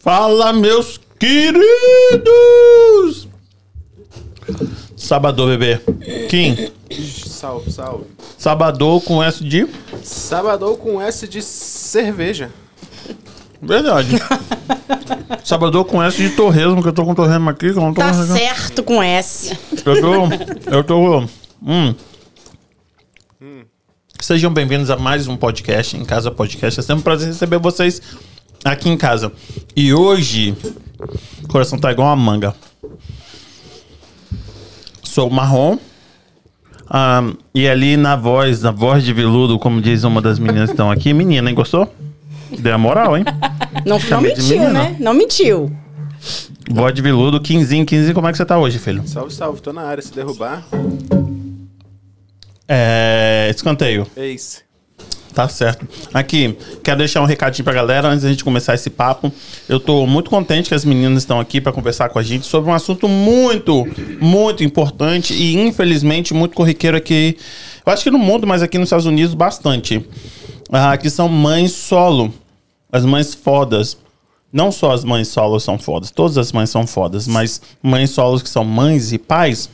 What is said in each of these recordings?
Fala, meus queridos! Sabadão, bebê. Kim, Salve, salve. sabadão com S de... Sabadão com S de cerveja. Verdade. sabadão com S de torresmo, que eu tô com torresmo aqui, que eu não tô... Tá com- certo com S. Eu tô... Eu tô... Hum. Sejam bem-vindos a mais um podcast, Em Casa Podcast. É sempre um prazer receber vocês aqui em casa. E hoje, o coração tá igual uma manga. Sou marrom. Ah, e ali na voz, na voz de veludo, como diz uma das meninas que estão aqui, menina, hein? Gostou? Deu a moral, hein? Não, não mentiu, né? Não mentiu. Voz de veludo, 15, 15. Como é que você tá hoje, filho? Salve, salve. Tô na área. Se derrubar, É. Escanteio. ex. Tá certo. Aqui, quero deixar um recadinho pra galera antes da gente começar esse papo. Eu tô muito contente que as meninas estão aqui pra conversar com a gente sobre um assunto muito, muito importante e infelizmente muito corriqueiro aqui. Eu acho que no mundo, mas aqui nos Estados Unidos bastante. Ah, que são mães solo. As mães fodas. Não só as mães solos são fodas, todas as mães são fodas, mas mães solos que são mães e pais,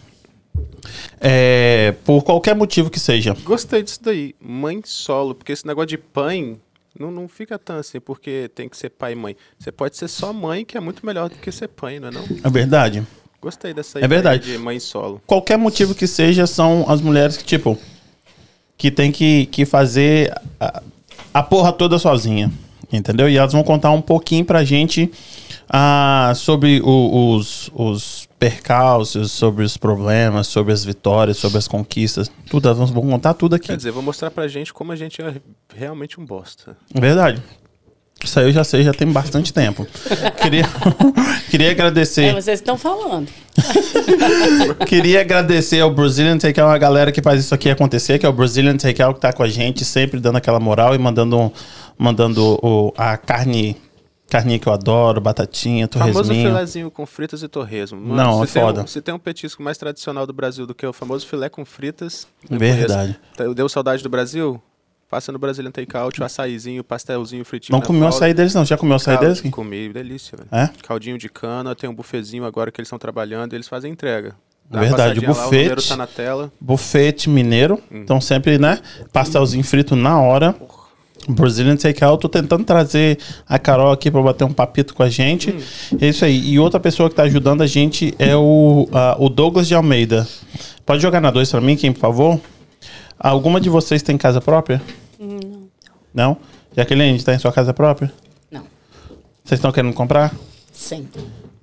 é, por qualquer motivo que seja. Gostei disso daí. Mãe solo. Porque esse negócio de pai não, não fica tão assim, porque tem que ser pai e mãe. Você pode ser só mãe, que é muito melhor do que ser pai, não é não? É verdade. Gostei dessa É ideia verdade. de mãe solo. qualquer motivo que seja, são as mulheres que, tipo, que tem que, que fazer a, a porra toda sozinha. Entendeu? E elas vão contar um pouquinho pra gente ah, sobre o- os, os percalços, sobre os problemas, sobre as vitórias, sobre as conquistas. Tudo, elas vão contar tudo aqui. Quer dizer, vou mostrar pra gente como a gente é realmente um bosta. Verdade. Isso aí eu já sei, já tem bastante tempo. Queria, queria agradecer. É, vocês estão falando. Queria agradecer ao Brazilian Takeout, a galera que faz isso aqui acontecer, que é o Brazilian Takeout que tá com a gente, sempre dando aquela moral e mandando, mandando o, a carne, carninha que eu adoro, batatinha, Famoso torresminho. filézinho com fritas e torresmo. Não, é tem um- foda. se tem um petisco mais tradicional do Brasil do que o famoso filé com fritas... Verdade. conheço. Deu saudade do Brasil? Passa no Brazilian Takeout, o açaizinho, o pastelzinho fritinho. Não comeu açaí deles não, já comeu açaí Caldo, deles? aqui? Comi, delícia, velho. É? Caldinho de cana, tem um bufezinho agora que eles estão trabalhando, eles fazem entrega. Dá Verdade, passadinha lá, tá na tela. Buffet mineiro, então sempre, né, pastelzinho frito na hora. Brazilian Takeout, tô tentando trazer a Carol aqui pra bater um papito com a gente. É isso aí. E outra pessoa que tá ajudando a gente é o, ah, o Douglas de Almeida. Pode jogar na 2 pra mim, quem, por favor? Alguma de vocês tem casa própria? Não. Não? Jaqueline, tá em sua casa própria? Não. Vocês estão querendo comprar? Sim.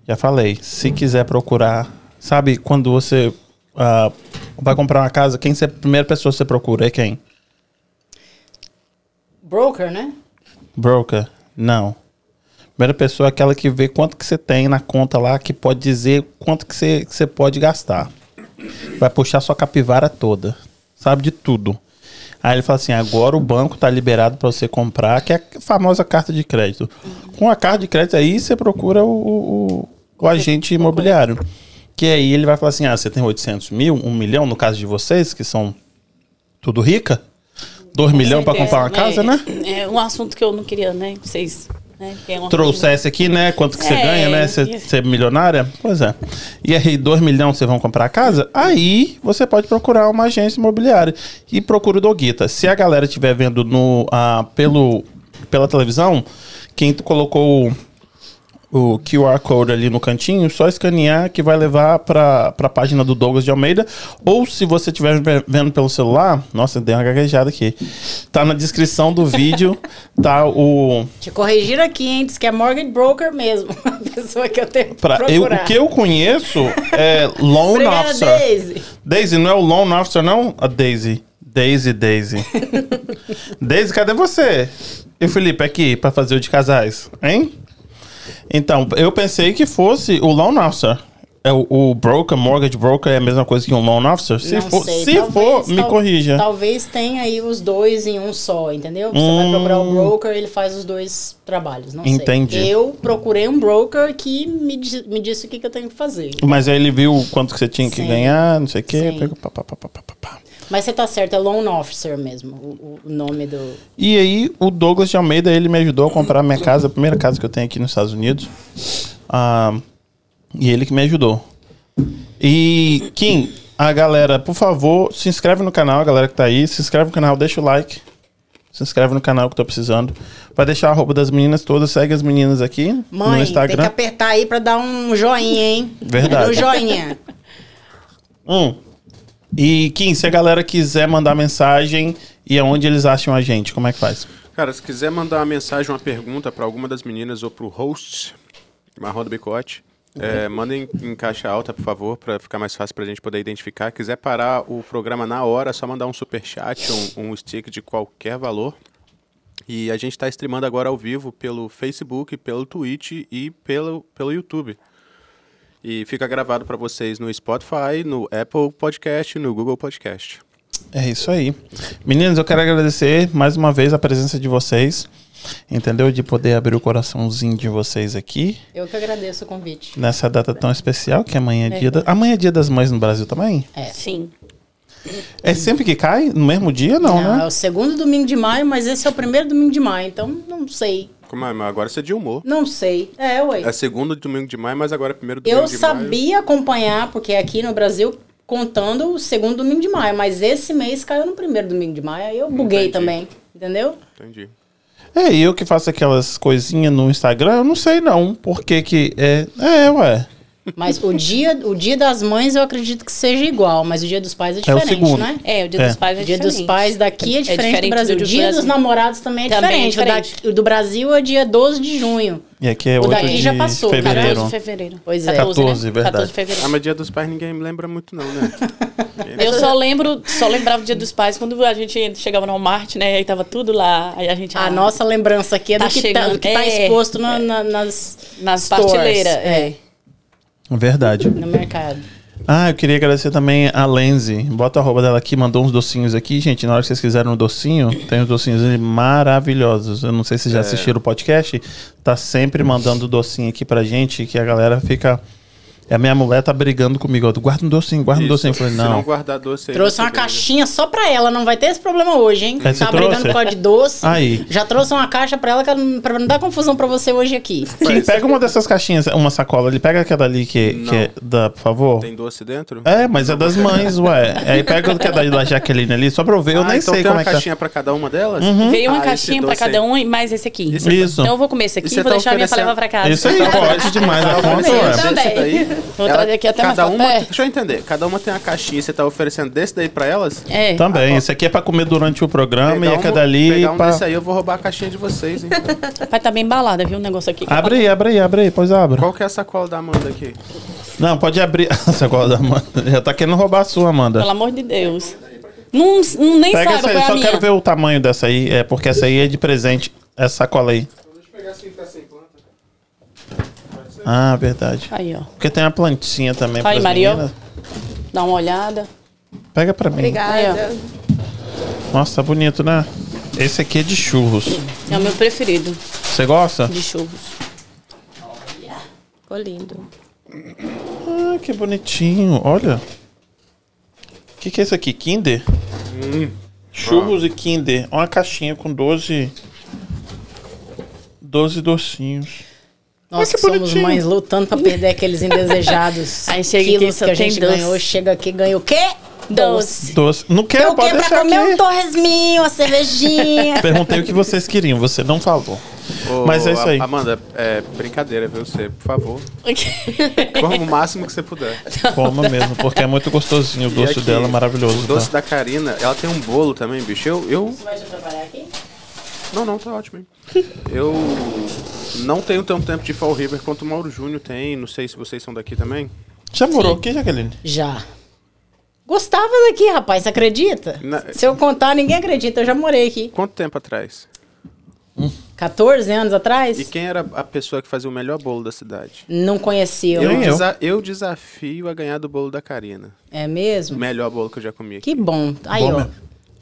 Já falei. Se quiser procurar, sabe quando você ah, vai comprar uma casa, quem você, a primeira pessoa que você procura é quem? Broker, né? Broker? Não. Primeira pessoa é aquela que vê quanto que você tem na conta lá, que pode dizer quanto que você, que você pode gastar. Vai puxar sua capivara toda. Sabe de tudo. Aí ele fala assim: agora o banco tá liberado para você comprar, que é a famosa carta de crédito. Com a carta de crédito aí, você procura o, o, o agente imobiliário. Que aí ele vai falar assim: ah, você tem 800 mil, 1 milhão, no caso de vocês, que são tudo rica. 2 milhões para comprar uma casa, é, né? É um assunto que eu não queria, né? Vocês. Né? é trouxesse aqui, né? Quanto que você É, ganha, né? Você ser milionária? Pois é. E aí, 2 milhões vocês vão comprar a casa? Aí você pode procurar uma agência imobiliária. E procura o Doguita. Se a galera estiver vendo no, ah, pelo, pela televisão, quem colocou o, QR Code ali no cantinho, só escanear que vai levar para a página do Douglas de Almeida. Ou se você estiver ve- vendo pelo celular, nossa, dei uma gaguejada aqui. Tá na descrição do vídeo, tá o. Te corrigir aqui, hein? Diz que é mortgage broker mesmo. A pessoa que eu tenho Pra, eu, o que eu conheço é Loan Obrigada, Officer. Daisy. Daisy, não é o Loan Officer, não? A Daisy. Daisy, Daisy. Daisy, cadê você? E o Felipe aqui pra fazer o de casais, hein? Então, eu pensei que fosse o Loan Officer. É o, o broker, mortgage broker é a mesma coisa que um loan officer? Se Não for, sei, se talvez- for me corrija. Talvez tenha aí os dois em um só, entendeu? Você Hum. vai procurar o broker, ele faz os dois trabalhos, não Entendi. sei. Eu procurei um broker que me, me disse o que, que eu tenho que fazer. Mas aí ele viu quanto que você tinha que Sim. ganhar, não sei o quê. Pegou, pá, pá, pá, pá, pá, pá. Mas você tá certo, é Loan Officer mesmo, o, o nome do... E aí, o Douglas de Almeida, ele me ajudou a comprar minha casa, a primeira casa que eu tenho aqui nos Estados Unidos. Ah, e ele que me ajudou. E, Kim, a galera, por favor, se inscreve no canal, a galera que tá aí, se inscreve no canal, deixa o like. Se inscreve no canal que eu tô precisando. Vai deixar a roupa das meninas todas, segue as meninas aqui Mãe, no tem Instagram. que apertar aí pra dar um joinha, hein? Verdade. Um joinha. Hum. E, Kim, se a galera quiser mandar mensagem e aonde eles acham a gente, como é que faz? Cara, se quiser mandar uma mensagem, uma pergunta pra alguma das meninas ou pro host, Marrom do Bicote, é, mandem em caixa alta, por favor, pra ficar mais fácil pra gente poder identificar. Quiser parar o programa na hora, é só mandar um super chat, um, um stick de qualquer valor. E a gente tá streamando agora ao vivo pelo Facebook, pelo Twitch e pelo, pelo YouTube. E fica gravado pra vocês no Spotify, no Apple Podcast e no Google Podcast. É isso aí. Meninas, eu quero agradecer mais uma vez a presença de vocês. Entendeu? De poder abrir o coraçãozinho de vocês aqui. Eu que agradeço o convite. Nessa data tão especial, que amanhã é dia da... Amanhã é dia das mães no Brasil também? É. Sim. É sempre que cai? No mesmo dia, não, Não, é né? o segundo domingo de maio, mas esse é o primeiro domingo de maio, então não sei. Como é? Mas agora você é de humor. Não sei. É, ué. É segundo domingo de maio, mas agora é primeiro domingo Eu de maio. sabia acompanhar, porque aqui no Brasil, contando o segundo domingo de maio, mas esse mês caiu no primeiro domingo de maio, aí eu buguei Entendi. também. Entendeu? Entendi. É, e eu que faço aquelas coisinhas no Instagram, eu não sei não. Por que que é... É, ué. Mas o dia, o dia das mães eu acredito que seja igual, mas o dia dos pais é É o diferente, segundo. né? É, o dia É. dos pais é O dia diferente. dos pais daqui é diferente, diferente do Brasil. do O dia Brasil. dos namorados também é Também é diferente. O, da- diferente. o do Brasil é dia 12 de junho. E aqui é O 8 daqui de já passou, fevereiro. 14 de fevereiro. Pois é. 14, 14, né? verdade. 14 de fevereiro. Ah, mas dia dos pais ninguém me lembra muito, não, né? Eu só lembro, só lembrava do Dia dos Pais quando a gente chegava no Walmart, né? Aí tava tudo lá. Aí a gente. A ah, nossa lembrança aqui é Tá do que, tá, chegando. do que tá É. exposto na- na- nas, Nas stores, prateleiras, É, Verdade. no mercado. Ah, eu queria agradecer também a Lenzi. Bota a arroba dela aqui, mandou uns docinhos aqui. Gente, na hora que vocês quiserem um docinho, tem uns docinhos ali maravilhosos. Eu não sei se vocês já assistiram o podcast. Tá sempre mandando docinho aqui pra gente, que a galera fica... A minha mulher tá brigando comigo. ó, Guarda um docinho, guarda um docinho. Eu falei, Se não não. guardar doce aí. Trouxe uma briga. caixinha só pra ela, não vai ter esse problema hoje, hein? É, tá brigando por causa de doce. Aí. Já trouxe uma caixa pra ela pra não dar confusão pra você hoje aqui. Kim, pega uma dessas caixinhas, uma sacola ali. Pega aquela ali que, que é da, por favor. Tem doce dentro? É, mas é das mães, ué. Aí pega o que é da, da Jaqueline ali, só pra eu ver. Eu Ah, nem então sei tem como uma é que tá. caixinha pra cada uma delas? Veio uma Ah, caixinha pra cada aí. um e mais esse aqui. Isso Isso. Então eu vou comer esse aqui E você vou tá deixar minha pra levar pra casa. Isso aí, pode demais a conta, Eu Vou ela- trazer aqui até cada mais uma, papel. Deixa eu entender. Cada uma tem uma caixinha. Você tá oferecendo desse daí pra elas? É. Também, esse aqui é pra comer durante o programa e Pegar a um- cada ali Pegar um pra... desse aí, eu vou roubar a caixinha de vocês, hein? Vai tá bem embalada, viu? O negócio aqui. Abre aí, abre aí, abre aí, pois abra. Qual que é a sacola da Amanda aqui? Não, pode abrir a sacola da Amanda. Já tá querendo roubar a sua, Amanda. Pelo amor de Deus. Não, não nem Pega sabe essa qual aí, é a só minha. quero ver o tamanho dessa aí, é porque essa aí é de presente. Essa sacola aí. Ah, verdade. Aí, ó. Porque tem uma plantinha também Aí, pras Maria. meninas. Dá uma olhada. Pega pra mim. Aí, Obrigada. Nossa, tá bonito, né? Esse aqui é de churros. É o meu preferido Você gosta? de churros. Ficou lindo. Ah, que bonitinho. Olha. O que, que é isso aqui? Kinder? Churros e Kinder. Uma caixinha com 12. 12 docinhos. Nós que que somos bonitinho. mães lutando pra perder aqueles indesejados Aí chega aqui, quilos que a gente doce. ganhou. Chega aqui, ganha o quê? Doce. Doce. Não quero, o pode quê pra deixar comer aqui. um torresminho, uma cervejinha. Perguntei o que vocês queriam, você não falou. Ô, Mas é isso aí. Amanda, é brincadeira, viu? Você, por favor. Coma o máximo que você puder. Coma mesmo, porque é muito gostosinho. O doce aqui, dela é maravilhoso. O doce tá? da Karina, ela tem um bolo também, bicho. Eu. eu... Você vai te atrapalhar aqui? Não, não, tá ótimo, hein? Eu não tenho tanto tempo de Fall River quanto o Mauro Júnior tem. Não sei se vocês são daqui também. Já morou aqui, Jaqueline? Já. Gostava daqui, rapaz, você acredita? Na- Se eu contar, ninguém acredita. Eu já morei aqui. Quanto tempo atrás? 14 anos atrás? E quem era a pessoa que fazia o melhor bolo da cidade? Não conhecia. Eu, eu. desa- eu desafio a ganhar do bolo da Karina. É O mesmo? melhor bolo que eu já comi aqui. Que bom. Aí, Bom ó. mesmo.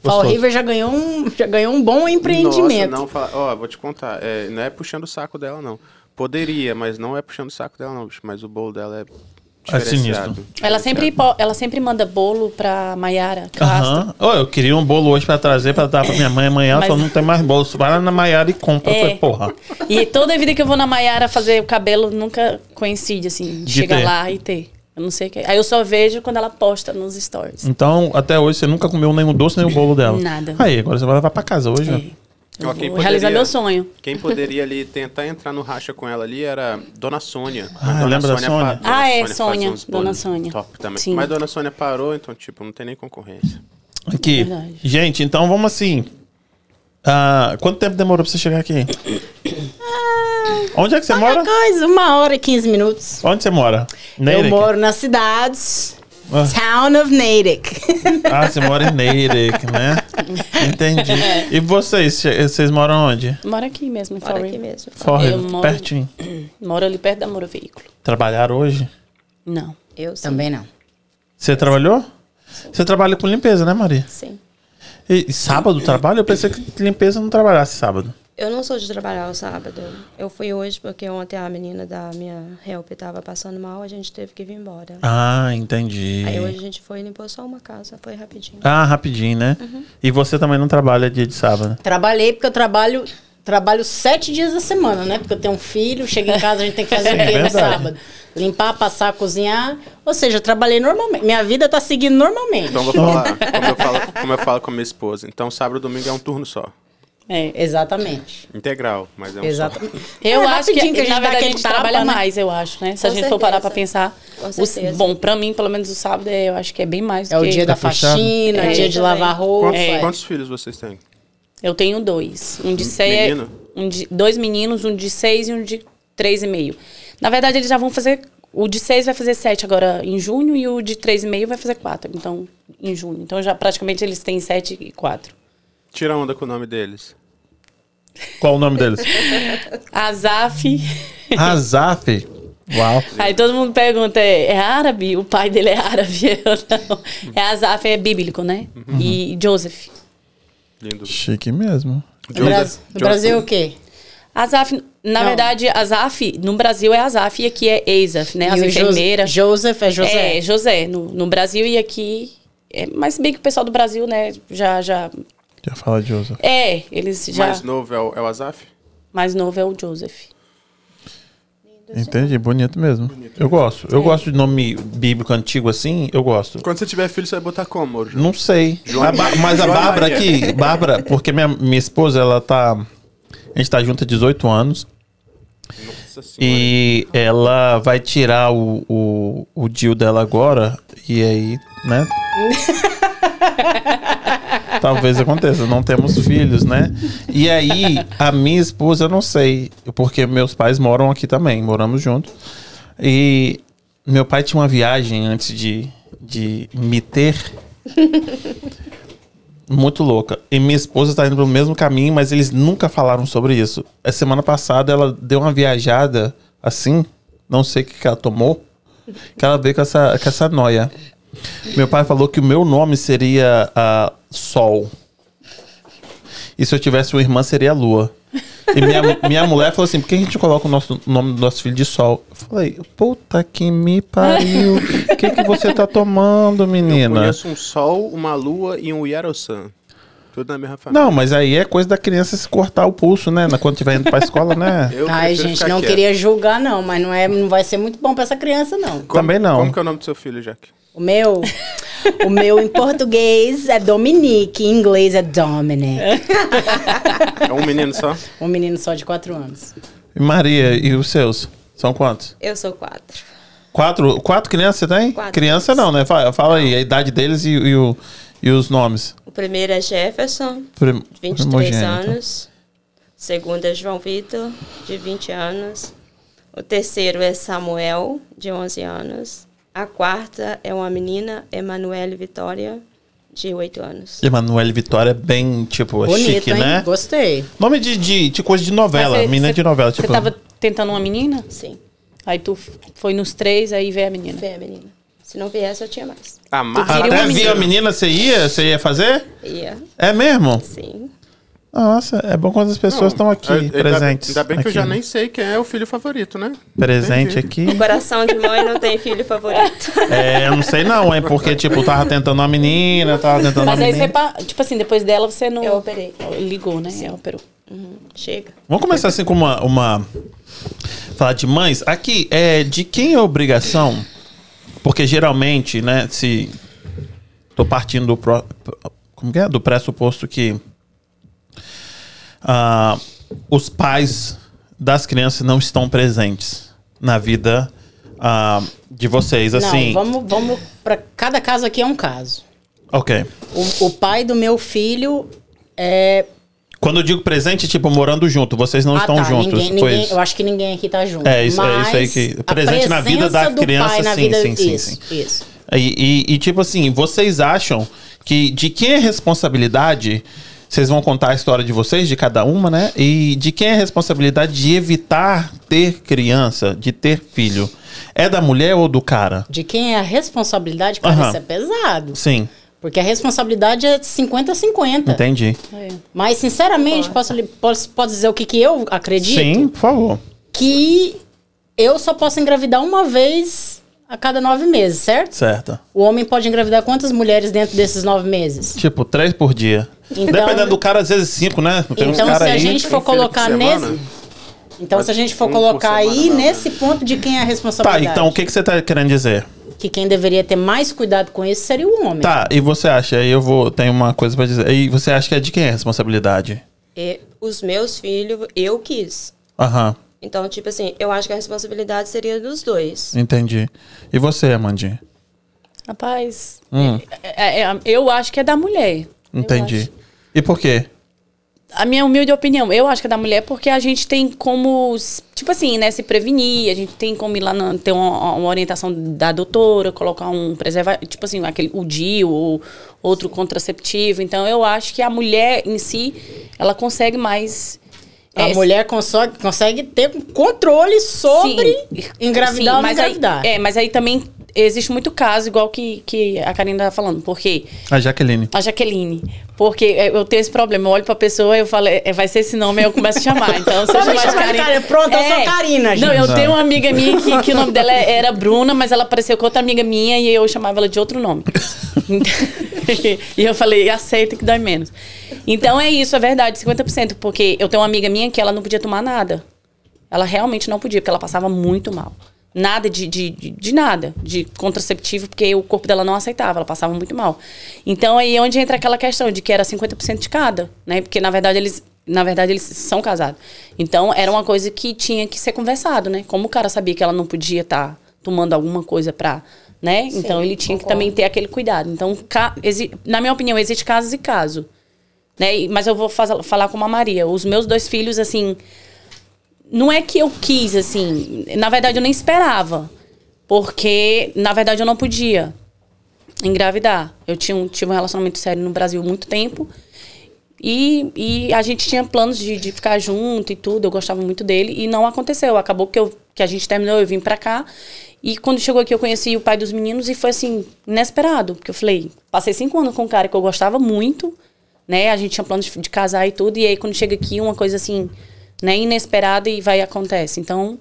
Fall Gostoso. River já ganhou um, já ganhou um bom Nossa, empreendimento. não, fala, ó, vou te contar. é, não é puxando o saco dela, não. Poderia, mas não é puxando o saco dela, não, bicho. Mas o bolo dela é É diferenciado. sinistro. Ela sempre, ela sempre manda bolo pra Maiara. Aham. Ô, eu queria um bolo hoje pra trazer pra dar pra minha mãe amanhã, Mas- só não tem mais bolo. Vai lá na Maiara e compra. Eu É. falei, porra. E toda vida que eu vou na Maiara fazer o cabelo, nunca coincide, assim, de De chegar ter. lá e ter. Eu não sei o que. Aí eu só vejo quando ela posta nos stories. Então, até hoje, você nunca comeu nem o doce nem o bolo dela. Nada. Aí, agora você vai levar pra casa hoje. É. Eu Ó, quem vou realizar poderia- meu sonho. Quem poderia ali tentar entrar no racha com ela ali era Dona Sônia. Ah, Dona lembra da pa- Sônia? Dona Ah, é, Sônia. Dona Sônia. Top também. Sim. Mas Dona Sônia parou, então, tipo, não tem nem concorrência. Aqui. Verdade. Gente, então vamos assim. Ah, quanto tempo demorou pra você chegar aqui? Onde é que você mora? Qualquer coisa, uma hora e 15 minutos. Onde você mora? Eu moro na cidade. Ah. Town of Natick. Ah, você mora em Natick, né? Entendi. E vocês, vocês moram onde? Moro aqui mesmo, em Mora Fall aqui mesmo. Forre, Eu moro- pertinho. Moro ali perto da Moro Veículo. Trabalharam hoje? Não. Eu sim. Também não. Você trabalhou? Você trabalha com limpeza, né, Maria? Sim. E, e sábado trabalha? Eu pensei que limpeza não trabalhasse sábado. Eu não sou de trabalhar o sábado. Eu fui hoje porque ontem a menina da minha help estava passando mal, a gente teve que vir embora. Ah, entendi. Aí hoje a gente foi e limpou só uma casa, foi rapidinho. Ah, rapidinho, né? E você também não trabalha dia de sábado? Trabalhei porque eu trabalho, trabalho sete dias da semana, né? Porque eu tenho um filho, chego em casa, a gente tem que fazer o quê no É verdade. sábado? Limpar, passar, cozinhar. Ou seja, eu trabalhei normalmente. Minha vida tá seguindo normalmente. Então, vou falar, como eu falo, como eu falo com a minha esposa. Então, sábado e domingo é um turno só. É. Exatamente. Integral, mas é um Exatamente. Eu É acho que, que a gente na verdade, a aquele gente tapa, trabalha né? mais, eu acho, né? Se a Com gente for parar pra certeza. pensar. Com o- certeza. bom, pra mim, pelo menos o sábado, é, eu acho que é bem mais do É o que... dia da Tá puxado? faxina, É, dia de lavar roupa. Quantos, é. quantos filhos vocês têm? Eu tenho dois. Um de seis... Menino? Um de, dois meninos, um de seis e um de três e meio. Na verdade, eles já vão fazer... O de seis vai fazer sete agora em junho e o de três e meio vai fazer quatro. Então, em junho. Então, já praticamente eles têm sete e quatro. Tira onda com o nome deles. Qual o nome deles? Azaf... Azaf. Uau. Aí todo mundo pergunta, é, é árabe? O pai dele é árabe? Eu não. É Azaf, é bíblico, né? E Joseph. Lindo. Chique mesmo. No, Joseph- Brasil, no Brasil, o quê? Azaf, na Não. verdade, Azaf, no Brasil é Azaf e aqui é Azaf, né? As E enfermeiras. Joseph é José. É, José, no, no Brasil e aqui. É, mas bem que o pessoal do Brasil, né, já. já Já fala de Joseph. é, eles já. Mais novo é o, é o Azaf? mais novo é o Joseph. Entendi, bonito mesmo. Eu gosto. Eu gosto de nome bíblico antigo assim, eu gosto. Quando você tiver filho, você vai botar como? Não sei. João- A mas a Bárbara aqui, Bárbara, porque minha, minha esposa, ela tá. A gente tá junto há 18 anos. Nossa senhora. E ela vai tirar o, o, o Dil dela agora. E aí, né? Talvez aconteça, não temos filhos, né? E aí, a minha esposa, eu não sei, porque meus pais moram aqui também, moramos juntos. E meu pai tinha uma viagem antes de, de me ter. Muito louca. E minha esposa tá indo pelo mesmo caminho, mas eles nunca falaram sobre isso. A semana passada ela deu uma viajada assim, não sei o que, que ela tomou, que ela veio com essa, com essa noia. Meu pai falou que o meu nome seria ah, Sol. E se eu tivesse uma irmã, seria Lua. E minha, minha mulher falou assim: por que a gente coloca o nosso o nome do nosso filho de Sol? Eu falei: puta que me pariu. O que, que você tá tomando, Eu menina? conheço um Sol, uma Lua e um Yarosan. Tudo na mesma família. Não, mas aí é coisa da criança se cortar o pulso, né? Na- Quando tiver indo pra escola, né? Eu Ai, gente, não quieto. queria julgar, não, mas não, é, não vai ser muito bom pra essa criança, não. Como- Também não. Como que é o nome do seu filho, Jack? O meu, o meu em português é Dominique, em inglês é Dominic. É um menino só? Um menino só de 4 anos. E Maria, e os seus? São quantos? Eu sou quatro. Quatro, quatro crianças você tem? Quatro. Criança não, né? Fala, fala aí, a idade deles e, e o, e os nomes. O primeiro é Jefferson, Prim, de 23 primogênito. anos. O segundo é João Vitor, de 20 anos. O terceiro é Samuel, de 11 anos. A quarta é uma menina, Emanuele Vitória, de 8 anos. Emanuele Vitória é bem, tipo, é Bonito, chique, hein? né? Gostei. Nome de, de, de coisa de novela, cê- menina cê- de novela. Você Tipo, tava tentando uma menina? Sim, Aí tu foi nos três, aí veio a menina. foi a menina. Se não viesse, eu tinha mais. Ah, Marta. queria até uma via menina. a menina, você ia? Você ia fazer? Ia, É mesmo? sim. Nossa, é bom quando as pessoas estão aqui, É, presentes. Ainda bem que eu já nem sei quem é o filho favorito, né? Presente aqui. Coração de mãe não tem filho favorito. É, eu não sei não, é porque, tipo, tava tentando uma menina, tava tentando uma Mas aí você, menina. tipo assim, depois dela você não. Eu operei. Ligou, né? É, operou. Chega. Vamos começar assim com uma, uma. Falar de mães. Aqui, é de quem é a obrigação? Porque geralmente, né, se. Tô partindo do. Pro, como é? Do pressuposto que. ah, os pais das crianças não estão presentes na vida ah, de vocês, assim. Não, vamos, vamos para cada caso aqui é um caso. Ok. O, o pai do meu filho é. Quando eu digo presente, tipo, morando junto, vocês não ah, estão tá, juntos. Ninguém, ninguém, eu acho que ninguém aqui tá junto. É, isso- é isso aí que- presente na vida da criança, sim, vida- sim, sim, isso, sim. Isso. E, e- e, tipo assim, vocês acham que de quem é responsabilidade? Vocês vão contar a história de vocês, de cada uma, né? E de quem é a responsabilidade de evitar ter criança, de ter filho? É da mulher ou do cara? De quem é a responsabilidade, cara, Aham. isso é pesado. Sim, Porque a responsabilidade é 50-50. entendi. É. Mas, sinceramente, posso, lhe- posso, posso dizer o que, que eu acredito? Sim, por favor. Que eu só posso engravidar uma vez a cada nove meses, certo? Certo. O homem pode engravidar quantas mulheres dentro desses nove meses? Tipo, três por dia. Então- Dependendo do cara, às vezes cinco, né? Tem uns Então, se a aí. gente for colocar nesse. Então, se a gente for Um colocar semana, aí não, né? nesse ponto de quem é a Tá, responsabilidade. então o que, que você tá querendo dizer? Que quem deveria ter mais cuidado com isso seria o homem. Tá, e você acha? Aí eu vou. Tenho uma coisa pra dizer. E você acha que é de quem é a responsabilidade? E os meus filhos, eu quis. Aham, Então, tipo assim, eu acho que a responsabilidade seria dos dois. entendi. E você, Amandinha? Rapaz, Hum. é- é- eu acho que é da mulher. Entendi. E por quê? A minha humilde opinião, eu acho que é da mulher porque a gente tem como, tipo assim, né, se prevenir, a gente tem como ir lá na, ter uma, uma orientação da doutora, colocar um preservativo, tipo assim, aquele, o DIU ou outro contraceptivo. Então, eu acho que a mulher em si, ela consegue mais... A é, mulher consegue, consegue ter controle sobre Sim. engravidar Sim, ou não mas aí, engravidar. é, mas aí também existe muito caso, igual que, que a Karina tá falando, porque A Jaqueline. a Jaqueline, porque é, eu tenho esse problema, eu olho pra pessoa e eu falo, é, vai ser esse nome, aí eu começo a chamar. Então, se eu chamar de Karina... Karina. Pronto, eu sou Karina, Não, gente. eu Não. tenho uma amiga minha que, que o nome dela era Bruna, mas ela apareceu com outra amiga minha e eu chamava ela de outro nome. e eu falei, aceita que dói menos. Então é isso, é verdade, 50%, porque eu tenho uma amiga minha que ela não podia tomar nada. Ela realmente não podia, porque ela passava muito mal. Nada de, de, de, nada, de contraceptivo, porque o corpo dela não aceitava, ela passava muito mal. Então aí é onde entra aquela questão de que era 50% de cada, né? Porque na verdade eles, na verdade eles são casados. Então era uma coisa que tinha que ser conversado, né? Como o cara sabia que ela não podia estar tomando alguma coisa pra, né? então ele tinha que também ter aquele cuidado. Então, na minha opinião, existe casos e casos. Né? Mas eu vou falar como a Maria. Os meus dois filhos, assim, não é que eu quis, assim. Na verdade, eu nem esperava. Porque, na verdade, eu não podia engravidar. Eu tinha um, tive um relacionamento sério no Brasil há muito tempo. E, e a gente tinha planos de, de ficar junto e tudo. Eu gostava muito dele. E não aconteceu. Acabou que, eu, que a gente terminou, eu vim pra cá. E quando chegou aqui, eu conheci o pai dos meninos e foi assim, inesperado. Porque eu falei, passei cinco anos com um cara que eu gostava muito, né? A gente tinha planos de, de casar e tudo. E aí, quando chega aqui, uma coisa assim, né, inesperada e vai e acontece. Então,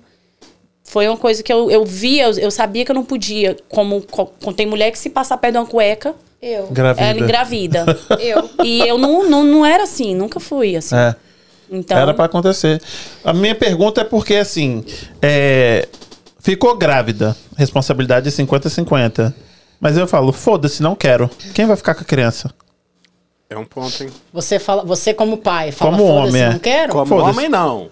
foi uma coisa que eu, eu via, eu, eu sabia que eu não podia. Como, co- como tem mulher que se passar perto de uma cueca, Eu. Gravida. ela engravida. Eu. e eu não, não, não era assim, nunca fui assim. É. Então, Era pra acontecer. A minha pergunta é porque, assim, é, ficou grávida, responsabilidade é 50-50. Mas eu falo, foda-se, não quero. Quem vai ficar com a criança? É um ponto, hein? Você, fala, você como pai, fala, Como foda-se, homem, é. não quero? Como homem, não.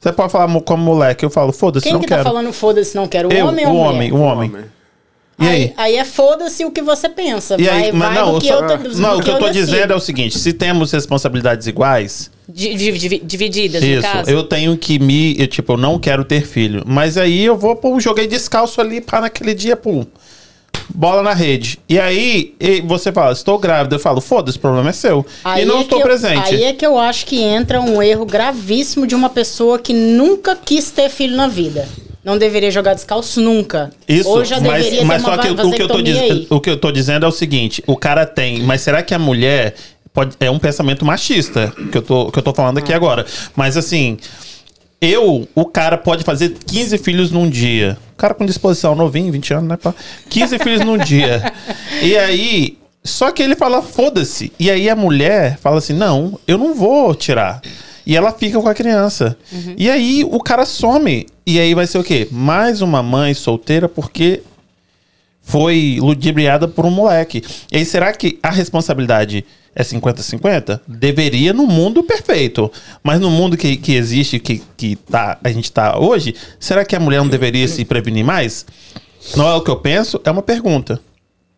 Você pode falar mo- como moleque, eu falo, foda-se, Quem não que quero. tá falando foda-se, não quero? O eu, homem o ou a homem, o homem. E aí? Aí é foda-se o que você pensa. E vai, aí, mas vai não, do eu que só- eu, tô- do não, o que eu tô decido. dizendo é o seguinte: se temos responsabilidades iguais, di- di- di- divididas, no isso, caso. eu tenho que me. Eu, tipo, eu não quero ter filho. Mas aí eu vou, pô, joguei descalço ali, pá, naquele dia, pum. Bola na rede. E aí e você fala, estou grávida. Eu falo, foda-se, o problema é seu. Aí e não é estou eu- presente. aí é que eu acho que entra um erro gravíssimo de uma pessoa que nunca quis ter filho na vida. Não deveria jogar descalço nunca. Isso, Ou já mas, deveria mas só que o que, eu tô diz- o que eu tô dizendo é o seguinte: o cara tem, mas será que a mulher. pode, é um pensamento machista que eu tô, que eu tô falando aqui agora. Mas assim, eu, o cara pode fazer 15 filhos num dia. O cara com disposição, novinho, 20 anos, né? pá? 15 filhos num dia. E aí, só que ele fala, foda-se. E aí a mulher fala assim: não, eu não vou tirar. E ela fica com a criança. E aí o cara some. E aí vai ser o quê? Mais uma mãe solteira porque foi ludibriada por um moleque. E aí, será que a responsabilidade é 50-50? Deveria no mundo perfeito. Mas no mundo que, que existe, que, que tá, a gente tá hoje, será que a mulher não deveria se prevenir mais? Não é o que eu penso, é uma pergunta.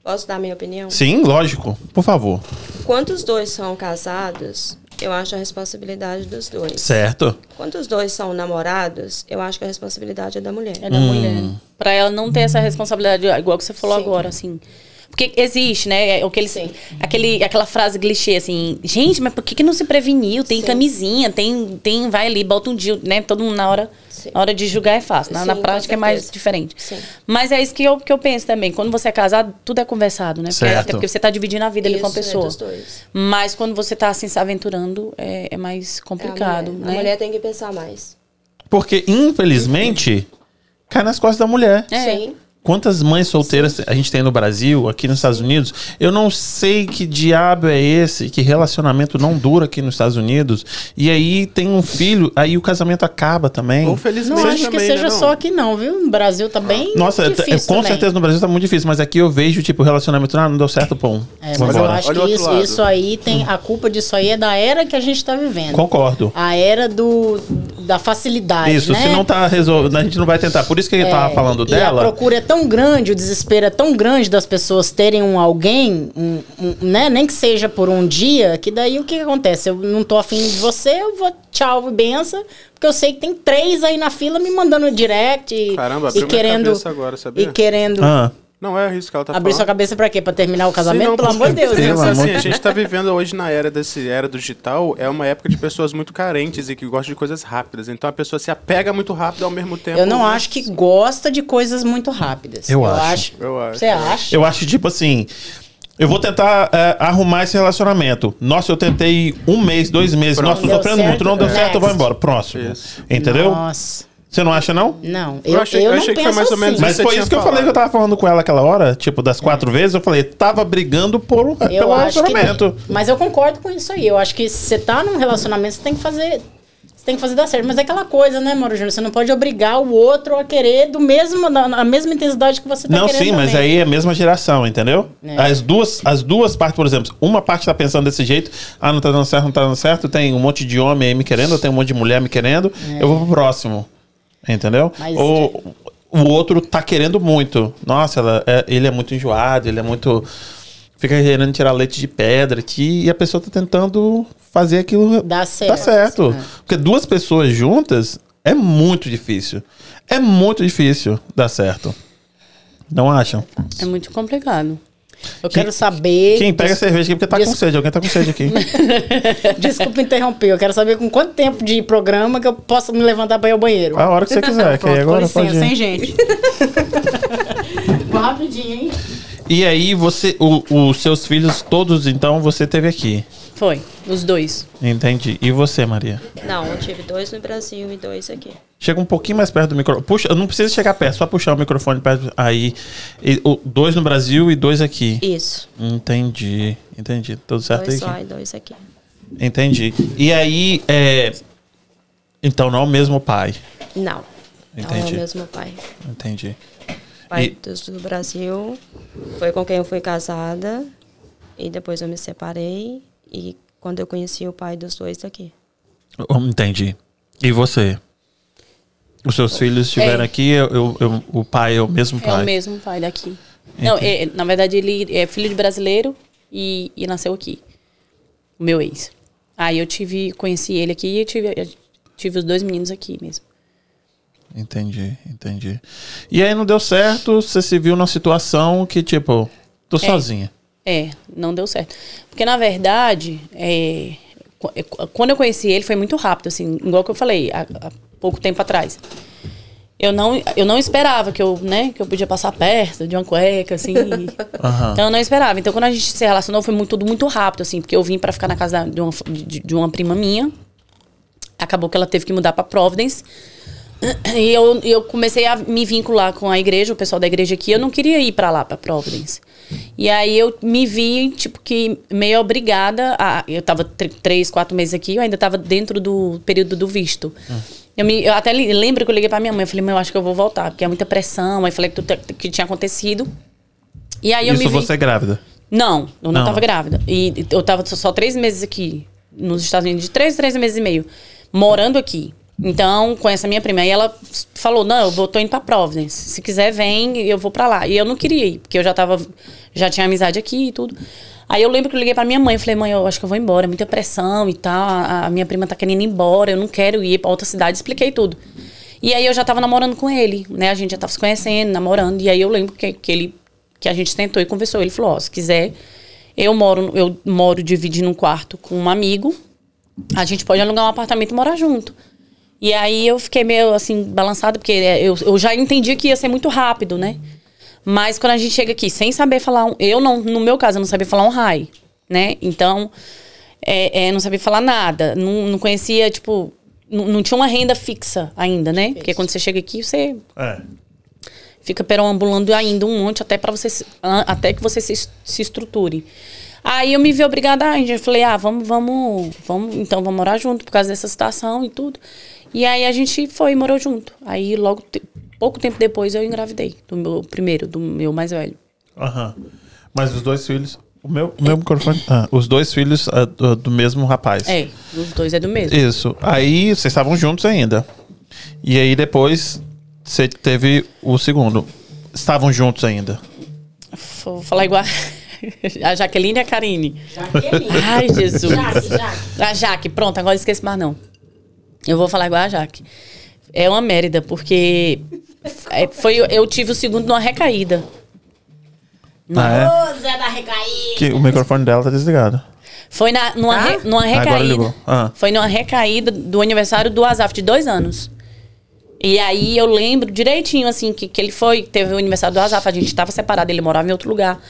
Posso dar minha opinião? Sim, lógico. Por favor. Quando os dois são casados, eu acho a responsabilidade dos dois. Certo. Quando os dois são namorados, eu acho que a responsabilidade é da mulher. É da mulher. Pra ela não ter essa responsabilidade, igual que você falou Sim. agora, assim. Porque existe, né? é O que eles, aquele, aquela frase clichê, assim, gente, mas por que, que não se preveniu? Tem Sim. camisinha, tem, tem, vai ali, bota um dia, né? Todo mundo na hora, Sim. na hora de julgar é fácil. Na, na Sim, com prática é mais diferente. Sim. Mas é isso que eu, que eu penso também. Quando você é casado, tudo é conversado, né? Porque, Certo. até porque você tá dividindo a vida ali com a Isso, é pessoa. dois. Mas quando você tá assim se aventurando, é, é mais É a complicado, mulher. né? A mulher tem que pensar mais. Porque, infelizmente, cai nas costas da mulher. É. Sim. Quantas mães solteiras a gente tem no Brasil, aqui nos Estados Unidos? Eu não sei que diabo é esse, que relacionamento não dura aqui nos Estados Unidos. E aí tem um filho, aí o casamento acaba também. Ou felizmente Não acho que também, seja né, só aqui não, viu? No Brasil tá bem Nossa, difícil é- com também. certeza no Brasil tá muito difícil, mas aqui eu vejo, tipo, o relacionamento, ah, não deu certo, pum. É, mas eu acho Olha que isso, lado. isso aí tem. A culpa disso aí é da era que a gente tá vivendo. Concordo. A era do, da facilidade. Isso, né? se não tá resolvido, a gente não vai tentar. Por isso que ele tava falando E a dela. procura é tão grande, o desespero é tão grande das pessoas terem um alguém, um, um, né? Nem que seja por um dia, que daí o que, que acontece? Eu não tô afim de você, eu vou tchau e benção, porque eu sei que tem três aí na fila me mandando direct e, Caramba, e querendo. agora, sabia? E querendo Ah, Não é isso que ela tá abrir sua falando. cabeça pra quê? Pra terminar o casamento? Sim, não, Pelo amor de Deus, porque, né? Assim, a gente tá vivendo hoje na era desse era do digital, é uma época de pessoas muito carentes e que gostam de coisas rápidas. Então a pessoa se apega muito rápido ao mesmo tempo. Eu não acho que gosta de coisas muito rápidas. Eu acho. Eu acho. Você acha? eu acho, tipo assim. Eu vou tentar é, arrumar esse relacionamento. Nossa, eu tentei um mês, dois meses. Pronto. Nossa, tô sofrendo muito. Não deu certo, eu vou embora. Próximo. Isso. Entendeu? Nossa. Você não acha, não? Não, Eu eu, achei- eu eu não achei que foi mais ou menos assim. Mas foi isso que eu falei que eu tava falando com ela aquela hora, tipo, das quatro vezes, eu falei, tava brigando por, um- pelo relacionamento. Mas eu concordo com isso aí. Eu acho que se você tá num relacionamento, você tem que fazer. Você tem que fazer dar certo. Mas é aquela coisa, né, Mauro Júnior? Você não pode obrigar o outro a querer do mesmo, na, na mesma intensidade que você tá Não, querendo. sim, mas aí é a mesma geração, entendeu? É. As, duas, as duas partes, por exemplo, uma parte tá pensando desse jeito, ah, não tá dando certo, não tá dando certo, tem um monte de homem aí me querendo, tem um monte de mulher me querendo, eu vou pro próximo. Entendeu? Mas Ou o outro tá querendo muito. Nossa, ela, é- ele é muito enjoado, ele é muito. Fica querendo tirar leite de pedra aqui e a pessoa tá tentando fazer aquilo Dá certo. certo. É. Porque duas pessoas juntas é muito difícil. É muito difícil dar certo. Não acham? É muito complicado. Eu quero saber. Quem pega des- cerveja aqui porque tá com des- sede. Alguém tá com sede aqui. Desculpa interromper. Eu quero saber com quanto tempo de programa que eu posso me levantar pra ir ao banheiro. A hora que você quiser. que aí agora com licença, pode ir. hein, gente? Vou rapidinho, hein? E aí, você, o- os seus filhos todos, então, você teve aqui. Foi, os dois. Entendi. E você, Maria? Não, eu tive dois no Brasil e dois aqui. Chega um pouquinho mais perto do microfone. Puxa, não precisa chegar perto, só puxar o microfone perto. Aí, e- o- dois no Brasil e dois aqui. Isso. Entendi, entendi. Tudo certo dois aí? só e dois aqui. Entendi. E aí, é... Então, não é o mesmo pai. Não. Não é Entendi. o mesmo pai. Entendi. pai E- do Brasil foi com quem eu fui casada e depois eu me separei e quando eu conheci o pai dos dois daqui. Hum, Entendi. E você? Os seus filhos estiveram É. aqui, eu, eu- eu- o pai é o mesmo É pai? o mesmo pai daqui. Não, é- na verdade, ele é filho de brasileiro e, e nasceu aqui. O meu ex. Aí eu tive, conheci ele aqui e eu tive, eu tive os dois meninos aqui mesmo. Entendi, entendi. E aí não deu certo, você se viu numa situação que, tipo, tô sozinha. É, não deu certo. Porque, na verdade, é, é, quando eu conheci ele, foi muito rápido, assim, igual que eu falei há, há pouco tempo atrás. eu não, eu não esperava que eu, né, que eu podia passar perto de uma cueca, assim. Aham. Então eu não esperava. Então quando a gente se relacionou foi muito, tudo muito rápido, assim, porque eu vim pra ficar na casa de uma, de, de uma prima minha. Acabou que ela teve que mudar pra Providence. E eu, eu comecei a me vincular com a igreja, o pessoal da igreja aqui. Eu não queria ir pra lá, pra Providence. E aí eu me vi, tipo, que meio obrigada a. Eu tava tr- três, quatro meses aqui, eu ainda tava dentro do período do visto. Eu, me, eu até lembro que eu liguei pra minha mãe. Eu falei, mãe, eu acho que eu vou voltar, porque é muita pressão. Aí falei que, tudo que tinha acontecido. E aí eu Isso me vi. você é grávida. Não, eu não, Não. tava grávida. E eu tava só- só três meses aqui, nos Estados Unidos, de três, três meses e meio, morando aqui. Então, com essa minha prima. Aí ela falou: Não, eu vou, tô indo pra Providence. Se quiser, vem, eu vou pra lá. E eu não queria ir, porque eu já tava. Já tinha amizade aqui e tudo. Aí eu lembro que eu liguei pra minha mãe. Eu falei: Mãe, eu acho que eu vou embora, muita pressão e tal. A, minha prima tá querendo ir embora, eu não quero ir pra outra cidade. Expliquei tudo. E aí eu já tava namorando com ele, né? A gente já tava se conhecendo, namorando. E aí eu lembro que, que ele que a gente tentou e conversou. Ele falou: Ó, se quiser, eu moro, eu moro dividindo um quarto com um amigo. A gente pode alugar um apartamento e morar junto. E aí eu fiquei meio assim, balançada, porque é, eu, eu já entendi que ia ser muito rápido, né? Mas quando a gente chega aqui sem saber falar um. Eu não, no meu caso, eu não sabia falar um hi, né? Então, é, é, não sabia falar nada. Não, não conhecia, tipo. Não, não tinha uma renda fixa ainda, né? Porque quando você chega aqui, você É. fica perambulando ainda um monte até para você até que você se, se estruture. Aí eu me vi obrigada a. Eu falei, ah, vamos, vamos, vamos, então vamos morar junto por causa dessa situação e tudo. E aí a gente foi e morou junto. Aí logo, te- pouco tempo depois eu engravidei do meu primeiro, do meu mais velho. Aham. Mas os dois filhos. O meu, o meu microfone. Ah, os dois filhos ah, do, do mesmo rapaz. É, os dois é do mesmo. Isso. Aí vocês estavam juntos ainda. E aí depois você teve o segundo. Estavam juntos ainda. Vou falar igual a Jaqueline e a Karine. Ai, Jesus. Jaque, Jaque. A Jaque, pronto, agora esqueci mais não. Eu vou falar igual a Jaque. É uma mérida, porque é, foi, eu tive o segundo numa recaída. Ah, Ô, Zé da recaída. é? Que o microfone dela tá desligado. Foi na, numa, Ah? re- numa Agora recaída. ligou. Ah. Foi numa recaída do aniversário do Azaf, de dois anos. E aí eu lembro direitinho, assim, que, que ele foi, teve o aniversário do Azaf, a gente tava separado, ele morava em outro lugar.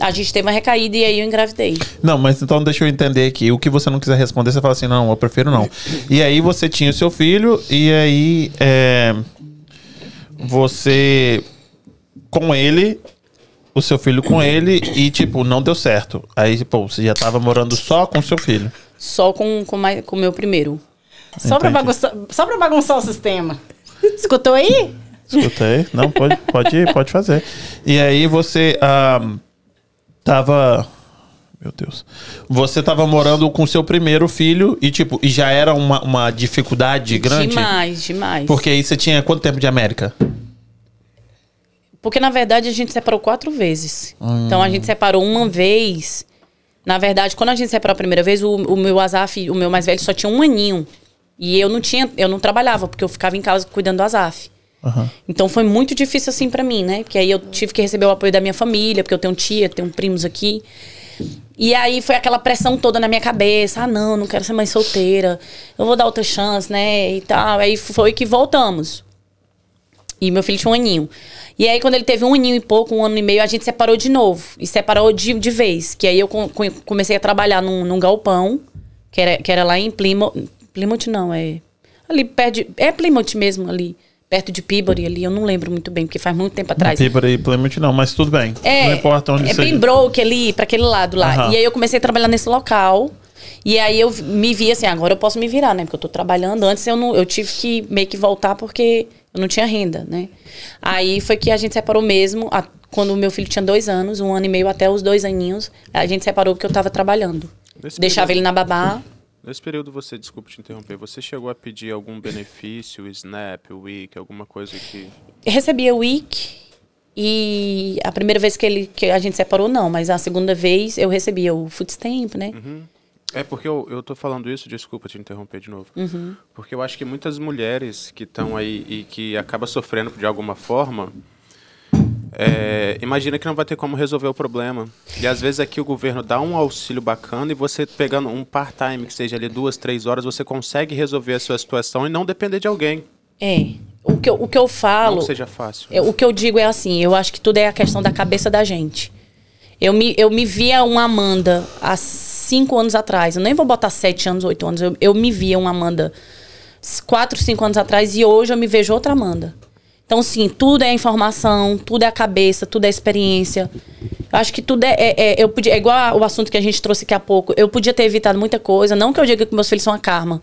A gente teve uma recaída e aí eu engravidei. Não, mas então deixa eu entender aqui. O que você não quiser responder, você fala assim, não, eu prefiro não. E aí você tinha o seu filho, e aí é, você com ele, o seu filho com ele, e tipo, não deu certo. Aí, pô, você já tava morando só com o seu filho. Só com, com, mais, com o meu primeiro. Só pra, bagunçar, só pra bagunçar o sistema. Escutou aí? Escutei. Não, pode, pode, pode fazer. E aí você ah, tava. Meu Deus. Você tava morando com seu primeiro filho e, tipo, e já era uma, uma dificuldade grande? Demais, demais. Porque aí você tinha quanto tempo de América? Porque, na verdade, a gente separou quatro vezes. Hum. Então, a gente separou uma vez. Na verdade, quando a gente separou a primeira vez, o, o meu Azaf, o meu mais velho, só tinha um aninho. E eu não tinha, eu não trabalhava, porque eu ficava em casa cuidando do Azaf. Aham. Então foi muito difícil assim pra mim, né? Porque aí eu tive que receber o apoio da minha família, porque eu tenho tia, tenho primos aqui. E aí foi aquela pressão toda na minha cabeça. Ah, não, não quero ser mãe solteira. Eu vou dar outra chance, né? E tal. Aí foi que voltamos. E meu filho tinha um aninho. E aí, quando ele teve um aninho e pouco, um ano e meio, a gente separou de novo. E separou de, de vez. Que aí eu com- com- comecei a trabalhar num, num galpão, que era, que era lá em Plymouth. Plymouth não, é. Ali perto de. É Plymouth mesmo, ali. Perto de Peabody, ali. Eu não lembro muito bem, porque faz muito tempo atrás. Peabody e Plymouth não, mas tudo bem. É, não importa onde é seja. Pembroke ali, pra aquele lado lá. Aham. E aí eu comecei a trabalhar nesse local. E aí eu me vi assim, agora eu posso me virar, né? Porque eu tô trabalhando. Antes eu não, eu tive que meio que voltar porque eu não tinha renda, né? Aí foi que a gente separou mesmo, a- quando o meu filho tinha dois anos, um ano e meio até os dois aninhos, a gente separou porque eu tava trabalhando. Deixava período- ele na babá. Nesse período você, desculpa te interromper, você chegou a pedir algum benefício, SNAP, WIC, alguma coisa que... Eu recebia o week e a primeira vez que ele que a gente separou não, mas a segunda vez eu recebia o food stamp, né? É porque eu, eu tô falando isso, desculpa te interromper de novo. Uhum. Porque eu acho que muitas mulheres que estão aí e que acabam sofrendo de alguma forma, é, imagina que não vai ter como resolver o problema. E às vezes aqui o governo dá um auxílio bacana e você pegando um part-time, que seja ali duas, três horas, você consegue resolver a sua situação e não depender de alguém. É, o que, eu- o que eu Não falo. que seja fácil. É, o que eu digo é assim, eu acho que tudo é a questão da cabeça da gente. Eu me, eu me via uma Amanda há cinco anos atrás. Eu nem vou botar sete anos, oito anos. Eu, eu me via uma Amanda quatro, cinco anos atrás e hoje eu me vejo outra Amanda. Então, sim, tudo é informação, tudo é a cabeça, tudo é experiência. Eu acho que tudo é. é- é- eu podia, é igual o assunto que a gente trouxe aqui há pouco. Eu podia ter evitado muita coisa. Não que eu diga que meus filhos são a karma.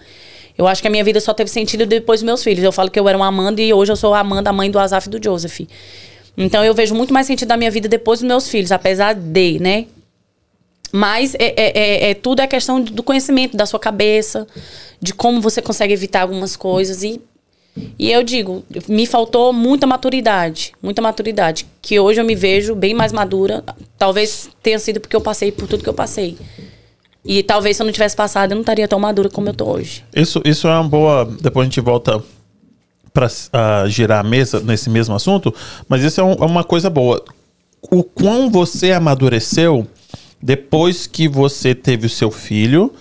Eu acho que a minha vida só teve sentido depois dos meus filhos. Eu falo que eu era uma Amanda e hoje eu sou a Amanda, a mãe do Azaf e do Joseph. Então eu vejo muito mais sentido da minha vida depois dos meus filhos, apesar de, né? Mas é, é- é- é- tudo é questão do conhecimento da sua cabeça, de como você consegue evitar algumas coisas. E, e eu digo, me faltou muita maturidade, muita maturidade. Que hoje eu me vejo bem mais madura. Talvez tenha sido porque eu passei por tudo que eu passei. E talvez se eu não tivesse passado, eu não estaria tão madura como eu tô hoje. Isso, isso é uma boa. Depois a gente volta para girar a mesa nesse mesmo assunto, mas isso é, um- é uma coisa boa. O quão você amadureceu depois que você teve o seu filho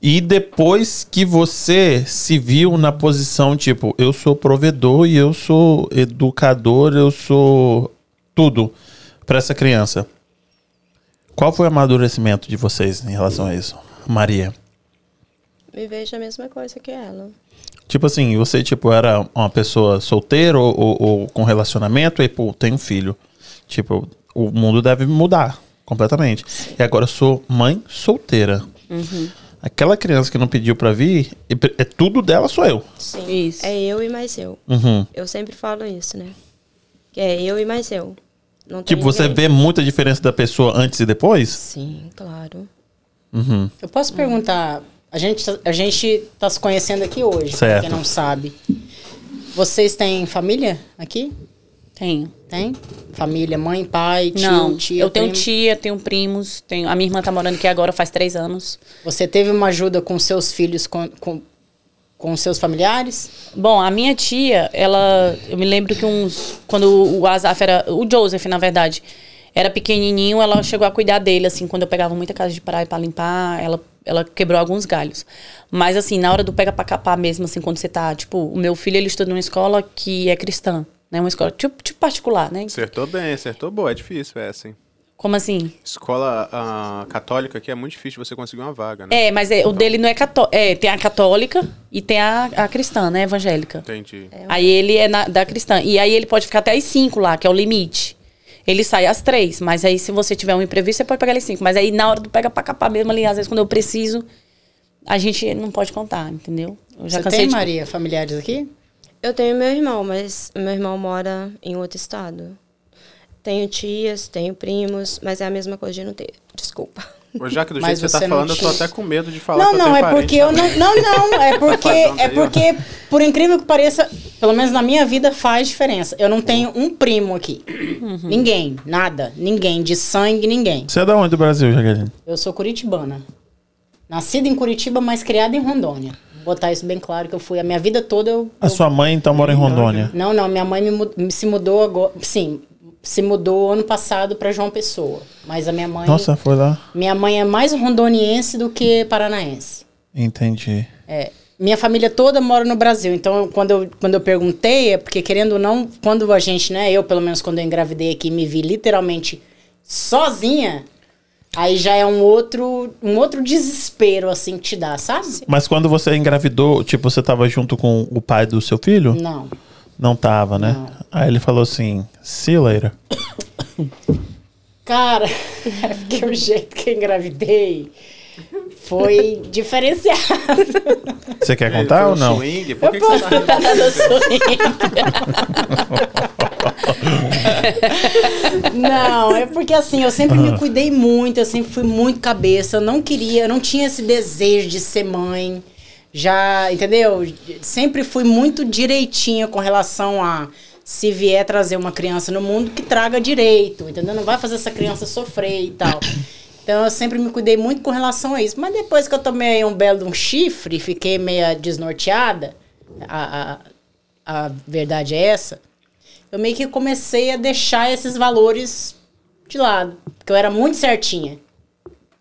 e depois que você se viu na posição tipo, eu sou provedor e eu sou educador, eu sou tudo para essa criança. Qual foi o amadurecimento de vocês em relação a isso, Maria? Me vejo a mesma coisa que ela. Tipo assim, você tipo era uma pessoa solteira ou, ou- ou com relacionamento e pô, tem um filho. Tipo, o mundo deve mudar completamente. E agora eu sou mãe solteira. Aquela criança que não pediu pra vir, e é tudo dela sou eu. Sim. Isso. É eu e mais eu. Uhum. Eu sempre falo isso, né? Que é eu e mais eu. Não Tipo, você ninguém. vê muita diferença da pessoa antes e depois? Sim, claro. Uhum. Eu posso perguntar, a gente, a gente tá se conhecendo aqui hoje, pra Certo. quem não sabe. Vocês têm família aqui? Tenho. Tem? Família, mãe, pai, tio, Não, tia, eu tenho primo? tia, tenho primos, tenho, a minha irmã tá morando aqui agora faz três anos. Você teve uma ajuda com seus filhos, com, com, com seus familiares? Bom, a minha tia, ela. Eu me lembro que uns. Quando o Azaf era. O Joseph, na verdade, era pequenininho, ela chegou a cuidar dele, assim, quando eu pegava muita casa de praia pra limpar, ela, ela quebrou alguns galhos. Mas, assim, na hora do pega pra capar mesmo, assim, quando você tá. Tipo, o meu filho, ele estuda numa escola que é cristã, né? Uma escola tipo, tipo particular, né? Acertou bem, acertou boa. É difícil essa, hein? Como assim? Escola ah, católica aqui é muito difícil você conseguir uma vaga, né? É, mas é, o dele não é católico. É, tem a católica e tem a, a cristã, né? Evangélica. Entendi. Aí ele é na- da cristã. E aí ele pode ficar até às 5 lá, que é o limite. Ele sai às três, mas aí se você tiver um imprevisto, você pode pegar ele às 5. Mas aí na hora do pega pra capar mesmo ali, às vezes quando eu preciso, a gente não pode contar, entendeu? Eu já Você cansei tem, de... Maria, familiares aqui? Eu tenho meu irmão, mas meu irmão mora em outro estado. Tenho tias, tenho primos, mas é a mesma coisa de não ter. Desculpa. Ô, já que do jeito que você tá falando, eu tô tinha- até com medo de falar Não, que eu não, tenho é porque eu não. Não, não, é porque. É porque, por incrível que pareça, pelo menos na minha vida faz diferença. Eu não tenho um primo aqui. Uhum. Ninguém, nada. Ninguém, de sangue, ninguém. Você é da onde do Brasil, Jaqueline? Eu sou curitibana. Nascida em Curitiba, mas criada em Rondônia. Botar isso bem claro que eu fui a minha vida toda. Eu, A eu- sua mãe então mora em Rondônia. Não, não, minha mãe me- se mudou agora. Sim, se mudou ano passado para João Pessoa. Mas a minha mãe. Nossa, foi lá. Minha mãe é mais rondoniense do que paranaense. Entendi. É, minha família toda mora no Brasil. Então, quando eu, quando eu perguntei, é porque querendo ou não, quando a gente, né, eu pelo menos quando eu engravidei aqui, me vi literalmente sozinha, aí já é um outro, um outro desespero, assim, que te dá, sabe? Mas quando você engravidou, tipo, você tava junto com o pai do seu filho? Não. Não tava, né? Aí ele falou assim, see you later. Cara, é porque o jeito que eu engravidei foi diferenciado. Você quer contar ou não? Swing? Por que, que você tá rindo? Não, é porque assim, eu sempre me cuidei muito, eu sempre fui muito cabeça, eu não queria, eu não tinha esse desejo de ser mãe. Já, entendeu? Sempre fui muito direitinha com relação a se vier trazer uma criança no mundo que traga direito, entendeu? Não vai fazer essa criança sofrer e tal. Então eu sempre me cuidei muito com relação a isso. Mas depois que eu tomei um belo um chifre e fiquei meia desnorteada, a, a, a verdade é essa, eu meio que comecei a deixar esses valores de lado. Porque eu era muito certinha.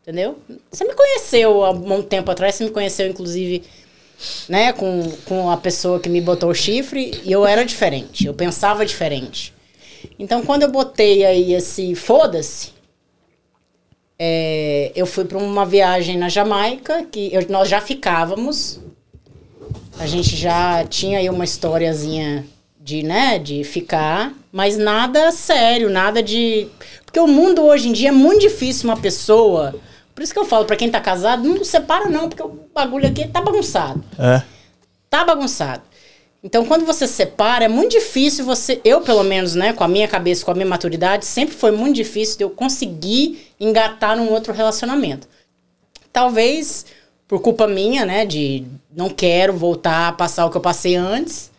Entendeu? Você me conheceu há um tempo atrás, você me conheceu, inclusive, né, com, com a pessoa que me botou o chifre, e eu era diferente, eu pensava diferente. Então, quando eu botei aí esse foda-se, é, eu fui para uma viagem na Jamaica, que eu- nós já ficávamos. A gente já tinha aí uma historiazinha de, né, de ficar, mas nada sério, nada de. Porque o mundo hoje em dia é muito difícil uma pessoa. Por isso que eu falo, para quem tá casado, não separa não, porque o bagulho aqui tá bagunçado É. tá bagunçado. Então, quando você separa, é muito difícil você, eu pelo menos, né, com a minha cabeça, com a minha maturidade, sempre foi muito difícil de eu conseguir engatar num outro relacionamento. Talvez por culpa minha, né, de não quero voltar a passar o que eu passei antes.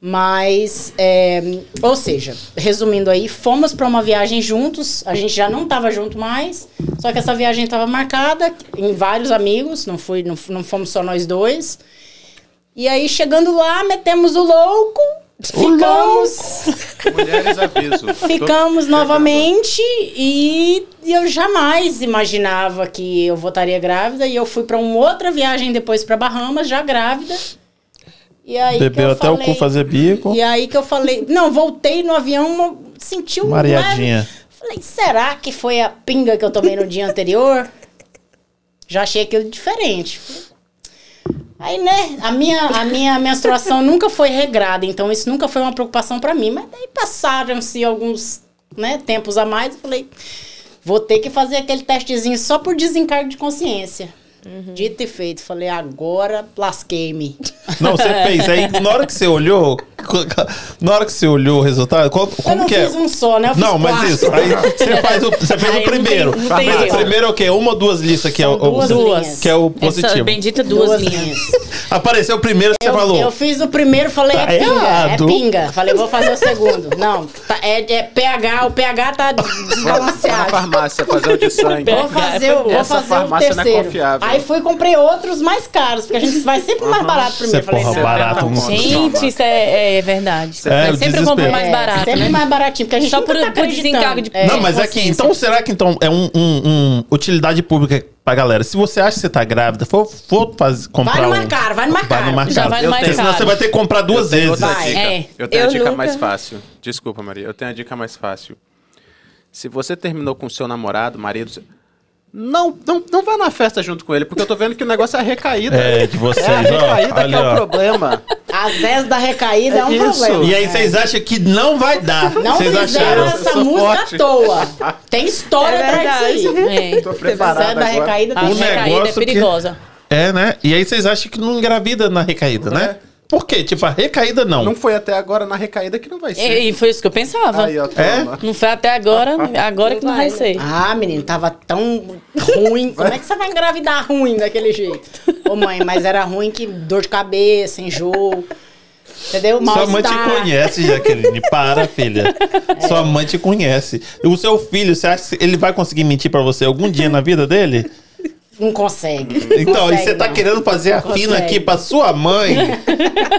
Mas, é, ou seja, resumindo aí, fomos para uma viagem juntos, a gente já não estava junto mais, só que essa viagem estava marcada em vários amigos, não, fui, não, não fomos só nós dois. E aí, chegando lá, metemos o louco, ficamos, Mulheres aviso. ficamos novamente e eu jamais imaginava que eu voltaria grávida e eu fui para uma outra viagem depois para Bahamas, já grávida. E aí que Bebeu eu até o falei- cu fazer bico. E aí que eu falei, não, voltei no avião, senti um Mareadinha. leve- Falei, será que foi a pinga que eu tomei no dia anterior? Já achei aquilo diferente. Aí, né, a minha, a minha menstruação nunca foi regrada, então isso nunca foi uma preocupação pra mim. Mas daí passaram-se alguns né, tempos a mais, eu falei, vou ter que fazer aquele testezinho só por desencargo de consciência. Dito e feito, falei, agora lasquei-me. Não, você fez. Aí, na hora que você olhou, na hora que você olhou o resultado, qual- eu como não que é? fiz um só, né? Eu fiz Não, mas quatro. isso. Aí você, faz o, você fez Aí o não primeiro. tem- não tem o primeiro é o quê? Uma ou duas listas que é São o, o- duas que é o Essa positivo. bendita duas, Duas linhas. Apareceu o primeiro que você falou. eu fiz o primeiro, falei, Tá é pinga, errado. é pinga. Falei, vou fazer o segundo. Não, tá- é, é PH, o PH tá Na desbalanceado. farmácia, fazer o de sangue. Vou fazer, o- vou Essa fazer o farmácia não é terceiro. confiável. Aí fui e comprei outros mais caros, porque a gente vai sempre mais barato Você, primeiro. Falei, porra, não, barato. não. Gente, isso é, é verdade. É, Mas o sempre desespero. mais é, barato, Sempre né? mais baratinho, porque a gente Só por- tá por desencargo de- Não, mas é que, então, será que então é um, um- um utilidade pública pra galera? Se você acha que você tá grávida, for, for fazer, comprar Vai no um- mais caro, vai no mais Vai no caro. mais Já caro. vai no mais tenho- Senão caro. você vai ter que comprar duas Eu tenho vezes. outra Vai. dica. É. Eu tenho a Eu dica nunca- mais fácil. Desculpa, Maria. Eu tenho a dica mais fácil. Se você terminou com seu namorado, marido, não, não, não vá na festa junto com ele, porque eu tô vendo que o negócio é a recaída. É, de vocês, É a recaída ó. que é o ó. problema. Às vezes da recaída é um Isso. problema. E aí vocês acham que não vai dar. Não vocês fizeram acharam? essa música forte. à toa. Tem história É atrás disso aí. É. Tô preparado da agora. recaída A O tem recaída é negócio que- perigosa. É, né? E aí vocês acham que não engravida na recaída, né? Por quê? Tipo, a recaída não. Não foi até agora na recaída que não vai ser. E, e foi isso que eu pensava. Aí, ó, É? toma. Não foi até agora, agora que não vai ser. Ah, menino, tava tão ruim. Como é que você vai engravidar ruim daquele jeito? Ô, mãe, mas era ruim que dor de cabeça, enjoo. Entendeu? Sua mãe te conhece, Jaqueline. Para, filha. Sua mãe te conhece. O seu filho, você acha que ele vai conseguir mentir pra você algum dia na vida dele? Não consegue. Não Então, e consegue, você tá não. querendo fazer a Não fina consegue. aqui pra sua mãe?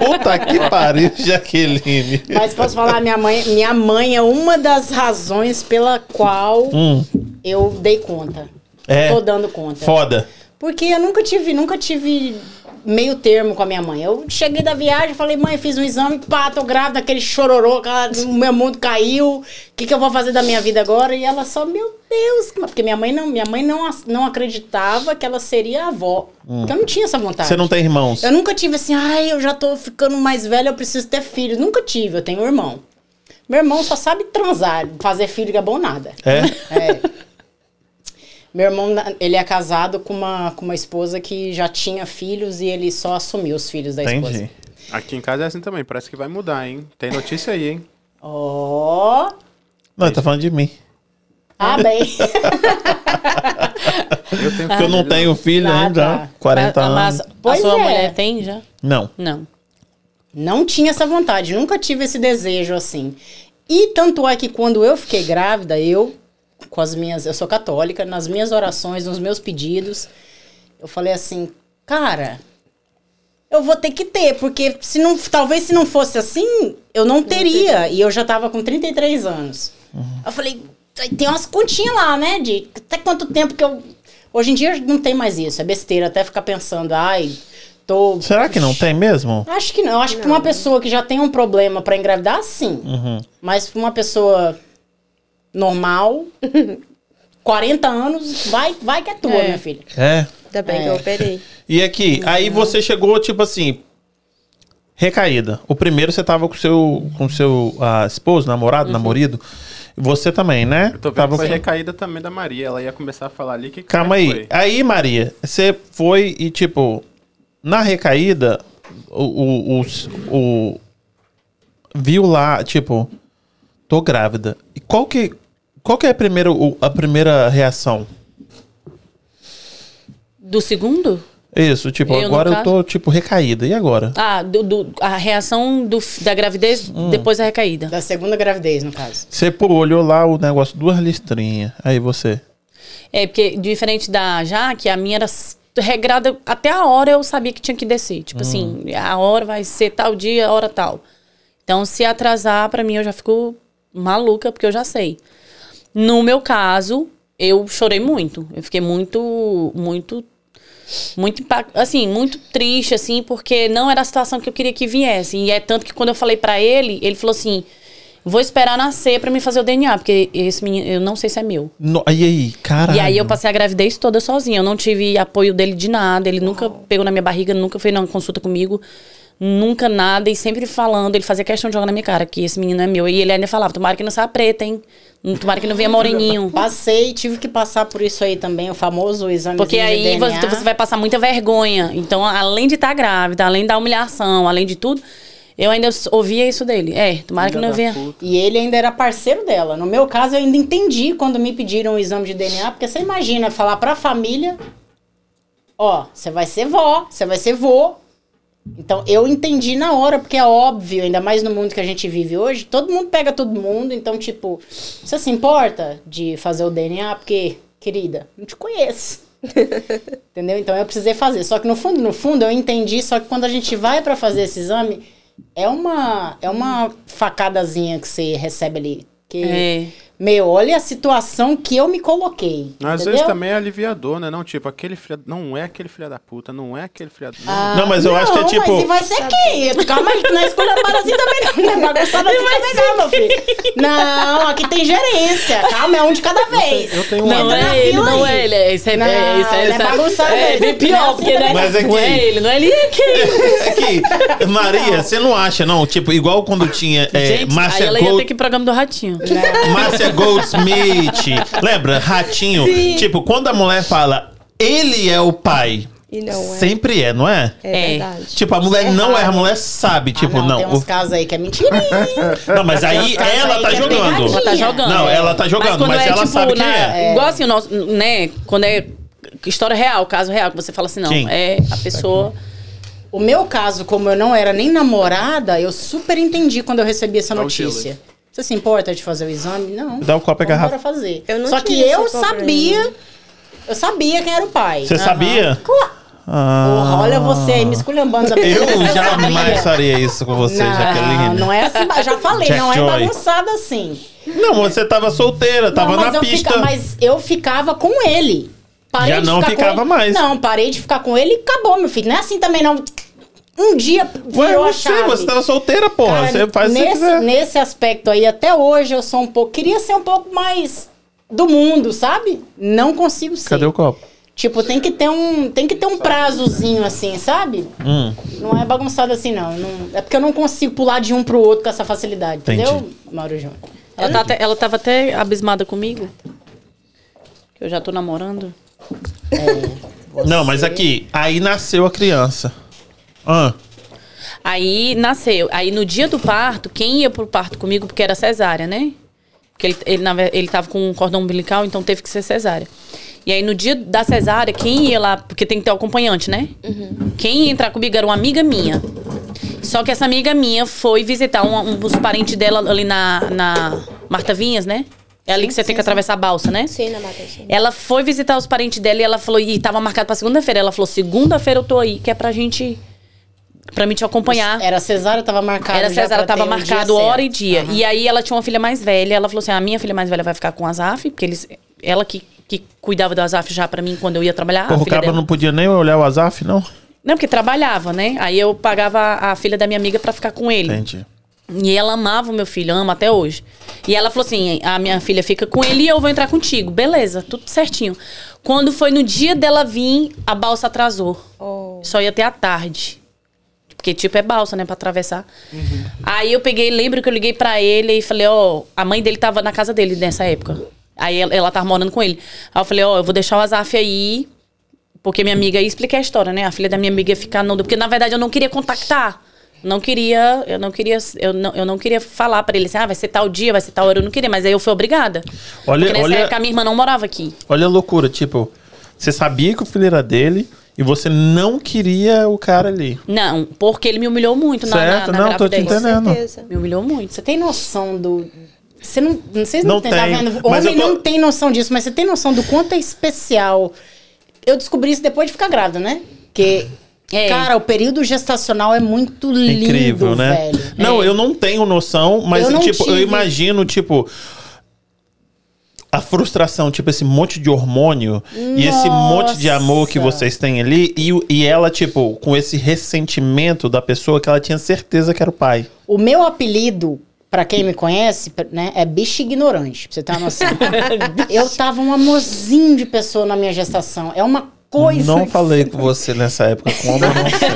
Puta que pariu, Jaqueline. Mas posso falar, minha mãe, minha mãe é uma das razões pela qual Hum, eu dei conta. é. Tô dando conta. Foda. Porque eu nunca tive, nunca tive meio termo com a minha mãe. Eu cheguei da viagem, falei, mãe, fiz um exame, pá, tô grávida, aquele chororô, aquela- o meu mundo caiu. O que, que eu vou fazer da minha vida agora? E ela só, meu Deus, porque minha mãe não, minha mãe não, não acreditava que ela seria avó. Porque eu não tinha essa vontade. Você não tem irmãos? Eu nunca tive assim, ai, eu já tô ficando mais velha, eu preciso ter filhos. Nunca tive, eu tenho um irmão. Meu irmão só sabe transar, fazer filho que é bom nada. É? É. Meu irmão, ele é casado com uma, com uma esposa que já tinha filhos e ele só assumiu os filhos da esposa. Entendi. Aqui em casa é assim também, parece que vai mudar, hein? Tem notícia aí, hein? Ó. Não, ele tá falando de mim. Ah, bem. Eu tenho eu não tenho filho Ah, ainda, tá. já. 40 A- mas anos. a Pois sua é. mulher tem já? Não. Não. Não tinha essa vontade, nunca tive esse desejo assim. E tanto é que quando eu fiquei grávida, eu, com as minhas. Eu sou católica, nas minhas orações, nos meus pedidos, eu falei assim, cara, eu vou ter que ter, porque se não, talvez se não fosse assim, eu não teria. E eu já tava com 33 anos. Eu falei, tem umas continhas lá, né? De até quanto tempo que eu. Hoje em dia não tem mais isso, é besteira até ficar pensando, ai, tô. Será que não tem mesmo? Acho que não. Acho que pra uma pessoa que já tem um problema pra engravidar, sim. Uhum. Mas pra uma pessoa normal, 40 anos, vai, vai que é tua, É. minha filha. É. Ainda bem que eu operei. E aqui, aí você chegou, tipo assim, recaída. O primeiro você tava com seu, com seu ah, esposo, namorado, namorado. Você também, né? Eu tô vendo Tava que foi com- recaída também da Maria. Ela ia começar a falar ali. Que, Calma é aí. foi? Aí, Maria, você foi e, tipo, na recaída, o, o, o, o- viu lá, tipo, tô grávida. E qual que, qual que é a primeira, a primeira reação? Do segundo? Isso, tipo, Eu, agora eu tô, tipo, recaída. E agora? Ah, do, do- a reação do, da gravidez Hum. depois da recaída. Da segunda gravidez, no caso. Você, pô, olhou lá o negócio, duas listrinhas. Aí você. É, porque diferente da Jaque, a minha era regrada. Até a hora eu sabia que tinha que descer. Tipo assim, a hora vai ser tal dia, a hora tal. Então, se atrasar, pra mim, eu já fico maluca, porque eu já sei. No meu caso, eu chorei muito. Eu fiquei muito, muito, muito, assim, muito triste, assim, porque não era a situação que eu queria que viesse. E é tanto que quando eu falei pra ele, ele falou assim, vou esperar nascer pra me fazer o DNA, porque esse menino, eu não sei se é meu. No, e aí, caralho. E aí eu passei a gravidez toda sozinha. Eu não tive apoio dele de nada. Ele nunca pegou na minha barriga, nunca foi na consulta comigo. Nunca nada. E sempre falando, ele fazia questão de jogar na minha cara que esse menino é meu. E ele ainda falava, tomara que não saia preta, hein? Tomara que não venha moreninho. Passei, tive que passar por isso aí também, o famoso exame Porque de aí DNA. você, você vai passar muita vergonha. Então, além de estar grávida, além da humilhação, além de tudo, eu ainda ouvia isso dele. É, tomara que Filha não da venha. puta. E ele ainda era parceiro dela. No meu caso, eu ainda entendi quando me pediram o exame de DNA, porque você imagina falar pra família: ó, você vai ser vó, você vai ser vô. Então eu entendi na hora, porque é óbvio, ainda mais no mundo que a gente vive hoje, todo mundo pega todo mundo. Então, tipo, você se importa de fazer o DNA? Porque, querida, não te conheço. Entendeu? Então eu precisei fazer. Só que no fundo, no fundo, eu entendi. Só que quando a gente vai pra fazer esse exame, é uma, é uma facadazinha que você recebe ali. Que, É. meu, olha a situação que eu me coloquei. Às entendeu? vezes também é aliviador, né? Não, tipo, aquele filho. Não é aquele filho da puta, não é aquele filho da. Ah, Não, mas eu acho que é tipo- Mas e vai ser quem? Calma aí, que não é esculhambada assim também não. Não é bagunçada assim também não, meu filho. Não, aqui tem gerência. Calma, é um de cada vez. Eu tenho um Não, Entra na é ele, não aí. é ele. É, isso é, Não, é, isso é, não é bagunçado é, bem pior, porque né, Mas é não que- é ele, não é ele. É quem? Aqui, Maria, você não acha, não? Tipo, igual quando tinha é, Gente, aí Márcia ela ia Gold. ter que ir pro programa do Ratinho. Márcia Goldsmith. Lembra? Ratinho. Tipo, quando a mulher fala, ele é o pai. E não é. Sempre é, não é? É, É. verdade. Tipo, a mulher não é, a mulher sabe. Tipo, Ah, não, não. Tem uns o- casos aí que é mentirinha. Não, mas aí ela aí tá é jogando. Ela tá jogando. Não, ela tá jogando, quando mas é, ela tipo, sabe quem na- é. Igual assim, o nosso, né? Quando é história real, caso real, que você fala assim, não, Sim. é a pessoa. O meu caso, como eu não era nem namorada, eu super entendi quando eu recebi essa notícia. Você se importa de fazer o exame? Não. Dá o copo e Vamos garrafa. fazer. Eu não Só que eu sabia. Eu sabia quem era o pai. Você sabia? Claro. Ah, Porra, olha você aí me esculhambando. eu jamais faria isso com você, não, Jaqueline. Não é assim, já falei, Jack não é Joy. bagunçado assim. Não, você tava solteira, tava não, mas na eu pista. fica- mas eu ficava com ele. Parei Já não ficava mais. Não, parei de ficar com ele e acabou, meu filho. Não é assim também, não. Um dia Ué, virou a você, chave. você tava solteira, porra. Cara, você faz você nesse, nesse aspecto aí, até hoje eu sou um pouco. Queria ser um pouco mais do mundo, sabe? Não consigo ser. Cadê o copo? Tipo, tem que ter um, tem que ter um prazozinho assim, sabe? Hum. Não é bagunçado assim, não. Não- É porque eu não consigo pular de um pro outro com essa facilidade, Entendi. entendeu, Mauro Júnior? Ela, tá até, ela tava até abismada comigo. Que eu já tô namorando. Não, mas aqui, aí nasceu a criança. Ah, Aí nasceu. Aí no dia do parto, quem ia pro parto comigo, porque era cesárea, né? Porque ele, ele, ele tava com um cordão umbilical, então teve que ser cesárea. E aí no dia da cesárea, quem ia lá, porque tem que ter o acompanhante, né? Quem ia entrar comigo era uma amiga minha. Só que essa amiga minha foi visitar um, um dos parentes dela ali na, na Marta Vinhas, né? É ali que você tem que atravessar a balsa, né? Sim, na sim. Ela foi visitar os parentes dela e ela falou, e tava marcado pra segunda-feira. Ela falou, segunda-feira eu tô aí, que é pra gente. Pra mim te acompanhar. Era cesárea, tava marcado. Era Cesárea, tava o marcado hora e dia. Aham. E aí ela tinha uma filha mais velha. Ela falou assim: a minha filha mais velha vai ficar com a Azaf, porque eles, ela que, que cuidava do Azaf já pra mim quando eu ia trabalhar. a porra, o dela. não podia nem olhar o Azaf, não? Não, porque trabalhava, né? Aí eu pagava a, filha da minha amiga pra ficar com ele. Entendi. E ela amava o meu filho, ama até hoje. E ela falou assim: a minha filha fica com ele e eu vou entrar contigo. Beleza, tudo certinho. Quando foi no dia dela vir, a balsa atrasou. Oh. Só ia até a tarde. Porque, tipo, é balsa, né, pra atravessar. Aí eu peguei, lembro que eu liguei pra ele e falei: Ó, a mãe dele tava na casa dele nessa época. Aí ela, ela tava morando com ele. Aí eu falei: Ó, eu vou deixar o Azaf aí. Porque minha amiga, aí expliquei a história, né? A filha da minha amiga ia ficar no. Porque na verdade eu não queria contactar. Não queria, eu não queria, eu não, eu não queria falar pra ele assim, ah, vai ser tal dia, vai ser tal hora, eu não queria, mas aí eu fui obrigada. Olha- Porque nessa olha- época a minha irmã não morava aqui. Olha a loucura, tipo, você sabia que o filho era dele e você não queria o cara ali. Não, porque ele me humilhou muito na, Certo, na, na não, tô te gravidez. entendendo. Com certeza. Me humilhou muito. Você tem noção do. Você não. Não sei se não, Não tem, tá tem, vendo? mas Homem tô- não tem noção disso, mas você tem noção do quanto é especial. Eu descobri isso depois de ficar grávida, né? Que. É. Cara, o período gestacional é muito lindo, Incrível, né? velho. Não, É. eu não tenho noção, mas Eu tipo, eu imagino, tipo, a frustração, tipo, esse monte de hormônio e esse monte de amor que Nossa. vocês têm ali, e, e ela, tipo, com esse ressentimento da pessoa que ela tinha certeza que era o pai. O meu apelido, pra quem me conhece, né, é bicho ignorante, pra você ter uma noção. eu tava um amorzinho de pessoa na minha gestação. É uma coisa. não falei com você nessa época, como eu não sei.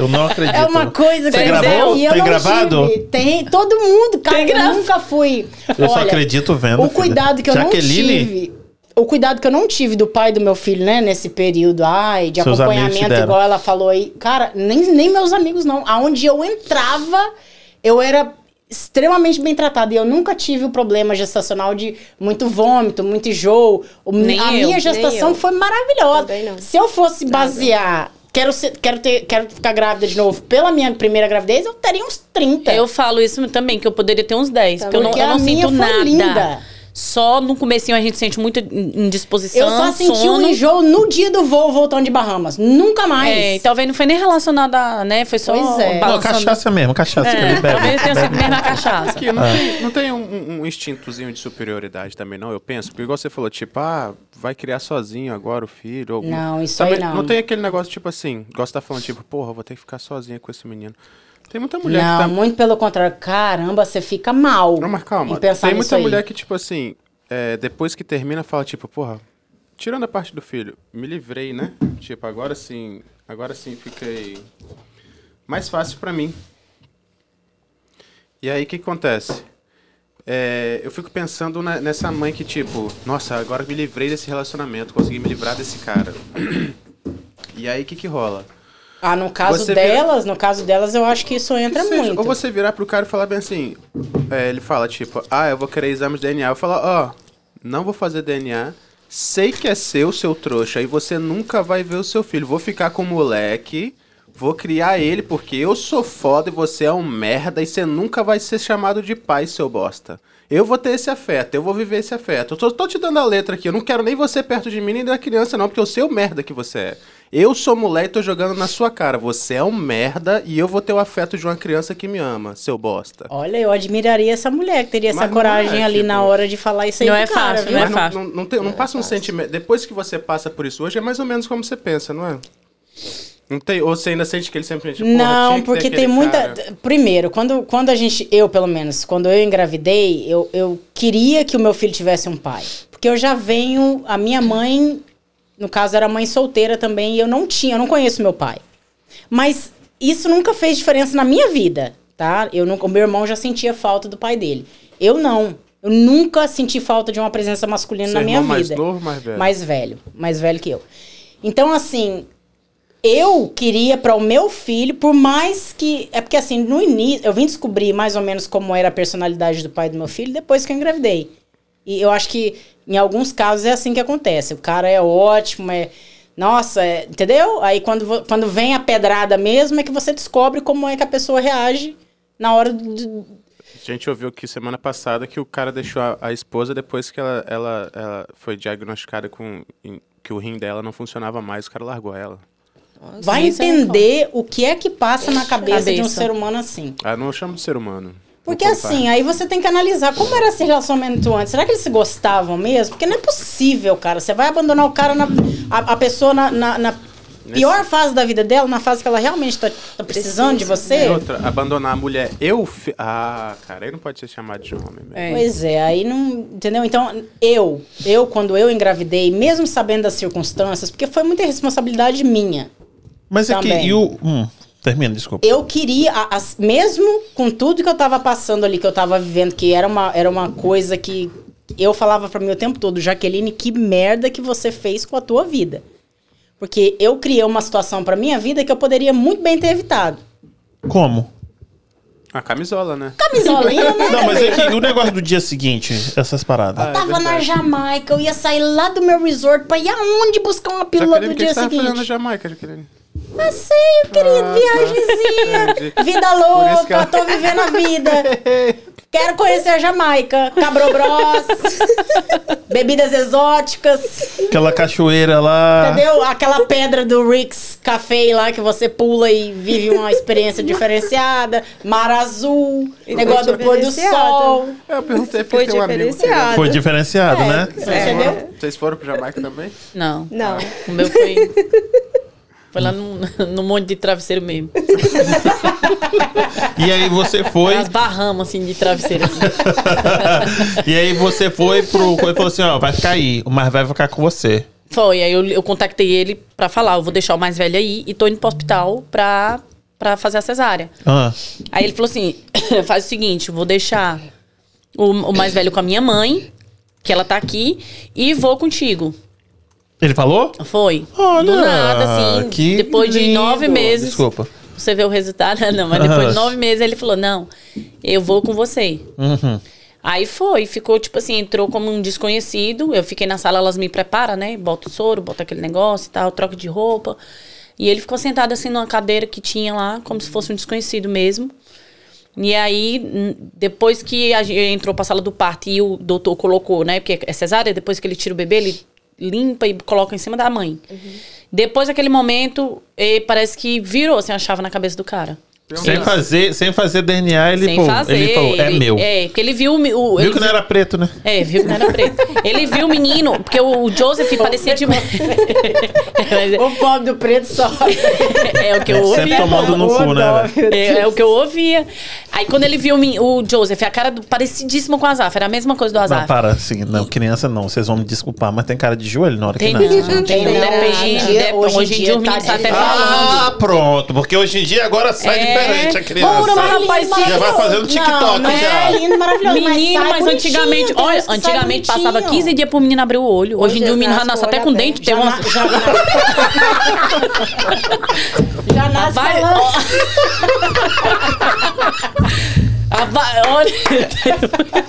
Eu não acredito. É uma coisa que Você gravou? e eu Tem não gravado? tive. Tem, todo mundo, cara. Tem eu nunca fui. Eu só Olha, acredito vendo. O cuidado que eu Jaqueline? não tive. O cuidado que eu não tive do pai do meu filho, né, nesse período, ai, de Seus acompanhamento, igual ela falou aí. Cara, nem, nem meus amigos, não. Aonde eu entrava, eu era extremamente bem tratada. E eu nunca tive o problema gestacional de muito vômito, muito enjoo. Nem a eu, minha gestação foi maravilhosa. Se eu fosse basear. Quero, ser, quero, ter, quero ficar grávida de novo pela minha primeira gravidez, eu teria uns 30. Eu falo isso também, que eu poderia ter uns 10. Porque eu não, eu não sinto nada. linda. Só no comecinho a gente sente muita indisposição, Eu só senti um sono. enjoo no dia do voo voltando de Bahamas. Nunca mais. É, e talvez não foi nem relacionado a, né? Foi só Pois é. Não, cachaça mesmo, cachaça que ele É, bebe. talvez tenha sido mesmo a cachaça. Aqui, não, tem, não tem um, um- um instintozinho de superioridade também, não? Eu penso, porque igual você falou, tipo, ah, vai criar sozinho agora o filho. ou- Não, isso Também aí não. Não tem aquele negócio, tipo assim, igual você tá falando, tipo, porra, vou ter que ficar sozinha com esse menino. Tem muita mulher Não, que tá. muito pelo contrário. Caramba, você fica mal. Não, mas calma. Tem muita aí. mulher que, tipo assim, é, depois que termina, fala, tipo, porra, tirando a parte do filho, me livrei, né? Tipo, agora sim, agora sim fiquei mais fácil pra mim. E aí, o que acontece? É, eu fico pensando na- nessa mãe que, tipo, nossa, agora me livrei desse relacionamento, consegui me livrar desse cara. E aí, o que que rola? Ah, no caso Você vira- delas, no caso delas, eu acho que isso entra Que muito. Ou você virar pro cara e falar bem assim. é, ele fala, tipo, ah, eu vou querer exame de DNA. Eu falo, ó, não vou fazer DNA. Sei que é seu, seu trouxa, e você nunca vai ver o seu filho. Vou ficar com o moleque, vou criar ele, porque eu sou foda e você é um merda, e você nunca vai ser chamado de pai, seu bosta. Eu vou ter esse afeto, eu vou viver esse afeto. Eu tô, tô te dando a letra aqui, eu não quero nem você perto de mim, nem da criança, não, porque eu sei o merda que você é. Eu sou mulher e tô jogando na sua cara. Você é um merda e eu vou ter o afeto de uma criança que me ama, seu bosta. Olha, eu admiraria essa mulher que teria Mas essa não coragem é, ali tipo- na hora de falar isso aí Não é cara, fácil, viu? não é fácil. não, não, tem- não passa um sentimento. Depois que você passa por isso hoje, é mais ou menos como você pensa, não é? Não tem, ou você ainda sente que ele sempre tipo, Não, porque tem muita. cara. Primeiro, quando, quando a gente. Eu, pelo menos, quando eu engravidei, eu, eu queria que o meu filho tivesse um pai. Porque eu já venho. A minha mãe, no caso, era mãe solteira também, e eu não tinha, eu não conheço meu pai. Mas isso nunca fez diferença na minha vida, tá? Eu nunca, o meu irmão já sentia falta do pai dele. Eu não. Eu nunca senti falta de uma presença masculina Seu na minha mais vida. novo ou mais velho? Mais velho, mais velho que eu. Então, assim, eu queria para o meu filho, por mais que. É porque, assim, no início, eu vim descobrir mais ou menos como era a personalidade do pai do meu filho depois que eu engravidei. E eu acho que, em alguns casos, é assim que acontece. O cara é ótimo, é. Nossa, é- entendeu? Aí quando, quando vem a pedrada mesmo, é que você descobre como é que a pessoa reage na hora do. A gente ouviu aqui semana passada que o cara deixou a, a esposa depois que ela, ela, ela foi diagnosticada com em- que o rim dela não funcionava mais, o cara largou ela. Vai isso é entender o que é que passa na cabeça, de um Cabeça. ser humano assim. Ah, não chamo de ser humano. Porque assim, aí você tem que analisar como era esse relacionamento antes. Será que eles se gostavam mesmo? Porque não é possível, cara. Você vai abandonar o cara, na, a, a pessoa na, na- na pior fase da vida dela, na fase que ela realmente tá, tá precisando de E você. outra, abandonar a mulher. Eu. Fi... Ah, cara, aí não pode ser chamado de homem mesmo. É. Pois é, aí não. Entendeu? Então, eu, eu, quando eu engravidei, mesmo sabendo das circunstâncias, porque foi muita responsabilidade minha. Mas é que. Também. E o. Hum, termina, desculpa. Eu queria, a- as- mesmo com tudo que eu tava passando ali, que eu tava vivendo, que era uma, era uma coisa que eu falava pra mim o tempo todo, Jaqueline, que merda que você fez com a tua vida. Porque eu criei uma situação pra minha vida que eu poderia muito bem ter evitado. Como? A camisola, né? Camisolinha, né? Não, mas é que o negócio do dia seguinte, essas paradas. Ah, é Tava na verdade. Jamaica, eu ia sair lá do meu resort pra ir aonde buscar uma pílula Jaqueline, do dia que você tava fazendo na seguinte. Jamaica, Jaqueline? Passeio, querido, Ah, tá. viagemzinha. Entendi. Vida louca, ela- tô vivendo a vida. Quero conhecer a Jamaica. Cabrobros, bebidas exóticas, Aquela cachoeira lá. entendeu? Aquela pedra do Rick's Café lá que você pula e vive uma experiência diferenciada. Mar azul, negócio do pôr do sol. Eu perguntei porque Foi tem um amigo. que-. Foi diferenciado, É. né? Vocês Entendeu? foram- Vocês foram pro Jamaica também? Não. Não. O meu foi. Foi lá num, num monte de travesseiro mesmo. E aí você foi. As Bahamas, assim, de travesseiro. Assim. e aí você foi pro. E falou assim: ó, vai ficar aí, o mais vai ficar com você. Foi, aí eu, eu contactei ele pra falar, eu vou deixar o mais velho aí e tô indo pro hospital pra, pra fazer a cesárea. Ah, Aí ele falou assim: faz o seguinte, vou deixar o, o mais velho com a minha mãe, que ela tá aqui, e vou contigo. Ele falou? Foi. Olha, Do nada, assim. que depois de lindo. nove meses. Desculpa. Você vê o resultado? Não, mas depois de nove meses ele falou: não, eu vou com você. Uhum. Aí foi, ficou tipo assim, entrou como um desconhecido. Eu fiquei na sala, elas me preparam, né? Bota o soro, bota aquele negócio e tal, troca de roupa. E ele ficou sentado assim numa cadeira que tinha lá, como se fosse um desconhecido mesmo. E aí, depois que a gente entrou pra sala do parto e o doutor colocou, né? Porque é cesárea, depois que ele tira o bebê, ele limpa e coloca em cima da mãe. Depois daquele momento, parece que virou assim, a chave na cabeça do cara. Sem fazer, sem fazer DNA, ele, Sem pô, fazer. ele falou: é ele- meu. É, porque ele viu o. Viu que não era preto, né? É, viu que não era preto. Ele viu o menino, porque o, o Joseph parecia de. Mas é- O pobre do preto sofre. é o que eu Sempre ouvia. tomando no cu, né? É, é o que eu ouvia. Aí quando ele viu o, o Joseph, a cara do, parecidíssima com o Azaf, era a mesma coisa do Não, Azaf. para, assim, não, criança não, vocês vão me desculpar, mas tem cara de joelho na hora Tem que nasce. não, tem não, não. depende. Hoje em depende. dia- Hoje, hoje em em dia os dia meninos tá estão até falando. Ah, pronto, porque hoje em dia agora sai É. diferente a criança. Ora, mas rapaz, Lindo, Já vai fazendo TikTok não, não já. É lindo, maravilhoso. Menino, mas, bonitinho, antigamente, olha, antigamente passava bonitinho. 15 dias pro menino abrir o olho. Hoje, em dia o menino já nasce nasce com o até com dente. Tem Já, uma... na- já, já nasce Vai, falando. Olha.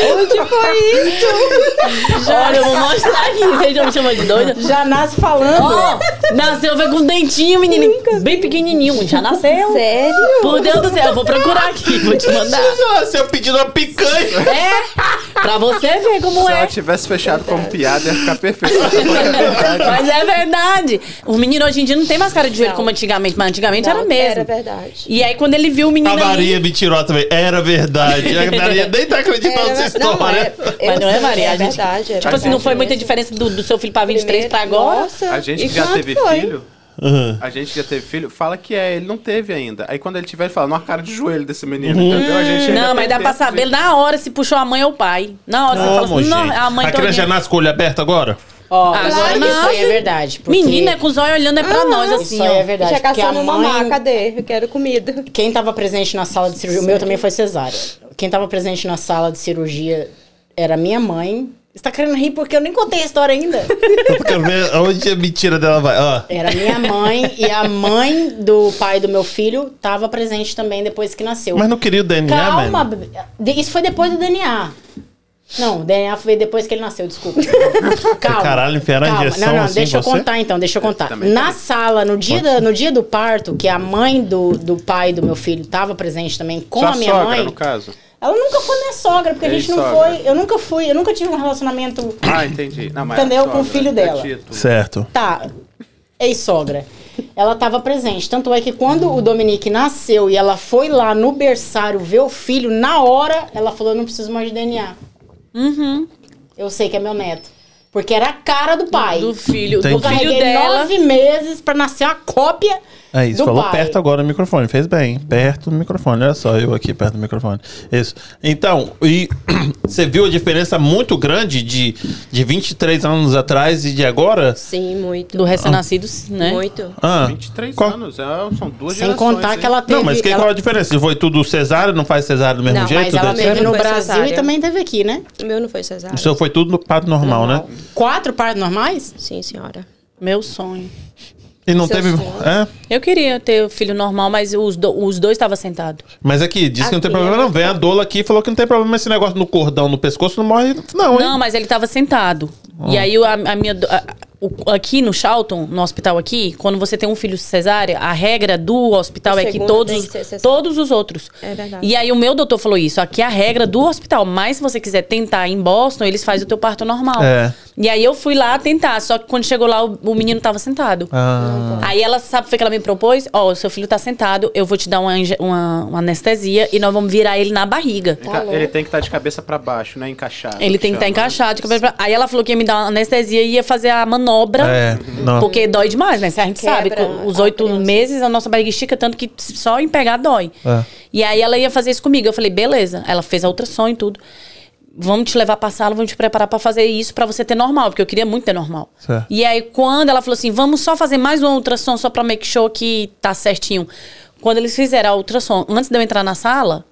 Onde foi isso? Olha, eu vou mostrar aqui. Vocês já me chamam de doida? Já nasce falando. Ó, nasceu veio com um dentinho, menino. Bem pequenininho. Já nasceu. Sério? Por Deus do céu, eu vou procurar aqui. Vou te mandar. Você pedindo uma picanha. É, pra você ver como Se ela é. tivesse fechado como piada, ia ficar perfeito. Mas é verdade. Mas é verdade. O menino hoje em dia não tem mais cara de joelho Não. como antigamente, mas antigamente Não, era mesmo. Era verdade. E aí, quando ele viu o menino A ali... Maria me tirou também. Era verdade. A Maria nem tá acreditando nessa Era- não, história. é, Mas não é, Maria? É A gente- verdade. é Tipo assim, não foi verdade muita diferença do, do seu filho pra 23 pra Primeiro- agora. Nossa, A gente que já teve foi? filho, Uhum. a gente que já teve filho, fala que é, ele não teve ainda. Aí quando ele tiver, ele fala, não, a cara de joelho desse menino, entendeu? A gente Não, mas dá pra saber de- na hora se puxou a mãe ou o pai. Na hora você fala assim, não, a mãe a criança já nasce com o olho aberto agora? Ó, Agora isso aí- isso aí é verdade. porque Menina, é com os olhos olhando é pra nós, assim, Isso aí ó. é verdade. Já caçando mamar, mãe, cadê? Eu quero comida. quem tava presente na sala de cirurgia, o meu também foi cesárea. Quem tava presente na sala de cirurgia era minha mãe. Você tá querendo rir porque eu nem contei a história ainda. Ver onde a mentira dela vai. Ó. Era minha mãe e a mãe do pai do meu filho tava presente também depois que nasceu. Mas não queria o DNA, Calma, mano? isso foi depois do DNA. Não, o DNA foi depois que ele nasceu, desculpa. Calma. Caralho, enfiaram a calma. injeção Não, não, assim deixa eu você? contar então, deixa eu contar. Também Na tem. sala, no dia, da- no dia do parto, que a mãe do, do pai do meu filho tava presente também com Sua a minha sogra, mãe. no caso. Ela nunca foi minha sogra, porque a gente não foi. Eu nunca fui, eu nunca tive um relacionamento. Ah, entendi. Não, mas Entendeu? a Com o filho é dela. Certo. Tá, ex-sogra. Ela estava presente. Tanto é que quando o Dominique nasceu e ela foi lá no berçário ver o filho, na hora ela falou: Eu não preciso mais de DNA. Uhum. Eu sei que é meu neto. Porque era a cara do pai. Do filho, Entendi. Eu do filho carreguei dela. nove meses pra nascer uma cópia É isso, do falou pai. perto agora do microfone, fez bem. Perto do microfone, olha só, eu aqui perto do microfone. Isso. Então, e você viu a diferença muito grande de, de 23 anos atrás e de agora? Sim, muito. Do recém-nascidos, né? Muito. Ah, 23 qual- anos, é, são duas Sem gerações. contar hein? que ela teve. Não, mas que, ela, qual a diferença? Foi tudo cesárea, não faz cesárea do mesmo Não, jeito? mas ela teve no Brasil cesárea. e também teve aqui, né? O meu não foi cesárea. O seu foi tudo no parto normal, né? Quatro partos normais? Sim, senhora. Meu sonho. E não teve. É? Eu queria ter o filho normal, mas os, do- os dois estavam sentados. Mas aqui, diz que não tem Aqui, problema, né? não. Vem a doula aqui e falou que não tem problema esse negócio no cordão, no pescoço, não morre, não, hein? Não, mas ele tava sentado. E aí o- a, a minha. a- o- aqui no Charlton, no hospital aqui, quando você tem um filho cesárea, a regra do hospital O é que todos, que todos os outros. É verdade. E aí o meu doutor falou isso. Aqui é a regra do hospital. Mas se você quiser tentar em Boston, eles fazem o teu parto normal. É. E aí eu fui lá tentar. Só que quando chegou lá, o, o menino tava sentado. Ah, Aí ela sabe o que ela me propôs? Ó, o seu filho tá sentado, eu vou te dar uma, uma- uma anestesia e nós vamos virar ele na barriga. Ele tá- Ele tem que estar de cabeça pra baixo, né? Encaixado. Ele tem que estar chama. encaixado de cabeça pra... Aí ela falou que ia me dar uma anestesia e ia fazer a manobra. É, não. Porque dói demais, né? A gente sabe, Quebra com os oito meses a nossa barriga estica tanto que só em pegar dói. É. E aí ela ia fazer isso comigo. Eu falei, beleza. Ela fez a ultrassom e tudo. Vamos te levar pra sala, vamos te preparar pra fazer isso pra você ter normal, porque eu queria muito ter normal. Certo. E aí, quando ela falou assim, vamos só fazer mais uma ultrassom só pra make sure que tá certinho. Quando eles fizeram a ultrassom, antes de eu entrar na sala,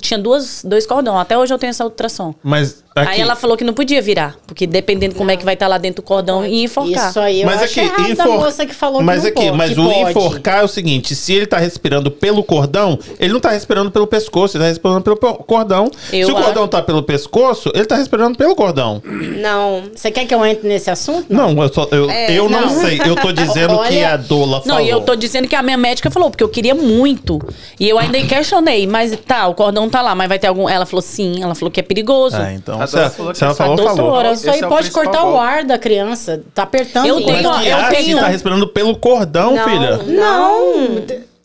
tinha duas, dois cordões. Até hoje eu tenho essa ultrassom. Mas aqui, Aí ela falou que não podia virar, porque dependendo como é que vai estar lá dentro do cordão, ia enforcar. Isso aí eu mas acho aqui, errado enfor- moça que falou mas que não aqui, pode, mas que o pode. enforcar é o seguinte: se ele tá respirando pelo cordão, ele não tá respirando pelo pescoço, ele tá respirando pelo cordão. Eu se o acho- cordão tá pelo pescoço, ele tá respirando pelo cordão. Não. Você quer que eu entre nesse assunto? Não, eu, só- eu, É, eu não, não. sei. Eu tô dizendo que Olha- a doula Não, falou. e eu tô dizendo que a minha médica falou, porque eu queria muito. E eu ainda questionei, mas tá, o cordão tá lá, mas vai ter algum. Ela falou sim, ela falou que é perigoso. Ah, então. A Se, doula ela- falou essa falou, falou. doutora- Isso aí é o pode cortar o golpe. ar da criança. Tá apertando Eu o tenho- Mas que eu ar tenho- tá respirando pelo cordão, Não. filha? Não.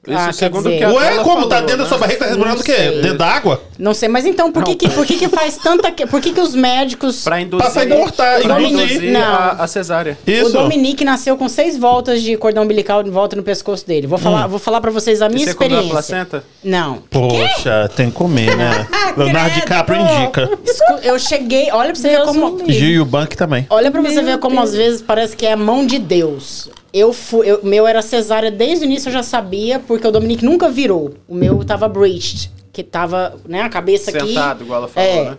Isso Ah, segundo dizer- que a Ué, como? tá falou, dentro da né? sua barriga, tá respirando o quê? Dentro d'água? Não sei, mas então por que, que, por que, que faz tanta. que- Por que, que os médicos. Pra induzir, Pra cortar, pra induzir. Não. a, a cesárea. Isso. O Dominique nasceu com seis voltas de cordão umbilical de volta no pescoço dele. Vou falar, vou falar para vocês a E minha você comeu a experiência. placenta? Não. Poxa, tem que comer, né? Leonardo Credo. DiCaprio indica. Escu- Eu cheguei, olha pra você ver como. me livre. Gil Bank também. Olha pra você ver como às vezes parece que é a mão de Deus. Eu fui, eu- meu era cesárea desde o início, eu já sabia, porque o Dominique nunca virou. O meu tava breached, que tava, né, a cabeça aqui. Sentado, igual ela falou, É. né?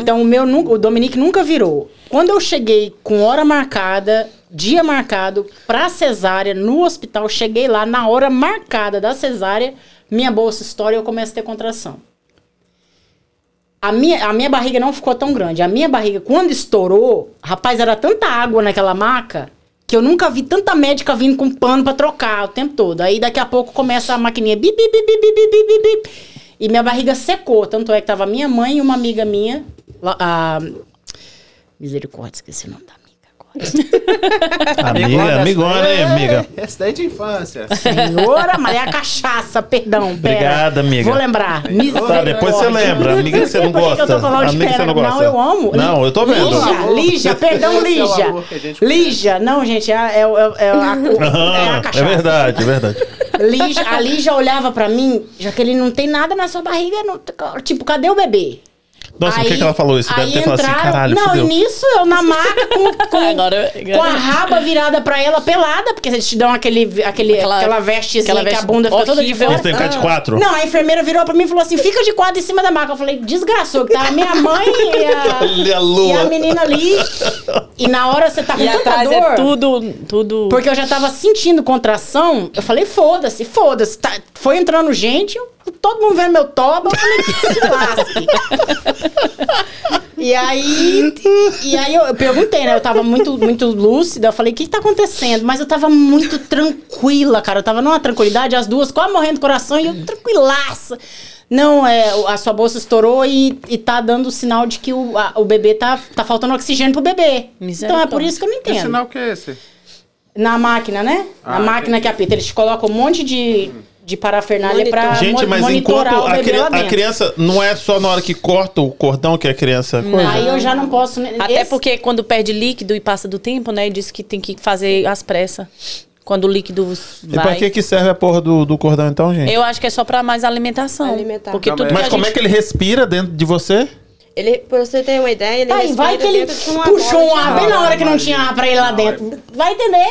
Então o meu nunca, o Dominique nunca virou. Quando eu cheguei com hora marcada, dia marcado pra cesárea no hospital, cheguei lá na hora marcada da cesárea, minha bolsa estoura e eu começo a ter contração. A minha, a minha barriga não ficou tão grande. A minha barriga, quando estourou, rapaz, era tanta água naquela maca que eu nunca vi tanta médica vindo com pano pra trocar o tempo todo. Aí daqui a pouco começa a maquininha bip, bip, bip, bip, bip, bip, bip. E minha barriga secou. Tanto é que tava minha mãe e uma amiga minha. a... Misericórdia, esqueci o nome amiga amigona, hein, amiga? Esse daí de infância. Senhora, mas é a cachaça, perdão. pera. Obrigada, amiga. Vou lembrar. Tá, depois você lembra. Amiga que você não Por que que eu tô gosta. falando de Amiga que você não gosta. Não, eu amo. Não, eu tô vendo. Lígia, Lígia, perdão, é o Lígia. amor que a gente Lígia, não, gente, é, é, é, é a, é a cachaça. é verdade, é verdade. Lígia, a Lígia olhava pra mim, já que ele não tem nada na sua barriga, não- tipo, cadê o bebê? Nossa, por que, que ela falou isso? Deve aí ter falado assim, entraram- caralho, Não, fudeu. e nisso eu na maca com, com, Agora- com a raba virada pra ela pelada, porque eles te dão aquele, aquele, aquela, Aquela- vestezinha aquela que a veste bunda fica toda de fora. Eles têm que ficar de quatro? Não, a enfermeira virou pra mim e falou assim: fica de quatro em cima da maca. Eu falei, desgraçou, que tava minha mãe e a, a e a menina ali. E na hora você tá com E tanta atrás dor. é tudo, tudo. Porque eu já tava sentindo contração. Eu falei, foda-se, foda-se. Tá- foi entrando gente, eu- todo mundo vendo meu toba. Eu falei, que se lasque. E aí, e aí eu, eu perguntei, né? Eu tava muito, muito lúcida. Eu falei, o que, que tá acontecendo? Mas eu tava muito tranquila, cara. Eu tava numa tranquilidade, as duas quase morrendo do coração e eu tranquilaça. Não, é, a sua bolsa estourou e, e tá dando sinal de que o, a- o bebê tá, tá faltando oxigênio pro bebê. Então é por isso que eu não Que entendo. sinal que é esse? Na máquina, né? Ah, Na máquina entendi. que apita. Eles colocam um monte de, de parafernália pra Gente, mas monitorar enquanto o a, cri- a criança não é só na hora que corta o cordão que a criança coisa. Aí eu já não posso. Até Esse- porque quando perde líquido e passa do tempo, né? Diz que tem que fazer às pressas. Quando o líquido E pra vai. que que serve a porra do, do cordão então, gente? Eu acho que é só pra mais alimentação. Alimentar. Porque Não, tudo mas- Mas que a como é gente... que ele respira dentro de você? Ele, pra você ter uma ideia, ele Aí respira vai que ele puxou um ar bem na hora que não tinha ar pra ele lá Não, dentro. Vai entender?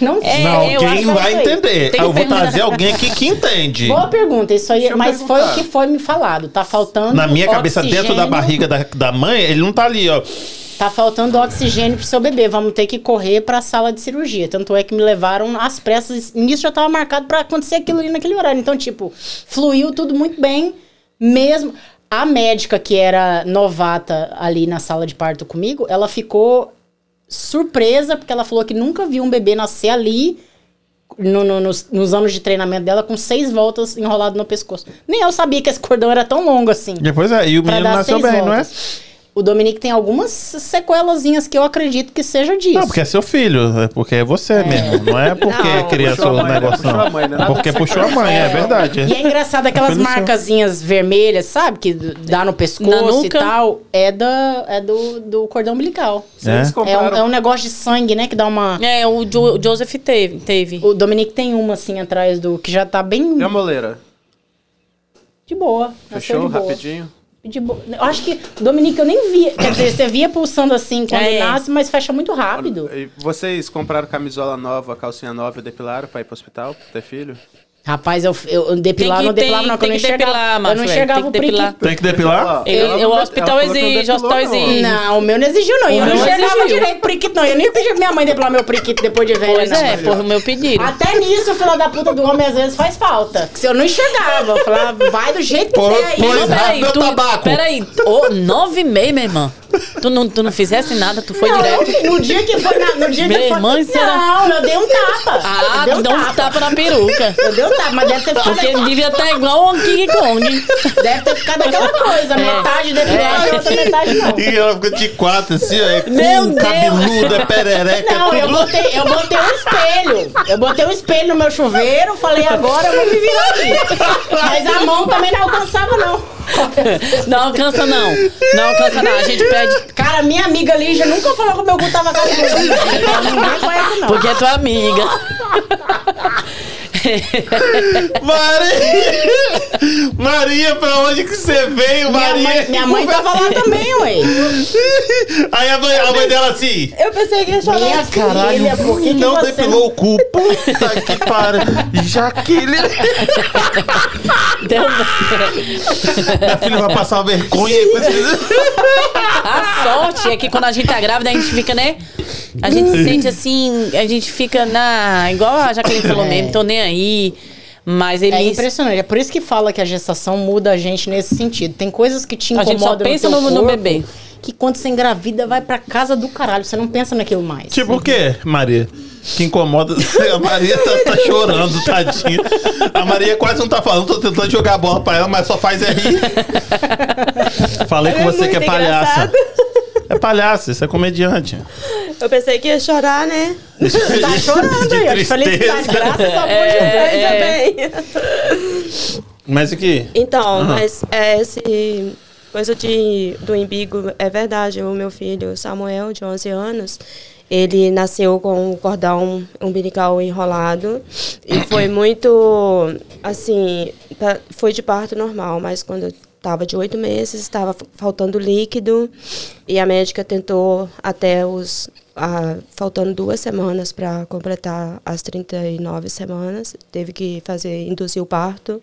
Não, É, não, eu quem vai é isso aí. entender? Tem eu vou que perguntar. trazer alguém aqui que entende. Boa pergunta, isso aí, Deixa eu mas foi o perguntar. que foi me falado. Tá faltando. Na minha cabeça, dentro da oxigênio. barriga da, da mãe, ele não tá ali, ó. Tá faltando oxigênio pro seu bebê. Vamos ter que correr pra sala de cirurgia. Tanto é que me levaram às pressas. Nisso já tava marcado pra acontecer aquilo ali naquele horário. Então, tipo, fluiu tudo muito bem. Mesmo. A médica que era novata ali na sala de parto comigo, ela ficou surpresa, porque ela falou que nunca viu um bebê nascer ali. no- no- nos, nos anos de treinamento dela, com seis voltas enrolado no pescoço. Nem eu sabia que esse cordão era tão longo assim. Depois é, e o menino nasceu bem, não é? O Dominique tem algumas sequelazinhas que eu acredito que seja disso. Não, porque é seu filho, é porque é você mesmo. Não é porque Não, criança o né? negócio, Puxou não. a mãe, né? Nada Porque puxou a mãe, é verdade. E é engraçado aquelas seu. marcazinhas vermelhas, sabe? Que dá no pescoço e tal. É, da, é do, do cordão umbilical. É? É um, é um negócio de sangue, né? Que dá uma. É, o, Jo- o Joseph teve. teve. O Dominique tem uma assim atrás do. Que já tá bem E a moleira? de boa. Fechou de boa. rapidinho? De boa. Eu acho que, Dominique, eu nem via. Quer dizer, você via pulsando assim quando É. nasce, mas fecha muito rápido. E vocês compraram camisola nova, calcinha nova e depilaram pra ir pro hospital, ter filho? Rapaz, eu, eu depilar, Tem que- não depilava, tem- não, que eu tem não que enxergava. depilar, eu não enxergava tem o que depilar. Tem que depilar? Ela não o hospital exige, o hospital não. exige. Não, o meu não exigiu, não. E eu O não enxergava exigiu. direito periquito, não. Eu nem pedi pra minha mãe depilar meu periquito depois de velha, Pois não. é, por meu pedido. Até nisso, o filho da puta do homem às vezes faz falta. Se eu não enxergava, eu falava, vai do jeito que Pô, você aí. pois Não, é. peraí, meu tu, tabaco. peraí. Ô, nove e meia, minha irmã. Tu não, tu não fizesse nada, tu foi não, direto. eu- no dia que foi. Na, no dia Minha que foi. irmã, será? Não, eu dei um tapa. Ah, eu tu dá um tapa na peruca. Eu dei um tapa, mas deve ter ficado. Porque ele devia estar igual um King Kong. Deve ter ficado aquela coisa, metade depilada e outra metade não. E ela ficou de quatro, assim, ó, é Meu cu, Deus. cabeludo, é perereca, Não, é eu botei, eu botei um espelho. Eu botei um espelho no meu chuveiro, falei, agora eu vou me virar aqui. Mas a mão também não alcançava, não. Não alcança, não. Não alcança, não. A gente pede. Cara, minha amiga Lígia nunca falou que o meu cu tava cabeludo. Ninguém conhece, não. Porque é tua amiga. Maria! Maria, pra onde que você veio, Minha Maria? mãe, minha mãe tava lá também, ué. Aí a mãe, a mãe dela assim... Eu pensei que ia chorar. Minha filha, por que, não depilou o cu. Puta que pariu. Jaqueline. Minha filha vai passar vergonha. A sorte é que quando a gente tá grávida, a gente fica, né? A gente se sente assim, a gente fica na. Igual a Jaqueline falou mesmo, tô nem aí. Mas É eles. impressionante. É por isso que fala que a gestação muda a gente nesse sentido. Tem coisas que te A gente incomodam só pensa no- no corpo, bebê. Que quando você engravida, vai pra casa do caralho. Você não pensa naquilo mais. Tipo o quê, Maria? Que incomoda. A Maria tá, tá chorando, tadinha. A Maria quase não tá falando, tô tentando jogar a bola pra ela, mas só faz é rir. Falei com É você que é palhaça. engraçado. É palhaça, isso é comediante. Eu pensei que ia chorar, né? tá chorando De aí, ó. De felicidade. Graças a Deus. É, bem. Mas aqui. Então, mas é, esse coisa de, do embigo é verdade. O meu filho, Samuel, de 11 anos, ele nasceu com o cordão umbilical enrolado e foi muito, assim, pa- foi de parto normal, mas quando estava de oito meses, estava faltando líquido e a médica tentou até os ah, faltando duas semanas para completar as 39 semanas, teve que fazer induzir o parto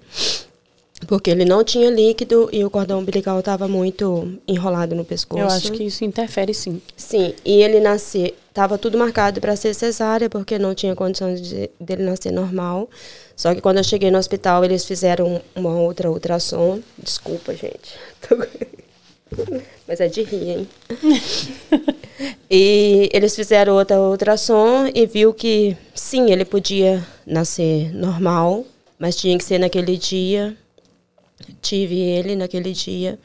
porque ele não tinha líquido e o cordão umbilical estava muito enrolado no pescoço. Eu acho que isso interfere sim. Sim, e ele nasceu, estava tudo marcado para ser cesárea, porque não tinha condições de, dele nascer normal. Só que quando eu cheguei no hospital, eles fizeram uma outra ultrassom. Desculpa, gente. Mas é de rir, hein? e eles fizeram outra ultrassom e viu que, sim, ele podia nascer normal, mas tinha que ser naquele dia. Tive ele naquele dia,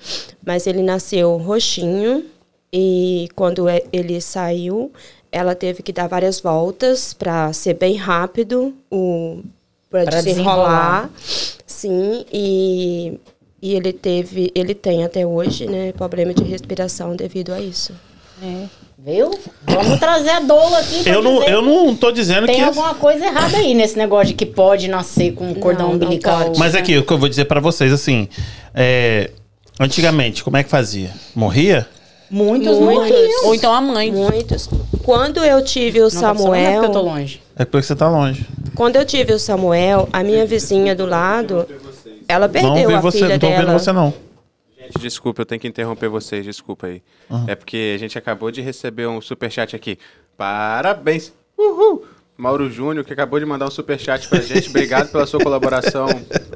mas ele nasceu roxinho e quando é- ele saiu, ela teve que dar várias voltas para ser bem rápido o, para Pra desenrolar. Sim, e, e ele teve, ele tem até hoje, né, problema de respiração devido a isso. Viu? Vamos trazer a doula aqui Eu não, dizer eu não tô dizendo Tem que. alguma coisa errada aí nesse negócio de que pode nascer com um cordão Não, não umbilical. pode. Mas aqui, o que eu vou dizer pra vocês, assim. é, Antigamente, como é que fazia? Morria? Muitos, Muitos. Ou então a mãe. Muitos. Quando eu tive o Não, tá falando, é porque eu tô Samuel, longe. É porque você tá longe. quando eu tive o Samuel, a minha vizinha do lado, ela não perdeu vi a você, filha não tô dela. vendo você, não. Gente, desculpa, eu tenho que interromper vocês, desculpa aí. É porque a gente acabou de receber um superchat aqui. Parabéns! Uhul! Mauro Júnior, que acabou de mandar um superchat pra gente. Obrigado pela sua colaboração.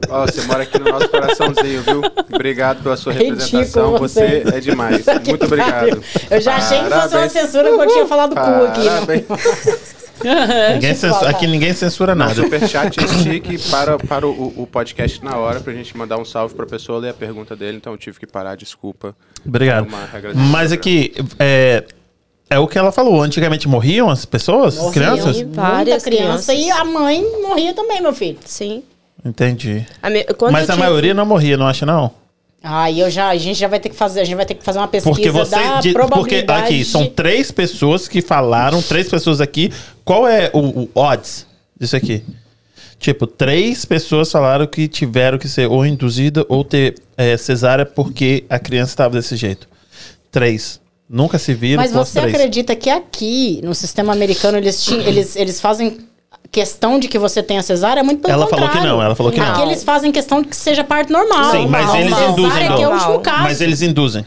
Ó, você mora aqui no nosso coraçãozinho, viu? Obrigado pela sua Ridículo representação. Você você. é demais. Muito obrigado. Eu já achei que fosse uma Parabéns. censura que eu tinha falado cu aqui. Parabéns. Ninguém censura- aqui ninguém censura nada. superchat stick para, para o, o podcast na hora pra gente mandar um salve pra pessoa ler a pergunta dele, então eu tive que parar, desculpa. Obrigado. É de Mas aqui, é, é o que ela falou. Antigamente morriam as pessoas, as Morriam. crianças? Muita Várias criança crianças. e a mãe morria também, meu filho. Sim. Entendi. A me- Mas a tive- maioria não morria, não acha, não? Aí eu já, a gente já vai ter que fazer, a gente vai ter que fazer uma pesquisa Porque você. da porque probabilidade. aqui, são de- três pessoas que falaram, três pessoas aqui. Qual é o, o odds disso aqui? Tipo, três pessoas falaram que tiveram que ser ou induzida ou ter é, cesárea porque a criança estava desse jeito. Três. Nunca se viram Mas você três. acredita que aqui, no sistema americano, eles, tinham, eles, eles fazem questão de que você tenha cesárea? É muito pelo Ela falou contrário. que não, ela falou que não. Aqui eles fazem questão de que seja parto normal. Sim, mas Normal. eles induzem, que é o último caso. Mas eles induzem.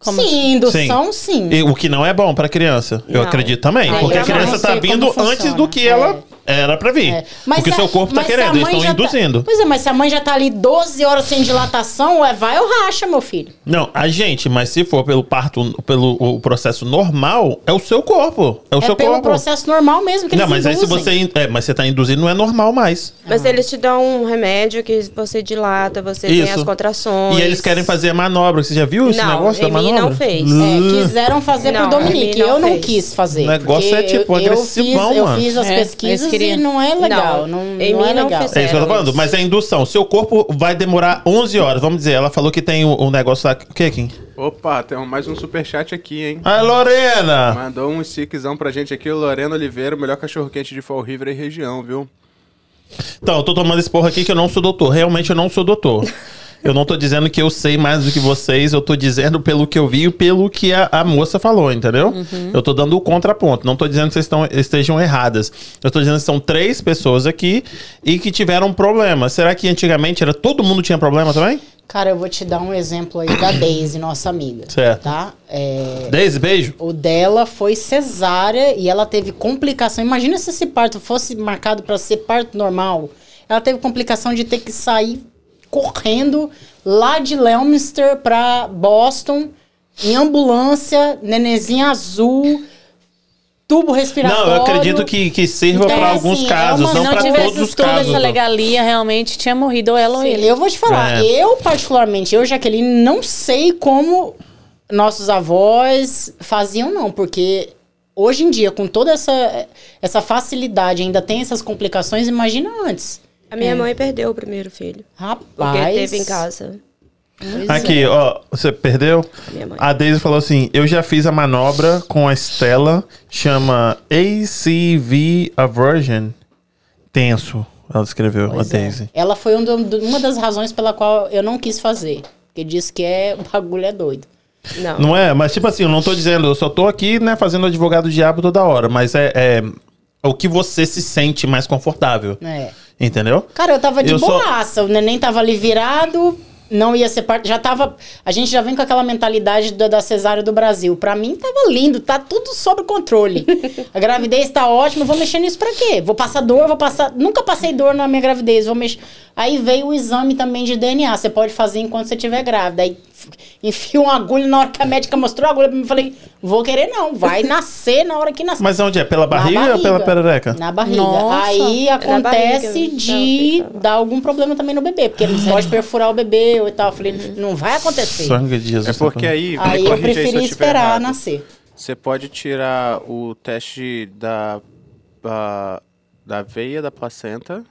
Sim, indução sim. E o que não é bom pra criança. Eu Não. acredito também. Ah, porque eu a criança tá como vindo antes do que É. ela era pra vir. É. porque a- seu corpo tá querendo, eles estão tá- induzindo. Pois é, mas se a mãe já tá ali 12 horas sem dilatação, é vai ou racha, meu filho. Não, a gente, mas se for pelo parto, pelo o processo normal, é o seu corpo. É o é seu pelo corpo. processo normal mesmo que Não, eles mas aí se induzem. você. in- É, mas você tá induzindo, não é normal mais. Mas eles te dão um remédio que você dilata, você tem as contrações. E eles querem fazer a manobra. Você já viu esse Não, negócio da em mim manobra? não fez. É, quiseram fazer Não, pro Dominique. não Eu não fez. quis fazer. O negócio é, tipo, eu, eu agressivão, fiz, eu mano. fiz as É, pesquisas e não é legal. Não, Não, não, em mim é não legal. É isso que eu tô falando. Mas é indução. Seu corpo vai demorar 11 horas. Vamos dizer, ela falou que tem o, o negócio lá. O que, Kim? Opa, tem mais um superchat aqui, hein? Ah, Lorena! Mandou um stickzão pra gente aqui, o Lorena Oliveira, o melhor cachorro-quente de Fall River e região, viu? Então, eu tô tomando esse porro aqui que eu não sou doutor. Realmente eu não sou doutor. Eu não tô dizendo que eu sei mais do que vocês, eu tô dizendo pelo que eu vi e pelo que a, a moça falou, entendeu? Eu tô dando o contraponto. Não tô dizendo que vocês estão, estejam erradas. Eu tô dizendo que são três pessoas aqui e que tiveram problema. Será que antigamente era todo mundo tinha problema também? Cara, eu vou te dar um exemplo aí da Daisy, nossa amiga. Certo. Tá? É, Deise, beijo. o dela foi cesárea e ela teve complicação. Imagina se esse parto fosse marcado para ser parto normal. Ela teve complicação de ter que sair correndo lá de Leominster para Boston em ambulância, nenenzinha azul, tubo respiratório. Não, eu acredito que, que sirva Então, para assim, alguns é casos, uma- Se não não para tivesse todos os toda casos. essa legalia, realmente tinha morrido ou ela ou ele. eu vou te falar, É. eu particularmente, eu, Jaqueline, não sei como nossos avós faziam, não, porque hoje em dia, com toda essa, essa facilidade, ainda tem essas complicações, imagina antes. A minha mãe perdeu o primeiro filho. Rapaz. Porque teve em casa. Pois Aqui, é. ó, você perdeu? Minha mãe. A Daisy falou assim: Eu já fiz a manobra com a Stella, chama ACV Aversion. Tenso, ela escreveu, Pois a é. Daisy. Ela foi um do- do- uma das razões pela qual eu não quis fazer. Porque disse que é, o bagulho é doido. Não. Não é? Mas, tipo assim, eu não tô dizendo, eu só tô aqui, né, fazendo advogado diabo toda hora, mas é, é o que você se sente mais confortável. É. Entendeu? Cara, eu tava de Eu só- boaça. O neném tava ali virado, não ia ser parte. Já tava. A gente já vem com aquela mentalidade da, da cesárea do Brasil. Pra mim tava lindo, tá tudo sob controle. A gravidez tá ótima, vou mexer nisso pra quê? Vou passar dor, vou passar. Nunca passei dor na minha gravidez, vou mexer. Aí veio o exame também de DNA. Você pode fazer enquanto você estiver grávida. Aí enfia uma agulha na hora que a médica mostrou a agulha pra mim. eu Falei, vou querer não. Vai nascer na hora que nascer. Mas onde é? Pela Na barriga, ou pela perereca? Na barriga. Nossa. Aí acontece barriga. de Não, dar algum problema também no bebê, porque ele pode perfurar o bebê ou e tal. Eu falei, Uhum. não vai acontecer. Sangue de Jesus. É porque aí. Aí eu preferi esperar errado. nascer. Você pode tirar o teste da, da, da veia da placenta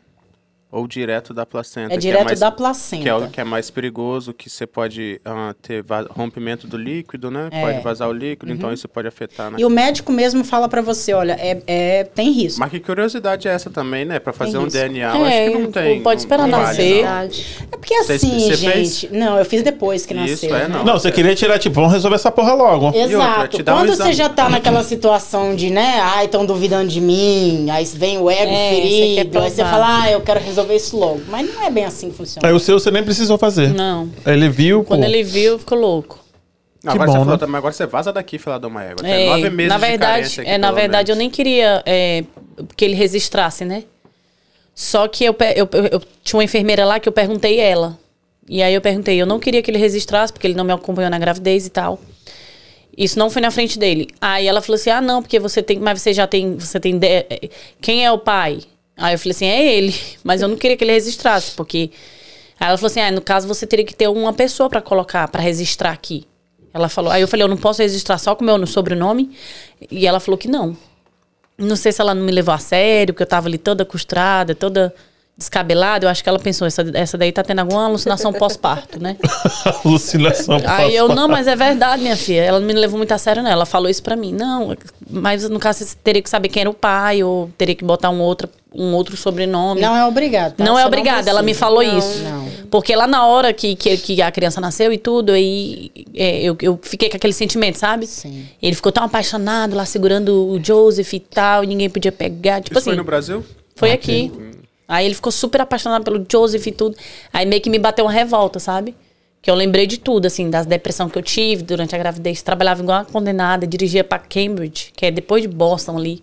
ou direto da placenta? É que direto mais- da placenta. Que é o que é mais perigoso, que você pode ah, ter rompimento do líquido, né? É. Pode vazar o líquido, então isso pode afetar, né? E o médico mesmo fala pra você, olha, é, é- tem risco. Mas que curiosidade é essa também, né? Pra fazer Tem um risco. DNA, eu É, acho que não tem. pode esperar não nascer. vale, não. Verdade. É porque assim, você gente... Não, eu fiz depois que Isso, nasceu. é, né? não. Não, você queria tirar, tipo, vamos resolver essa porra logo. Outra, Exato. um Quando exame. você já tá naquela situação de, né, ai, estão duvidando de mim, aí vem o ego É, ferido, aí você fala, ah, eu quero resolver isso logo. Mas não é bem assim que funciona. Aí o seu você nem precisou fazer. Não. Ele viu, Quando pô. ele viu, ficou louco. Não, Que agora bom, você falou né? também, agora você vaza daqui, filha de uma égua. Tem É, nove meses na de verdade, carência aqui, é, na pelo verdade eu menos. nem queria é, que ele registrasse, né? Só que eu, pe- eu, eu- eu tinha uma enfermeira lá que eu perguntei ela. E aí eu perguntei, eu não queria que ele registrasse, porque ele não me acompanhou na gravidez e tal. Isso não foi na frente dele. Aí ela falou assim: "Ah, não, porque você tem, mas você já tem, você tem de- eh, quem é o pai?" Aí eu falei assim: "É ele", mas eu não queria que ele registrasse, porque Aí ela falou assim: "Ah, no caso você teria que ter uma pessoa pra colocar, pra registrar aqui". Ela falou: "Aí eu falei: "Eu não posso registrar só com o meu sobrenome?" E ela falou que não. Não sei se ela não me levou a sério, porque eu tava ali toda costurada, toda descabelada. Eu acho que ela pensou, essa, essa daí tá tendo alguma alucinação pós-parto, né? Alucinação. Aí eu, pós-parto. não, mas é verdade, minha filha. Ela não me levou muito a sério, não. Ela falou isso pra mim. Não, mas no caso você teria que saber quem era o pai, ou teria que botar um outro, um outro sobrenome. Não é obrigado. tá? Não Você é obrigada, ela me falou Não, isso. não. Porque lá na hora que, que, que a criança nasceu e tudo, aí é, eu, eu fiquei com aquele sentimento, sabe? Sim. Ele ficou tão apaixonado lá segurando o Joseph e tal, e ninguém podia pegar. Tipo Isso assim. foi no Brasil? Foi aqui. Aí ele ficou super apaixonado pelo Joseph e tudo. Aí meio que me bateu uma revolta, sabe? Que eu lembrei de tudo, assim, das depressão que eu tive durante a gravidez. Trabalhava igual uma condenada, dirigia pra Cambridge, que é depois de Boston ali.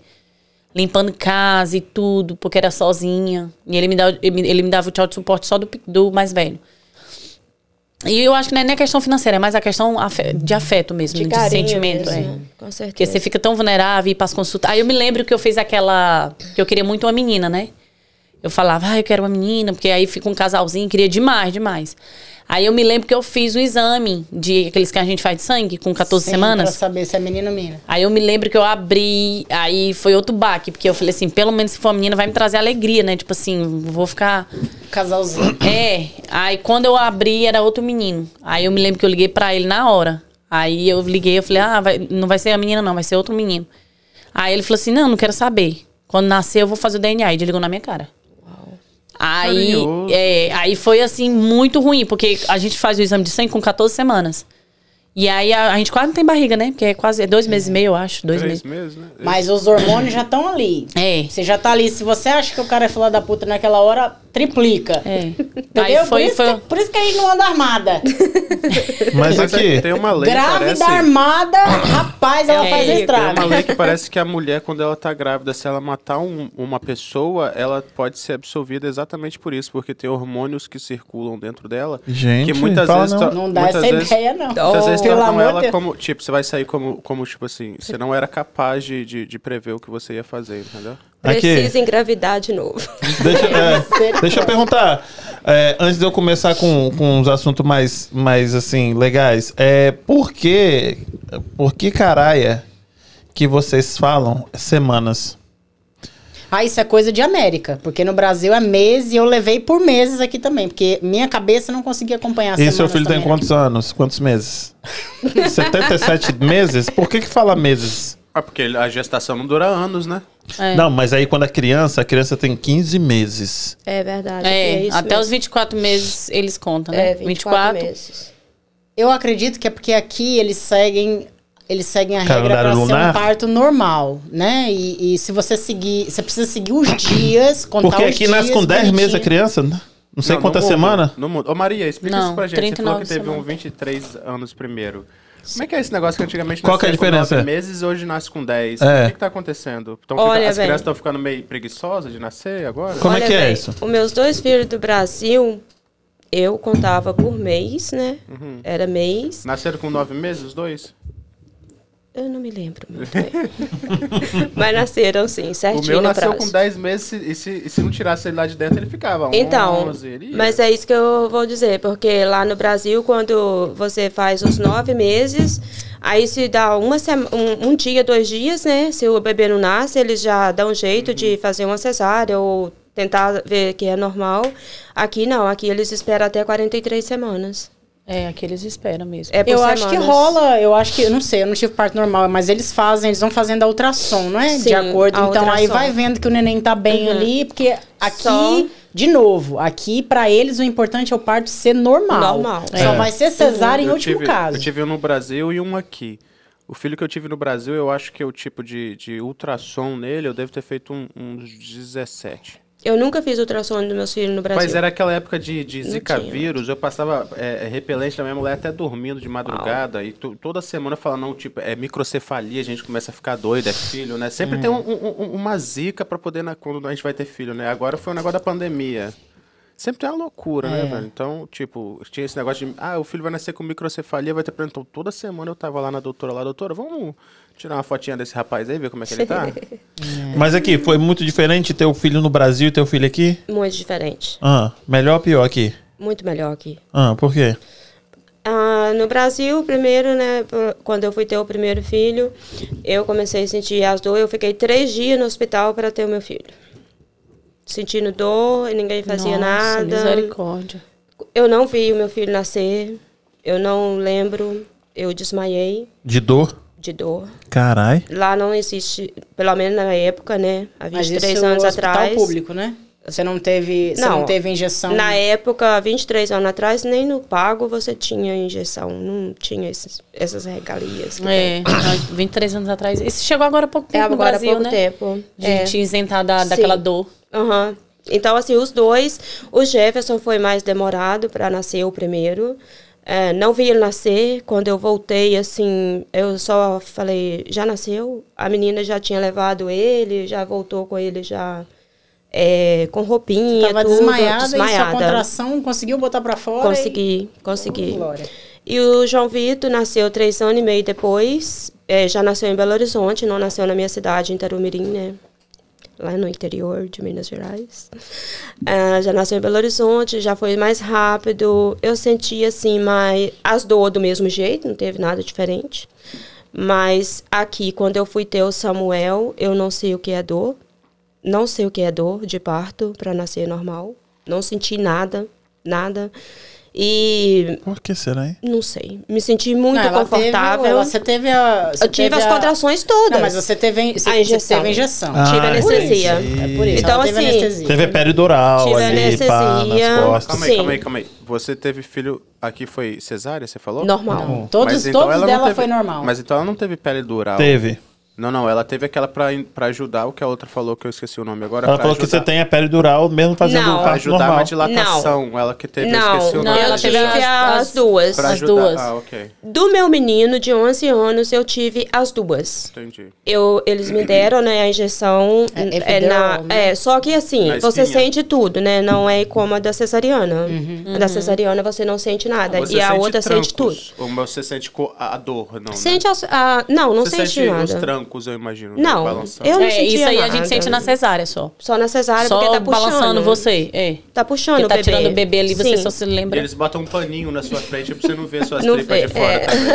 Limpando casa e tudo, porque era sozinha. E ele me dava, ele me- dava o tchau de suporte só do, do mais velho. E eu acho que não é nem a questão financeira, é mais a questão de afeto mesmo, de, carinho sentimento. mesmo, é. né? Com certeza. Porque você fica tão vulnerável e passa consulta. Aí eu me lembro que eu fiz aquela. que eu queria muito uma menina, né? Eu falava, ah, eu quero uma menina, porque aí fica um casalzinho, queria demais, demais. Aí eu me lembro que eu fiz o exame de aqueles que a gente faz de sangue com 14 Sim, semanas. Pra saber se é menino ou menina. Aí eu me lembro que eu abri, aí foi outro baque, porque eu falei assim, pelo menos se for uma menina vai me trazer alegria, né? Tipo assim, vou ficar Casalzinho. é, aí quando eu abri era outro menino. Aí eu me lembro que eu liguei pra ele na hora. Aí eu liguei, eu falei, ah, vai- não vai ser a menina não, vai ser outro menino. Aí ele falou assim, não, não quero saber. Quando nascer eu vou fazer o DNA. E ele ligou na minha cara. Aí, é, aí foi assim, muito ruim, porque a gente faz o exame de sangue com 14 semanas. E aí a, a gente quase não tem barriga, né? Porque é quase é dois meses e meio, eu acho. Dois Três meses. meses, né? Mas os hormônios já estão ali. É. Você já tá ali. Se você acha que o cara é filha da puta naquela hora, triplica. É. Entendeu? Aí por, foi, isso foi, que, por isso que a gente não anda armada. Mas Mas aqui, é- tem uma lei, Grávida parece... armada, rapaz, ela É, faz tem Tem estrago. uma lei que parece que a mulher, quando ela tá grávida, se ela matar um- uma pessoa, ela pode ser absolvida exatamente por isso, porque tem hormônios que circulam dentro dela. Gente, que muitas fala vezes. não. to- Não dá muitas essa vezes, ideia, não. Muitas vezes De ela Deus. como. Tipo, você vai sair como, como, tipo assim, você não era capaz de, de, de prever o que você ia fazer, entendeu? aqui, Precisa engravidar de novo. deixa, é, deixa eu perguntar, é, antes de eu começar com, com uns assuntos mais, mais assim, legais, é, por que, por que caralho que vocês falam semanas? Ah, isso é coisa de América. Porque no Brasil é mês e eu levei por meses aqui também. Porque minha cabeça não conseguia acompanhar E seu filho tem também, quantos anos? Quantos meses? 77 meses? Por que que fala meses? Ah, porque a gestação não dura anos, né? é. Não, mas aí quando é criança, a criança tem 15 meses. É verdade. É, é isso até os mesmo. 24 meses eles contam, né? É, 24, meses. Eu acredito que é porque aqui eles seguem eles seguem a regra para ser um lunar? parto normal, né? E, e se você seguir, você precisa seguir os dias, contar Porque os aqui nasce dias com 10 meses a criança, né? Não sei Não, quantas semanas. No mundo. Ô Maria, explica Não, isso pra gente. Você falou 39 que teve um semanas. 23 anos primeiro. Como é que é esse negócio que antigamente Qual que é a nascia com diferença? 9 meses e hoje nasce com 10? É. O que, que tá acontecendo? Tão Olha, fica- as velho. crianças estão ficando meio preguiçosas de nascer agora? Como é Olha, que é isso? Os meus dois filhos do Brasil, eu contava por mês, né? Uhum. Era mês. Nasceram com 9 meses os dois? Eu não me lembro muito bem. Mas nasceram, sim, O certinho meu no nasceu prazo. com 10 meses e- se, e se não tirasse ele lá de dentro, ele ficava Então, 11. Ele mas é isso que eu vou dizer, porque lá no Brasil, quando você faz os nove meses, aí se dá uma um, um dia, dois dias, né? Se o bebê não nasce, eles já dão um jeito Uhum. de fazer uma cesárea ou tentar ver que é normal. Aqui não, aqui eles esperam até 43 semanas. É, aqui eles esperam mesmo. É Eu acho que rola, eu acho que, eu não sei, eu não tive parto normal, mas eles fazem, eles vão fazendo a ultrassom, não é? De Sim, acordo. a Então aí ultrassom. vai vendo que o neném tá bem ali, porque aqui, Só- de novo, aqui pra eles o importante é o parto ser normal. Normal. Só É. vai ser cesárea em Eu último tive, caso. Eu tive um no Brasil e um aqui. O filho que eu tive no Brasil, eu acho que é o tipo de, de ultrassom nele, eu devo ter feito um, uns 17. Eu nunca fiz ultrassom dos meus filhos no Brasil. Mas era aquela época de, de Zika vírus, eu passava é, repelente na minha mulher até dormindo de madrugada. E to- toda semana falando, não, tipo, é microcefalia, a gente começa a ficar doido, é filho, né? Sempre tem um- um- um- uma zica pra poder, na, quando a gente vai ter filho, né? Agora foi o negócio da pandemia. Sempre tem uma loucura, né, velho? Então, tipo, tinha esse negócio de, ah, o filho vai nascer com microcefalia, vai ter problema. Então, toda semana eu tava lá na doutora, lá, doutora, vamos tirar uma fotinha desse rapaz aí, ver como é que ele tá? Mas aqui, foi muito diferente ter o filho no Brasil e ter o filho aqui? Muito diferente. Ah, melhor ou pior aqui? Muito melhor aqui. Ah, por quê? Ah, no Brasil, primeiro, né, quando eu fui ter o primeiro filho, eu comecei a sentir as dores. Eu fiquei três dias no hospital para ter o meu filho. Sentindo dor e ninguém fazia Nossa, nada. misericórdia. Eu não vi o meu filho nascer. Eu não lembro. Eu desmaiei De dor? De dor. Carai. Lá não existe, pelo menos na época, né? Há Mas 23 isso anos é atrás. público, né? Você não teve, você não, Não. teve injeção. Na época, 23 anos atrás, nem no pago você tinha injeção. Não tinha esses, essas regalias. que É, há 23 anos atrás. Isso chegou agora há pouco tem. É tempo no agora Brasil, há pouco né? tempo. De É. te isentar da, daquela Sim. dor. Aham. Então, assim, os dois. O Jefferson foi mais demorado para nascer o primeiro. É, não vi ele nascer. Quando eu voltei, assim, eu só falei, já nasceu? A menina já tinha levado ele, já voltou com ele já é, com roupinha, Tava tudo, desmaiada, e sua desmaiada. contração conseguiu botar pra fora. Consegui, e- consegui. Oh. E o João Vitor nasceu três anos e meio depois. É, já nasceu em Belo Horizonte, não nasceu na minha cidade, em Tarumirim, né? Lá no interior de Minas Gerais. Ah, já nasceu em Belo Horizonte, já foi mais rápido. Eu senti, assim, mais... As dores do mesmo jeito, não teve nada diferente. Mas aqui, quando eu fui ter o Samuel, eu não sei o que é dor. Não sei o que é dor de parto para nascer normal. Não senti nada, nada. E Por que será, hein? não sei. Me senti muito Não, ela confortável. Teve, ela- você teve a. você eu tive teve as a- contrações todas. Não, mas você teve, você, A você injeção. teve a injeção. Ah, tive anestesia. É por isso. Então, ela teve assim, anestesia. Teve peridural Tive ali, pá, anestesia. nas costas. Calma aí, Sim. calma aí, calma aí. Você teve filho aqui, foi cesárea, você falou? Normal. Não, todos, Mas então todos dela teve- foi normal. Mas então ela não teve pele dural. Teve. Não, não, ela teve aquela pra, pra ajudar o que a outra falou, que eu esqueci o nome agora. Ela falou que ajudar- você tem a peridural mesmo fazendo Não. o Pra parto ajudar normal. na dilatação. Ela que teve, eu Não, esqueci o não, nome. eu ela teve as- as, as- duas. Pra as ajudar. duas. Ah, ok. Do meu menino de 11 anos, eu tive as duas. Entendi. Eu, eles me deram, né, a injeção. É, É, na, né? é, só que assim, Na você espinha. sente tudo, né? Não é como a da cesariana. Uhum. A da cesariana você não sente nada. Você e a sente outra sente tudo. trancos, Ou você sente a a dor, não, né? Sente as, a, não, não Você sente, sente nada. os trancos, eu imagino. né, Não, balançando. eu não É, sentia isso aí a nada. gente sente na cesárea só. Só na cesárea, Só porque tá puxando. balançando você. É. Tá puxando Porque tá o bebê. tirando o bebê ali, você Sim. só se E lembra. eles botam um paninho na sua frente pra você não ver suas Não tripas vê, de fora é. também, né?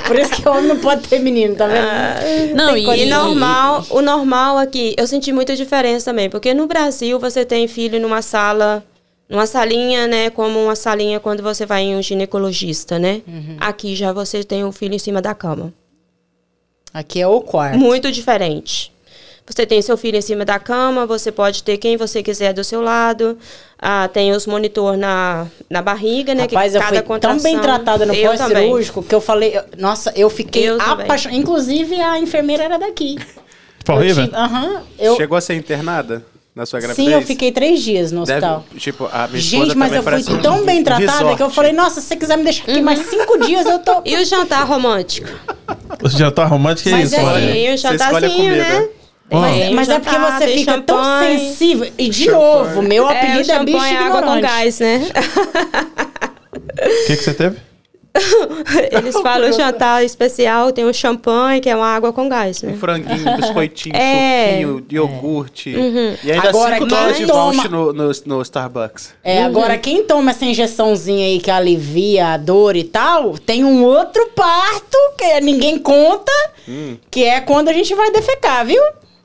Por isso que homem não pode ter menino, tá vendo? Não, E e, normal, o normal aqui, eu senti muita diferença também, porque no Brasil você tem filho numa sala, numa salinha, né, como uma salinha quando você vai em um ginecologista, né? Uhum. Aqui já você tem o filho em cima da cama. Aqui é o quarto. Muito diferente. Você tem seu filho em cima da cama, você pode ter quem você quiser do seu lado. Ah, tem os monitor na, na barriga, né? Rapaz, que eu fui tão bem contração- tratada no Eu também. pós-cirúrgico que eu falei, nossa, eu fiquei apaixonada. Inclusive, a enfermeira era daqui. Horrível? tive- Aham. eu, Chegou a ser internada na sua gravidez? sim, eu fiquei três dias no Deve- hospital. tipo, a minha Gente, mas eu fui um- tão bem tratada que eu resort. falei, nossa, se você quiser me deixar aqui mais cinco dias, eu tô. E o jantar romântico? O jantar romântico é Mas isso, é olha. Sim, o Você escolhe a jantarzinho, né? Mas, mas é porque você fica tão champanhe. sensível. E de Champanhe. novo, meu É, apelido é, o bicho é água com gás, né? O que, que você teve? Eles falam jantar especial, tem o champanhe, que é uma água com gás, né? Um franguinho, um biscoitinho, É. suquinho, iogurte. E ainda Agora, 5 quem dólares de toma- no, no, no Starbucks. É, agora quem toma essa injeçãozinha aí que alivia a dor e tal, tem um outro parto que ninguém conta, Hum. que é quando a gente vai defecar, viu?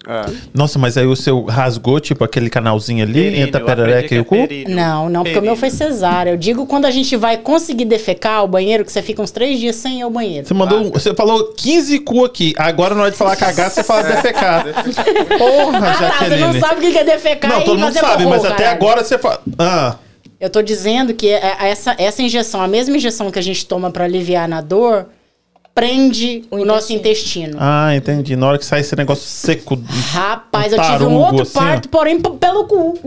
É. Nossa, mas aí o seu rasgou, tipo, aquele canalzinho ali, entre a perereca que e é o cu? Não, não, porque o meu foi cesárea. Eu digo quando a gente vai conseguir defecar o banheiro, que você fica uns três dias sem ir ao banheiro. Você mandou, um- você falou 15 cu aqui. Agora na hora de falar cagar, você fala defecar. Porra, Ah, tá, você Jaqueline. não sabe o que é defecar Não, e todo mundo sabe, mas até caralho. agora você fala. Ah, Eu tô dizendo que é- é essa, essa injeção, a mesma injeção que a gente toma pra aliviar na dor, prende o, nosso intestino. ah, entendi. Na hora que sai esse negócio seco. Rapaz, Um eu tive um outro assim, ó. parto, porém pelo cu.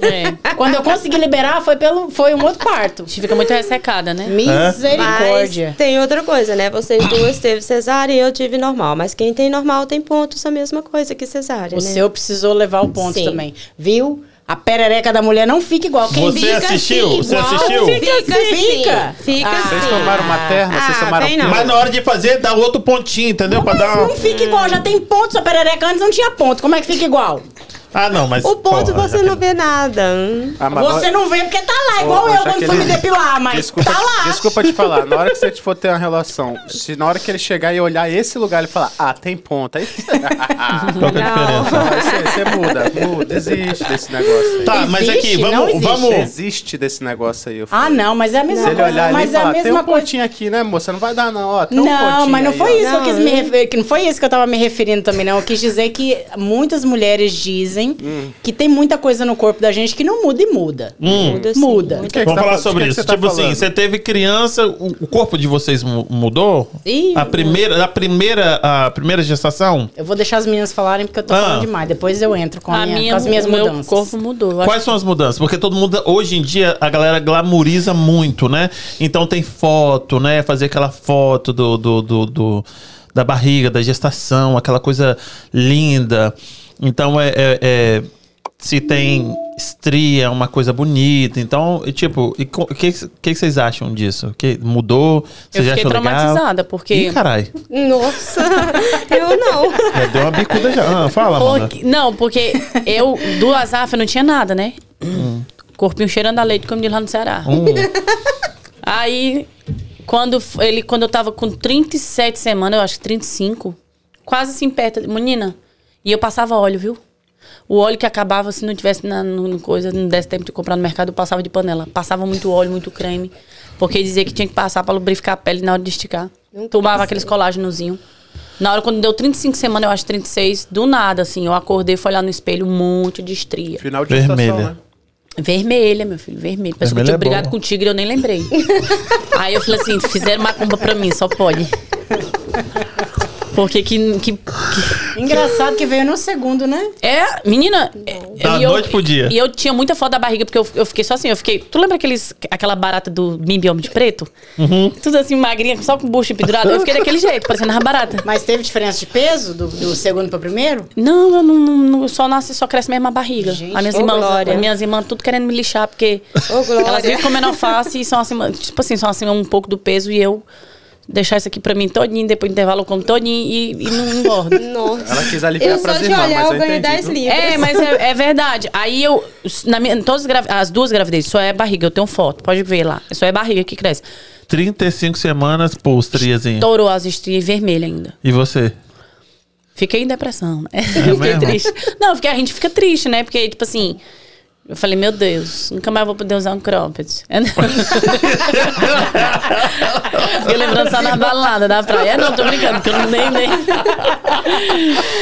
É. Quando eu consegui liberar, foi, pelo, foi um outro parto. A gente fica muito ressecada, né? Misericórdia. Mas tem outra coisa, né? Vocês duas teve cesárea e eu tive normal. Mas quem tem normal tem pontos, a mesma coisa que cesárea, O né? seu precisou levar o ponto Sim. também. Viu? A perereca da mulher não fica igual. Quem Você fica, assistiu? fica Você igual. assistiu? Fica, Fica assim. Fica. Fica Ah, assim. Vocês tomaram materna? Vocês Ah, tomaram vem não. Mas na hora de fazer, dá outro pontinho, entendeu? Pra dar Não uma... fica igual. Já tem ponto. Sua perereca antes não tinha ponto. Como é que fica igual? Ah, não, mas. O ponto porra, você não vê nada. Ah, mas Você não vê porque tá lá, igual eu quando for me depilar, mas Desculpa, tá lá. desculpa te falar, na hora que você for ter uma relação, se na hora que ele chegar e olhar esse lugar ele falar, ah, tem ponta, aí Qual que é a diferença? Aí você, você muda, muda, desiste desse negócio aí. Tá, mas aqui, Existe? Não vamos. existe. vamos... Desiste desse negócio aí. eu Ah, não, mas é a mesma Se ele coisa. olhar ali Mas e é a falar, tem mesma um coisa. pontinho aqui, né, moça? Não vai dar não, ó, tem um Não, pontinho mas não aí, foi ó. isso que eu quis me referir, não foi isso que eu tava me referindo também, não. Eu quis dizer que muitas mulheres dizem Hum. que tem muita coisa no corpo da gente que não muda e muda. Muda, sim, Muda. que que Vamos tá falar fal- sobre de que isso. tá tipo assim, falando? você teve criança, o, o corpo de vocês mu- mudou? Ih, a primeira, a primeira, a primeira gestação? Eu vou deixar as meninas falarem porque eu tô Ah. falando demais. Depois eu entro com, a A minha- minha, com as minhas o meu mudanças. corpo mudou. Quais são as mudanças? Porque todo mundo, hoje em dia, a galera glamoriza muito, né? Então tem foto, né? Fazer aquela foto do, do, do- do- da barriga, da gestação, aquela coisa linda. Então é. é- é- se tem estria, uma coisa bonita. Então, e, tipo, e o que, que, que vocês acham disso? Que mudou? Você Eu já fiquei achou legal? traumatizada, porque- Ih, carai. Nossa, eu não. Já deu uma bicuda já. Ah, fala. Porque- não, porque eu, do Azaf, eu não tinha nada, né? Corpinho cheirando a leite, como diz lá no Ceará. Hum. Aí, quando ele, quando eu tava com 37 semanas, eu acho que 35, quase assim perto, menina, e eu passava óleo, viu? O óleo que acabava, se não tivesse na no, no coisa, não desse tempo de comprar no mercado, eu passava de panela. Passava muito óleo, muito creme. Porque dizia que tinha que passar pra lubrificar a pele na hora de esticar. Nunca Tomava passei. aqueles colágenozinhos. Na hora, quando deu 35 semanas, eu acho 36, do nada, assim, eu acordei, fui olhar no espelho, um monte de estria. Final de Vermelha. gestação, né? Vermelha, meu filho, vermelha. Parece que eu tinha é brigado bom. com o tigre, eu nem lembrei. Aí eu falei assim, fizeram macumba pra mim, só pode. Porque que, que, que- Engraçado que veio no segundo, né? É, menina. Da e eu- noite pro dia. E eu tinha muita foto da barriga, porque eu, eu fiquei só assim, eu fiquei. Tu lembra aqueles, aquela barata do Bimbi Homem de Preto? Uhum. Tudo assim, magrinha, só com o bucho pendurado. Eu fiquei daquele jeito, parecendo uma barata. Mas teve diferença de peso do, do segundo pro primeiro? Não, eu não, não- só nasce, só cresce mesmo a barriga. Gente, as minhas irmãs, Glória. as minhas irmãs tudo querendo me lixar, porque Ô, Glória. elas vivem comendo alface e são acima, tipo assim, são acima um pouco do peso e eu deixar isso aqui pra mim todinho, depois do intervalo eu como todinho e, e não engordo. Nossa. Ela quis aliviar Eu só pras de irmãs, olhar mas eu eu ganho entendi, 10 viu? libras. É, mas é, é verdade. Aí eu, na minha, todas as, duas gravidezes, só é barriga, eu tenho foto, pode ver lá. Só é barriga que cresce. 35 semanas, pô, estriazinha. Tourou as estrias vermelhas ainda. E você? Fiquei em depressão, né? eu fiquei mesmo? triste. Não, porque a gente fica triste, né? Porque, tipo assim, eu falei, meu Deus, nunca mais vou poder usar um cropped. Fiquei lembrando só na balada da praia. Não, tô brincando, porque eu não nem. nem...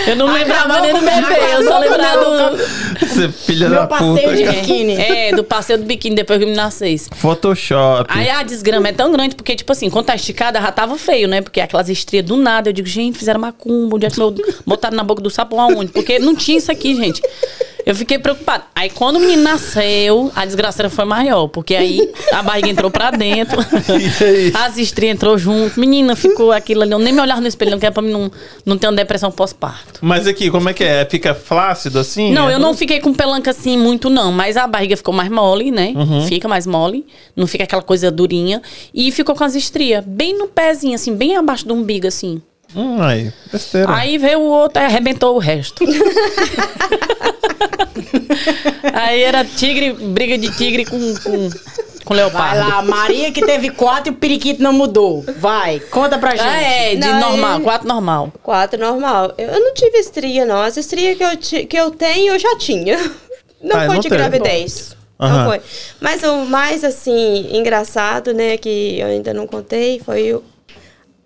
Eu não lembrava nem do bebê, eu só lembrava do. Você filha Meu da puta. passeio de biquíni. É, do passeio do biquíni depois que me nascesse. Photoshop. Aí a desgrama é tão grande, porque, tipo assim, quando tá esticada, já tava feio, né? Porque aquelas estrias do nada, eu digo, gente, fizeram macumba, onde é que meu... botaram na boca do sapo aonde? Porque não tinha isso aqui, gente. Eu fiquei preocupada. Aí quando o menino nasceu, a desgraceira foi maior, porque aí a barriga entrou pra dentro, as estrias entrou junto, menina ficou aquilo ali, eu nem me olhar no espelho, não quero pra mim não, não ter uma depressão pós-parto. Mas aqui, como é que é? Fica flácido assim? Não, É? eu não fiquei com pelanca assim muito, não. Mas a barriga ficou mais mole, né? Uhum. Fica mais mole. Não fica aquela coisa durinha. E ficou com as estrias bem no pezinho, assim, bem abaixo do umbigo, assim. Hum, aí, besteira. Aí veio o outro e arrebentou o resto. aí era tigre, briga de tigre com, com, Com Vai leopardo. lá, Maria que teve quatro e o periquito não mudou. Vai, conta pra gente. Ah, é, de Não, normal, quatro normal. Quatro normal. Eu não tive estria, não. As estrias que eu, ti- que eu tenho, eu já tinha. Não Ah, foi não de teve. gravidez. Aham. Não foi. Mas o mais, assim, engraçado, né, que eu ainda não contei, foi o-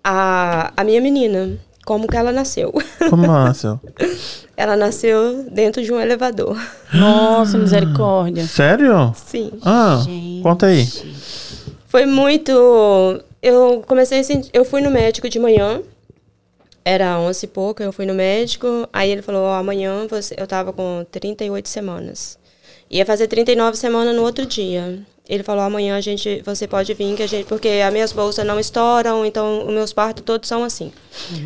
a, a minha menina. Como que ela nasceu. Como, Márcio? ela nasceu dentro de um elevador. Nossa, misericórdia. Sério? Sim. Ah, conta aí. Foi muito. Eu comecei a sentir. Eu fui no médico de manhã. Era 11 e pouco, eu fui no médico. Aí ele falou: ó, amanhã você. Eu tava com 38 semanas. Ia fazer 39 semanas no outro dia. Ele falou: amanhã a gente, você pode vir, que a gente, porque as minhas bolsas não estouram, então os meus partos todos são assim.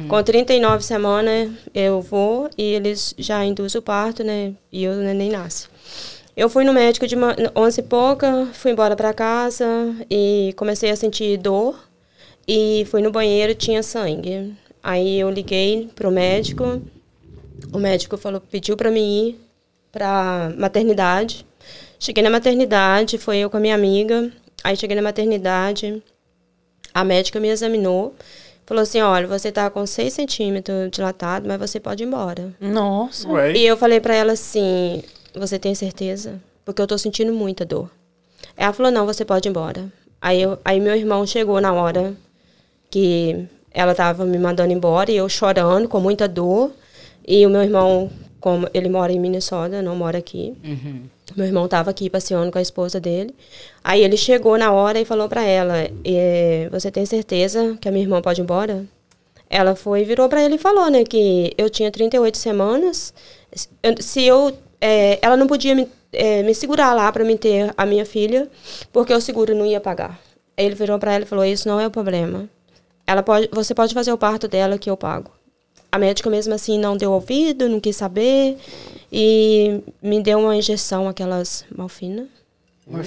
Com 39 semanas eu vou e eles já induzem o parto, né? E o neném nasce. Eu fui no médico de ma- 11 e pouca, fui embora para casa e comecei a sentir dor e fui no banheiro tinha sangue. Aí eu liguei pro médico. O médico falou, pediu para mim ir para maternidade. Cheguei na maternidade, foi eu com a minha amiga. Aí cheguei na maternidade, a médica me examinou, falou assim, olha, você tá com 6 centímetros dilatado, mas você pode ir embora. Nossa. Ué. E eu falei pra ela assim: Você tem certeza? Porque eu tô sentindo muita dor. Ela falou: Não, você pode ir embora. Aí, eu, aí meu irmão chegou na hora que ela tava me mandando embora e eu chorando, com muita dor. E o meu irmão, como ele mora em Minnesota, não mora aqui. Meu irmão estava aqui passeando com a esposa dele. Aí ele chegou na hora e falou pra ela: "Eh, Você tem certeza que a minha irmã pode ir embora? Ela foi, virou pra ele e falou, né, que eu tinha 38 semanas. Se eu- eh, ela não podia me, eh, me segurar lá pra me ter a minha filha, porque o seguro não ia pagar. Aí ele virou pra ela e falou: Isso não é o problema. Ela pode, você pode fazer o parto dela que eu pago. A médica mesmo assim não deu ouvido, não quis saber e me deu uma injeção, aquelas morfina.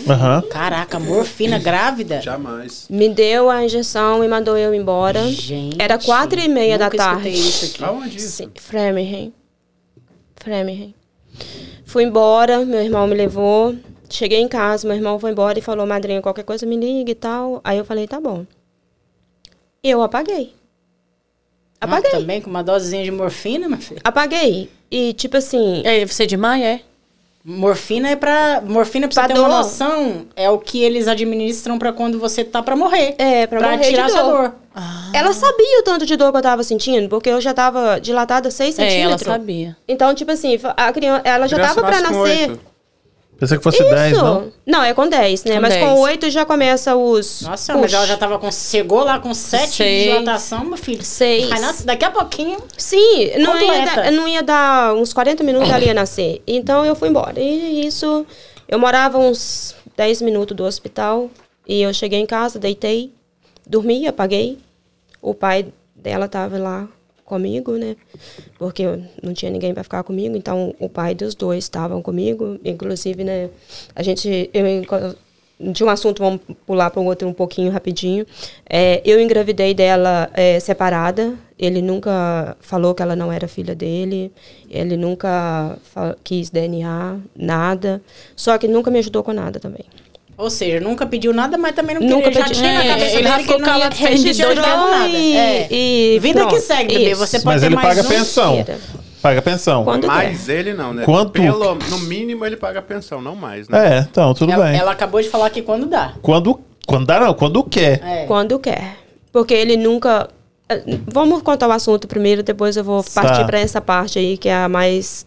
Aham. Caraca, morfina grávida? Jamais. Me deu a injeção e mandou eu embora. Gente, Era quatro e meia da tarde. isso aqui. Aonde isso? Sim, Framingham. Framingham. Fui embora, meu irmão me levou. Cheguei em casa, meu irmão foi embora e falou, madrinha, qualquer coisa me liga e tal. Aí eu falei, tá bom. Eu apaguei. Ah, Apaguei. também com uma dosezinha de morfina, meu filho? Apaguei. E tipo assim, É, você de maio, é? Morfina é pra. Morfina, pra você Pra ter uma dor. noção, é o que eles administram pra quando você tá pra morrer. É, pra morrer de tirar sua dor. dor. ela sabia o tanto de dor que eu tava sentindo, porque eu já tava dilatada 6 É, ela centímetros. sabia. Então, tipo assim, a criança, ela já Criança tava pra nascer. oito. Pensei que fosse Isso. 10, não? Não, é com 10, né? Com Mas 10. com 8 já começa os. Nossa, push. mas ela já tava com. Chegou lá com 7 de dilatação, meu filho. Seis. Vai nascer daqui a pouquinho. Sim, não ia, dar, não ia dar uns 40 minutos ela ia nascer. Então eu fui embora. E isso, eu morava uns 10 minutos do hospital. E eu cheguei em casa, deitei, dormi, apaguei. O pai dela tava lá comigo, né? Porque não tinha ninguém para ficar comigo. Então o pai dos dois estavam comigo. Inclusive, né? A gente. Eu, de um assunto, vamos pular para o outro um pouquinho rapidinho. É, eu engravidei dela é, separada. Ele nunca falou que ela não era filha dele. Ele nunca quis DNA, nada. Só que nunca me ajudou com nada também. Ou seja, nunca pediu nada, mas também não Nunca queria. Já pedi- tinha na é, cabeça ele dele já que ficou calado, pedir registrou nada. e- É. e Vida pronto. que segue, bebê. Você pode Mas ele mais paga um. pensão. Paga pensão. Quando Mais ele não, né? Quanto? Pelo, no mínimo ele paga pensão, não mais, né? É, então, tudo Ela, bem. ela acabou de falar que quando dá. Quando, quando dá, não, quando quer. É. Quando quer. Porque ele nunca. eh, Vamos contar o assunto primeiro, depois eu vou partir Tá. para essa parte aí, que é a mais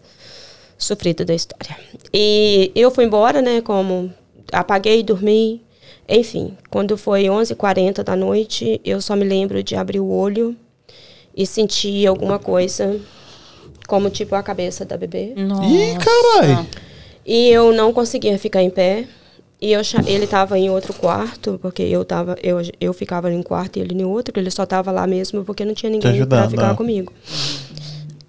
sofrida da história. E eu fui embora, né? Como apaguei, dormi. Enfim, quando foi 11h40 da noite, eu só me lembro de abrir o olho e sentir alguma coisa, como tipo a cabeça da bebê. Nossa. Ih, caralho. E eu não conseguia ficar em pé. E eu, ele estava em outro quarto, porque eu tava, eu, eu ficava em um quarto e ele em outro, ele só estava lá mesmo porque não tinha ninguém para ficar né? comigo.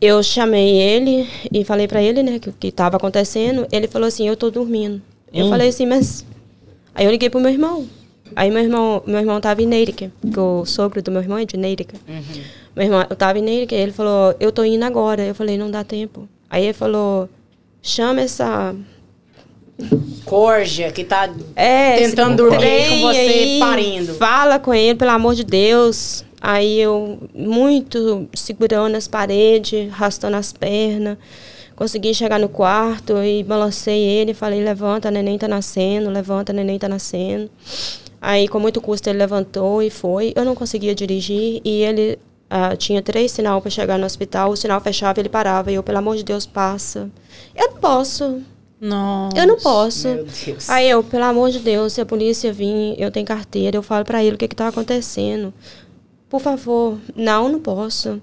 Eu chamei ele e falei para ele, né, que o que estava acontecendo. Ele falou assim: "Eu tô dormindo". Eu Hum. falei assim: "Mas Aí eu liguei pro meu irmão. Aí meu irmão, meu irmão tava em Neirica, porque o sogro do meu irmão é de Neirica. Meu irmão, eu tava em Neirica, ele falou: "Eu tô indo agora". Eu falei: "Não dá tempo". Aí ele falou: "Chama essa Corja, que tá É, tentando dormir com você aí, parindo. Fala com ele, pelo amor de Deus. Aí eu, muito segurando as paredes, arrastando as pernas. Consegui chegar no quarto e balancei ele. Falei: levanta, a neném tá nascendo, levanta, neném tá nascendo. Aí, com muito custo, ele levantou e foi. Eu não conseguia dirigir e ele ah, tinha três sinais para chegar no hospital. O sinal fechava, ele parava. E eu, pelo amor de Deus, passa. Eu não posso. Nossa. Eu não posso. Aí eu, pelo amor de Deus, se a polícia vir, eu tenho carteira, eu falo pra ele o que que tá acontecendo. Por favor, não, não posso.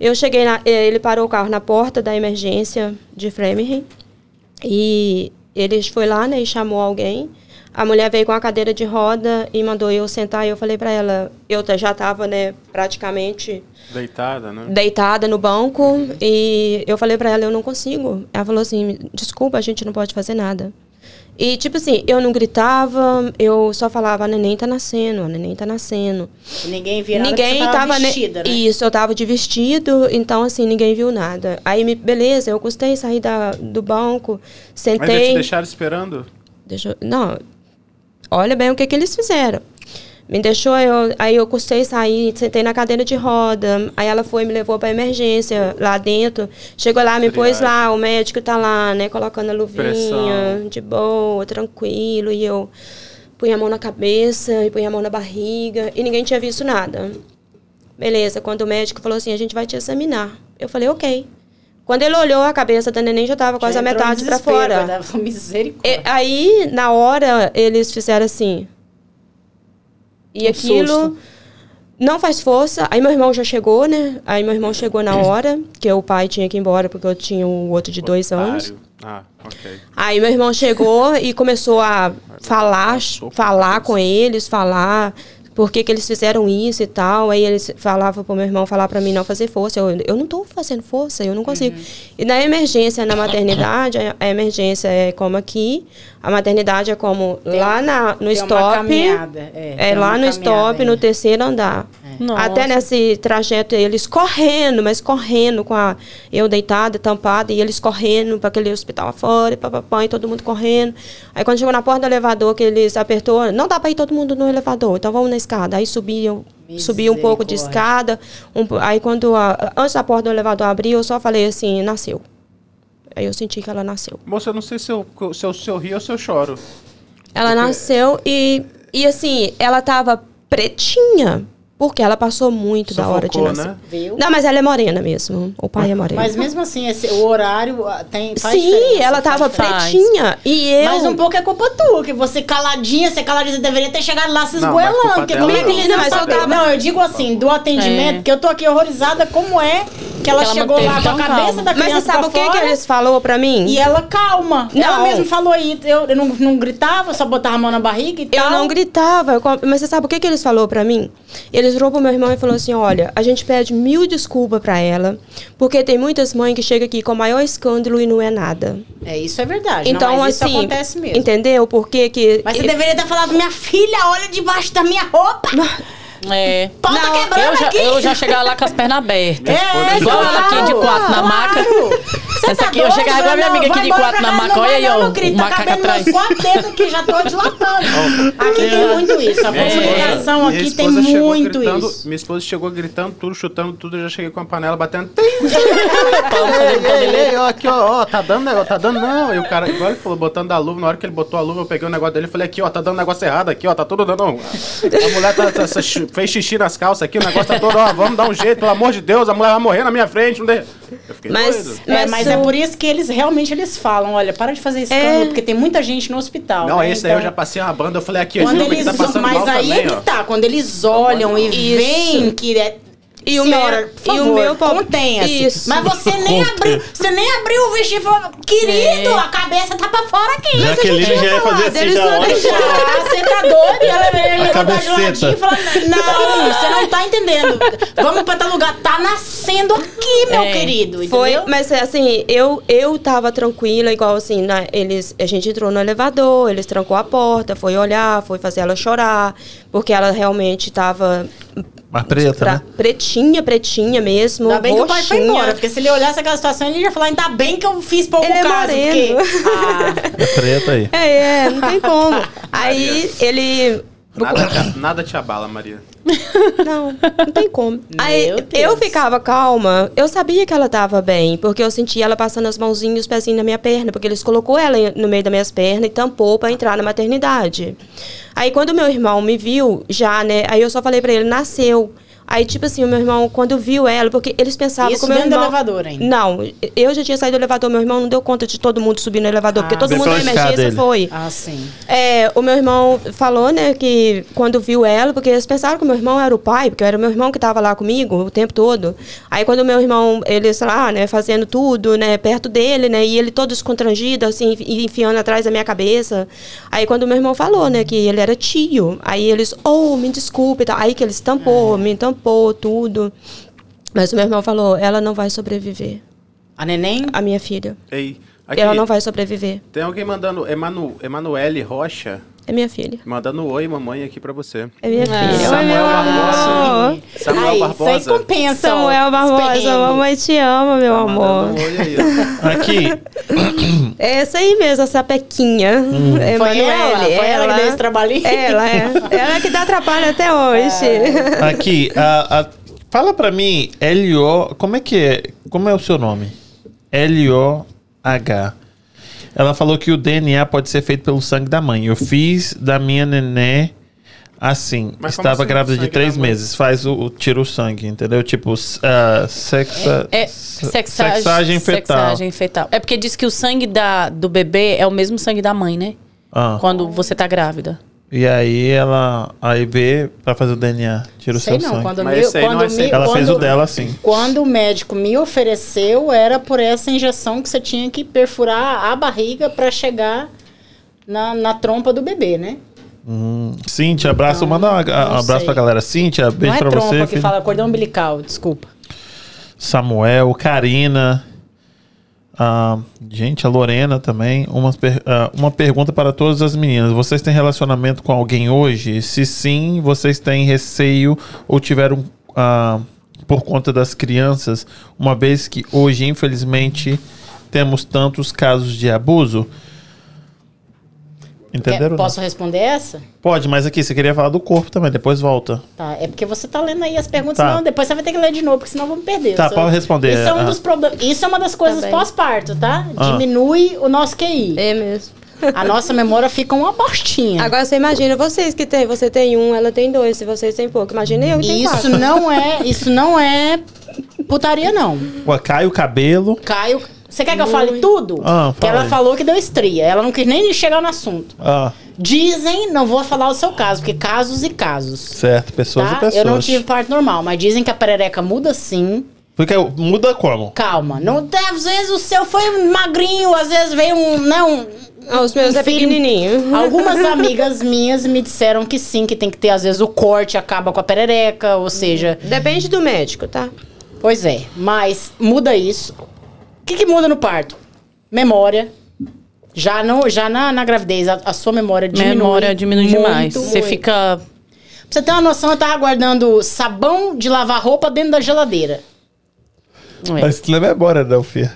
Eu cheguei na, eh, ele parou o carro na porta da emergência de Framingham e ele foi lá, né, e chamou alguém. A mulher veio com a cadeira de roda e mandou eu sentar e eu falei pra ela, eu já tava, né, praticamente Deitada, né? deitada no banco e eu falei pra ela, eu não consigo. Ela falou assim, desculpa, a gente não pode fazer nada. E, tipo assim, eu não gritava, eu só falava, a neném tá nascendo, a neném tá nascendo. Ninguém via nada ninguém você tava, ne- vestida, né? Isso, eu tava de vestido, então, assim, ninguém viu nada. Aí, me- beleza, eu custei sair da, do banco, Mas eles te sentei... deixaram esperando? Deixa eu- não, olha bem o que, que eles fizeram. Me deixou, eu, aí eu custei sair, sentei na cadeira de roda. Aí ela foi, me levou para emergência lá dentro. Chegou lá, me pôs lá, o médico tá lá, né, colocando a luvinha, Pressão. de boa, tranquilo. E eu punha a mão na cabeça e punha a mão na barriga. E ninguém tinha visto nada. Beleza, quando o médico falou assim, a gente vai te examinar. Eu falei, ok. Quando ele olhou, a cabeça da neném já tava quase Já a metade para fora. Misericórdia. E- aí, na hora, eles fizeram assim. E Um aquilo susto. não faz força. Aí meu irmão já chegou, né? Aí meu irmão chegou na hora, que o pai tinha que ir embora, porque eu tinha o outro de dois anos. Ah, ok. Aí meu irmão chegou e começou a falar, falar com eles, falar por que, que eles fizeram isso e tal. Aí eles falavam pro meu irmão falar pra mim não fazer força. Eu, eu não tô fazendo força, eu não consigo. Uhum. E na emergência, na maternidade, a, a emergência é como aqui, a maternidade é como lá na, no Tem stop. caminhada, é, É, tem lá no caminhada stop, no ainda. terceiro andar. Nossa. Até nesse trajeto, eles correndo, mas correndo com a eu deitada, tampada, e eles correndo para aquele hospital fora, e papapá, e todo mundo correndo. Aí quando chegou na porta do elevador, que eles apertou, não dá para ir todo mundo no elevador, então vamos na escada. Aí subiam, subi um pouco de escada. um aí quando a- antes da porta do elevador abrir, eu só falei assim, nasceu. Aí eu senti que ela nasceu. Moça, eu não sei se eu, se eu, se eu rio ou se eu choro. Ela nasceu e, e assim, ela tava pretinha, porque ela passou muito da hora de Sufocou, nascer. né? Viu? Não, mas ela é morena mesmo. O pai é moreno. Mas mesmo assim, esse, o horário ah, tem. faz Sim, ela tava pretinha. E eu. Mas um pouco é culpa tua, que você caladinha, você caladinha, você deveria ter chegado lá se mas esgoelando. Porque como é que não. eles Não, não mas eu tava- Não, eu digo assim, do atendimento, É. que eu tô aqui horrorizada como é que ela ela chegou lá com a cabeça calma. da Mas criança você sabe o que, que eles falou pra mim? E ela calma. Ela Não. mesmo falou aí, eu, eu não, não gritava, só botava a mão na barriga e Eu tal. não gritava, eu mas você sabe o que, que eles falou pra mim? Eles virou pro meu irmão e falou assim: olha, a gente pede mil desculpas pra ela, porque tem muitas mães que chegam aqui com o maior escândalo e não é nada. É, isso é verdade. Então, não, mas assim, isso acontece mesmo. entendeu? Porque que. Mas você deveria ter falado, minha filha, olha debaixo da minha roupa. É. Pau tá quebrando eu já, aqui. eu já chegava lá com as pernas abertas. É, Igual ela aqui de quatro na maca. Você Essa tá aqui, eu doido? chegava igual a minha Não, amiga aqui de quatro na maca. não Olha aí, não, ó, o tá macaco atrás. meus quatro dedos aqui, já tô dilatando. Aqui tem muito isso, a comunicação Minha aqui tem muito gritando, isso. Minha esposa chegou gritando tudo, chutando tudo, eu já cheguei com a panela batendo. Tem! ei, ei, ei, ó, aqui, ó, ó, tá dando negócio, tá dando não. E o cara, igual ele falou, botando a luva, na hora que ele botou a luva, eu peguei o negócio dele e falei, aqui, ó, tá dando negócio errado aqui, ó, tá tudo dando. A mulher tá, tá- tá- fez xixi nas calças aqui, o negócio tá todo, ó, vamos dar um jeito, pelo amor de Deus, a mulher vai morrer na minha frente. Não. Eu fiquei Mas, doido. É, mas é por isso que eles realmente eles falam, olha, para de fazer escândalo, É. porque tem muita gente no hospital. Não, né? esse daí eu Então, já passei uma banda, eu falei, aqui, Quando eles, que tá passando mas mal aí também, é que tá, quando eles olham e veem que é E o Senhora, meu- por e o favor, meu contenha-se. Isso. Mas você nem abriu, você nem abriu o vestido e falou, querido, É. a cabeça tá pra fora aqui. Já que ele já ia fazer assim, já não. Ah, você tá doido? Ela levou de cabeceta. ladinho e falou, não, você não tá entendendo. Vamos pra tal lugar. Tá nascendo aqui, meu É. querido, Foi, entendeu? mas assim, eu, eu tava tranquila, igual assim, né, eles, a gente entrou no elevador, eles trancou a porta, foi olhar, foi fazer ela chorar, porque ela realmente tava Mais preta, pra- né? pretinha, pretinha mesmo. Ainda bem que o pai foi roxinha. embora, porque se ele olhasse aquela situação, ele ia falar, ainda bem que eu fiz pouco Ele é caso, porque... moreno. Ah, É preta aí. É, é, não tem como. Aí ele. Nada te, nada te abala, Maria. Não, não tem como. Aí eu ficava calma. Eu sabia que ela tava bem, porque eu sentia ela passando as mãozinhas e os pezinhos na minha perna, porque eles colocou ela no meio das minhas pernas e tampou pra entrar na maternidade. Aí quando meu irmão me viu, já, né? Aí eu só falei pra ele, nasceu. Aí, tipo assim, o meu irmão, quando viu ela, porque eles pensavam Isso que o meu dentro do elevador ainda? Não, eu já tinha saído do elevador, meu irmão não deu conta de todo mundo subir no elevador, porque Ah. todo mundo na emergência dele. foi. ah, sim. É, o meu irmão falou, né, que quando viu ela, porque eles pensaram que o meu irmão era o pai, porque era o meu irmão que estava lá comigo o tempo todo. Aí quando o meu irmão, eles lá, né, fazendo tudo, né, perto dele, né, e ele todo escontrangido, assim, e enfiando atrás da minha cabeça. Aí quando o meu irmão falou, né, que ele era tio, aí eles, oh, me desculpe, tal. aí que eles tampou, me tampou, tudo. Mas o meu irmão falou, ela não vai sobreviver, A neném? a minha filha. Ei, aqui, Ela não vai sobreviver, tem alguém mandando, Emanu, Emanuele Rocha, é minha filha. mandando um oi, mamãe, aqui pra você. É minha filha. Oi, Samuel meu Barbosa. amor. Samuel Aí, Barbosa. Isso aí compensa. Samuel os Barbosa, mamãe te ama, meu Tá amor. um oi aí. ó. Aqui, É essa aí mesmo, essa pequinha. É Foi ela? Foi ela que deu esse trabalhinho? Ela, é. Ela que dá trabalho até hoje. aqui, a- a- fala pra mim, L-O, como é que é? Como é o seu nome? L-O-H. Ela falou que o DNA pode ser feito pelo sangue da mãe. Eu fiz da minha neném assim. Mas Estava assim, grávida de três meses. Faz o, o- tira o sangue, entendeu? Tipo, ah, sexa, É se- sexagem, sexagem fetal. sexagem fetal. É porque diz que o sangue da, do bebê é o mesmo sangue da mãe, né? Ah. Quando você tá grávida. E aí ela aí vê pra fazer o DNA, tira o Sei seu não, sangue. quando, Mas me, esse aí não quando é me- Ela fez o dela assim. Quando o médico me ofereceu, era por essa injeção que você tinha que perfurar a barriga para chegar na, na trompa do bebê, né? Hum, Cíntia, abraço. Não, manda um, abraço sei. pra galera. Cíntia, beijo Não é pra trompa você. que filho. fala cordão umbilical, desculpa. Samuel, Karina. Ah, gente, a Lorena também. Per- ah, uma pergunta para todas as meninas. Vocês têm relacionamento com alguém hoje? Se sim, vocês têm receio ou tiveram ah, por conta das crianças, uma vez que hoje, infelizmente, temos tantos casos de abuso? Entenderam? Quer- posso responder essa? Pode, mas aqui, você queria falar do corpo também, depois volta. Tá, é porque você tá lendo aí as perguntas, Tá. senão depois você vai ter que ler de novo, porque senão eu vou me perder. Tá, pode responder. Isso é um Ah. dos problemas. Isso é uma das coisas bem. pós-parto, tá? Ah. Diminui o nosso QI. É mesmo. A nossa memória fica uma bostinha. Agora você imagina vocês que tem, você tem um, ela tem dois, se vocês têm pouco. Imagina eu que tenho Isso quatro. não é, isso não é putaria não. Ué, cai o cabelo. Caio, você quer que eu fale tudo? Ah, fala ela aí. falou que deu estria. Ela não quis nem chegar no assunto. Ah, Dizem, não vou falar o seu caso, porque casos e casos. certo, pessoas Tá? e pessoas. Eu não tive parto normal, mas dizem que a perereca muda sim. Porque muda como? Calma. Não, às vezes o seu foi magrinho, às vezes veio um. Não. Ah, os meus um é pequenininho. Algumas amigas minhas me disseram que sim, que tem que ter, às vezes, o corte acaba com a perereca, ou seja. Depende do médico, tá? Pois é, mas muda isso. O que, que muda no parto? Memória. Já, no, já na, na gravidez, a, a sua memória diminui. Memória diminui muito, demais. Você muito. fica. Pra você ter uma noção, eu tava guardando sabão de lavar roupa dentro da geladeira. é. Mas tu não é memória, não, filho.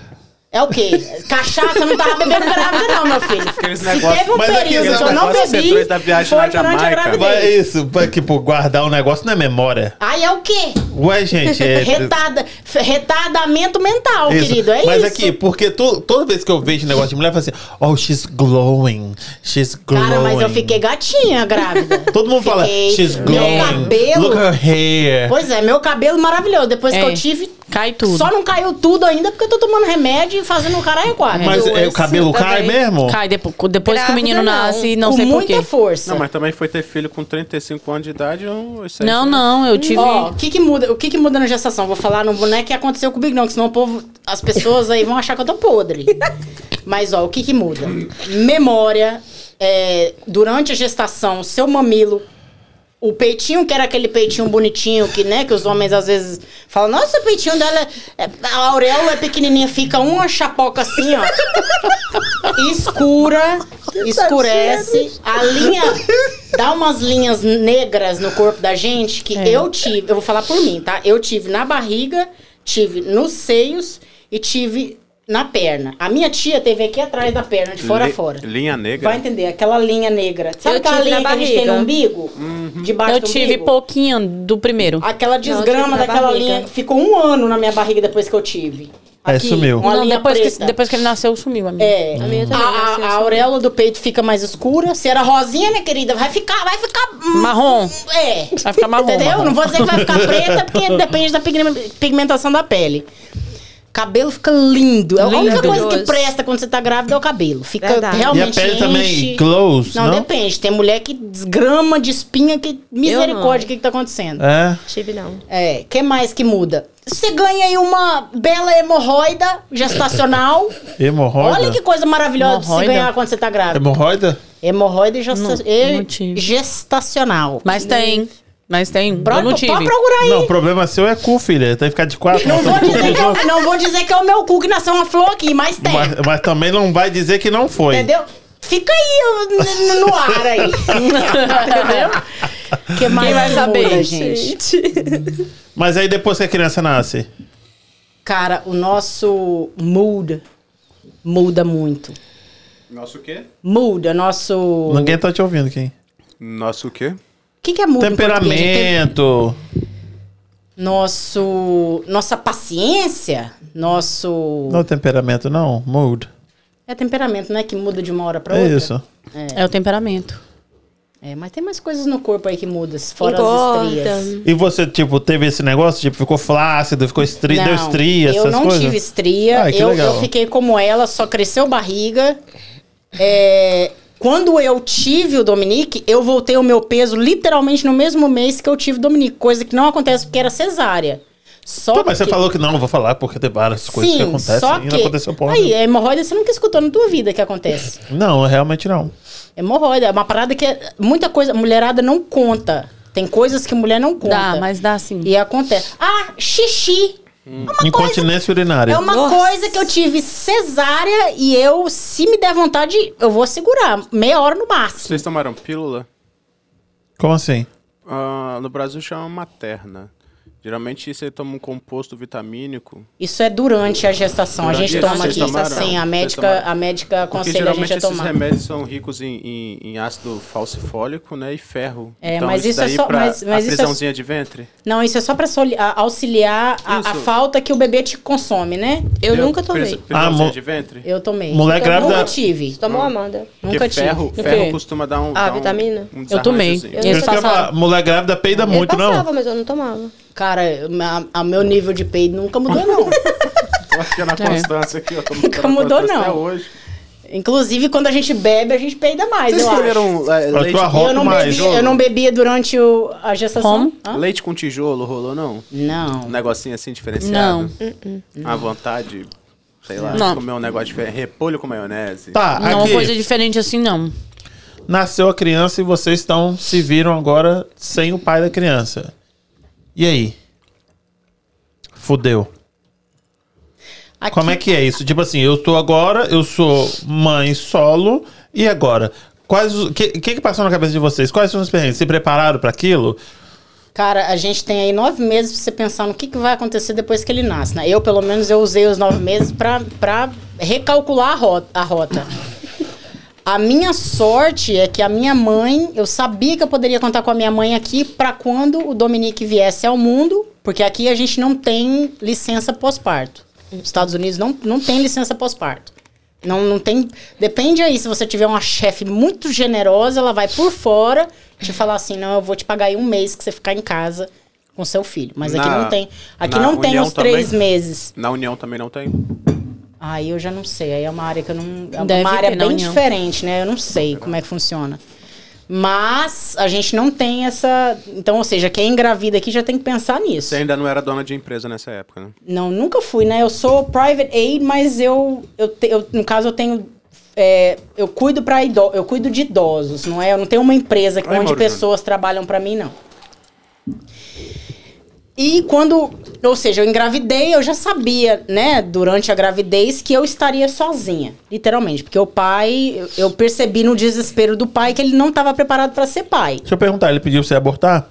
É o quê? Cachaça eu não tava bebendo grávida, não, meu filho. Aqueles Se negócios- teve um Mas período aqueles que eu não que bebi, da viagem foi na durante a Jamaica. gravidez. Mas isso, pra, tipo, guardar um negócio não é memória. Aí é o quê? Ué, gente, é. Retarda, retardamento mental, isso. querido. É Mas isso. aqui, porque to- toda vez que eu vejo negócio de mulher, eu falo assim, oh, she's glowing. She's glowing. Cara, mas eu fiquei gatinha grávida. Todo mundo fala, Fiquei- she's Meu glowing. cabelo. Look at her hair. Pois é, meu cabelo maravilhoso. Depois que É. eu tive. Cai tudo. Só não caiu tudo ainda porque eu tô tomando remédio e fazendo o caralho quatro. Mas é, o cabelo cai também. mesmo? Cai depois, depois que o menino não. nasce, não com sei muita porquê. força. Não, mas também foi ter filho com 35 anos de idade. Eu, isso Não, não, eu tive. Ó, o que que muda, o que que muda na gestação? Vou falar, não, não é que aconteceu comigo não, que senão o povo, as pessoas aí vão achar que eu tô podre. Mas ó, o que que muda? Memória, é, durante a gestação, seu mamilo, o peitinho, que era aquele peitinho bonitinho, que, né, que os homens às vezes falam, nossa, o peitinho dela, é, a auréola é pequenininha, fica uma chapoca assim, ó, escura, escurece, a linha, dá umas linhas negras no corpo da gente, que eu tive, eu vou falar por mim, tá? Eu tive na barriga, tive nos seios e tive na perna. A minha tia teve aqui atrás da perna, de fora a fora. Linha negra. Vai entender, aquela linha negra. Sabe Eu aquela tive linha na que a gente tem no umbigo? Debaixo Eu do tive umbigo? pouquinho do primeiro. Aquela tive desgrama daquela barriga. linha. Ficou um ano na minha barriga depois que eu tive. Aí sumiu. Uma Não, linha depois, que, depois que ele nasceu, sumiu a minha. É. A minha A, também a, nasceu a auréola do peito fica mais escura. Se era rosinha, minha querida, vai ficar, vai ficar. hum, Marrom. É. Vai ficar marrom, Entendeu? marrom. Não vou dizer que vai ficar preta, porque depende da pigme- pigmentação da pele. Cabelo fica lindo. A única Lindo. coisa que presta quando você tá grávida é o cabelo. Fica Verdade. E a realmente. pele também enche. glows, Não, não? depende. Tem mulher que desgrama de espinha que. Misericórdia, o que, que tá acontecendo? É. Tive não. É, que mais que muda? Você ganha aí uma bela hemorroida gestacional. Hemorroida? Olha que coisa maravilhosa de se ganhar quando você tá grávida. Hemorroida? Hemorroida gesta Não, e- não gestacional. Mas tem. Mas tem. Pro- eu não Pode tive. procurar aí. Não, o problema seu é cu, filha. Tem que ficar de quatro. Não vou, dizer que é, não vou dizer que é o meu cu que nasceu uma flor aqui, mas tem. mas, mas também não vai dizer que não foi. Entendeu? Fica aí no ar aí. Entendeu? Que mais Quem vai saber? muda, gente? Mas aí depois que a criança nasce. Cara, o nosso mood muda muito. Nosso o quê? Muda, nosso. Ninguém tá te ouvindo, quem? Nosso o quê? O que, que é? Tem- Temperamento. Nosso. Nossa paciência. Nosso. Não é temperamento, não. Mood. É temperamento, né? Que muda de uma hora pra É outra. isso. É o temperamento. É, mas tem mais coisas no corpo aí que mudam, fora as estrias. E você, tipo, teve esse negócio? Tipo, ficou flácido, ficou estria, deu Não, estria, eu essas não coisas? tive estria. Ai, que eu, legal. eu fiquei como ela, só cresceu barriga. É, quando eu tive o Dominique, eu voltei o meu peso literalmente no mesmo mês que eu tive o Dominique. Coisa que não acontece porque era cesárea. Só Pô, mas você falou que não, não vou falar, porque tem várias coisas Sim, que acontecem só e que... não aconteceu porra. Aí, a hemorroida você nunca escutou na tua vida que acontece. Não, realmente não. Hemorroida é uma parada que é, muita coisa, mulherada não conta. Tem coisas que mulher não conta. Dá, mas dá sim. E acontece. Ah, xixi. Incontinência urinária. É uma Nossa. coisa que eu tive cesárea e eu, se me der vontade, eu vou segurar. Meia hora no máximo. Vocês tomaram pílula? Como assim? Ah, no Brasil chama materna. Geralmente você toma um composto vitamínico. Isso é durante a gestação. a Durante gente a toma aqui. Sim, a médica, a médica aconselha a gente a esses tomar. remédios são ricos em, em- em ácido falcifólico né, e ferro. É, então, mas isso é daí só- mas- mas a isso é- prisãozinha de ventre. Não, isso é só pra soli- a- auxiliar a, a falta que o bebê te consome, né? Eu Entendeu? nunca tomei. Pris- Prisãozinha Ah, de ventre. Eu tomei. Mulher Nunca- grávida- Nunca tive. Tomou Amanda. Porque Nunca tive. ferro, ferro costuma dar um. Ah, dar um- vitamina? um Eu tomei. Eu- eu mulher grávida peida muito, passava, não? mas eu não tomava. Cara, a, a meu nível de peido nunca mudou, não. Eu acho que é na É. constância aqui, ó. tô Nunca na mudou, não. Até hoje. Inclusive, quando a gente bebe, a gente peida mais, Vocês eu acho. comeram é, Acho leite, eu arroto Eu não, mais. bebia, eu não bebia durante o, a gestação. Como? Hã? leite com tijolo rolou, não? Não. Um negocinho assim diferenciado? Não. À vontade, sei lá, Não. comer um negócio diferente. Repolho com maionese. Tá, Não, aqui. coisa diferente assim, não. Nasceu a criança e vocês estão se viram agora sem o pai da criança. E aí? Fudeu. Aqui- Como é que é isso? Tipo assim, eu tô agora, eu sou mãe solo, e agora? Quais o que, que que passou na cabeça de vocês? Quais são os experiências? Se prepararam para aquilo? Cara, a gente tem aí nove meses pra você pensar no que, que vai acontecer depois que ele nasce, né? Eu, pelo menos, eu usei os nove meses pra, pra recalcular a rota, a rota. A minha sorte é que a minha mãe, eu sabia que eu poderia contar com a minha mãe aqui pra quando o Dominique viesse ao mundo, porque aqui a gente não tem licença pós-parto. Nos Estados Unidos não, não tem licença pós-parto. Não, não tem. Depende aí, se você tiver uma chefe muito generosa, ela vai por fora te falar assim: não, eu vou te pagar aí um mês que você ficar em casa com seu filho. Mas aqui Na- não tem. Aqui não tem os três também? meses. Na União também não tem? Aí eu já não sei. Aí é uma área que eu não. É Deve uma área bem União. diferente, né? Eu não sei como é que funciona. Mas a gente não tem essa. Então, ou seja, quem engravida aqui já tem que pensar nisso. Você ainda não era dona de empresa nessa época, né? Não, nunca fui, né? Eu sou private aid, mas eu, eu, te- eu no caso, eu tenho é, eu cuido para ido, eu cuido de idosos, não é? Eu não tenho uma empresa Oi, onde Mauro pessoas trabalham para mim, não. E quando, ou seja, eu engravidei, eu já sabia, né, durante a gravidez que eu estaria sozinha, literalmente, porque o pai, eu- percebi no desespero do pai que ele não estava preparado para ser pai. Deixa eu perguntar, ele pediu você abortar?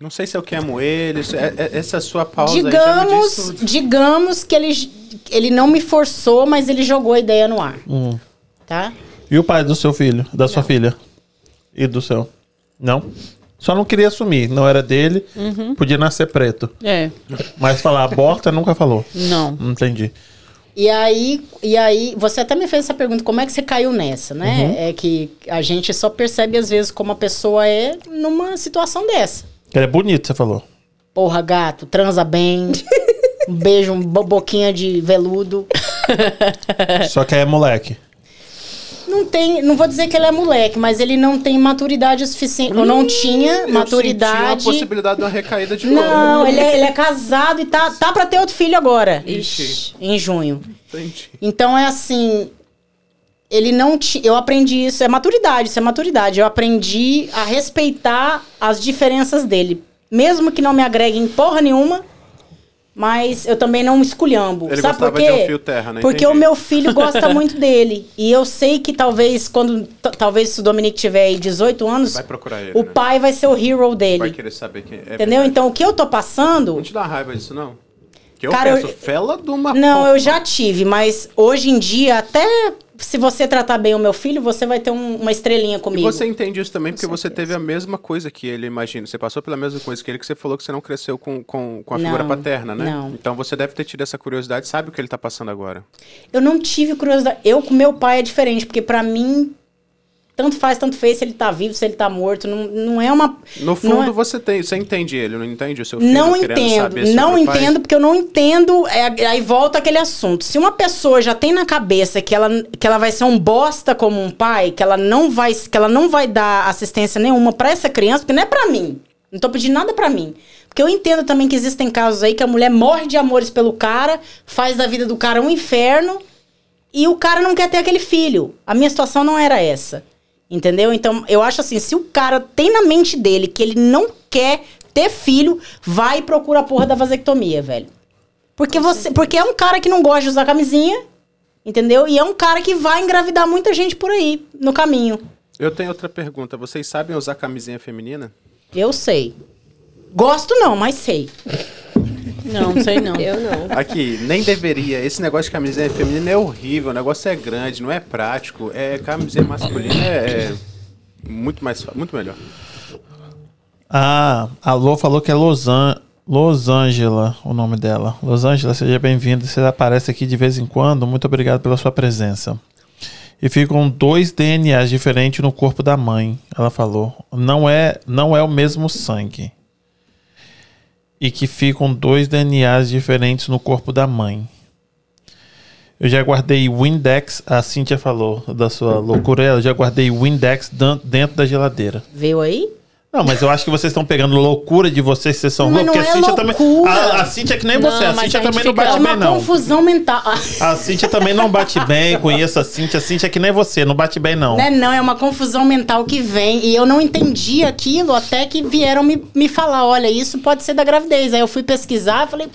Não sei se eu queimo ele. é- é- Essa sua pausa aí já me diz Digamos, digamos que ele, ele não me forçou, mas ele jogou a ideia no ar, Hum. tá? E o pai do seu filho, da sua filha? E do seu? Não? Só não queria assumir, não era dele, podia nascer preto. É. Mas falar aborta nunca falou. Não. Não entendi. E aí, e aí, você até me fez essa pergunta, como é que você caiu nessa, né? Uhum. É que a gente só percebe às vezes como a pessoa é numa situação dessa. Ele é bonito, você falou. Porra, gato, transa bem. um beijo, um bo- boquinha de veludo. Só que aí é moleque. Não tem, não vou dizer que ele é moleque, mas ele não tem maturidade suficiente. Eu não tinha Eu maturidade. uma possibilidade de uma recaída de novo. Não, ele é, ele é casado e tá, tá pra ter outro filho agora. Ixi. Em junho. Entendi. Então é assim. Ele não tinha. Eu aprendi isso. É maturidade, isso é maturidade. Eu aprendi a respeitar as diferenças dele. Mesmo que não me agreguem porra nenhuma. Mas eu também não esculhambo. Ele Sabe por quê? um terra, né? Porque Entendi. o meu filho gosta muito dele. E eu sei que talvez, quando. Talvez se o Dominique tiver aí 18 anos, Vai procurar ele. o né? pai vai ser o hero dele. Vai querer saber quem é. Entendeu? verdade. Então o que eu tô passando. Não te dá raiva disso, não? Que eu Cara, penso, eu- fela de uma Não, porra. eu já tive, mas hoje em dia, até se você tratar bem o meu filho, você vai ter um- uma estrelinha E comigo. você entende isso também porque você teve a mesma coisa que ele, imagina. Você passou pela mesma coisa que ele, que você falou que você não cresceu com, com, com a figura Não, paterna, né? não. Então você deve ter tido essa curiosidade, sabe o que ele tá passando agora. Eu não tive curiosidade. Eu com meu pai é diferente, porque pra mim, tanto faz, tanto fez se ele tá vivo, se ele tá morto. Não, não é uma. No fundo, não é- você tem, você entende ele, não entende o seu filho Não entendo, não entendo, porque eu não entendo. é, aí volta aquele assunto. Se uma pessoa já tem na cabeça que ela, que ela vai ser um bosta como um pai, que ela não vai, que ela não vai dar assistência nenhuma pra essa criança, porque não é pra mim. Não tô pedindo nada pra mim. Porque eu entendo também que existem casos aí que a mulher morre de amores pelo cara, faz da vida do cara um inferno e o cara não quer ter aquele filho. A minha situação não era essa. Entendeu? Então, eu acho assim, se o cara tem na mente dele que ele não quer ter filho, vai e procura a porra da vasectomia, velho. Porque você, porque é um cara que não gosta de usar camisinha, entendeu? E é um cara que vai engravidar muita gente por aí no caminho. Eu tenho outra pergunta. Vocês sabem usar camisinha feminina? Eu sei. Gosto não, mas sei. Não, sei não. Eu não. Aqui, nem deveria. Esse negócio de camisinha feminina é horrível. O negócio é grande, não é prático. É camisinha masculina é, é muito mais, muito melhor. Ah, a Lô falou que é Losan Losângela, o nome dela. Losângela, seja bem-vinda. Você aparece aqui de vez em quando. Muito obrigado pela sua presença. E ficam dois DNAs diferentes no corpo da mãe, ela falou. Não é, não é o mesmo sangue. E que ficam dois DNAs diferentes no corpo da mãe. Eu já guardei Windex, a Cíntia falou da sua loucura, eu já guardei Windex dentro da geladeira. Veio aí? Não, mas eu acho que vocês estão pegando loucura de vocês, vocês são Mas loucos. não porque a é Cíntia loucura. também. A, a Cíntia é que nem Não, você. A mas Cíntia a também não É bate uma bem, não. confusão mental. Ah, A Cíntia também não bate bem. Conheço a Cíntia. A Cíntia é que nem você, não bate bem, não. Né, não, é uma confusão mental que vem. E eu não entendi aquilo até que vieram me, me falar: olha, isso pode ser da gravidez. Aí eu fui pesquisar e falei: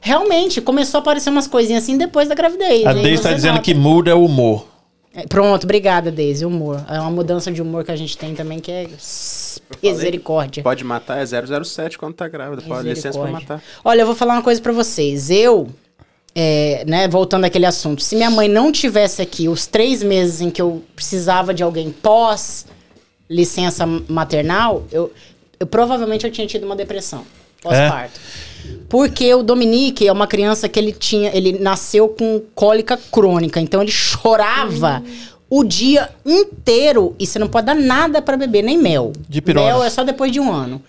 realmente, começou a aparecer umas coisinhas assim depois da gravidez. A Deise está dizendo nota. que muda o humor. É, Pronto, obrigada, Deise. Humor. É uma mudança de humor que a gente tem também que é misericórdia. Pode matar é 007 quando tá grávida. Pode licença pra matar. Olha, eu vou falar uma coisa pra vocês. Eu, é, né, voltando àquele assunto, se minha mãe não tivesse aqui os três meses em que eu precisava de alguém pós licença maternal, eu, eu provavelmente eu tinha tido uma depressão pós-parto. Porque o Dominique é uma criança que ele tinha, ele nasceu com cólica crônica, então ele chorava o dia inteiro e você não pode dar nada pra beber, nem mel. De pirona. Mel é só depois de um ano.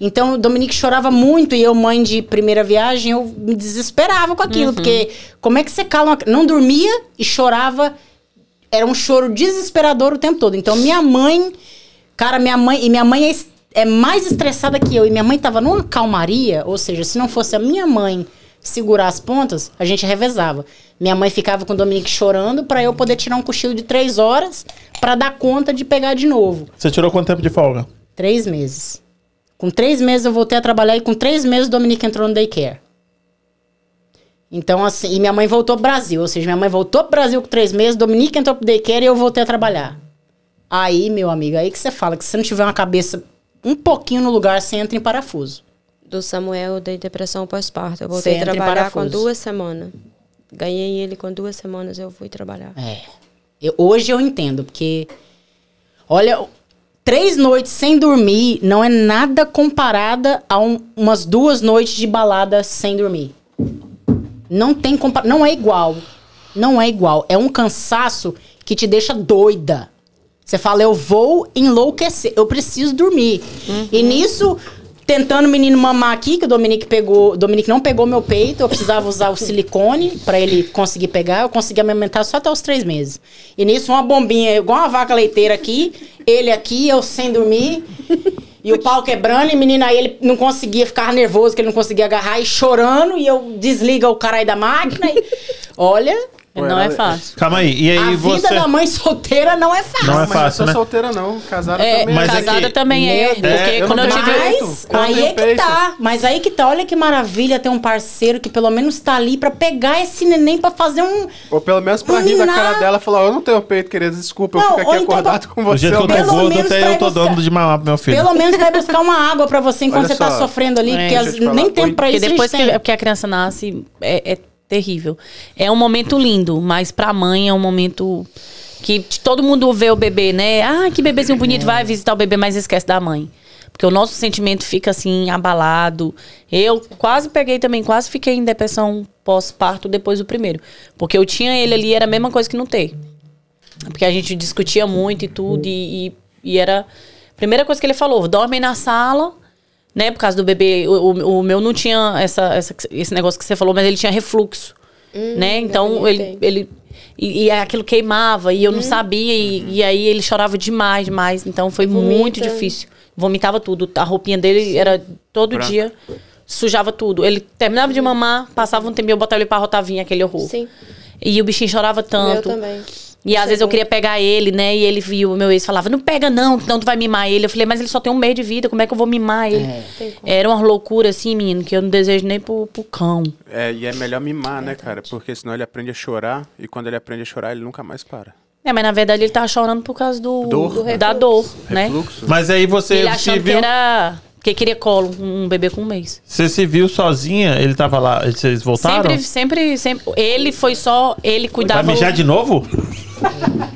Então o Dominique chorava muito e eu, mãe de primeira viagem, eu me desesperava com aquilo, porque como é que você cala uma... Não dormia e chorava, era um choro desesperador o tempo todo. Então minha mãe, cara, minha mãe, e minha mãe é, é mais estressada que eu, e minha mãe tava numa calmaria, ou seja, se não fosse a minha mãe segurar as pontas, a gente revezava. Minha mãe ficava com o Dominique chorando pra eu poder tirar um cochilo de três horas pra dar conta de pegar de novo. Você tirou quanto tempo de folga? Três meses. Com três meses eu voltei a trabalhar e com três meses o Dominique entrou no daycare. Então, assim, e minha mãe voltou pro Brasil. Ou seja, minha mãe voltou pro Brasil com três meses, Dominique entrou pro daycare e eu voltei a trabalhar. Aí, meu amigo, aí que você fala que se você não tiver uma cabeça um pouquinho no lugar, você entra em parafuso. Do Samuel dei depressão pós-parto. Eu voltei a trabalhar com duas semanas. Ganhei ele com duas semanas, eu fui trabalhar. É. Eu- hoje eu entendo, porque. Olha, três noites sem dormir não é nada comparada a um- umas duas noites de balada sem dormir. Não tem compa Não é igual. Não é igual. É um cansaço que te deixa doida. Você fala, eu vou enlouquecer, eu preciso dormir. E nisso, tentando o menino mamar aqui, que o Dominique pegou. O Dominique não pegou meu peito, eu precisava usar o silicone pra ele conseguir pegar. Eu consegui amamentar só até os três meses. E nisso, uma bombinha, igual uma vaca leiteira aqui, ele aqui, eu sem dormir. E o pau quebrando, e o menino aí, ele não conseguia ficar nervoso, que ele não conseguia agarrar, e chorando, e eu desliga o caralho da máquina. E, olha, Não é fácil. Calma aí. E aí a você. vida da mãe solteira não é fácil. Não é Mas fácil, eu né? sou solteira não, casada É, também. Mas é casada que- também é. Porque eu quando não eu tive. Mas Quando aí é que peito. tá. Mas aí que tá. Olha que maravilha ter um parceiro que pelo menos tá ali pra pegar esse neném pra fazer um. Ou pelo menos pra Um rir da cara dela e falar, eu não tenho peito, querida, desculpa, eu Não, fico aqui então acordado pra- com você. jeito que eu tô Pelo gordo, menos até eu tô buscar- dando de mamar pro meu filho. Pelo menos vai buscar uma água pra você enquanto Olha você tá sofrendo ali. É. porque eu nem tempo pra Porque isso. a depois que, que a criança nasce, é, é terrível. É um momento lindo, mas pra mãe é um momento que todo mundo vê o bebê, né? Ah, que bebezinho bonito, vai visitar o bebê, mas esquece da mãe. Porque o nosso sentimento fica assim, abalado. Eu quase peguei também, quase fiquei em depressão pós-parto depois do primeiro. Porque eu tinha ele ali, era a mesma coisa que não ter. Porque a gente discutia muito e tudo, e, e, e era. Primeira coisa que ele falou: dorme na sala, né? Por causa do bebê. O, o, o meu não tinha essa, essa- esse negócio que você falou, mas ele tinha refluxo. né? Então ele. tem. ele e, e aquilo queimava, e eu não sabia, e, e aí ele chorava demais, demais. Então foi Vomita. muito difícil. Vomitava tudo. A roupinha dele era todo Branca. dia, sujava tudo. Ele terminava de mamar, passava um tempo, eu botava ele pra rotavinha, aquele horror. Sim, E o bichinho chorava tanto. meu também. E às vezes eu queria pegar ele, né? E ele viu, o meu ex falava, não pega não, senão tu vai mimar ele. Eu falei, mas ele só tem um mês de vida, como é que eu vou mimar ele? Tem como. Era uma loucura assim, menino, que eu não desejo nem pro, pro cão. É, e é melhor mimar, né, cara? Porque senão ele aprende a chorar, e quando ele aprende a chorar, ele nunca mais para. É, mas na verdade ele tava chorando por causa do, Dor. do- da dor, né? Refluxo. Mas aí você Ele se achando que viu. era. Que queria colo, um bebê com um mês. Você se viu sozinha? Ele tava lá. Vocês voltaram? Sempre, sempre, sempre. Ele foi só. Ele Vai cuidava. mijar de novo?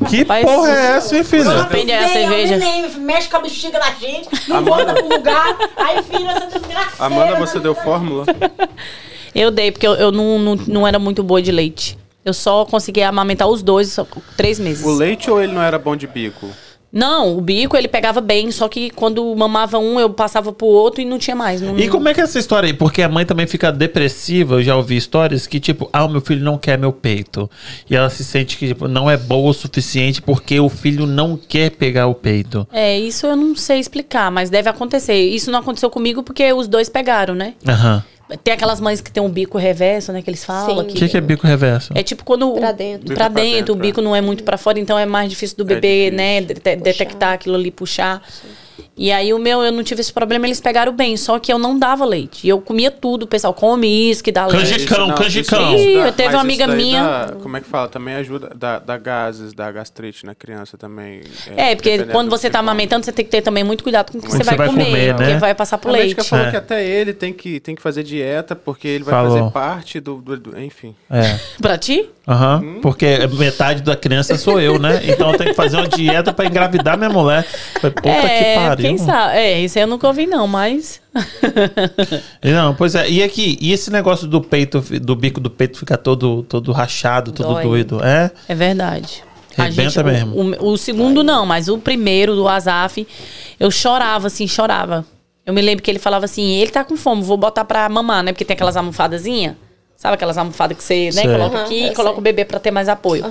que Vai- porra é essa, hein, filha? Suspende a cerveja. neném, mexe com a bexiga da gente, não volta pro lugar, aí filha essa desgraceira. Amanda, você deu fórmula? Eu dei, porque eu, eu não, não, não era muito boa de leite. Eu só conseguia amamentar os dois três meses. O leite ou ele não era bom de bico? Não, o bico ele pegava bem, só que quando mamava um, eu passava pro outro e não tinha mais. Não, E como é que é essa história aí? Porque a mãe também fica depressiva. Eu já ouvi histórias que, tipo, ah, o meu filho não quer meu peito. E ela se sente que tipo, não é boa o suficiente porque o filho não quer pegar o peito. É, isso eu não sei explicar, mas deve acontecer. Isso não aconteceu comigo porque os dois pegaram, né? Aham. Tem aquelas mães que tem um bico reverso, né? Que eles falam. Sim. O que, que é bico reverso? É tipo quando. Pra dentro. Pra Bico pra dentro, dentro, o bico é. não é muito pra fora, então é mais difícil do É bebê, difícil. né? de- detectar aquilo ali, puxar. E aí o meu, eu não tive esse problema, eles pegaram bem, só que eu não dava leite. E eu comia tudo, o pessoal come isso, que dá leite. Canjicão, Isso- canjicão. dá- eu teve uma amiga minha- dá- como é que fala? Também ajuda, dá, dá gases, dá gastrite na criança também. É, porque dependendo quando do você tá come. amamentando, você tem que ter também muito cuidado com o que você vai, vai comer, comer, porque né? vai passar pro A leite. médica falou É. que até ele tem que, tem que fazer dieta, porque ele vai Falou. fazer parte do, do- do- Enfim. É. Pra ti? Aham. Hum? Porque metade da criança sou eu, né? Então eu tenho que fazer uma dieta pra engravidar minha mulher. Falei, Puta que é, pariu. quem sabe? É, isso aí eu nunca ouvi não, mas... Não, pois é. E aqui, e esse negócio do peito, do bico do peito ficar todo, todo rachado, todo Dói. doido? É? É verdade. Rebenta o- mesmo. O, o segundo não, mas o primeiro do Azaf, eu chorava, assim, chorava. Eu me lembro que ele falava assim, ele tá com fome, vou botar pra mamar, né? Porque tem aquelas almofadazinhas. Sabe aquelas almofadas que você, né, coloca Aham, aqui e coloca sei. o bebê pra ter mais apoio.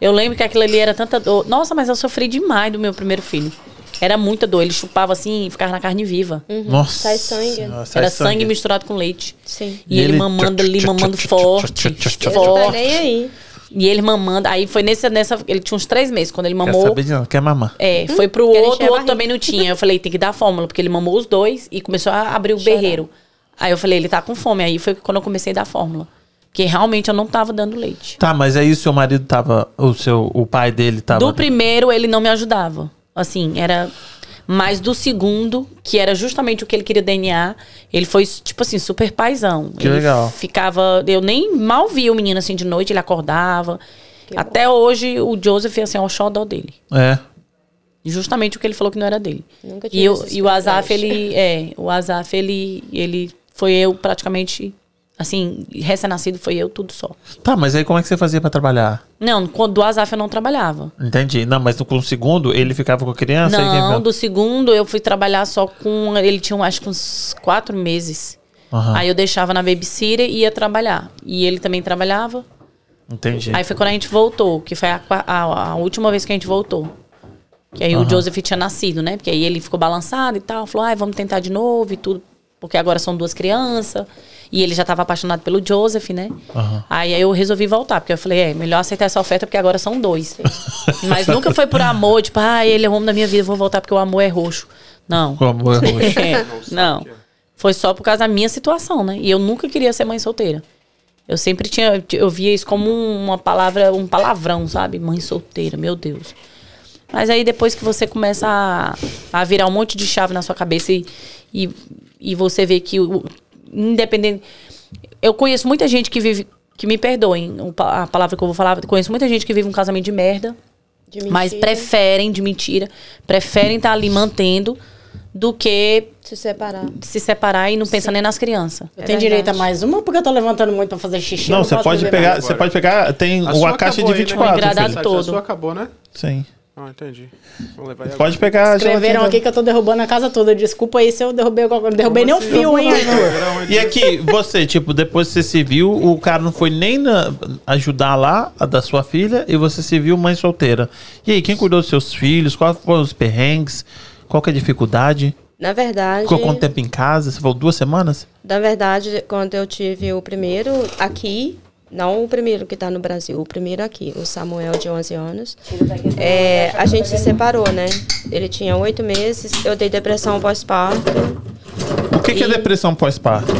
Eu lembro que aquilo ali era tanta dor. Nossa, mas eu sofri demais do meu primeiro filho. Era muita dor. Ele chupava assim e ficava na carne viva. Nossa. Sai sangue. Sai Era sangue misturado com leite. Sim. E, ele, mamando ali, mamando forte. Forte. aí. E ele mamando. Aí foi nesse, nessa. Ele tinha uns três meses. Quando ele Quer mamou. saber de não, quer mamar. É, foi pro Quer outro, o outro barriga. também não tinha. Eu falei, tem que dar fórmula, porque ele mamou os dois e começou a abrir o berreiro. Aí eu falei, ele tá com fome. Aí foi quando eu comecei a dar fórmula. Porque realmente eu não tava dando leite. Tá, mas aí o seu marido tava. O seu. O pai dele tava. Do primeiro, ele não me ajudava. Assim, era. Mas do segundo, que era justamente o que ele queria DNA, ele foi, tipo assim, super paizão. Que ele legal. Ficava. Eu nem mal via o menino assim de noite, ele acordava. Até hoje, o Joseph, assim, é o xodó dele. É. Justamente o que ele falou que não era dele. Nunca E, tive eu, esse e o Azaf, ele. É, o Azaf, ele. Ele foi eu praticamente. Assim, recém-nascido foi eu tudo só. Tá, mas aí como é que você fazia pra trabalhar? Não, quando do Azaf eu não trabalhava. Entendi. Não, mas no, com o segundo, ele ficava com a criança? quem- Não, do segundo eu fui trabalhar só com. Ele tinha, acho que uns quatro meses. Aham, Aí eu deixava na babysitter e ia trabalhar. E ele também trabalhava. Entendi. Aí foi quando a gente voltou, que foi a, a- a última vez que a gente voltou. Que aí Aham. o Joseph tinha nascido, né? Porque aí ele ficou balançado e tal. Falou, ai, vamos tentar de novo e tudo. Porque agora são duas crianças. E ele já estava apaixonado pelo Joseph, né? Aham. Aí, aí eu resolvi voltar, porque eu falei, é, melhor aceitar essa oferta, porque agora são dois. Mas nunca foi por amor, tipo, ah, ele é o homem da minha vida, vou voltar porque o amor é roxo. Não. Com amor roxo. É, não. Foi só por causa da minha situação, né? E eu nunca queria ser mãe solteira. Eu sempre tinha. Eu via isso como uma palavra, um palavrão, sabe? Mãe solteira, meu Deus. Mas aí depois que você começa a, a virar um monte de chave na sua cabeça e, e, e você vê que, o, independente. Eu conheço muita gente que vive. Que me perdoem o a palavra que eu vou falar. Conheço muita gente que vive um casamento de merda. De Mas preferem, de mentira, preferem estar ali mantendo do que Se separar. se separar e não pensa nem nas crianças. Eu É tenho verdade. direito a mais uma porque eu tô levantando muito pra fazer xixi. Não, você pode pegar. Você pode pegar. Tem A uma caixa de acabou aí, né? 24. Filho. todo. A sua acabou, né? Sim. Ah, entendi. Vamos levar aí agora. Pode pegar. a Escreveram aqui que eu tô derrubando a casa toda. Desculpa aí se eu derrubei alguma derrubei nem o assim? fio, hein, Arthur? E aqui, você, tipo, depois que você se viu, o cara não foi nem na- ajudar lá, a da sua filha, e você se viu mãe solteira. E aí, quem cuidou dos seus filhos? Quais foram os perrengues? Qual que é a dificuldade? Na verdade, Ficou quanto tempo em casa? Você falou duas semanas? na verdade, quando eu tive o primeiro aqui, não o primeiro que está no Brasil, o primeiro aqui, o Samuel de 11 anos, é, a gente se separou, né? Ele tinha oito meses, eu dei depressão pós-parto. O que, que é E- depressão pós-parto?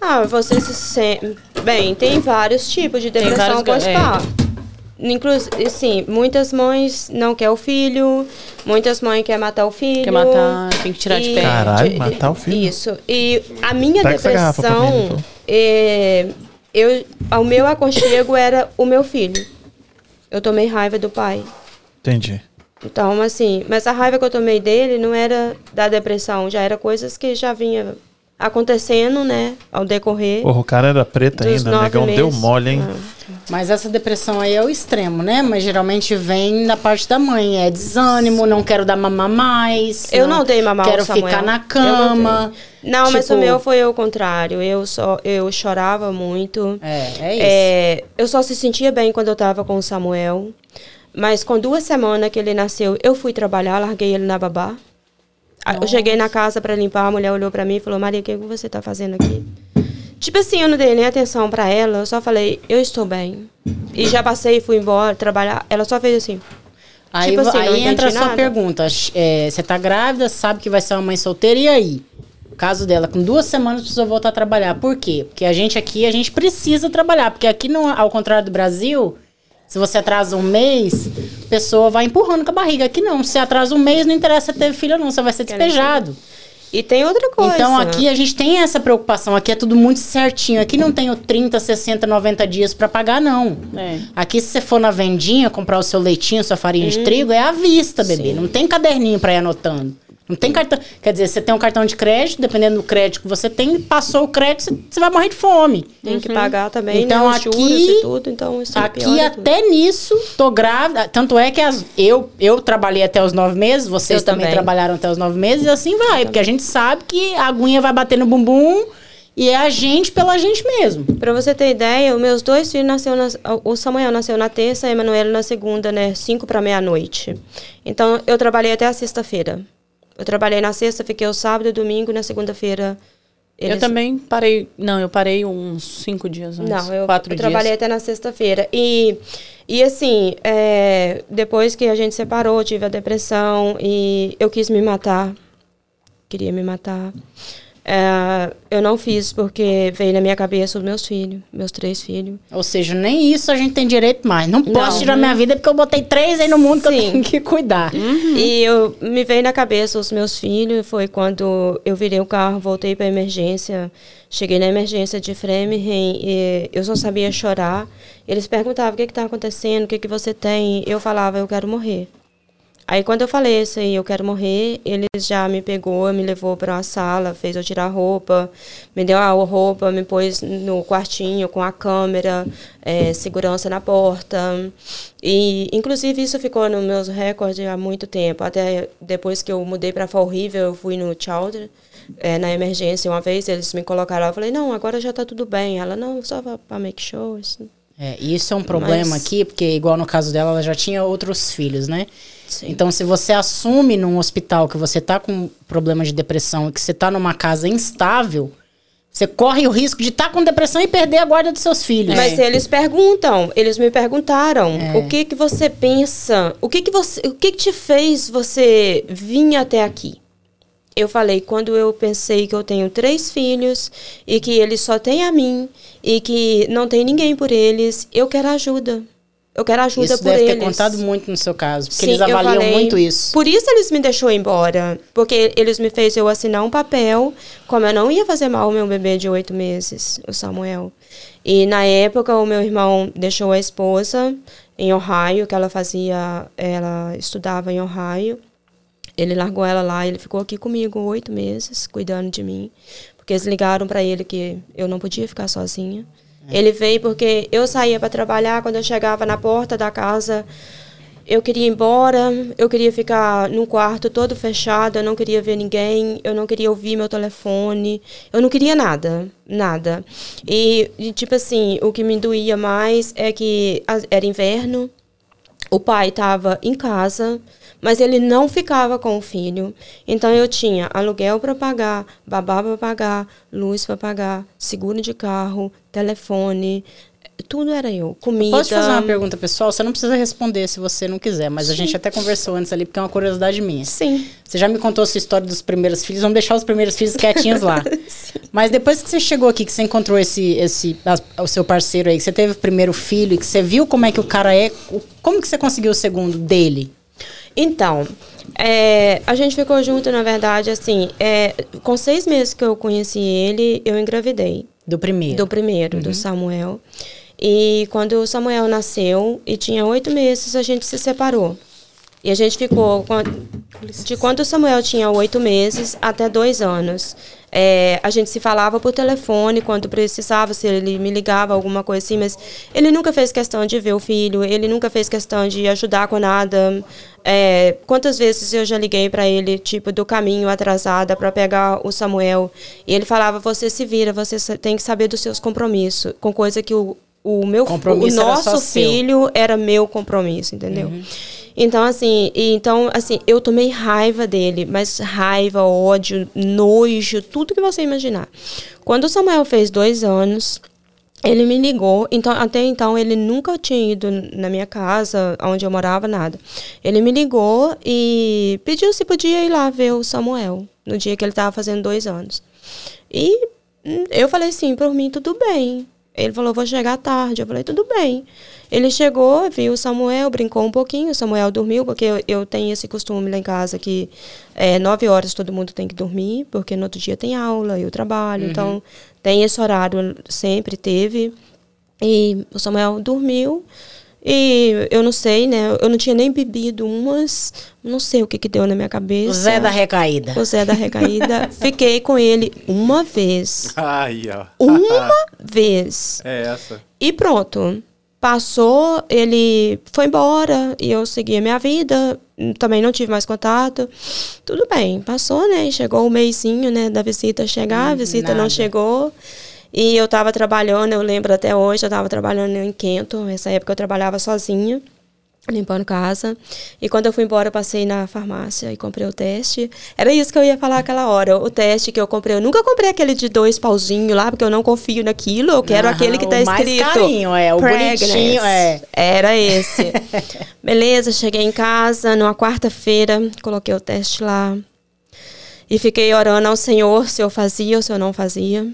Ah, você se sente... Bem, tem vários tipos de depressão é. pós-parto. Inclusive, sim, muitas mães não querem o filho, muitas mães querem matar o filho. Quer matar, tem que tirar de E- pé. Caralho, matar o filho? Isso. E a minha Pega essa garrafa pra mim, por depressão, é, eu, o meu aconchego era o meu filho. Eu tomei raiva do pai. Entendi. Então, assim, mas a raiva que eu tomei dele não era da depressão, já era coisas que já vinha acontecendo, né, ao decorrer. Porra, o cara era preto ainda, negão deu meses. mole, hein? Mas essa depressão aí é o extremo, né? Mas geralmente vem da parte da mãe. É desânimo, não quero dar mamar mais. Eu não dei mamar Quero Samuel. ficar na não cama. Não, mas Tipo, o meu foi o contrário. Eu só eu chorava muito. É, é isso. É, eu só se sentia bem quando eu tava com o Samuel. Mas com duas semanas que ele nasceu, eu fui trabalhar, larguei ele na babá. A- Eu cheguei na casa para limpar, a mulher olhou para mim e falou: Maria, o que que você tá fazendo aqui? Tipo assim, eu não dei nem atenção para ela, eu só falei: eu estou bem. E já passei, fui embora trabalhar. Ela só fez assim. Aí, tipo assim, aí entra a sua nada. pergunta. É, você tá grávida, sabe que vai ser uma mãe solteira, e aí? O caso dela, com duas semanas precisou voltar a trabalhar. Por quê? Porque a gente aqui, a gente precisa trabalhar. Porque aqui, não, ao contrário do Brasil, se você atrasa um mês, pessoa vai empurrando com a barriga. Aqui não, se você atrasa um mês, não interessa teve filho ou não, você vai ser despejado. E tem outra coisa. Então aqui a gente tem essa preocupação, aqui é tudo muito certinho. Aqui não tem o 30, 60, 90 dias pra pagar, não. É. Aqui, se você for na vendinha comprar o seu leitinho, sua farinha de trigo, é à vista, bebê. Não tem caderninho pra ir anotando. Não tem cartão. Quer dizer, você tem um cartão de crédito, dependendo do crédito que você tem, passou o crédito, você- vai morrer de fome. Tem que pagar também, Então, né? Os aqui- e tudo, então isso Aqui piora tudo. até nisso, tô grávida. Tanto é que as- eu, eu trabalhei até os nove meses, vocês Eu também, também. trabalharam até os nove meses, e assim vai. Porque a gente sabe que a aguinha vai bater no bumbum E é a gente pela gente mesmo. Pra você ter ideia, os meus dois filhos nasceram, na, o Samuel nasceu na terça, a Emanuela na segunda, né, cinco para meia-noite. Então, eu trabalhei até a sexta-feira. Eu trabalhei na sexta, fiquei o sábado e domingo, e na segunda-feira... Eu eles- também parei. Não, eu parei uns cinco dias antes. Não, eu, quatro eu dias. trabalhei até na sexta-feira. E, e assim, é, depois que a gente separou, eu tive a depressão e eu quis me matar. Queria me matar. É, eu não fiz porque veio na minha cabeça os meus filhos, meus três filhos. Ou seja, nem isso a gente tem direito mais. Não posso Não. tirar minha vida porque eu botei três aí no mundo que eu Sim. tenho que cuidar. E eu me veio na cabeça os meus filhos. Foi quando eu virei o carro, voltei para emergência. Cheguei na emergência de Framingham e eu só sabia chorar. Eles perguntavam o que está acontecendo, o que, que você tem. Eu falava, eu quero morrer. Aí quando eu falei isso aí, eu quero morrer, eles já me pegou, me levou para uma sala, fez eu tirar roupa, me deu a roupa, me pôs no quartinho com a câmera, eh, segurança na porta. E inclusive isso ficou nos meus recordes há muito tempo. Até depois que eu mudei para Fall River, eu fui no Chowder, eh, na emergência uma vez, eles me colocaram lá, eu falei, não, agora já tá tudo bem. Ela, não, só para make isso- É, isso é um problema Mas- aqui, porque igual no caso dela, ela já tinha outros filhos, né? Sim. Então, se você assume num hospital que você tá com problema de depressão e que você tá numa casa instável, você corre o risco de estar com depressão e perder a guarda dos seus filhos. Mas eles perguntam, eles me perguntaram, É. o que que você pensa? O que que você, o que que te fez você vir até aqui? Eu falei, quando eu pensei que eu tenho três filhos e que eles só têm a mim e que não tem ninguém por eles, eu quero ajuda. Eu quero ajuda isso por deve eles. ter contado muito no seu caso, porque Sim, eles avaliam falei- muito isso. Por isso eles me deixou embora. Porque eles me fez eu assinar um papel, como eu não ia fazer mal ao meu bebê de oito meses, o Samuel. E na época o meu irmão deixou a esposa em Ohio, que ela fazia, ela estudava em Ohio. Ele largou ela lá, ele ficou aqui comigo oito meses, cuidando de mim. Porque eles ligaram para ele que eu não podia ficar sozinha. Ele veio porque eu saía para trabalhar, quando eu chegava na porta da casa, eu queria ir embora, eu queria ficar num quarto todo fechado, eu não queria ver ninguém, eu não queria ouvir meu telefone, eu não queria nada, nada. E, e, tipo assim, o que me doía mais é que era inverno, o pai estava em casa, mas ele não ficava com o filho. Então eu tinha aluguel para pagar, babá para pagar, luz para pagar, seguro de carro, telefone, tudo era eu. Comida. Posso fazer uma pergunta pessoal? Você não precisa responder se você não quiser, mas a gente até conversou antes ali, porque é uma curiosidade minha. Sim. Você já me contou a sua história dos primeiros filhos, vamos deixar os primeiros filhos quietinhos lá. Mas depois que você chegou aqui, que você encontrou esse, esse a- o seu parceiro aí, que você teve o primeiro filho, e que você viu como é que o cara é, como que você conseguiu o segundo dele? Então, é, a gente ficou junto, na verdade, assim, é, com seis meses que eu conheci ele, eu engravidei. Do primeiro. Do primeiro, do Samuel. E quando o Samuel nasceu e tinha oito meses, a gente se separou. E a gente ficou de quando o Samuel tinha oito meses até dois anos. É, a gente se falava por telefone quando precisava, se ele me ligava, alguma coisa assim, mas ele nunca fez questão de ver o filho, ele nunca fez questão de ajudar com nada. É, quantas vezes eu já liguei para ele, tipo, do caminho atrasada para pegar o Samuel, e ele falava: Você se vira, você tem que saber dos seus compromissos, com coisa que o, o meu o era nosso seu. filho era meu compromisso, entendeu? Então, assim, então, assim, eu tomei raiva dele, mas raiva, ódio, nojo, tudo que você imaginar. Quando o Samuel fez dois anos, ele me ligou, então até então ele nunca tinha ido na minha casa, onde eu morava, nada. Ele me ligou e pediu se podia ir lá ver o Samuel, no dia que ele estava fazendo dois anos. E hum, eu falei assim, por mim tudo bem. Ele falou, vou chegar tarde. Eu falei, tudo bem. Ele chegou, viu o Samuel, brincou um pouquinho. O Samuel dormiu, porque eu, eu tenho esse costume lá em casa que é, nove horas todo mundo tem que dormir, porque no outro dia tem aula, eu trabalho. Então, tem esse horário, sempre teve. E o Samuel dormiu. E eu não sei, né? Eu não tinha nem bebido umas. Não sei o que, que deu na minha cabeça. O Zé da recaída. O Zé da recaída. Fiquei com ele uma vez. Aí, ó. Uma vez. É essa. E pronto. Passou, ele foi embora e eu segui a minha vida. Também não tive mais contato. Tudo bem, passou, né? Chegou o mêsinho, né, da visita chegar, a visita nada. não chegou. E eu estava trabalhando, eu lembro até hoje, eu estava trabalhando em Quento. Nessa época eu trabalhava sozinha, limpando casa. E quando eu fui embora, eu passei na farmácia e comprei o teste. Era isso que eu ia falar aquela hora. O teste que eu comprei, eu nunca comprei aquele de dois pauzinhos lá, porque eu não confio naquilo. Eu quero Aham, aquele que tá o mais escrito. carinho, é, o Pregnant. bonitinho, é. Era esse. Beleza, cheguei em casa numa quarta-feira, coloquei o teste lá. E fiquei orando ao Senhor se eu fazia ou se eu não fazia.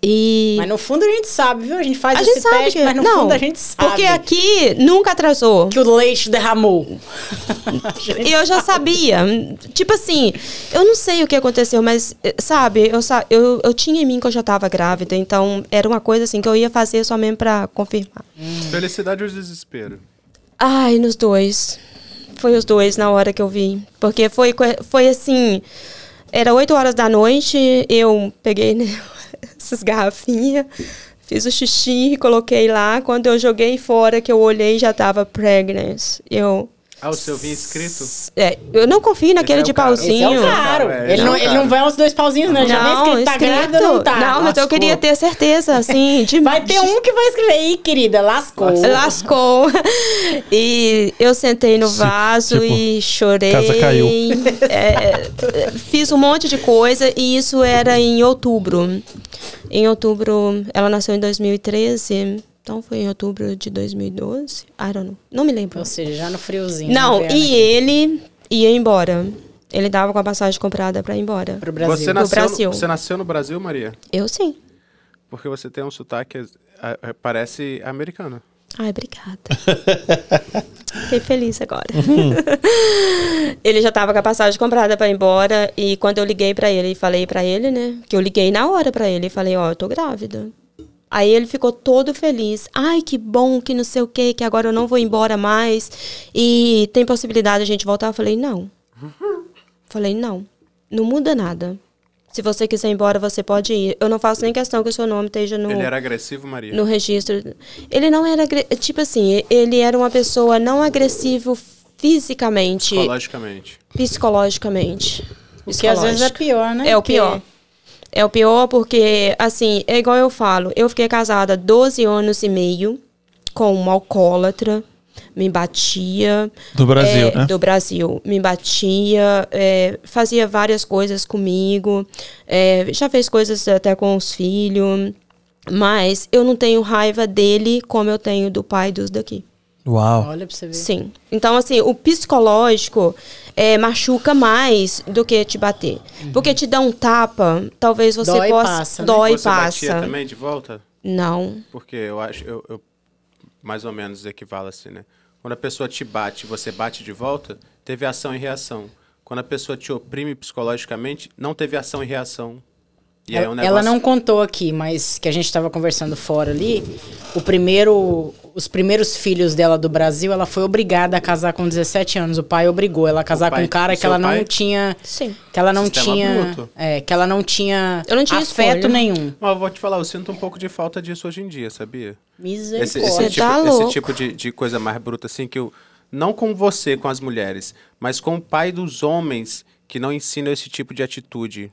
E Mas no fundo a gente sabe, viu? A gente faz a esse gente sabe teste, que mas no não, fundo a gente sabe. porque aqui nunca atrasou. que o leite derramou. E eu já sabia. Tipo assim, eu não sei o que aconteceu, mas, eh, sabe, eu, eu, eu tinha em mim que eu já tava grávida, então era uma coisa assim que eu ia fazer só mesmo pra confirmar. Felicidade ou desespero? Ai, nos dois. Foi os dois na hora que eu vi. Porque foi, foi assim. Era 8 horas da noite, eu peguei né, essas garrafinhas, fiz o xixi, coloquei lá. Quando eu joguei fora, que eu olhei, já tava pregnant. Eu. Ah, o seu vinho escrito? É, eu não confio naquele é o de caro. Esse é pauzinho. o caro. É, ele, é não, o ele não vai aos dois pauzinhos, não. Ele já Não, escrito tá grávida ou não tá. Não, mas eu Lascou. queria ter certeza, assim, de Vai ter um que vai escrever aí, querida, lascou. Lascou. E eu sentei no vaso tipo, e chorei. casa caiu. É, fiz um monte de coisa e isso era em outubro. Em outubro, ela nasceu em 2013. Então foi em outubro de 2012. I don't know. Não me lembro. Ou seja, já no friozinho. Não, e aqui, ele ia embora. Ele tava com a passagem comprada pra ir embora. pro Brasil. Você nasceu, Brasil. No, você nasceu no Brasil, Maria? Eu sim. Porque você tem um sotaque, ah, ah, parece americano. Ai, obrigada. Fiquei feliz agora. ele já tava com a passagem comprada pra ir embora e quando eu liguei pra ele e falei pra ele, né, que eu liguei na hora pra ele e falei, ó, eu tô grávida. Aí ele ficou todo feliz. Ai, que bom, que não sei o quê, que agora eu não vou embora mais e tem possibilidade de a gente voltar. Eu falei, não. Falei, não. Não muda nada. Se você quiser ir embora, você pode ir. Eu não faço nem questão que o seu nome esteja no Ele era agressivo, Maria? no registro. Ele não era tipo assim, ele era uma pessoa não agressivo fisicamente, Psicologicamente. psicologicamente. O que às vezes é pior, né? É o Porque- pior. É o pior porque, assim, é igual eu falo, eu fiquei casada 12 anos e meio com um alcoólatra, me batia. Do Brasil, é, né? Do Brasil. Me batia, é, fazia várias coisas comigo, é, já fez coisas até com os filhos, mas eu não tenho raiva dele como eu tenho do pai dos daqui. Uau. Olha pra você ver. Sim. Então, assim, o psicológico é, machuca mais do que te bater. Porque te dá um tapa, talvez você Dói e possa. passa, né? Dói e você batia passa. também de volta? Não. Porque eu acho, eu, eu- mais ou menos equivale assim, né? Quando a pessoa te bate e você bate de volta, teve ação e reação. Quando a pessoa te oprime psicologicamente, não teve ação e reação. E aí é um Ela, negócio... ela não contou aqui, mas que a gente estava conversando fora ali. O primeiro, os primeiros filhos dela do Brasil, ela foi obrigada a casar com 17 anos. O pai obrigou ela a casar pai- com um cara que ela não pai? tinha, Sim. que ela não Sistema tinha, é, que ela não tinha, Eu não tinha afeto escolha. nenhum. Mas eu vou te falar, eu sinto um pouco de falta disso hoje em dia, sabia? Esse, Misericórdia. esse Você tipo, tá esse tipo de, de coisa mais bruta, assim, que eu. Não com você, com as mulheres, mas com o pai dos homens que não ensinam esse tipo de atitude.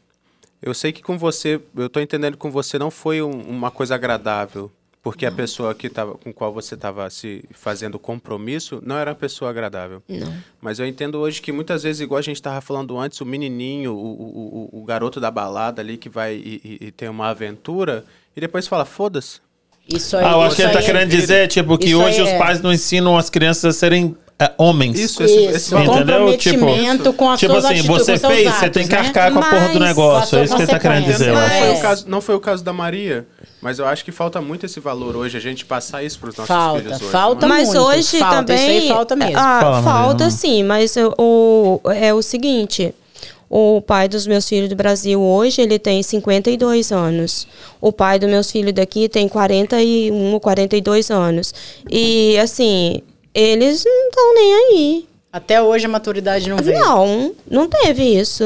Eu sei que com você, eu tô entendendo que com você não foi um- uma coisa agradável. Porque a pessoa que tava, com qual você estava se fazendo compromisso não era uma pessoa agradável. Não. Mas eu entendo hoje que muitas vezes, igual a gente estava falando antes, o menininho, o, o, o, o garoto da balada ali que vai e, e- e tem uma aventura, e depois fala, foda-se. Isso aí. Ah, eu acho que ele tá aí- querendo dizer, tipo, que isso hoje os é- pais não ensinam as crianças a serem é, homens. Isso, esse, esse Isso, valor. Entendeu? comprometimento com as Tipo suas assim, atitudes, você fez, você atos, tem que né? arcar com a porra do negócio. É isso que ele tá querendo dizer, eu Não acho. foi, o caso, não foi o caso da Maria, mas eu acho que falta muito esse valor hoje, a gente passar isso para os nossos Falta, filhos hoje. falta não é? Mas muito, hoje falta, também. isso aí falta mesmo. Ah, Fala, falta sim, mas o, é o seguinte. O pai dos meus filhos do Brasil hoje, ele tem 52 anos. O pai dos meus filhos daqui tem 41 ou 42 anos. E, assim, eles não estão nem aí. Até hoje a maturidade não veio. Não, não teve isso.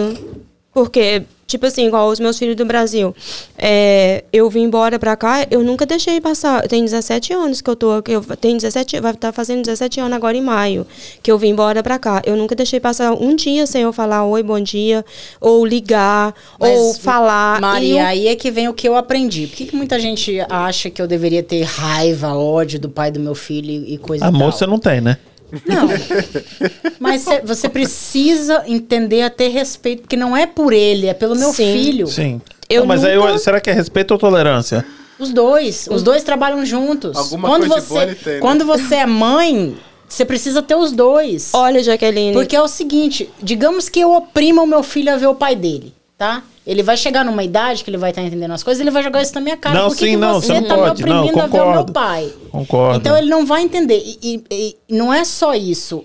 Porque Tipo assim, igual os meus filhos do Brasil. É, eu vim embora pra cá, eu nunca deixei passar. Tem 17 anos que eu tô. Que eu, tem 17, vai estar fazendo 17 anos agora em maio. Que eu vim embora pra cá. Eu nunca deixei passar um dia sem eu falar oi, bom dia, ou ligar, ou falar. Maria, E eu- aí é que vem o que eu aprendi. Por que, que muita gente acha que eu deveria ter raiva, ódio do pai do meu filho e, e coisa e Amor você não tem, né? Não. Mas cê- você precisa entender a ter respeito, porque não é por ele, é pelo meu Sim. filho. Sim. Eu Não, mas aí nunca- eu- será que é respeito ou tolerância? Os dois. Os dois trabalham juntos. Alguma quando coisa de você, boa ele tem, né? Quando você é mãe, você precisa ter os dois. Olha, Jaqueline. Porque é o seguinte, digamos que eu oprima o meu filho a ver o pai dele, tá? Ele vai chegar numa idade que ele vai estar entendendo as coisas, ele vai jogar isso na minha cara. Não, Por que sim, não, você você não tá me pode. Não, oprimindo a ver o meu pai? Concordo. Então ele não vai entender. E, e- e não é só isso.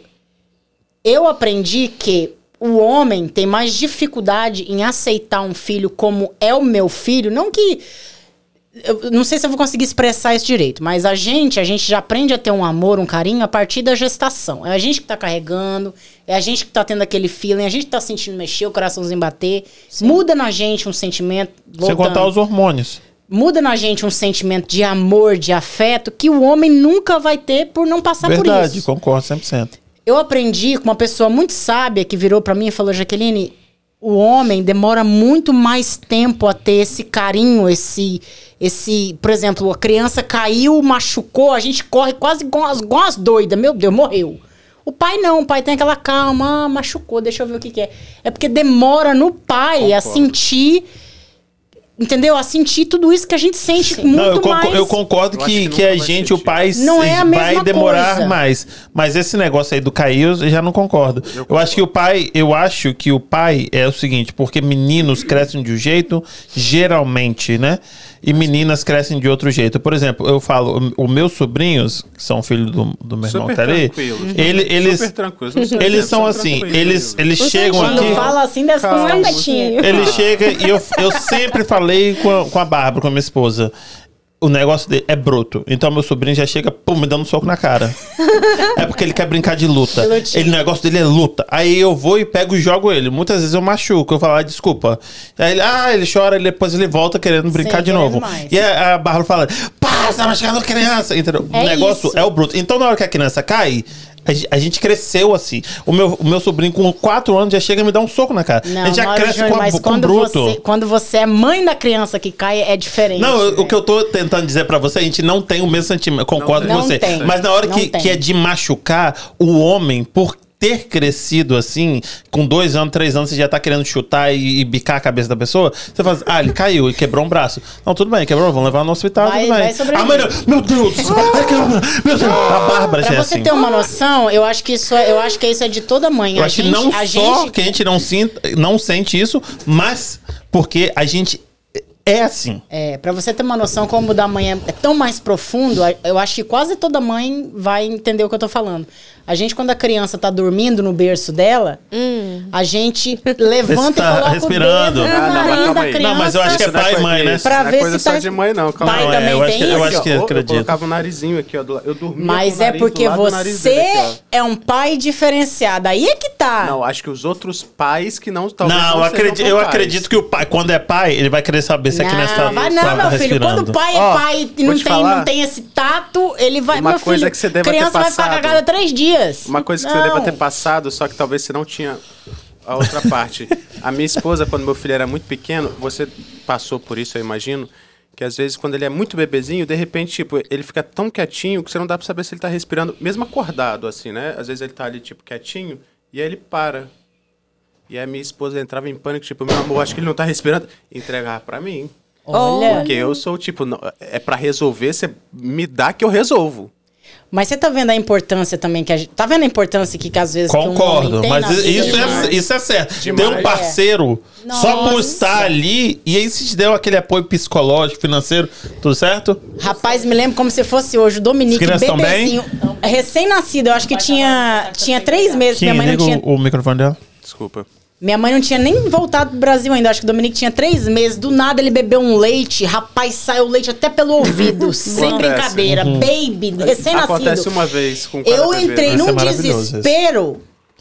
Eu aprendi que o homem tem mais dificuldade em aceitar um filho como é o meu filho. Não que. Eu não sei se eu vou conseguir expressar isso direito, mas a gente, a gente já aprende a ter um amor, um carinho a partir da gestação. É a gente que tá carregando, é a gente que tá tendo aquele feeling, é a gente que tá sentindo mexer, o coraçãozinho bater. Muda na gente um sentimento. Voltando contar os hormônios. muda na gente um sentimento de amor, de afeto, que o homem nunca vai ter por não passar por Verdade, isso. concordo 100%. Eu aprendi com uma pessoa muito sábia que virou pra mim e falou: Jaqueline, o homem demora muito mais tempo a ter esse carinho, esse. esse Por exemplo, a criança caiu, machucou, a gente corre quase igual as, igual as doidas. Meu Deus, morreu. O pai não, o pai tem aquela calma, ah, machucou, deixa eu ver o que, que é. É porque demora no pai a sentir. Entendeu? A sentir tudo isso que a gente sente muito Não, eu, conco- mais. eu concordo Eu que, que que a gente, sentir. o pai, Não é a vai demorar coisa. mais. Mas esse negócio aí do cair, eu já não concordo. Eu, acho que o pai, eu acho que o pai é o seguinte, porque meninos crescem de um jeito, geralmente, né? E meninas crescem de outro jeito. Por exemplo, eu falo, os meus sobrinhos, que são filhos do, do meu irmão tá ali, tranquilos. ele, eles, Super tranquilos. Não são eles são assim, tranquilos. eles, eles Os chegam aqui... fala assim, deve ficar um. Ele chega e eu, eu sempre falei com a, com a Bárbara, com a minha esposa. O negócio dele é bruto. Então meu sobrinho já chega, pum, me dando um soco na cara. é porque ele quer brincar de luta. De. Ele, o negócio dele é luta. Aí eu vou e pego e jogo ele. Muitas vezes eu machuco. Eu falo, ah, desculpa. Aí ele, ah, ele chora, ele, depois ele volta querendo brincar de querendo novo. mais. E a, a Bárbara fala, para, você tá machucando a criança. Entendeu? É o negócio isso. é o bruto. Então na hora que a criança cai. A gen- a gente cresceu assim. O meu, o meu sobrinho, com 4 anos, já chega e me dá um soco na cara. a Não, gente já Mauro cresce Júnior, com, a, mas com quando bruto. você, quando você é mãe da criança que cai, é diferente. Não, eu- o né? que eu tô tentando dizer pra você, a gente não tem o mesmo sentimento. Concordo Não com você. tem. Mas na hora Não que, tem. que é de machucar o homem, por ter crescido assim, com dois anos, três anos, você já tá querendo chutar e, e bicar a cabeça da pessoa, você fala assim, ah, ele caiu e quebrou um braço. Não, tudo bem, quebrou, vamos levar no hospital, Vai- tudo bem. ah, mas, meu Deus, quebrou, meu Deus, a Bárbara já Pra é você assim. ter uma noção, eu acho que isso é, eu acho que isso é de toda mãe. Eu a acho gente, que não a só gente, que a gente não, sinta, não sente isso, mas porque a gente é assim. É, pra você ter uma noção como o da mãe é, é tão mais profundo, eu acho que quase toda mãe vai entender o que eu tô falando. A gente, quando a criança tá dormindo no berço dela, a gente levanta Tá e coloca respirando. o dedo Ah, não, mas nariz calma da aí. criança. Não, mas eu acho que é não pai e mãe, né? Pra não é ver coisa se só tá- de mãe, não. Calma Pai aí. Não, é, também eu acho tem que- eu isso. acho que Eu acredito. colocava o narizinho aqui, ó. do Eu dormia Mas é porque você aqui, é um pai diferenciado. Aí é que tá. Não, acho que os outros pais que não talvez Não, eu acredito, eu pais. acredito que o pai, quando é pai, ele vai querer saber se a criança tá, Não, vai tá não, meu filho. respirando. Quando o pai é pai e não te tem, não esse tato, ele vai. Uma coisa filho, que você deva ter criança vai ficar passado. cagada três dias. Uma coisa que Não. você deva ter passado, só que talvez você não tinha a outra parte. A minha esposa, quando meu filho era muito pequeno, você passou por isso, eu imagino, que às vezes quando ele é muito bebezinho, de repente, tipo, ele fica tão quietinho que você não dá pra saber se ele tá respirando, mesmo acordado, assim, né? Às vezes ele tá ali, tipo, quietinho, e aí ele para. E aí a minha esposa entrava em pânico, tipo, meu amor, acho que ele não tá respirando. Entregava pra mim. Olha. Porque eu sou, tipo, não- é pra resolver, você me dá que eu resolvo. Mas você tá vendo a importância também que a gente. Tá vendo a importância que, que às vezes. um Concordo, mas isso é, isso é certo. Demais. Ter um parceiro só por estar ali, e aí se te deu aquele apoio psicológico, financeiro, tudo certo? Rapaz, me lembro como se fosse hoje. O Dominique, bebezinho. Recém-nascido, eu acho que tinha, tinha três meses. Minha mãe não tinha. o microfone dela. Desculpa. Minha mãe não tinha nem voltado pro Brasil ainda. Acho que o Dominique tinha três meses. Do nada ele bebeu um leite. Rapaz, saiu leite até pelo ouvido. sem Acontece. brincadeira. Uhum. Baby, recém-nascido. Acontece uma vez com Eu entrei é num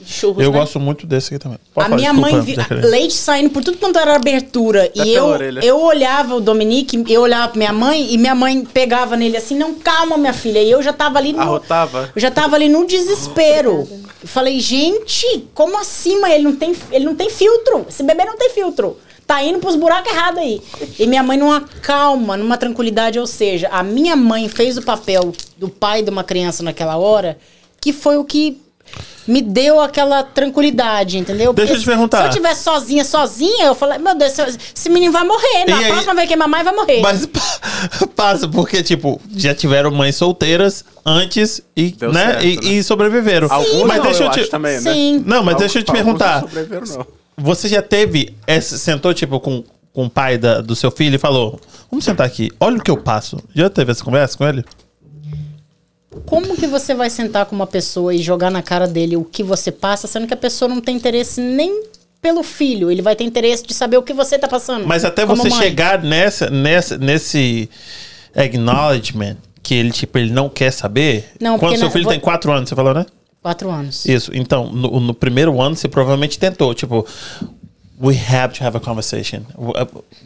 churros, Eu né? gosto muito desse aqui também. Pode a falar, minha desculpa, mãe, vi, Jaqueline. leite saindo por tudo quanto era abertura. Até e eu, orelha. eu olhava o Dominique, eu olhava pra minha mãe e minha mãe pegava nele assim, não, calma, minha filha. E eu já tava ali no. Arrotava? Eu já tava ali no desespero. Eu falei, gente, como assim, mãe? Ele não tem, ele não tem filtro. Esse bebê não tem filtro. Tá indo pros buracos errados aí. E minha mãe numa calma, numa tranquilidade. Ou seja, a minha mãe fez o papel do pai de uma criança naquela hora, que foi o que me deu aquela tranquilidade, entendeu? Deixa eu te perguntar. Se eu tivesse sozinha, sozinha, eu falei, meu Deus, esse- esse menino vai morrer. Na E aí- próxima vez que mamãe vai morrer. Mas pa- passa, porque, tipo, já tiveram mães solteiras antes e, Deu né, certo, e, né? e sobreviveram. Alguns mas não, deixa eu eu te. acho também, né? Sim. Não, mas deixa eu te perguntar. não. Você já teve. Essa, sentou, tipo, com, com o pai da- do seu filho e falou: Vamos sentar aqui, olha o que eu passo. Já teve essa conversa com ele? Como que você vai sentar com uma pessoa e jogar na cara dele o que você passa, sendo que a pessoa não tem interesse nem pelo filho? Ele vai ter interesse de saber o que você tá passando. Mas até você mãe. chegar nessa, nessa, nesse acknowledgement que ele, tipo, ele não quer saber. Não, Quando seu filho vou- tem quatro anos, você falou, né? Quatro anos. Isso. Então, no, no primeiro ano, você provavelmente tentou, tipo, we have to have a conversation.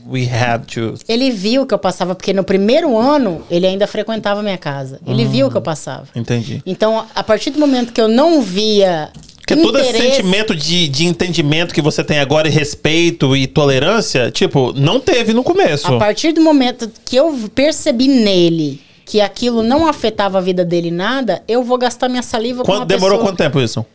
We have to. Ele viu que eu passava, porque no primeiro ano ele ainda frequentava a minha casa. Ele Hum. viu que eu passava. Entendi. Então, a partir do momento que eu não via. Porque todo esse interesse- sentimento de, de entendimento que você tem agora e respeito e tolerância, tipo, não teve no começo. A partir do momento que eu percebi nele que aquilo não afetava a vida dele nada, eu vou gastar minha saliva com Quanto, uma demorou pessoa... quanto tempo isso?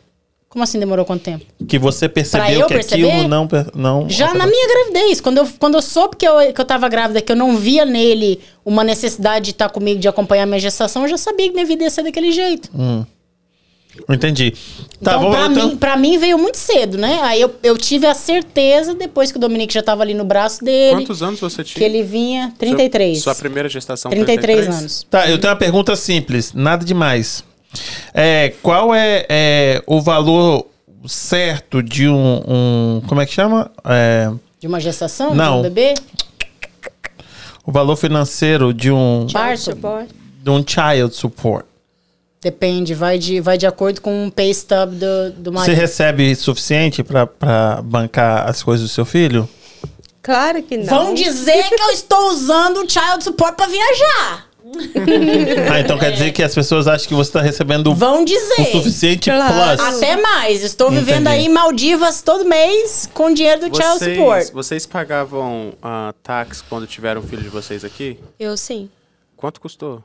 Como assim demorou quanto tempo? Que você percebeu eu que perceber? aquilo não. não Já na minha gravidez, quando eu, quando eu soube que eu, que eu tava grávida, que eu não via nele uma necessidade de estar comigo, de acompanhar minha gestação, eu já sabia que minha vida ia ser daquele jeito. Entendi. Tá, então, pra, então, mim, pra mim veio muito cedo, né? Aí eu, eu tive a certeza, depois que o Dominique já tava ali no braço dele, Quantos anos você tinha? que ele vinha 33. Sua, sua primeira gestação 33 anos. Tá, eu tenho uma pergunta simples, nada demais. É, qual é, é o valor certo de um, um- Como é que chama? É, De uma gestação? Não. De um bebê? o valor financeiro de um, Parto? Support. de um child support. Depende, vai de, vai de acordo com o pay stub do, do Você marido. recebe suficiente pra- pra bancar as coisas do seu filho? Claro que não. Vão dizer que eu estou usando o child support pra viajar. Ah, então quer dizer que as pessoas acham que você está recebendo Vão o dizer. suficiente Claro. plus. Até mais. Estou vivendo Entendi. aí em Maldivas todo mês com dinheiro do child Vocês, support. vocês pagavam ah, tax quando tiveram um filho de vocês aqui? Eu sim. Quanto custou?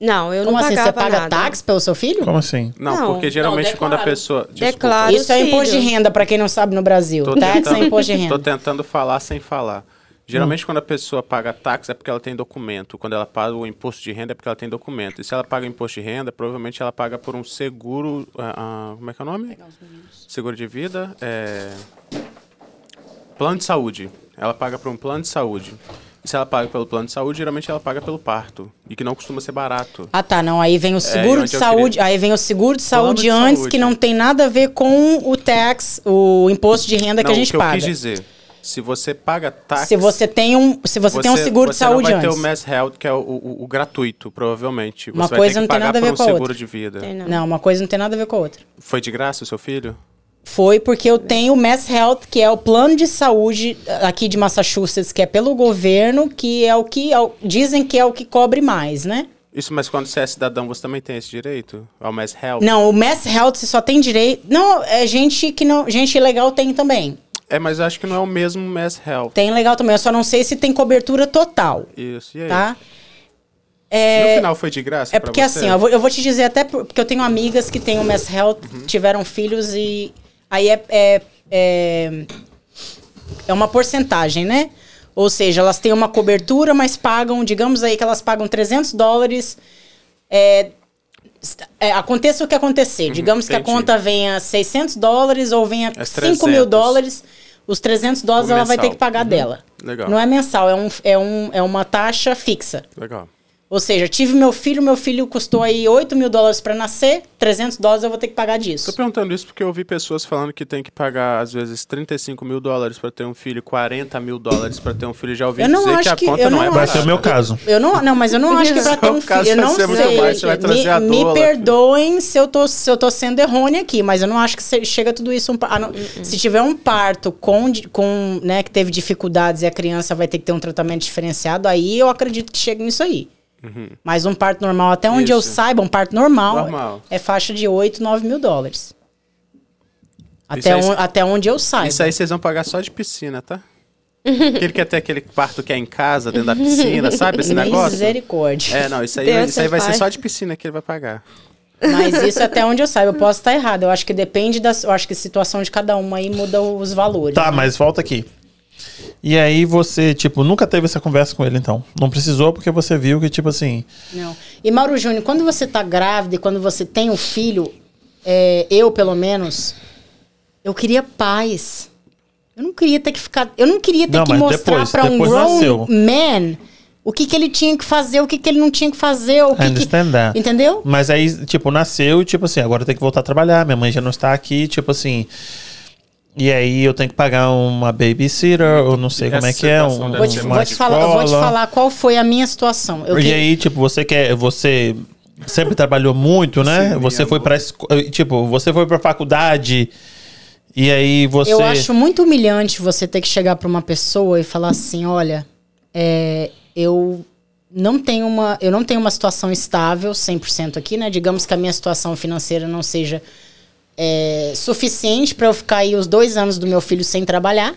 Não, eu Como não assim? pagava Você paga nada. táxi pelo seu filho? Como assim? Não, Não. porque geralmente Não, quando a pessoa. Desculpa, Declaro. Isso é imposto de renda, pra quem não sabe no Brasil. Tô Táxi é imposto de Tô renda. tentando falar sem falar. Geralmente, quando a pessoa paga taxa é porque ela tem documento. Quando ela paga o imposto de renda é porque ela tem documento. E se ela paga imposto de renda, provavelmente ela paga por um seguro. ah, ah, como é que é o nome? Seguro de vida. É... Plano de saúde. Ela paga por um plano de saúde. E se ela paga pelo plano de saúde, geralmente ela paga pelo parto. E que não costuma ser barato. Ah, tá. Não, aí vem o seguro onde de eu saúde. queria- Aí vem o seguro de saúde de antes, saúde. que não tem nada a ver com o tax, o imposto de renda que não, a gente o que eu paga. quis dizer. Se você paga taxa. Se você tem um, se você, tem um seguro de você saúde não vai antes. ter o Mass Health, que é o, o- o gratuito, provavelmente. Uma você vai coisa não tem nada a ver um com a seguro outra. de vida. Tem não. Não, uma coisa não tem nada a ver com a outra. Foi de graça o seu filho? Foi porque eu tenho o Mass Health, que é o plano de saúde aqui de Massachusetts, que é pelo governo, que é o que é o- dizem que é o que cobre mais, né? Isso, mas quando você é cidadão, você também tem esse direito? Ao Mass Health? Não, o Mass Health você só tem direito. Não, é gente que não, gente legal tem também. É, mas acho que não é o mesmo Mass Health. Tem legal também, eu só não sei se tem cobertura total, Isso, e aí? tá? No final foi de graça É porque assim, ó, eu vou, eu vou te dizer até por- porque eu tenho amigas que têm o Mass Health, Uhum. tiveram filhos e aí é, é, é, é uma porcentagem, né? Ou seja, elas têm uma cobertura, mas pagam, digamos aí que elas pagam 300 dólares. É, é, aconteça o que acontecer. digamos que a Uhum, conta venha 600 dólares ou venha É 5 mil 300. dólares. Os 300 dólares ela vai ter que pagar Uhum. dela. Legal. Não é mensal, é, um, é, um, é uma taxa fixa. Legal. Ou seja, tive meu filho, meu filho custou aí 8 mil dólares pra nascer, 300 dólares eu vou ter que pagar Tô disso. perguntando isso porque eu ouvi pessoas falando que tem que pagar, às vezes, 35 mil dólares pra ter um filho, 40 mil dólares pra ter um filho. Já ouvi Eu não dizer que acho a que- conta eu não, não é Vai ser o meu caso. Eu não, não, mas eu não acho que pra ter um filho. Eu vai não sei. mais, a me, me perdoem se eu, tô, se eu tô sendo errônea aqui, mas eu não acho que chega tudo isso. Um, ah, não- Se tiver um parto com, com né, que teve dificuldades e a criança vai ter que ter um tratamento diferenciado, aí eu acredito que chega nisso aí. Mas um parto normal, até onde eu Uhum. Isso. saiba, um parto normal, Normal. é faixa de 8, 9 mil dólares. Até, aí- on- até onde eu saiba. Isso aí vocês vão pagar só de piscina, tá? Porque ele quer ter aquele quarto que é em casa, dentro da piscina, sabe esse negócio? Misericórdia. É, não, isso aí, Deus isso aí é vai ser só de piscina que ele vai pagar. Mas isso até onde eu saiba, eu posso estar errado. Eu acho que depende da. Eu acho que a situação de cada uma aí muda os valores. Tá, né? mas volta aqui. E aí você, tipo, nunca teve essa conversa com ele, então? Não precisou porque você viu que, tipo assim... Não. E Mauro Júnior, quando você tá grávida e quando você tem um filho, é, eu pelo menos, eu queria paz. Eu não queria ter que ficar. Eu não queria ter Não, que mostrar pra um grown nasceu. man o que, que ele tinha que fazer, o que, que ele não tinha que fazer. O que que, understand that. Entendeu? Mas aí, tipo, nasceu e, tipo assim, agora eu tenho que voltar a trabalhar. Minha mãe já não está aqui, tipo assim... E aí eu tenho que pagar uma babysitter, ou não sei E como é que é, um, Vou te, vou te falar, eu vou te falar qual foi a minha situação. Eu e que- aí, tipo, você quer, você sempre trabalhou muito, né? Sim, você foi pra esco- tipo, você foi pra faculdade e aí você Eu acho muito humilhante você ter que chegar pra uma pessoa e falar assim, olha, é, eu não tenho uma, eu não tenho uma situação estável 100% aqui, né? Digamos que a minha situação financeira não seja é, suficiente pra eu ficar aí os dois anos do meu filho sem trabalhar.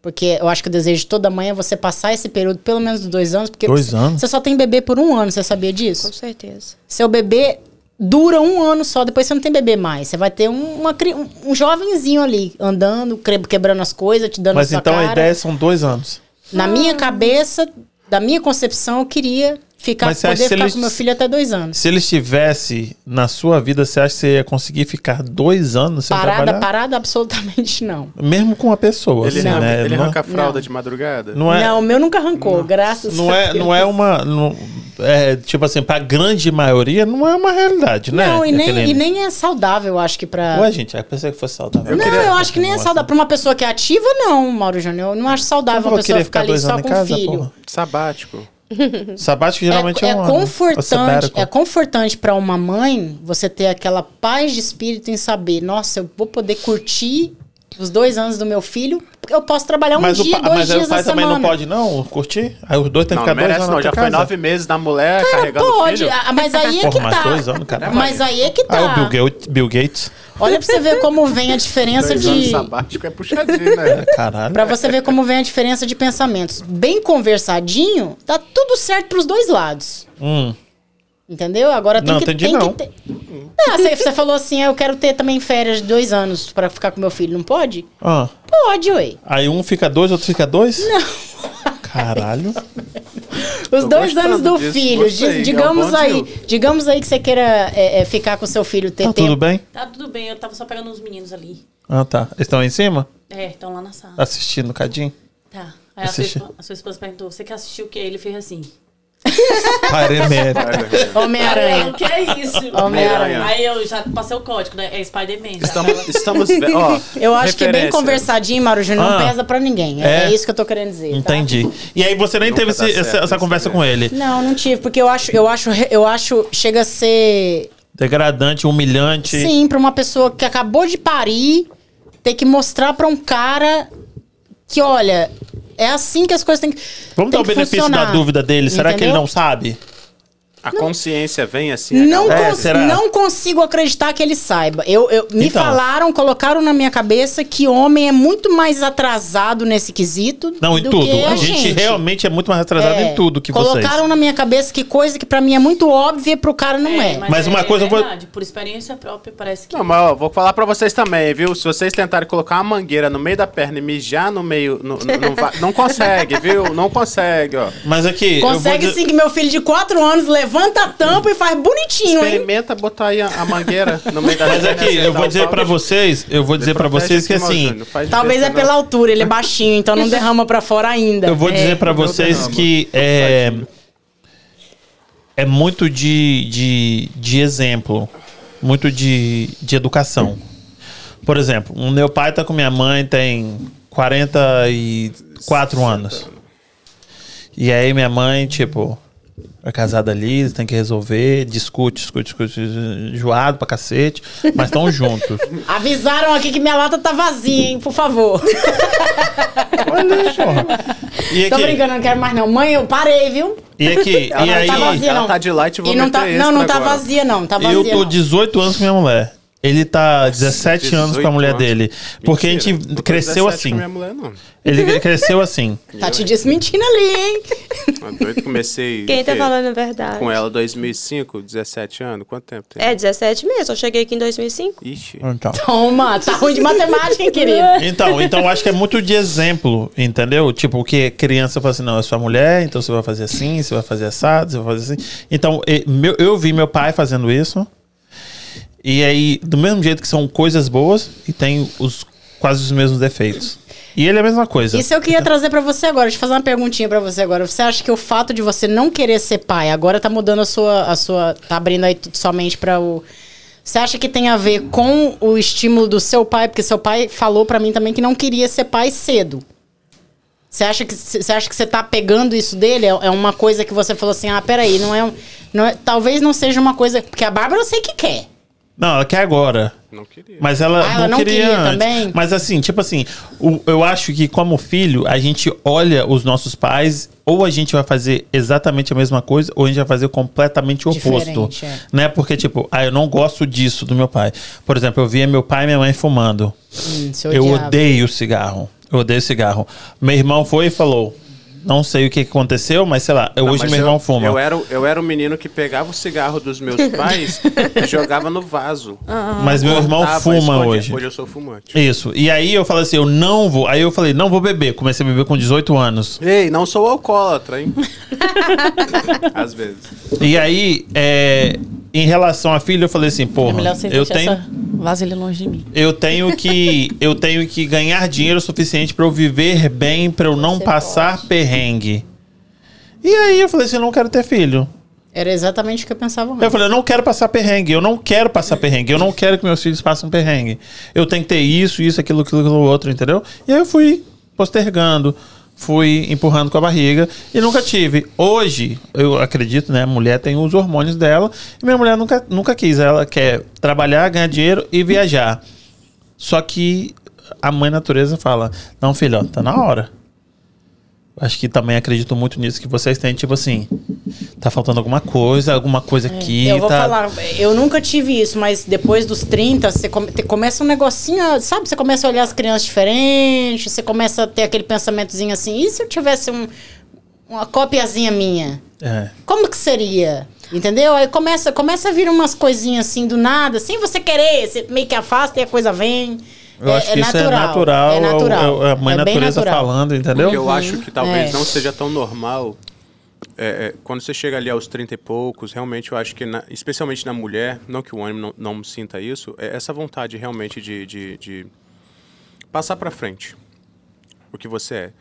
Porque eu acho que o desejo de toda mãe é você passar esse período, pelo menos dos dois anos. Porque Dois você, anos? você só tem bebê por um ano, você sabia disso? Com certeza. Seu bebê dura um ano só, depois você não tem bebê mais. Você vai ter um, uma cri- um, um jovenzinho ali, andando, que- quebrando as coisas, te dando Mas a sua então cara. a ideia são dois anos. Na minha cabeça, da minha concepção, eu queria ficar, Mas poder ficar eles- com meu filho até dois anos. Se ele estivesse na sua vida, você acha que você ia conseguir ficar dois anos sem Parada, trabalhar? parada, absolutamente não. Mesmo com uma pessoa, Ele, assim, arranca, né? ele não, arranca a fralda Não. de madrugada? não é, Não, o meu nunca arrancou, graças não a é, Deus. não é uma, não- é, tipo assim, pra grande maioria, não é uma realidade, né? Não, e nem, Aquele- e nem é saudável, eu acho que pra... Ué, gente, eu pensei que fosse saudável. não, queria- eu acho que nem é saudável. Pra uma pessoa que é ativa, não, Mauro Júnior. Eu não acho saudável Eu uma pessoa ficar ficar ali dois só anos com em casa, filho. porra. Sabático. Sabático geralmente é, é, um é ano. Confortante, é confortante para uma mãe você ter aquela paz de espírito em saber, nossa, eu vou poder curtir os dois anos do meu filho, eu posso trabalhar um mas dia, o, pa- dois mas dias o pai na também semana. não pode, não, curtir? Aí os dois têm que ficar não dois merece anos não. na Já foi casa. nove meses da mulher carregando o Pode, filho. ah, mas aí é Porra, que mais tá. dois anos, caralho. Mas aí é que Aí o tá. Bill Gates, Bill Gates. Olha pra você ver como vem a diferença Dois anos de sabático é puxadinho, né? Caralho. Pra você ver como vem a diferença de pensamentos. Bem conversadinho, tá tudo certo pros dois lados. Hum. Entendeu? Agora tem Não, que entendi tem não. que ter. Ah, você, você falou assim, ah, eu quero ter também férias de dois anos pra ficar com meu filho. Não pode? Ah. Pode, ué. Aí um fica dois, outro fica dois? Não. Caralho. Os Tô dois anos do disso, filho. gostei, Diz- é um digamos aí, deal. digamos aí que você queira é, é, ficar com seu filho ter Tá tempo. tudo bem? Tá tudo bem, eu tava só pegando os meninos ali. Ah, tá. Eles estão aí em cima? É, estão lá na sala. Assistindo o cadinho? Tá. Aí a sua, Assisti. esposa, a sua esposa perguntou, você quer assistir o quê? Ele fez assim. Paremere. Homem-Aranha. O que é isso? Homem-Aranha. Aí eu já passei o código, né? É Spider-Man. Estamos, estamos ó, Eu acho que bem referência. conversadinho, Mauro Júnior, não Ah. pesa pra ninguém. É, É. é isso que eu tô querendo dizer. tá? Entendi. E aí você nem Nunca teve esse- certo essa, essa conversa com ele. Não, não tive, porque eu acho, eu acho, eu acho, chega a ser Degradante, humilhante. Sim, pra uma pessoa que acabou de parir, ter que mostrar pra um cara que, olha, é assim que as coisas têm que. Vamos têm dar o benefício funcionar. da dúvida dele. Será que ele Entendeu? não sabe? A consciência vem assim. Não, É, cons- será? não consigo acreditar que ele saiba. Eu, eu- me Então. falaram, colocaram na minha cabeça que homem é muito mais atrasado nesse quesito. Não, em do tudo. Que a, A gente, realmente é muito mais atrasado É, em tudo que vocês. Colocaram na minha cabeça que coisa que pra mim é muito óbvia pro cara não é. Mas uma coisa eu vou- verdade, Por experiência própria, parece que. Não, mas ó, vou falar pra vocês também, viu? Se vocês tentarem colocar uma mangueira no meio da perna e mijar no meio, no- no- não, vai- não consegue, viu? Não consegue, ó. Mas aqui. eu vou Consegue dizer- sim que meu filho de 4 anos levanta a tampa e faz bonitinho, hein? Experimenta botar aí a, a mangueira no meio da Mas aqui, eu vou dizer bicho. vocês, eu vou dizer pra Protege vocês que assim, Talvez é pela altura, ele é baixinho, então não derrama pra fora ainda. eu vou É. dizer pra não vocês que é é muito de, de, de exemplo, muito de, de educação. Por exemplo, o meu pai tá com minha mãe tem 44 anos. E aí minha mãe, tipo, é casada ali, tem que resolver, discute, discute, discute, enjoado pra cacete, mas estão juntos. Avisaram aqui que minha lata tá vazia, hein? Por favor. Olha, Tô brincando, não quero mais não. Mãe, eu parei, viu? e aqui, Ela e não aí, tá vazia, ela não. tá de light, vou E não meter tá, extra não, não tá agora. vazia, não. Tá vazia, eu tô não. 18 anos com minha mulher. Ele tá 17 anos com a 18 mulher anos. dele. Porque a Mentira, gente não tô cresceu 17 assim. Com minha mulher, não. Ele cresceu assim. Tá te desmentindo ali, hein? Tá doido, comecei Quem tá falando a verdade? com ela em 2005, 17 anos. Quanto tempo tem? É 17 mesmo. Eu cheguei aqui em 2005. Ixi. Então. Toma, tá ruim de matemática, hein, querido? Então, então eu acho que é muito de exemplo, entendeu? Tipo, que criança fala assim, não, é sua mulher, então você vai fazer assim, você vai fazer assado, você vai fazer assim. Então, eu vi meu pai fazendo isso. E aí, do mesmo jeito que são coisas boas, e tem os quase os mesmos defeitos. E ele é a mesma coisa. Isso eu queria trazer pra você agora. Deixa eu fazer uma perguntinha pra você agora. Você acha que o fato de você não querer ser pai agora tá mudando a sua. A sua tá abrindo aí somente pra o. Você acha que tem a ver com o estímulo do seu pai? Porque seu pai falou pra mim também que não queria ser pai cedo. Você acha que você acha que você tá pegando isso dele? É é uma coisa que você falou assim: ah, peraí, não é, não é. Talvez não seja uma coisa. Porque a Bárbara eu sei que quer. Não, ela quer agora. Não queria. Mas ela, Ah, ela não, não queria, queria antes. também? Mas assim, tipo assim, o- eu acho que como filho, a gente olha os nossos pais, ou a gente vai fazer exatamente a mesma coisa, ou a gente vai fazer completamente o oposto. É. Né? Porque, tipo, ah, eu não gosto disso do meu pai. Por exemplo, eu via meu pai e minha mãe fumando. Hum, Eu odiava. odeio cigarro. Eu odeio cigarro. Meu irmão foi e falou. Não sei o que aconteceu, mas sei lá, eu- Não, hoje mas meu irmão fuma. Eu era, o- eu era o menino que pegava o cigarro dos meus pais e jogava no vaso. Mas meu irmão Cortava, fuma escondia. hoje. Hoje eu sou fumante. Isso. E aí eu falei assim, eu não vou. Aí eu falei, não vou beber. Comecei a beber com 18 anos. Ei, não sou alcoólatra, hein? Às vezes. E aí, é, em relação à filha, eu falei assim, É porra, você eu tenho, vasilha longe de mim. eu tenho que eu tenho que ganhar dinheiro suficiente pra eu viver bem, pra eu não Você passar perrengue. E aí eu falei assim, eu não quero ter filho. Era exatamente o que eu pensava Eu antes. falei, eu não quero passar perrengue, eu não quero passar perrengue, eu não quero que meus filhos passem perrengue. Eu tenho que ter isso, isso, aquilo, aquilo, aquilo outro, entendeu? E aí eu fui postergando, fui empurrando com a barriga e nunca tive. Hoje, eu acredito, né? A mulher tem os hormônios dela e minha mulher nunca, nunca quis. Ela quer trabalhar, ganhar dinheiro e viajar. Só que a mãe natureza fala: Não, filho, ó, tá na hora. Acho que também acredito muito nisso que vocês têm, tipo assim, tá faltando alguma coisa, alguma coisa aqui. Eu vou tá... falar, eu nunca tive isso, mas depois dos 30, você come- começa um negocinho, sabe? Você começa a olhar as crianças diferentes, você começa a ter aquele pensamentozinho assim, e se eu tivesse um- uma copiazinha minha? É. Como que seria? Entendeu? Aí começa, começa a vir umas coisinhas assim do nada, sem você querer, você meio que afasta e a coisa vem. Eu acho que isso é natural, É natural. é a mãe É bem natureza natural. falando, entendeu? O que eu acho que talvez É. não seja tão normal. É, é, quando você chega ali aos 30 e poucos, realmente eu acho que, na- especialmente na mulher, não que o homem não, não sinta isso, é essa vontade realmente de, de, de passar pra frente o que você é.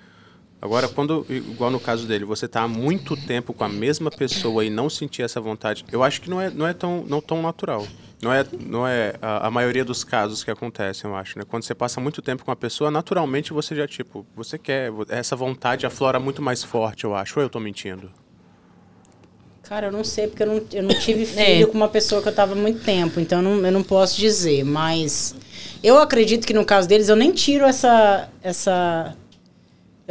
Agora, quando, igual no caso dele, você tá há muito tempo com a mesma pessoa e não sentir essa vontade, eu acho que não é, não é tão, não tão natural. Não é, não é a, a maioria dos casos que acontecem, eu acho, né? Quando você passa muito tempo com a pessoa, naturalmente você já, tipo, você quer, essa vontade aflora muito mais forte, eu acho. Ou eu tô mentindo? Cara, eu não sei, porque eu não, eu não tive É. filho com uma pessoa que eu tava há muito tempo, então eu não, eu não posso dizer, mas eu acredito que no caso deles eu nem tiro essa. essa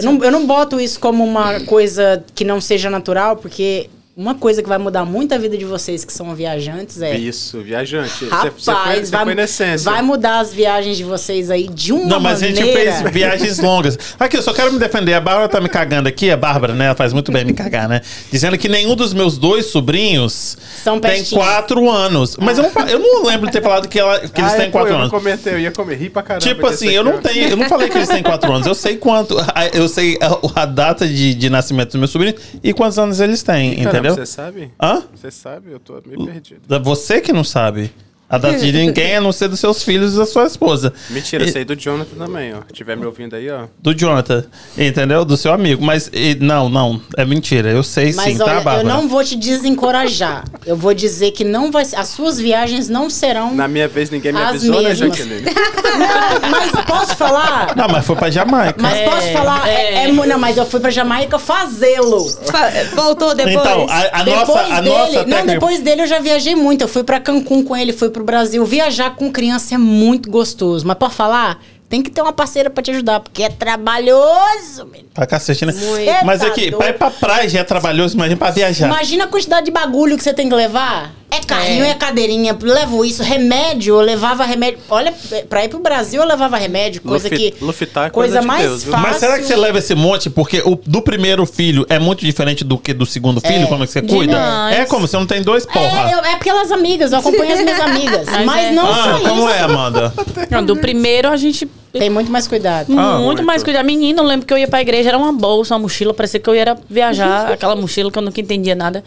eu não, eu não boto isso como uma coisa que não seja natural, porque uma coisa que vai mudar muito a vida de vocês que são viajantes é. Isso, viajante. Você- Rapaz, você foi, você vai, foi na essência. vai mudar as viagens de vocês aí de uma Não, mas a maneira. gente fez viagens longas. Aqui, eu só quero me defender. A Bárbara tá me cagando aqui. A Bárbara, né? Ela faz muito bem me cagar, né? Dizendo que nenhum dos meus dois sobrinhos São tem quatro anos. Mas eu, não, eu não lembro de ter falado que, ela- que eles Ah, têm pô, quatro eu anos. não comentei, eu ia comer, ri pra caramba. Tipo assim, eu não ó. tenho, eu não falei que eles têm quatro anos. Eu sei quanto, eu sei a, a data de, de nascimento dos meus sobrinhos e quantos anos eles têm, Caramba, entendeu? Você sabe? Hã? Você sabe? Eu tô meio perdido. Você que não sabe. A data de ninguém a não ser dos seus filhos e da sua esposa. Mentira, E- sei do Jonathan também, ó. Se tiver me ouvindo aí, ó. Do Jonathan, entendeu? Do seu amigo. Mas, e- não, não, é mentira. Eu sei Mas sim, olha, tá, Bárbara? eu não vou te desencorajar. Eu vou dizer que não vai, as suas viagens não serão. Na minha vez ninguém me avisou, né, mesmas. Jaqueline? Não, mas posso falar? Não, mas foi pra Jamaica. Mas posso falar? É, é mu- não, mas eu fui pra Jamaica fazê-lo. Fa- Voltou depois. Então, a, a depois nossa, a dele, nossa não, técnica- depois dele eu já viajei muito. Eu fui pra Cancún com ele, fui pro Brasil. Viajar com criança é muito gostoso. Mas pode falar? Tem que ter uma parceira pra te ajudar, porque é trabalhoso, menino. Pra cacete, né? Muito. Mas Tá aqui, doido. pra ir pra praia já é trabalhoso, imagina pra viajar. Imagina a quantidade de bagulho que você tem que levar. É carrinho, é, cadeirinha, levo isso, remédio, eu levava remédio. Olha, pra ir pro Brasil eu levava remédio, coisa Lufi- que. Lufitar é coisa de mais Deus, fácil. Mas será que você leva esse monte? Porque o do primeiro filho é muito diferente do que do segundo filho? Como é que você cuida? Demais. É como? Você não tem dois, porra. É, eu- é pelas amigas, eu acompanho as minhas amigas. Mas mas é. não ah, só como isso. é, Amanda? Não, do primeiro a gente Tem muito mais cuidado. Ah, muito muito. mais cuidar. Menina, eu lembro que eu ia pra igreja, era uma bolsa, uma mochila, parecia que eu ia era viajar, aquela mochila que eu nunca entendia nada.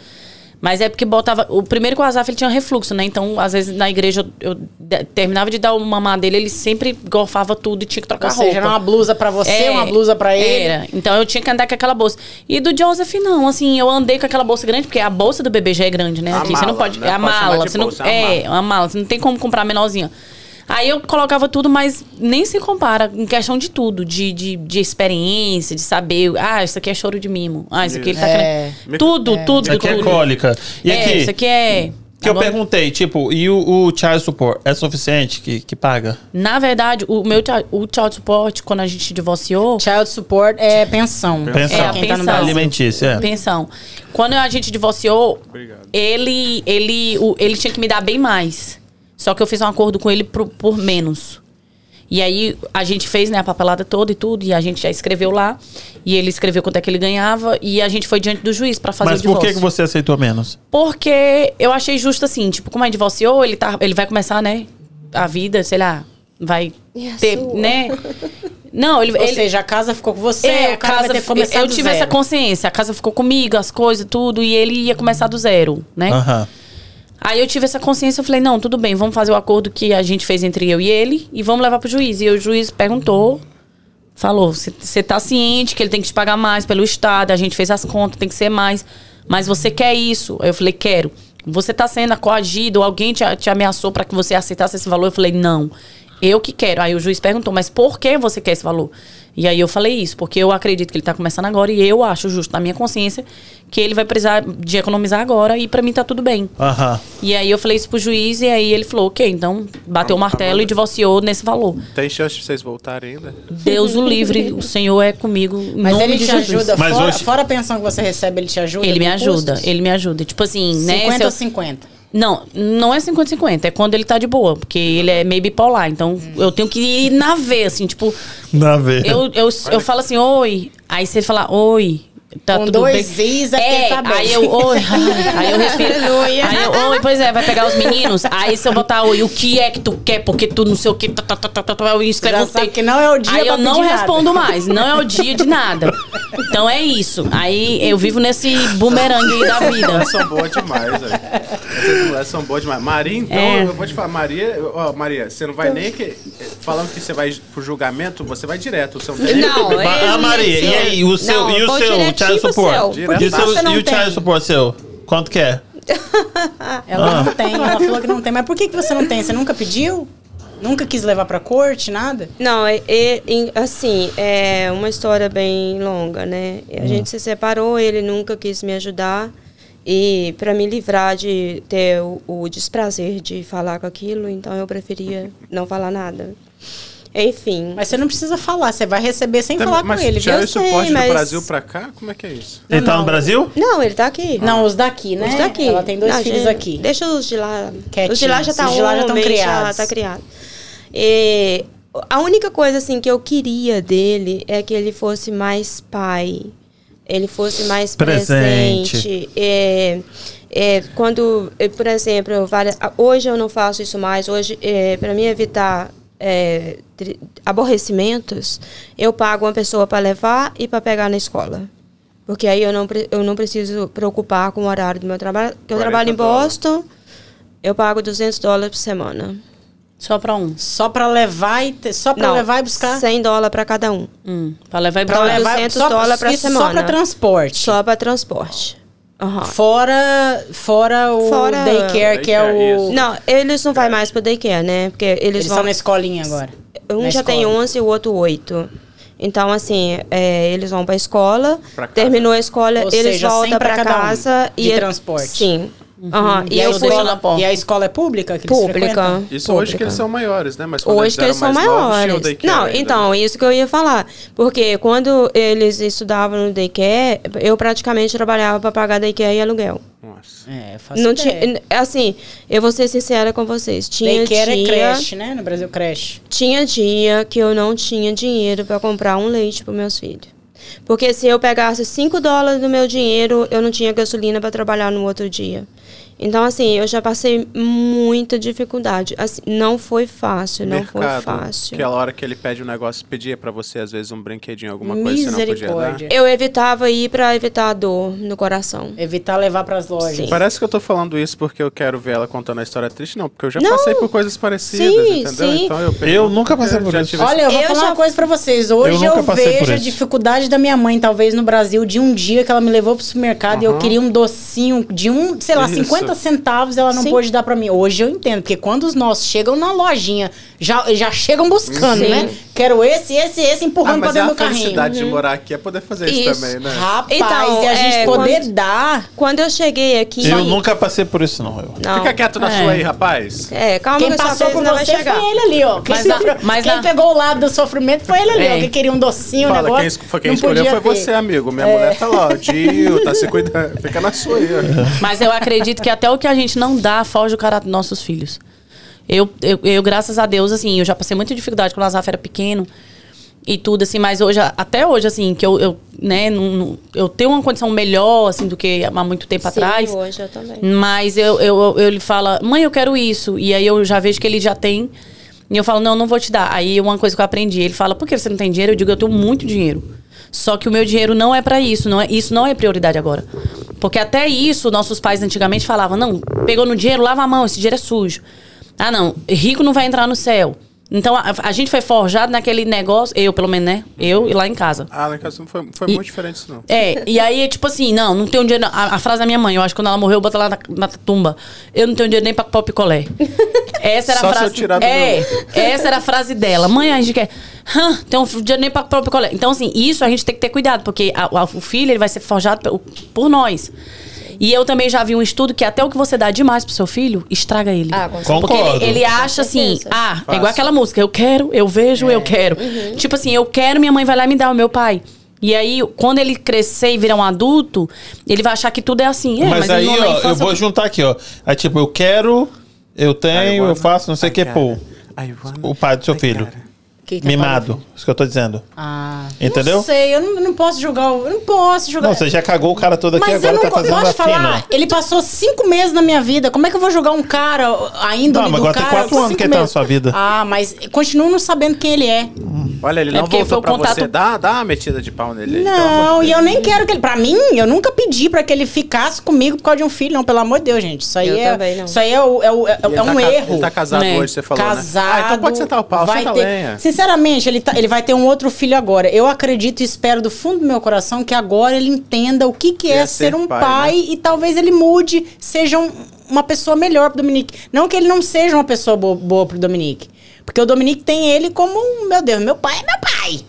Mas é porque botava. O primeiro com o Azaf ele tinha refluxo, né? Então, às vezes, na igreja, eu, eu terminava de dar o mamar dele, ele sempre gorfava tudo e tinha que trocar Ou seja, roupa. era uma blusa pra você, É, uma blusa pra ele. Era. Então eu tinha que andar com aquela bolsa. E do Joseph, não. Assim, eu andei com aquela bolsa grande, porque a bolsa do bebê já é grande, né? A Aqui, você não mala, pode. né? É a mala. Você não, é uma é, mala. uma mala. Você não tem como comprar menorzinha. Aí eu colocava tudo, mas nem se compara em questão de tudo, de, de, de experiência, de saber, ah, isso aqui é choro de mimo. Ah, isso aqui ele tá É. querendo. Tudo, tudo, Isso aqui é cólica. E é, aqui, isso aqui é. que eu perguntei, tipo, e o, o child support é suficiente que, que paga? Na verdade, o meu o child support, quando a gente divorciou, Child support é pensão. Pensão. Quem tá no pensão. Brasil. Alimentícia, é. Pensão. Quando a gente divorciou, Obrigado. ele, ele, o- ele tinha que me dar bem mais. Só que eu fiz um acordo com ele por, por menos. E aí a gente fez né, a papelada toda e tudo, e a gente já escreveu lá. E ele escreveu quanto é que ele ganhava, e a gente foi diante do juiz pra fazer Mas o por divórcio. que, que você aceitou menos? Porque eu achei justo assim, tipo, como é divorciou, ele, tá, ele vai começar, né, a vida, sei lá, vai E a ter, sua? né? Não, ele, Ou ele, seja, a casa ficou com você, é, o cara vai ter que começar eu tive zero. essa consciência. A casa ficou comigo, as coisas, tudo, e ele ia começar do zero, né? Aham. Aí eu tive essa consciência, eu falei, não, tudo bem, vamos fazer o acordo que a gente fez entre eu e ele e vamos levar pro juiz. E o juiz perguntou, falou, você tá ciente que ele tem que te pagar mais pelo Estado, a gente fez as contas, tem que ser mais, mas você quer isso? Aí eu falei, quero. Você tá sendo coagido, alguém te, te ameaçou para que você aceitasse esse valor? Eu falei, não. Eu que quero. Aí o juiz perguntou, mas por que você quer esse valor? E aí eu falei isso, porque eu acredito que ele tá começando agora e eu acho justo na minha consciência que ele vai precisar de economizar agora e para mim tá tudo bem. Aham. E aí eu falei isso pro juiz e aí ele falou, ok, então bateu o martelo e divorciou nesse valor. Tem chance de vocês voltarem ainda? Deus o livre, o Senhor é comigo. Mas nome ele te Jesus. ajuda, Mas fora, hoje- fora a pensão que você recebe, ele te ajuda? Ele me ajuda, custos? ele me ajuda. Tipo assim, né? 50 se eu- ou 50? Não, não é 50-50, é quando ele tá de boa, porque ele é meio bipolar. Então eu tenho que ir na veia, assim, tipo, Na ver. eu, eu, eu falo assim, oi. Aí você fala, oi. Tá Com tudo dois bem? is é porque tá bem. Aí eu, oi. Aí eu respiro. Aleluia. Aí eu, oi, pois é, vai pegar os meninos. Aí se eu botar, oi, o que é que tu quer? Porque tu não sei o que. Tá, tá, tá, tá, tá, tá, eu escrevo Já um sabe que não é o dia Aí eu não nada. respondo mais. Não é o dia de nada. Então é isso. Aí eu vivo nesse bumerangue aí da vida. Mulheres são boas demais, velho. Essas mulheres são boas demais. Maria, então, É. eu vou te falar, Maria, ó, Maria, você não vai nem que. Falando que você vai pro julgamento, você vai direto. Você não tem Não, ele- ah, Maria, e aí, o seu, Não, e o seu child support? Por que E o, seu, você não e o tem? child support seu? Quanto que é? Ela Ah. não tem, ela falou que não tem. Mas por que, que você não tem? Você nunca pediu? Nunca quis levar pra corte, nada? Não, é, é- assim, é uma história bem longa, né? A gente se separou, ele nunca quis me ajudar. E para me livrar de ter o, o desprazer de falar com aquilo, então eu preferia não falar nada. Enfim. Mas você não precisa falar, você vai receber sem falar mas com ele, já viu? o suporte mas- do Brasil pra cá? Como é que é isso? Ele tá não. no Brasil? Não, ele tá aqui. Não, os daqui, né? Os daqui. Ela tem dois Não, filhos gente, aqui. Deixa os de lá. Quietinhos. Os de lá já tá Os de lá já tão homem, criados. Já tá criado. E a única coisa assim que eu queria dele é que ele fosse mais pai. Ele fosse mais Presente. presente. É, é, quando, é, por exemplo, hoje eu não faço isso mais. Hoje, é, para mim evitar é, aborrecimentos, eu pago uma pessoa para levar e para pegar na escola. Porque aí eu não, eu não preciso preocupar com o horário do meu trabalho. Porque eu 40 trabalho em dólares. Boston Eu pago 200 dólares por semana. Só pra um. Só pra levar e ter- só pra Não, levar e buscar. 100 dólares para cada um. Hum, pra levar e Pra buscar. levar 200 só, dólares pra isso Só semana. pra transporte. Só para transporte. Aham. Fora, fora o Fora- daycare, que é o. isso. Não, eles não vão mais pro daycare, né? Porque eles, Eles vão... estão na escolinha agora. Um na já tem escola. 11 e o outro 8. Então, assim, é, eles vão pra escola, Pra casa. terminou a escola, Ou eles seja, voltam 100 pra pra cada um casa. de e ele- transporte. Sim. Aham. E, E a fui escola, e a escola é pública? Que pública. Isso hoje que pública. eles são maiores, né? Mas Hoje que eles são novos, maiores. daycare Não, ainda, então, né? isso que eu ia falar. Porque quando eles estudavam no daycare, eu praticamente trabalhava para pagar daycare e aluguel. Nossa. É, Não tinha, assim, eu vou ser sincera com vocês. Tinha Daycare é dia, creche, né? No Brasil, creche. tinha dia que eu não tinha dinheiro para comprar um leite para meus filhos. Porque se eu pegasse 5 dólares do meu dinheiro, eu não tinha gasolina para trabalhar no outro dia. Então, assim, eu já passei muita dificuldade. Assim, não foi fácil, não foi Mercado, fácil. Aquela hora que ele pede um negócio, pedia pra você, às vezes, um brinquedinho, alguma coisa, você não podia dar. Misericórdia. Eu evitava ir para evitar a dor no coração. Evitar levar pras lojas. Sim. Parece que eu tô falando isso porque eu quero ver ela contando a história triste, não, porque eu já Não. passei por coisas parecidas, Sim, entendeu? sim. Então eu, Eu nunca passei por isso. tive- Olha, eu vou Eu falar já- uma coisa pra vocês. Hoje Eu eu, vejo a dificuldade da minha mãe, talvez, no Brasil, de um dia que ela me levou pro supermercado e eu queria um docinho de um, sei lá, Isso. 50 centavos, ela não Sim. pôde dar pra mim. Hoje eu entendo, porque quando os nossos chegam na lojinha, já, já chegam buscando, Sim. né? Quero esse, esse, esse, Ah, empurrando pra mas é dentro a do carrinho. felicidade de morar aqui é poder fazer isso, Isso. também, né? Rapaz, Então, e a gente é, poder quando- dar. Quando eu cheguei aqui. Eu nunca passei por isso, não. Eu. Não. Fica quieto na É. sua aí, rapaz. É, calma Quem que passou por você chegar. foi ele ali, ó. Quem, Mas sofreu- mas quem pegou o lado do sofrimento foi ele ali, ó. É. Que queria um docinho, um Fala, negócio. quem, foi quem escolheu foi ter. você, amigo. Minha mulher tá lá, ó. Dio, tá se cuidando. Fica na sua aí, ó. Mas eu acredito que até o que a gente não dá foge do caráter dos nossos filhos. Eu, eu, eu, graças a Deus, assim, eu já passei muita dificuldade quando o Lazaf era pequeno e tudo, assim, mas hoje, até hoje, assim, que eu, eu né, não- não- eu tenho uma condição melhor, assim, do que há muito tempo Sim, atrás. hoje eu também. Mas eu, eu, eu- ele fala, mãe, eu quero isso. E aí eu já vejo que ele já tem. E eu falo, não, não vou te dar. Aí uma coisa que eu aprendi, ele fala, por que você não tem dinheiro? Eu digo, eu tenho muito dinheiro. Só que o meu dinheiro não é pra isso, não é, isso não é prioridade agora. Porque até isso, nossos pais antigamente falavam, não, pegou no dinheiro, lava a mão, esse dinheiro é sujo. Ah, não, rico não vai entrar no céu. Então a, a gente foi forjado naquele negócio, eu pelo menos, né? Eu e lá em casa. Ah, lá em casa não foi, foi E- muito diferente isso, não. É, e aí, tipo assim, não, não tenho dinheiro. A, a frase da minha mãe, eu acho que quando ela morreu, bota lá na, na tumba. Eu não tenho dinheiro nem pra comprar o picolé. Essa era Só a se eu frase. tirar do é, essa era a frase dela. Mãe, a gente quer. Hã, tem um dinheiro nem pra comprar o picolé. Então, assim, isso a gente tem que ter cuidado, porque a- a- o filho ele vai ser forjado por, por nós. E eu também já vi um estudo que até o que você dá demais pro seu filho, estraga ele. Ah, com Concordo. Porque ele, ele acha assim, ah, é igual aquela música, eu quero, eu vejo, eu quero. Tipo assim, eu quero, minha mãe vai lá e me dá o meu pai. E aí, quando ele crescer e virar um adulto, ele vai achar que tudo é assim. É, mas, ele aí, não- ó, eu vou juntar aqui, ó. Aí, tipo, eu quero, eu tenho, eu faço, não sei o que, pô. O pai do seu filho. Tá Mimado. Isso que eu tô dizendo. Ah, Entendeu? Não sei, eu não, não posso julgar. Eu não posso julgar. Não, você já cagou o cara todo aqui, Mas eu agora não tá fazendo posso a falar. fina. Ele passou cinco meses na minha vida. Como é que eu vou julgar um cara, a índole Não, mas do agora tem cara? quatro com anos cinco que ele tá na meses? sua vida. Ah, mas continuo não sabendo quem ele é. Olha, ele É não porque voltou o pra contato- você. Dá, dá uma metida de pau nele aí. pelo amor Não, de e eu Deus. nem quero que ele. Pra mim, eu nunca pedi pra que ele ficasse comigo por causa de um filho, não. Pelo amor de Deus, gente. Isso aí Eu é. também não. Isso aí é, o- é, o- é- E ele é tá um ca- erro. Ele tá casado É. hoje, você falou, Casado. né? Ah, então pode sentar o pau, vai senta a ter- lenha. Sinceramente, ele, tá- ele vai ter um outro filho agora. Eu acredito e espero do fundo do meu coração que agora ele entenda o que, que é, é ser ser um pai, pai, né? e talvez ele mude, seja um- uma pessoa melhor pro Dominique. Não que ele não seja uma pessoa boa, boa pro Dominique. Porque o Dominique tem ele como, um, meu Deus, meu pai é meu pai.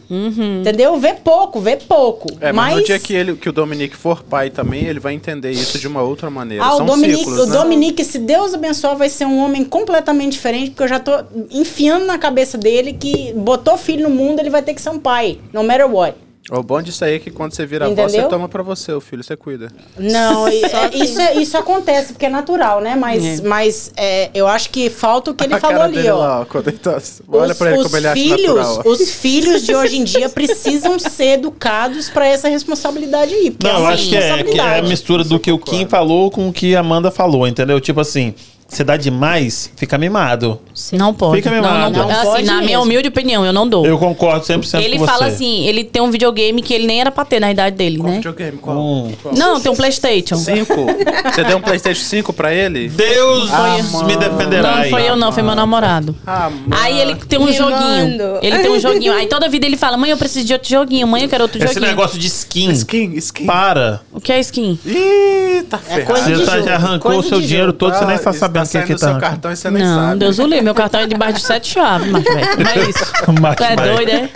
Entendeu? Vê pouco, vê pouco. É, mas, no dia que, ele, que o Dominique for pai também, ele vai entender isso de uma outra maneira. Ah, o São Dominique, ciclos, o né? Dominique, se Deus abençoar, vai ser um homem completamente diferente, porque eu já tô enfiando na cabeça dele que botou filho no mundo, ele vai ter que ser um pai, no matter what. O bom disso aí é que quando você vira avó, você toma pra você, o filho você cuida. Não, é, isso, é- isso acontece, porque é natural, né? Mas, mas é, eu acho que falta o que ele a falou ali, ó. lá, ó, tá... Olha Os, pra ele os como ele acha filhos, natural. ó. os filhos de hoje em dia precisam ser educados pra essa responsabilidade aí. Não, eu uma acho que é, que é a mistura do que o Kim falou com o que a Amanda falou, entendeu? Tipo assim, você dá demais, fica mimado. Não pode. Fica não, mimado. não, Não assim, pode na minha mesmo. humilde opinião, eu não dou. Eu concordo 100% ele com você. fala assim, ele tem um videogame que ele nem era pra ter na idade dele, Qual né? videogame? Qual? Hum. Qual? Não, tem um Playstation. Cinco? Você deu um Playstation 5 pra ele? Deus Ah, me defenderá. Não, foi eu não, foi meu namorado. Ah, mano. Aí ele tem um joguinho. Ele tem um joguinho. Aí toda vida ele fala: Mãe, eu preciso de outro joguinho. Mãe, eu quero outro Esse joguinho. negócio de skin. Skin, skin. Para. O que é skin? Ih, tá ferrado. coisa de Você tá- jogo, já arrancou o seu dinheiro todo, você nem Ah, tá isso sabendo saindo que do seu tá. cartão e você nem Não, sabe. Deus o livre. Meu cartão é debaixo de sete chaves, mas velho. É isso. Mas, Tu é mas- doido, é?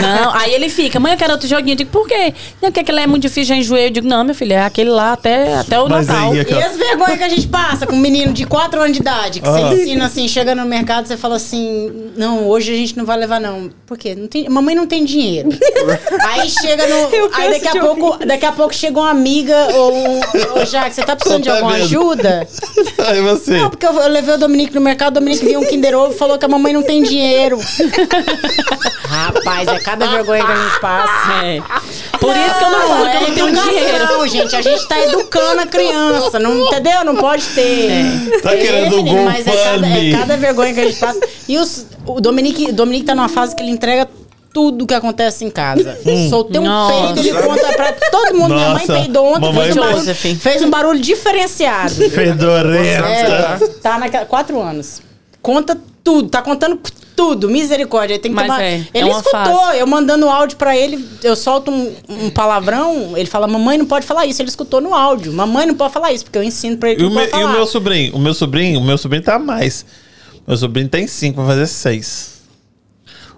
Não, aí ele fica, mãe, eu quero outro joguinho. Eu digo, por quê? Não, porque aquele é muito difícil, já enjoei. Eu digo, não, meu filho, é aquele lá até, até o Mas Natal. aí, E aquela- as vergonhas que a gente passa com um menino de 4 anos de idade, que Ah. você ensina assim, chega no mercado, você fala assim, não, hoje a gente não vai levar não. Por quê? Não tem, mamãe não tem dinheiro. aí chega no, Eu aí daqui a de pouco, daqui a pouco chega uma amiga ou um, ô Jack, você tá precisando de Tá alguma vendo? ajuda? Aí você. Não, porque eu, eu levei o Dominique no mercado, o Dominique viu um Kinder Ovo e falou que a mamãe não tem dinheiro. Rapaz, é cada vergonha que a gente passa. É. Por isso que eu não falo que eu não tenho educação, dinheiro. gente. A gente tá educando a criança, não, entendeu? Não pode ter. Tá querendo menino, Mas é cada, é cada vergonha que a gente passa. E os, o, Dominique, o Dominique tá numa fase que ele entrega tudo que acontece em casa. Soltei um Nossa. peido, ele conta pra todo mundo. Minha mãe Nossa. peidou ontem, Mamãe fez um, barulho, fez um barulho diferenciado. Fedorenta. É, tá naquela. Quatro anos. Conta tudo, tá contando tudo, misericórdia. Ele Tem que Mas tomar. é, é ele uma escutou, fase. eu mandando áudio pra ele, eu solto um, um palavrão, ele fala: Mamãe não pode falar isso. Ele escutou no áudio. Mamãe não pode falar isso, porque eu ensino pra ele E que o, pode e o meu sobrinho? O meu sobrinho, o meu sobrinho tá a mais. Meu sobrinho tem cinco, vai fazer seis.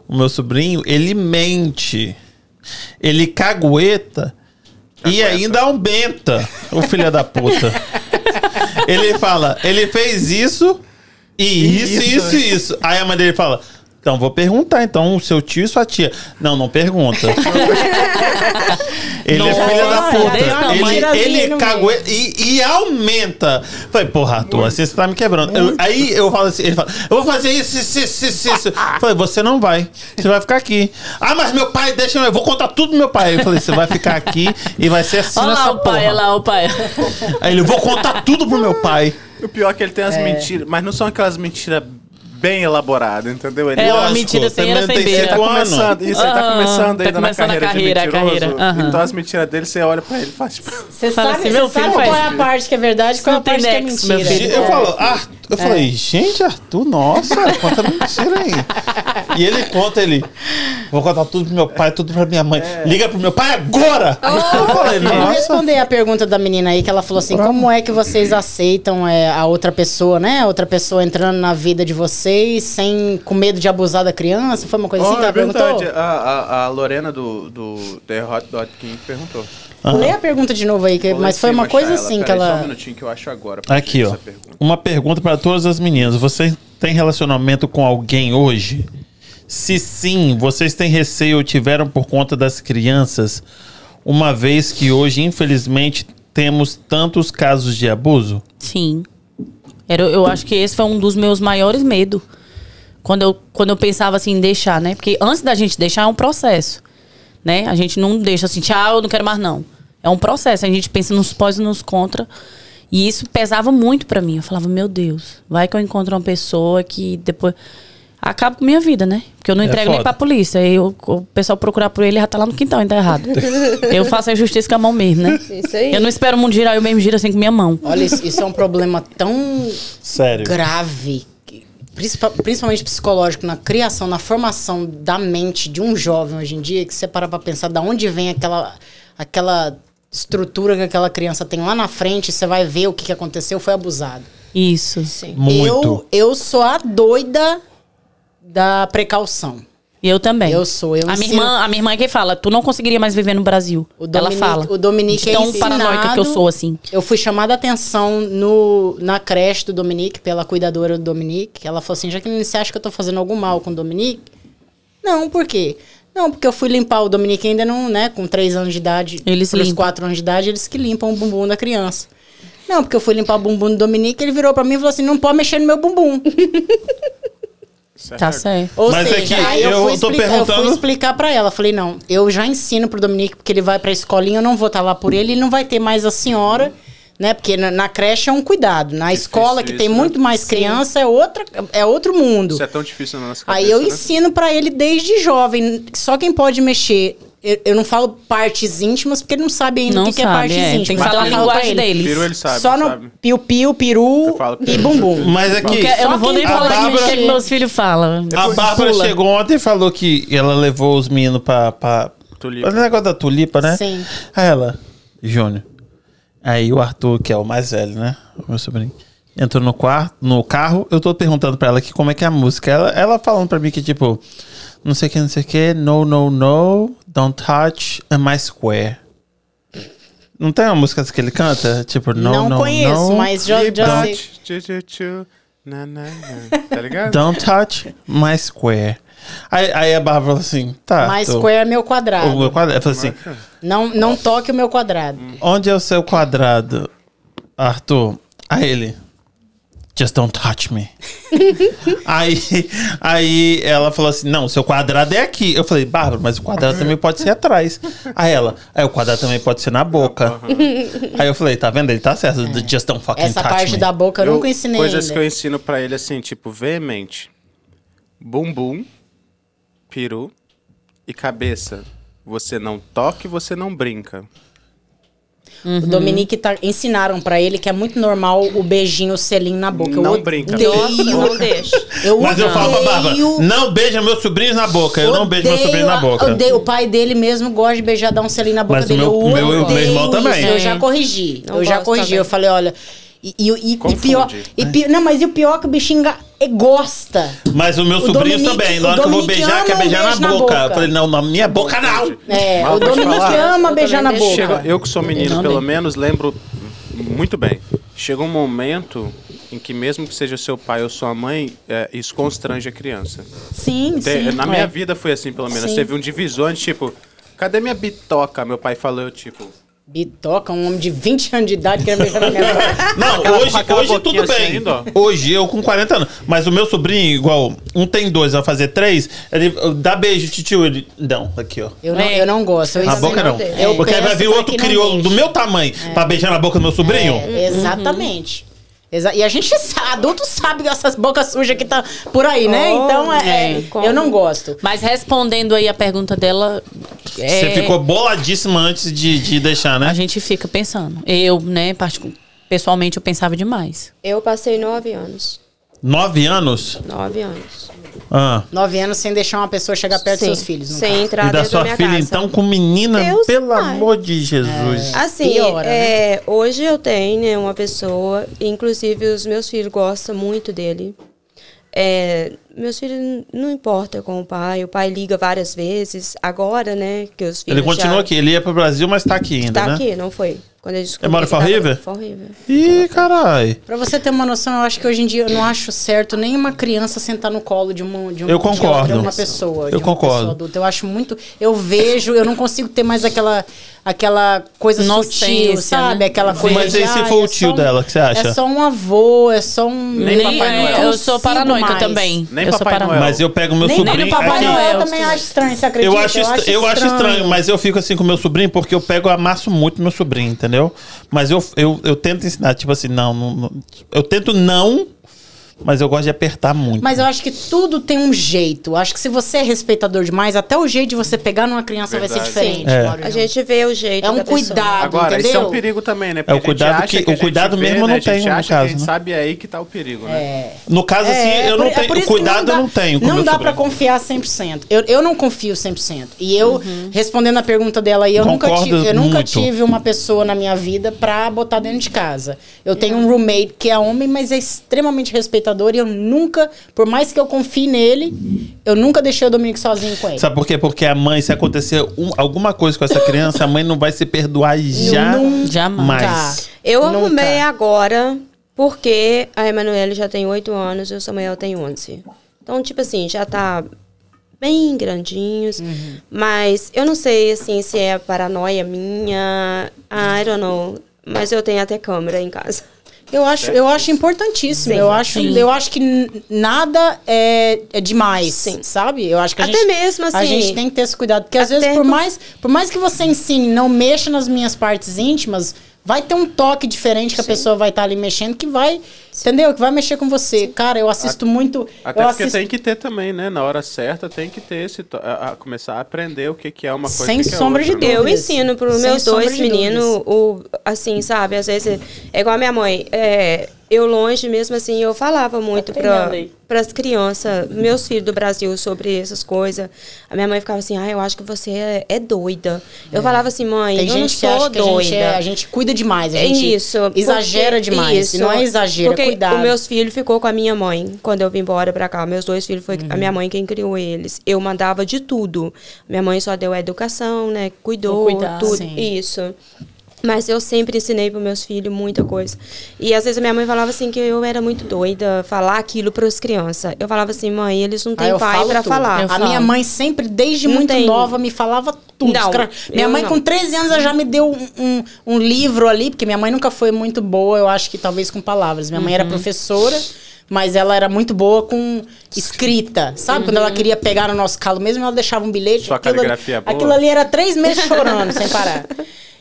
O meu sobrinho, ele mente. Ele cagueta e ainda aumenta, o filho da puta. ele fala, ele fez isso e isso, Isso, isso, isso, isso. Aí a mãe dele fala, então vou perguntar, então, o seu tio e sua tia. Não, não pergunta. ele é filho da é puta. desse tamanho. Ele, ele Tirazinho no cagueta e, e aumenta. Falei, porra, Arthur, assim você tá me quebrando. Eu- aí eu falo assim, ele fala, eu vou fazer isso, isso, isso, isso, isso. Falei, você não vai. Você vai ficar aqui. Ah, mas meu pai, deixa eu. Eu vou contar tudo pro meu pai. Eu falei, você vai ficar aqui e vai ser assim Olha nessa lá o pai, porra. olha lá o pai. Aí ele, vou contar tudo pro meu pai. O pior é que ele tem as mentiras, mas não são aquelas mentiras bem elaboradas, entendeu? Ele É uma mentira sem era também sem beira. tá começando, isso, ele tá começando tá ainda na começando a carreira, carreira, de mentiroso. carreira. Então as mentiras dele, você olha pra ele e faz tipo... Você Fala sabe, assim, você meu sabe qual é a parte que é verdade e qual é a parte que é mentira. filho. Eu É. falo, Arthur, eu falei, gente, Arthur, nossa, conta mentira aí. E ele conta, ele, vou contar tudo pro meu pai, tudo pra minha mãe. Liga pro meu pai agora! eu falei, Vou nossa. responder a pergunta da menina aí, que ela falou assim: como é que vocês aceitam é, a outra pessoa, né? A outra pessoa entrando na vida de vocês sem com medo de abusar da criança? Foi uma coisa assim Oh, que é ela perguntou? verdade, a, a, a Lorena do, do The Hot Dot King perguntou. Lê a pergunta de novo aí, que- mas foi uma coisa assim que Peraí, Só um ela. minutinho que eu acho agora. pra Aqui, ó. pergunta. Uma pergunta pra todas as meninas. Vocês têm relacionamento com alguém hoje? Se sim, vocês têm receio ou tiveram por conta das crianças, uma vez que hoje, infelizmente, temos tantos casos de abuso? Sim. Era, eu acho que esse foi um dos meus maiores medos. Quando eu, quando eu pensava assim em deixar, né? Porque antes da gente deixar é um processo. Né? A gente não deixa assim, tchau, eu não quero mais, não. É um processo. A gente pensa nos pós e nos contra. E isso pesava muito pra mim. Eu falava, meu Deus, vai que eu encontro uma pessoa que depois. Acaba com a minha vida, né? Porque eu não É entrego nem foda. pra polícia. Aí eu- o pessoal procurar por ele já tá lá no quintal enterrado. eu faço a justiça com a mão mesmo, né? Isso aí. Eu não espero o mundo girar, eu mesmo giro assim com minha mão. Olha, isso, isso é um problema tão Sério. grave, principalmente psicológico, na criação, na formação da mente de um jovem hoje em dia, que você para pra pensar da onde vem aquela, aquela estrutura que aquela criança tem lá na frente, você vai ver o que, que aconteceu, foi abusado. Isso. Sim. Muito. Eu, eu sou a doida da precaução. Eu também. Eu sou, eu a minha irmã, a minha irmã é quem fala, tu não conseguiria mais viver no Brasil. O Ela fala. o Dominique é tão paranoica que eu sou assim. Eu fui chamada a atenção no, na creche do Dominique, pela cuidadora do Dominique. Ela falou assim: Jaqueline, você acha que eu tô fazendo algum mal com o Dominique? Não, por quê? Não, porque eu fui limpar o Dominique ainda não, né? Com três anos de idade. Eles limpam. quatro anos de idade, eles que limpam o bumbum da criança. Não, porque eu fui limpar o bumbum do Dominique, ele virou pra mim e falou assim: não pode mexer no meu bumbum. Tá certo. Ou Mas seja, é que aí eu, eu fui tô explicar, eu fui perguntando- explicar pra ela. Falei, não, eu já ensino pro Dominique, porque ele vai pra escolinha, eu não vou estar lá por ele, ele não vai ter mais a senhora Né? Porque na, na creche é um cuidado. Na escola, que tem isso, né? muito mais criança, é, outra, é outro mundo. Isso é tão difícil na nossa cabeça, Aí eu né? ensino pra ele desde jovem. Só quem pode mexer. Eu, eu não falo partes íntimas, porque ele não sabe ainda Não o que, que é partes é. íntimas. Tem que falar a linguagem ele, deles. Peru ele sabe, Só no piu-piu, peru e bumbum. Mas aqui, Porque eu não vou nem falar o que que meus filhos falam. a Bárbara Pula. chegou ontem e falou que ela levou os meninos pra. pra Tulipa. O negócio da tulipa, né? Sim. Aí ela, Júnior. Aí o Arthur, que é o mais velho, né? O meu sobrinho. Entrou no quarto, no carro, eu tô perguntando pra ela aqui como é que é a música. Ela, ela falando pra mim que, tipo, não sei o que, não sei o que, no, no, no, don't touch am I square. Não tem uma música que ele canta? Tipo, no, não no, conheço, no, mas já, já sei. Na, na, na. Tá ligado? Don't touch my square. Aí, aí a Bárbara falou assim, tá. Mas tô- square é meu quadrado. O meu quadrado. Ela falou assim, Não, não toque o meu quadrado. onde é o seu quadrado, Arthur? Aí ele, just don't touch me. aí, aí ela falou assim, não, seu quadrado é aqui. Eu falei, Bárbara, mas o quadrado também pode ser atrás. Aí ela, aí o quadrado também pode ser na boca. aí eu falei, tá vendo? Ele tá certo, just don't fucking Essa touch parte me. da boca eu, nunca ensinei Coisas ainda. que eu ensino pra ele assim, tipo, veemente. Bumbum, peru e cabeça. Você não toca e você não brinca. O Dominique tá, ensinaram pra ele que é muito normal o beijinho, o selinho na boca. Não eu brinca. odeio. Nossa, não deixa. Eu Mas eu falo pra Bárbara, odeio- não beija meus sobrinhos na boca. Eu não beijo meu odeio sobrinho na boca. odeio. O pai dele mesmo gosta de beijar, dar um selinho na boca Mas dele. meu- eu meu- odeio meu irmão também. isso. Eu já corrigi. Não eu já corrigi. também. Eu falei, olha. E, e, e- e pior. E pi- não, mas e o pior é que o bichinho é, gosta. Mas o meu O sobrinho Dominique- também. Na hora que eu vou beijar, quer beijar na na boca. boca. Eu falei, não, na minha boca não. É, Mas o eu Dominique falar, ama eu beijar na boca. Chega- eu que sou menino, Não pelo menos, lembro muito bem. Chega um momento em que mesmo que seja seu pai ou sua mãe, é, isso constrange a criança. Sim, Te- sim. na é. minha vida foi assim, pelo menos. Sim. Teve um divisor de tipo, cadê minha bitoca? Meu pai falou, eu, tipo, Bitoca, um homem de 20 anos de idade querendo beijar na minha boca. Não, Aquela- hoje, hoje tudo assim bem. ainda. Hoje eu com 40 anos. Mas o meu sobrinho, igual, um tem dois, vai fazer três, ele dá beijo, titio, ele. Não, aqui, ó. Eu não, É. eu não gosto. Eu Na ensino- boca não. Eu Porque aí vai vir outro não crioulo do meu tamanho pra beijar na boca do meu sobrinho. É, exatamente. Exa- e a gente sabe, adulto sabe dessas bocas sujas que tá por aí, né? Oh, Então, é, é, é, eu não gosto. Mas respondendo aí a pergunta dela, é, Você ficou boladíssima antes de, de deixar, né? a gente fica pensando. Eu, né, pessoalmente, eu pensava demais. Eu passei nove anos. Nove anos? Nove anos. Ah. Nove anos sem deixar uma pessoa chegar perto Sim, dos seus filhos. Sem caso. entrar E da sua minha filha, casa. então, com menina, Deus pelo pai. amor de Jesus. Assim, Piora, né? é, hoje eu tenho né, uma pessoa, inclusive os meus filhos gostam muito dele. É, meus filhos não importa com o pai, o pai liga várias vezes. Agora, né, que os filhos Ele continua já aqui, ele ia pro Brasil, mas tá aqui ainda, Tá né? aqui, não foi? Quando mora em que Fall River? Fall River. Ih, carai. Pra você ter uma noção, eu acho que hoje em dia eu não acho certo nem uma criança sentar no colo de uma, de uma, Eu de concordo. outra pessoa. de Eu uma concordo. pessoa adulta. Eu acho muito. Eu vejo, eu não consigo ter mais aquela, aquela coisa Inocência, sutil, sabe? né? Aquela coisa. Mas de, aí se "Ai, for o é tio um- dela, o que você acha? É só um avô, é só um. Nem Nem, Papai Noel. eu sou paranoica mais. também. Nem eu sou Papai paranoica. Noel. Mas eu pego meu Nem- nem sobrinho. no Papai aqui- Noel. eu também acho estranho, você acredita? Eu acho, eu acho estranho, mas eu fico assim com meu sobrinho porque eu pego, eu amasso muito meu sobrinho, entendeu? Mas eu, eu, eu tento ensinar, tipo assim, não, não, não- eu tento não, mas eu gosto de apertar muito. Mas eu acho que tudo tem um jeito. Acho que se você é respeitador demais, até o jeito de você pegar numa criança vai ser Verdade. diferente. É. A gente vê o jeito É um da pessoa. cuidado. Agora, isso é entendeu? um perigo também, né? É, o cuidado que- acha o cuidado vê, mesmo né? não A gente tem, no caso, que a gente né? sabe é aí que tá o perigo, né? no caso, assim, É, eu por- não é tenho. o que cuidado dá- eu não tenho. com Não dá pra confiar 100%. Eu, eu não confio 100%. E eu, Uhum. respondendo a pergunta dela aí, eu nunca, Concordo tive, eu nunca tive uma pessoa na minha vida pra botar dentro de casa. Eu tenho um roommate que é homem, mas é extremamente respeitador e eu nunca, por mais que eu confie nele, eu nunca deixei o Dominique sozinho com ele. Sabe por quê? Porque a mãe, se acontecer um- alguma coisa com essa criança, a mãe não vai se perdoar já Nunca. mais. Eu Nunca. arrumei agora porque a Emanuele já tem 8 anos e o Samuel tem 11. Então, tipo assim, já tá bem grandinhos. Uhum. Mas eu não sei, assim, se é paranoia minha. I don't know. Mas eu tenho até câmera em casa. Eu acho, eu acho importantíssimo. Sim. eu, acho, Sim. eu acho que nada é, é demais, Sim. sabe? Eu acho que a Até gente, mesmo, a assim, gente tem que ter esse cuidado. Porque às vezes, por mais, por mais que você ensine, não mexa nas minhas partes íntimas, vai ter um toque diferente que a pessoa vai estar ali mexendo que vai, entendeu? Que vai mexer com você. Cara, eu assisto muito. Até eu porque assisto tem que ter também, né? Na hora certa tem que ter esse. to- A, a começar a aprender o que, que é uma coisa Sem e o que que é sombra de outra, né? Eu ensino para os Sem meus sombra dois meninos, assim, sabe? Às vezes, é igual a minha mãe. é, eu longe mesmo assim, eu falava muito Tá para as crianças, meus filhos do Brasil, sobre essas coisas. A minha mãe ficava assim, ah, eu acho que você é, é doida. Eu falava assim, mãe, Tem eu não gente que sou acha que a doida. gente, é- a gente cuida demais. A É gente isso. exagera porque- demais. E não é exagero, porque é cuidado. Os meus filhos ficou com a minha mãe quando eu vim embora pra cá. Meus dois filhos foi a Uhum. minha mãe quem criou eles. Eu mandava de tudo. Minha mãe só deu a educação, né? Cuidou, O cuidado, tudo. sim. Isso. Mas eu sempre ensinei para meus filhos muita coisa. E às vezes a minha mãe falava assim que eu era muito doida falar aquilo para as crianças. Eu falava assim, mãe, eles não Ah, têm eu pai para falar. Eu a falo. minha mãe sempre, desde Não muito tem. nova, me falava tudo. Não, Minha mãe, não. com 13 anos, ela já me deu um, um, um livro ali, porque minha mãe nunca foi muito boa, eu acho que talvez com palavras. Minha mãe Uhum. era professora, mas ela era muito boa com escrita. Sabe? Quando Uhum. ela queria pegar no nosso calo mesmo, ela deixava um bilhete. Sua aquilo, caligrafia é boa? aquilo ali era três meses chorando, sem parar.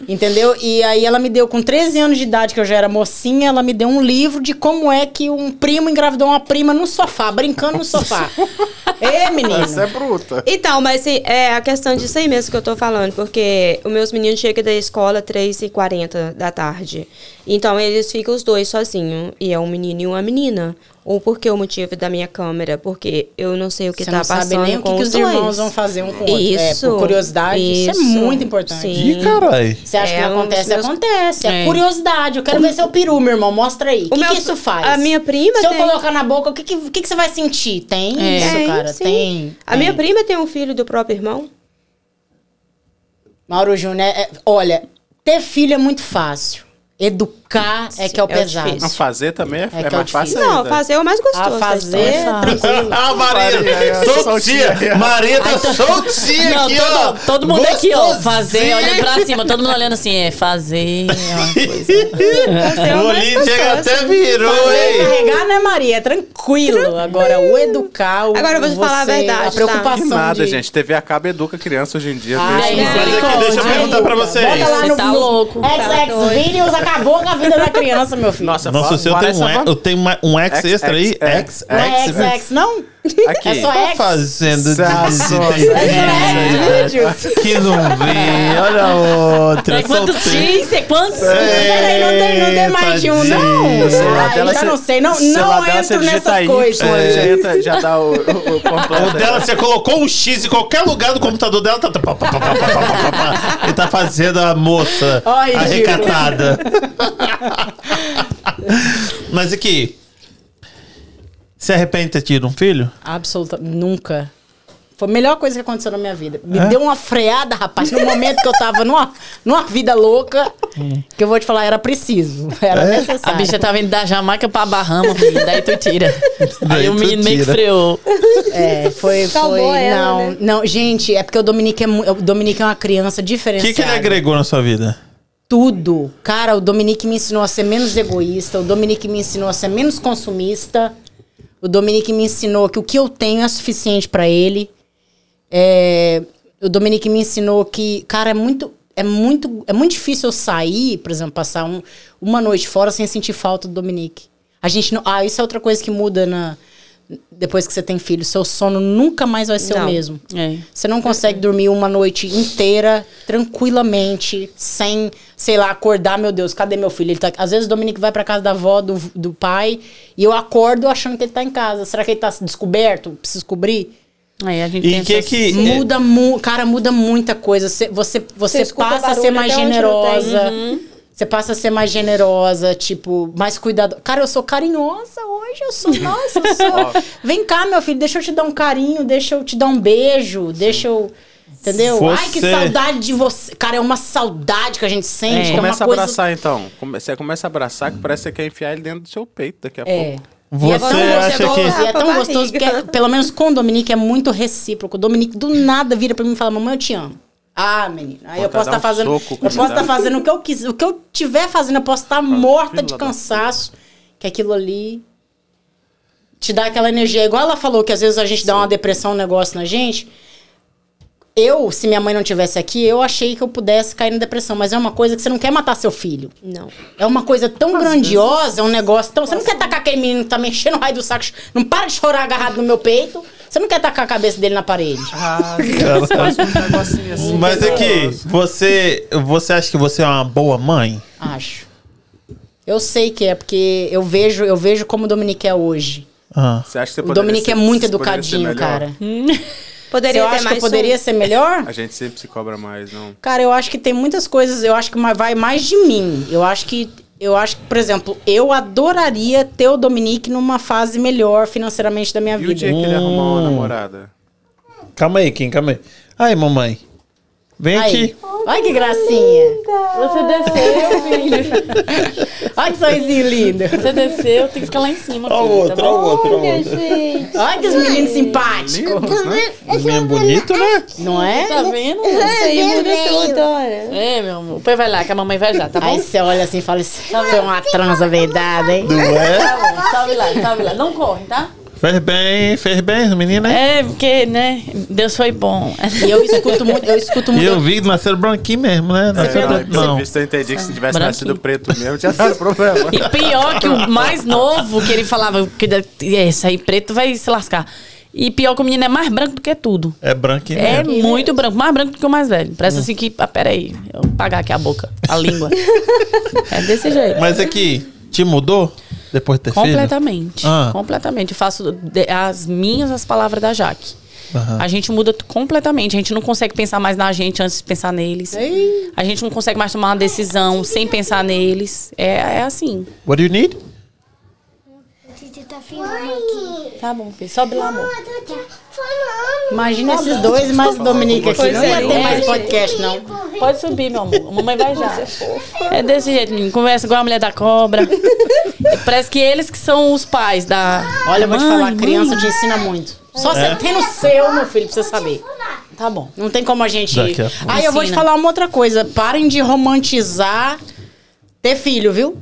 Entendeu? E aí ela me deu, com 13 anos de idade, que eu já era mocinha, ela me deu um livro de como é que um primo engravidou uma prima no sofá, brincando no sofá. Ê, menino. Essa é bruta. Então, mas se- é a questão disso aí mesmo que eu tô falando, porque os meus meninos chegam da escola 3h40 da tarde. Então, eles ficam os dois sozinhos. E é um menino e uma menina. Ou por que o motivo da minha câmera? Porque eu não sei o que Você tá não passando sabe nem o que, que os os irmãos vão fazer um com o outro. É, Isso. por curiosidade. Isso, é isso, muito importante. sim. Ih, caralho. Você acha É, que não acontece? meus- Acontece. É. É. curiosidade. Eu quero ver seu peru, meu irmão. Mostra aí. O que, meu- que isso faz? a minha prima Se eu tem- colocar na boca, o que, que, o que, que você vai sentir? Tem É. isso, cara. sim. Tem. A tem. minha prima tem um filho do próprio irmão. Mauro Júnior, é- é- olha, ter filho é muito fácil. Educar é que é o é pesado. Não, fazer também é, É é é mais fácil. Não, ainda. fazer é o mais gostoso. A da fazer é tranquilo. Ah, Maria, soltinha. Maria tá soltinha Não, aqui, ó. todo, todo mundo aqui, ó, fazer, olhando pra cima, todo mundo olhando assim, é fazer, é uma coisa. Fazer é O o mais olhinho chega gostoso. até virou, Fazer, hein? carregar, né, Maria? É tranquilo. Agora, o educar, o Agora eu vou te falar a verdade, A tá? preocupação Que nada, de... gente. TV acaba educa criança hoje em dia. Ai, Mas aqui, misericórdia. deixa eu perguntar pra vocês. Bota lá no, tá louco. XX doido. Videos acabou com a vida da criança, meu filho. Nossa, o seu tem um, eu tenho um ex, extra aí. Ex, ex, ex, não é Aqui, é só tá ex. fazendo desobediência. É que não vê, olha outra. É quantos jeans, é quantos... É, Peraí, não tem, não tem mais de um, não. Ai, já não sei, não, não entro nessas coisas. É, já dá o, o, o, o dela, você colocou um X em qualquer lugar do computador dela, tá, tá pá, pá, pá, e tá fazendo a moça Ai, arrecatada. Mas aqui, se arrepende de ter tido um filho? Absoluta, nunca. Foi a melhor coisa que aconteceu na minha vida. Me É? deu uma freada, rapaz, no momento que eu tava numa, numa vida louca, que eu vou te falar, era preciso. Era É? A necessário. bicha tá vindo da Jamaica pra Bahama, menino, daí tu tira. Daí Aí o menino meio que freou. É, foi. Salvou foi ela, não, né? não, gente, é porque o Dominique é, o Dominique é uma criança O diferenciada. que, que ele agregou na sua vida? Tudo. Cara, o Dominique me ensinou a ser menos egoísta, o Dominique me ensinou a ser menos consumista. O Dominique me ensinou que o que eu tenho é suficiente pra ele. É, o Dominique me ensinou que, cara, é muito, é muito, é muito difícil eu sair, por exemplo, passar um- uma noite fora sem sentir falta do Dominique. A gente não, ah, isso é outra coisa que muda na depois que você tem filho, seu sono nunca mais vai ser o Não. mesmo. É. Você não consegue dormir uma noite inteira, tranquilamente, sem, sei lá, acordar, meu Deus, cadê meu filho? Ele tá... Às vezes o Dominique vai pra casa da avó, do, do pai, e eu acordo achando que ele tá em casa. Será que ele tá descoberto? Preciso descobrir? Aí a gente E tem que essas- que- Muda, mu cara, muda muita coisa. Você, você, você escuta passa a ser mais generosa. tem. Você passa a ser mais generosa, tipo, mais cuidado. Cara, eu sou carinhosa hoje, eu sou, nossa, eu sou. Vem cá, meu filho, deixa eu te dar um carinho, deixa eu te dar um beijo, deixa eu. Entendeu? Ai, que Você- saudade de você. Cara, é uma saudade que a gente sente. É. que é uma Começa a coisa... abraçar, então. Você começa a abraçar que parece que você quer enfiar ele dentro do seu peito daqui a É. pouco. E é Você tão acha gostoso, que- e é tão gostoso porque, barriga. pelo menos com o Dominique, é muito recíproco. O Dominique do nada vira pra mim e fala: Mamãe, eu te amo. Ah, menina. Aí eu Vontade posso estar um fazendo. soco eu posso estar cuidado. fazendo o que eu quiser. O que eu tiver fazendo, eu posso estar morta fila de da cansaço. Que aquilo ali te dá aquela energia. Igual ela falou que às vezes a gente dá uma depressão, um negócio na gente. eu, se minha mãe não tivesse aqui, eu achei que eu pudesse cair na depressão. Mas é uma coisa que você não quer matar seu filho. Não. É uma coisa tão grandiosa, é um negócio tão. Você não quer tacar aquele menino que tá mexendo o raio do saco, não para de chorar agarrado no meu peito. Você não quer tacar a cabeça dele na parede. Ah, um negocinho assim. Mas aqui, você, você acha que você é uma boa mãe? Acho. Eu sei que é, porque eu vejo, eu vejo como o Dominique é hoje. Ah. Você acha que você O Dominique ser- é muito educadinho, cara. Poderia Você acha que eu poderia um. ser melhor? A gente sempre se cobra mais, não. Cara, eu acho que tem muitas coisas, eu acho que vai mais de mim. Eu acho que eu acho que, por exemplo, eu adoraria ter o Dominique numa fase melhor financeiramente da minha E o vida. dia que ele arrumar uma namorada? Calma aí, Kim, calma aí. Aí, mamãe. Vem Aí. aqui. Olha que gracinha. Você desceu, filho. Olha que sorrisinho lindo. Você desceu, tem que ficar lá em cima. Olha o filho, outro, tá olha o bom? outro, olha o outro. Olha que menino simpático. Né? Menino bonito, né? Não é? Tá vendo? Isso aí muda tudo, olha. É, meu amor. Depois vai lá, que a mamãe vai já, tá bom? Aí você olha assim e fala assim, foi uma transa verdade, hein? Não é? Tá bom, sobe lá, sobe lá. Não corre, tá? Fez bem, fez bem, menina. É, porque, né, Deus foi bom. E eu escuto muito, eu escuto E muito. eu vi, nasceram branquinho mesmo, né? Nasceu É, preto, não. Se eu entendi que se tivesse Branquinho. nascido preto mesmo, tinha dado problema. E pior que o mais novo, que ele falava que esse aí preto vai se lascar. E pior que o menino é mais branco do que tudo. É branquinho É mesmo. muito branco, mais branco do que o mais velho. Parece assim que. Ah, peraí, eu vou pagar aqui a boca, a língua. é desse jeito. Mas aqui, te mudou depois de ter filho? Completamente. Ah. Completamente. Eu faço de- as minhas as palavras da Jaque. Aham. A gente muda completamente. A gente não consegue pensar mais na gente antes de pensar neles. Ei. A gente não consegue mais tomar uma decisão sem pensar neles. É, é assim. What do you need? Tá. Tá bom, filho. Sobe lá, amor. Imagina esses dois mais o Dominique aqui. Não é, ia ter é, mais podcast, não. Pode subir, meu amor. A mamãe vai já. É desse jeito, menino. Conversa igual a mulher da cobra. Parece que eles que são os pais da. Olha, eu vou te falar, mãe. criança te ensina muito. Só É? você tem no seu, meu filho, pra você saber. Tá bom. Não tem como a gente. Aí eu vou te falar uma outra coisa. Parem de romantizar ter filho, viu?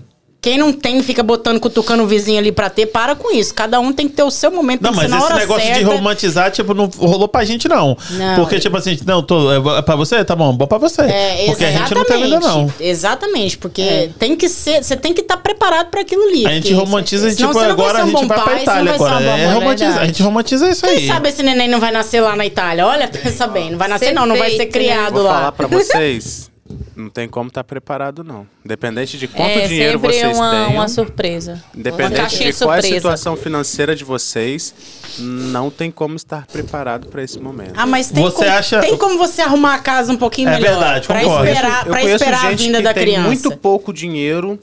Quem não tem, fica botando, cutucando o vizinho ali pra ter, para com isso. Cada um tem que ter o seu momento, Não, tem que mas ser na esse hora negócio certa. de romantizar, tipo, não rolou pra gente, não. Não. Porque, tipo assim, não, tô, é pra você? Tá bom, bom pra você. É, porque a gente não tem ainda, não. Exatamente, porque tem que ser, você tem que estar preparado para aquilo ali. A gente romantiza, senão tipo, você não vai agora ser a um gente bom vai pra pai, você Itália não vai ser agora. É, romantiza, verdade. a gente romantiza isso Quem aí. sabe esse neném não vai nascer lá na Itália? Olha, pensa bem, não vai nascer Ser não, não vai ser feito, criado Vou lá. falar pra vocês, não tem como estar preparado, não. Independente de quanto é dinheiro vocês uma, tenham, uma surpresa. uma independente caixinha de qual é a situação financeira de vocês, não tem como estar preparado para esse momento. Ah, mas tem, Você como, acha- tem como você arrumar a casa um pouquinho É melhor. verdade, pra concordo. esperar, Eu pra conheço esperar a gente vinda que da tem criança. muito pouco dinheiro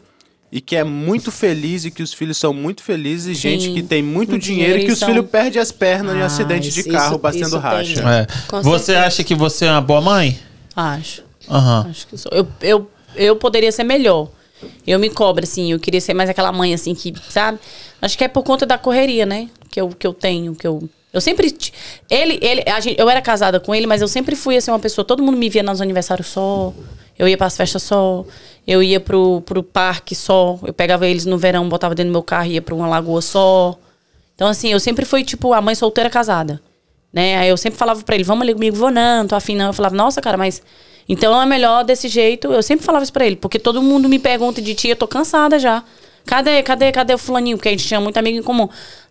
e que é muito feliz e que os filhos são muito felizes e gente Sim, que tem muito dinheiro e que os são- filhos perdem as pernas em Ah, acidente de isso- carro isso- batendo isso racha. É. Você certeza. acha que você é uma boa mãe? Acho. Aham. Acho que sou. Eu, eu, eu poderia ser melhor. Eu me cobro, assim. Eu queria ser mais aquela mãe, assim, que, sabe? Acho que é por conta da correria, né? Que eu, que eu tenho, que eu... Eu sempre... Ele, ele, a gente, eu era casada com ele, mas eu sempre fui, assim, uma pessoa... Todo mundo me via nos aniversários só. Eu ia pras festas só. Eu ia pro, pro parque só. Eu pegava eles no verão, botava dentro do meu carro e ia pra uma lagoa só. Então, assim, eu sempre fui, tipo, a mãe solteira casada. Né? Aí eu sempre falava pra ele, vamos ali comigo, vou não tô afim não. Eu falava, nossa, cara, mas... Então é melhor desse jeito. Eu sempre falava isso pra ele, porque todo mundo me pergunta de ti, eu tô cansada já. Cadê, cadê, cadê o fulaninho? Porque a gente tinha muito amigo em comum.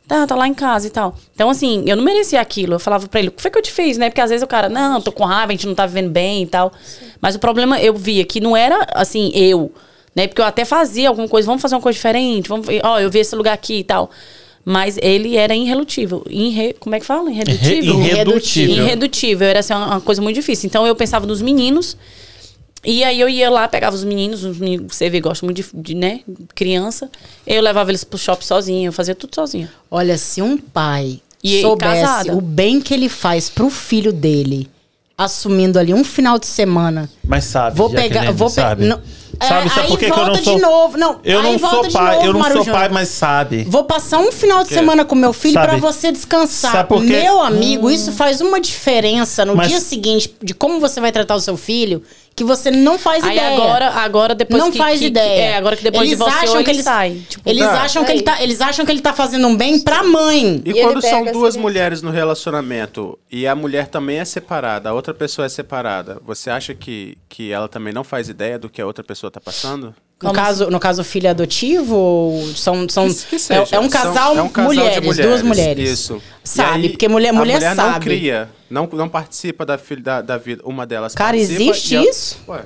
Tá, tá lá em casa e tal. Então, assim, eu não merecia aquilo. Eu falava pra ele, o que foi que eu te fiz, né? Porque às vezes o cara, não, tô com raiva, a gente não tá vivendo bem e tal. Mas o problema, eu via que não era, assim, eu, né? Porque eu até fazia alguma coisa, vamos fazer uma coisa diferente, vamos, ó, eu vi esse lugar aqui e tal. Mas ele era irrelutível. Irre, como é que fala? Irredutível? Irre- irredutível. Irredutível. Era assim, uma, coisa muito difícil. Então eu pensava nos meninos. E aí eu ia lá, pegava os meninos, os meninos, você vê, gostam muito de, de, né, criança. Eu levava eles pro shopping sozinha, eu fazia tudo sozinha. Olha, se um pai E soubesse casada. o bem que ele faz pro filho dele, assumindo ali um final de semana, Mas sabe, vou pegar, vou sabe? pegar. Sabe, É, sabe aí por que, eu não sou? de novo. Não, eu aí não volta sou pai, novo, eu não sou Marujão. pai, mas sabe. Vou passar um final de semana com meu filho pra você descansar. Sabe por quê? Meu amigo, isso faz uma diferença no Mas- dia seguinte de como você vai tratar o seu filho que você não faz Aí ideia. agora, agora depois não que, faz que- ideia. É, agora que depois eles divorciou, acham ele que eles sai. Tipo, eles Tá. acham que ele tá, eles acham que ele tá fazendo um bem pra mãe. E, E quando ele são duas mulheres no relacionamento e a mulher também é separada, a outra pessoa é separada, você acha que, que ela também não faz ideia do que a outra pessoa tá passando? No caso, no caso, filho adotivo, são, são Que- que é- seja. é, um São- casal, é um casal de mulheres, duas mulheres. Isso. Sabe, aí, porque mulher, a mulher, mulher sabe. não cria, não, não participa da, filha, da, da vida. Uma delas Cara, existe a- isso? Ué,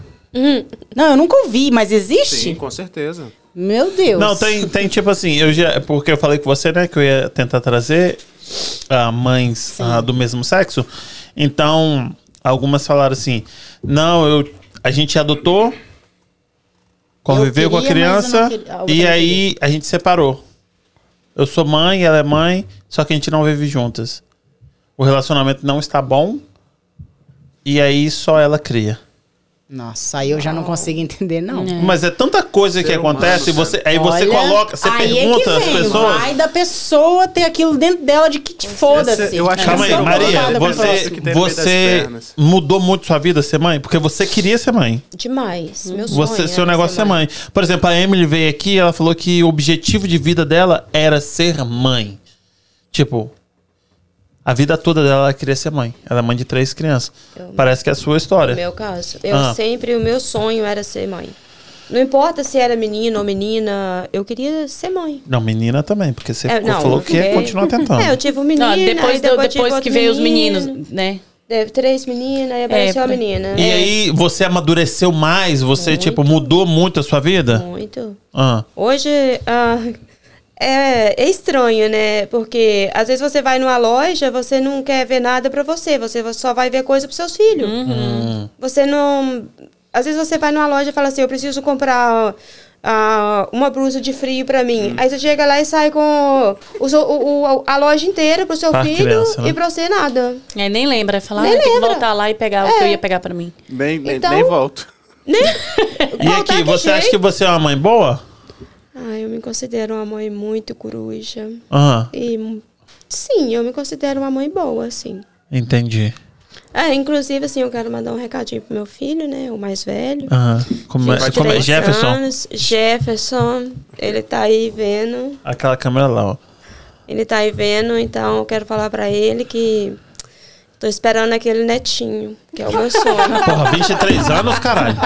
Não, eu nunca ouvi, mas existe? sim, com certeza. Meu Deus. Não, tem, tem tipo assim, eu já, porque eu falei com você, né, que eu ia tentar trazer ah, mães ah, do mesmo sexo. Então, algumas falaram assim: não, eu, a gente adotou, conviveu com a criança queria- e aí a gente separou. Eu sou mãe, ela é mãe, só que a gente não vive juntas. O relacionamento não está bom e aí só ela cria. Nossa, aí eu já não consigo entender, não. Mas é tanta coisa que Ser humano, acontece, você, aí você Olha, coloca, você aí pergunta é que às pessoas. Vai da pessoa ter aquilo dentro dela de que te foda-se. eu acho que Calma aí, é Maria, você, que você mudou muito sua vida ser mãe? Porque você queria ser mãe. Demais. Meu sonho Você, seu negócio é ser mãe. Por exemplo, a Emily veio aqui e ela falou que o objetivo de vida dela era ser mãe. Tipo, a vida toda dela ela queria ser mãe. Ela é mãe de três crianças. Parece que é a sua No história. meu caso. Eu Ah. sempre, o meu sonho era ser mãe. Não importa se era menino ou menina, eu queria ser mãe. Não, menina também, porque você É, não, falou que ia é- continuar tentando. É, eu tive um menino. Não, depois, do- depois, depois que veio os menino, meninos, né? Teve três meninas, aí apareceu a pra- menina. E É, aí, você amadureceu mais? Você, tipo, mudou muito a sua vida? Muito. Ah. Hoje, ah, é, é estranho, né? Porque às vezes você vai numa loja, você não quer ver nada pra você, você só vai ver coisa pros seus filhos. Hum. Você não. Às vezes você vai numa loja e fala assim: eu preciso comprar. ah, uma blusa de frio pra mim. Hum. Aí você chega lá e sai com o, o- o- a loja inteira pro seu Pra filho criança, né? e pra você nada. Aí nem lembra, fala, Nem ah, tem que lembra. voltar lá e pegar o que eu ia pegar pra mim. Nem, nem, Então- nem volto. E Voltar aqui, que você acha jeito. que você é uma mãe boa? Ah, eu me considero uma mãe muito coruja. Aham, E sim, eu me considero uma mãe boa, sim. entendi. É, inclusive, assim, eu quero mandar um recadinho pro meu filho, né? O mais velho. Aham. Como, é, 23 como é? Jefferson? Anos. Jefferson, ele tá aí vendo. Aquela câmera lá, ó. Ele tá aí vendo, então eu quero falar pra ele que tô esperando aquele netinho, que é o meu sonho. Porra, 23 anos, caralho.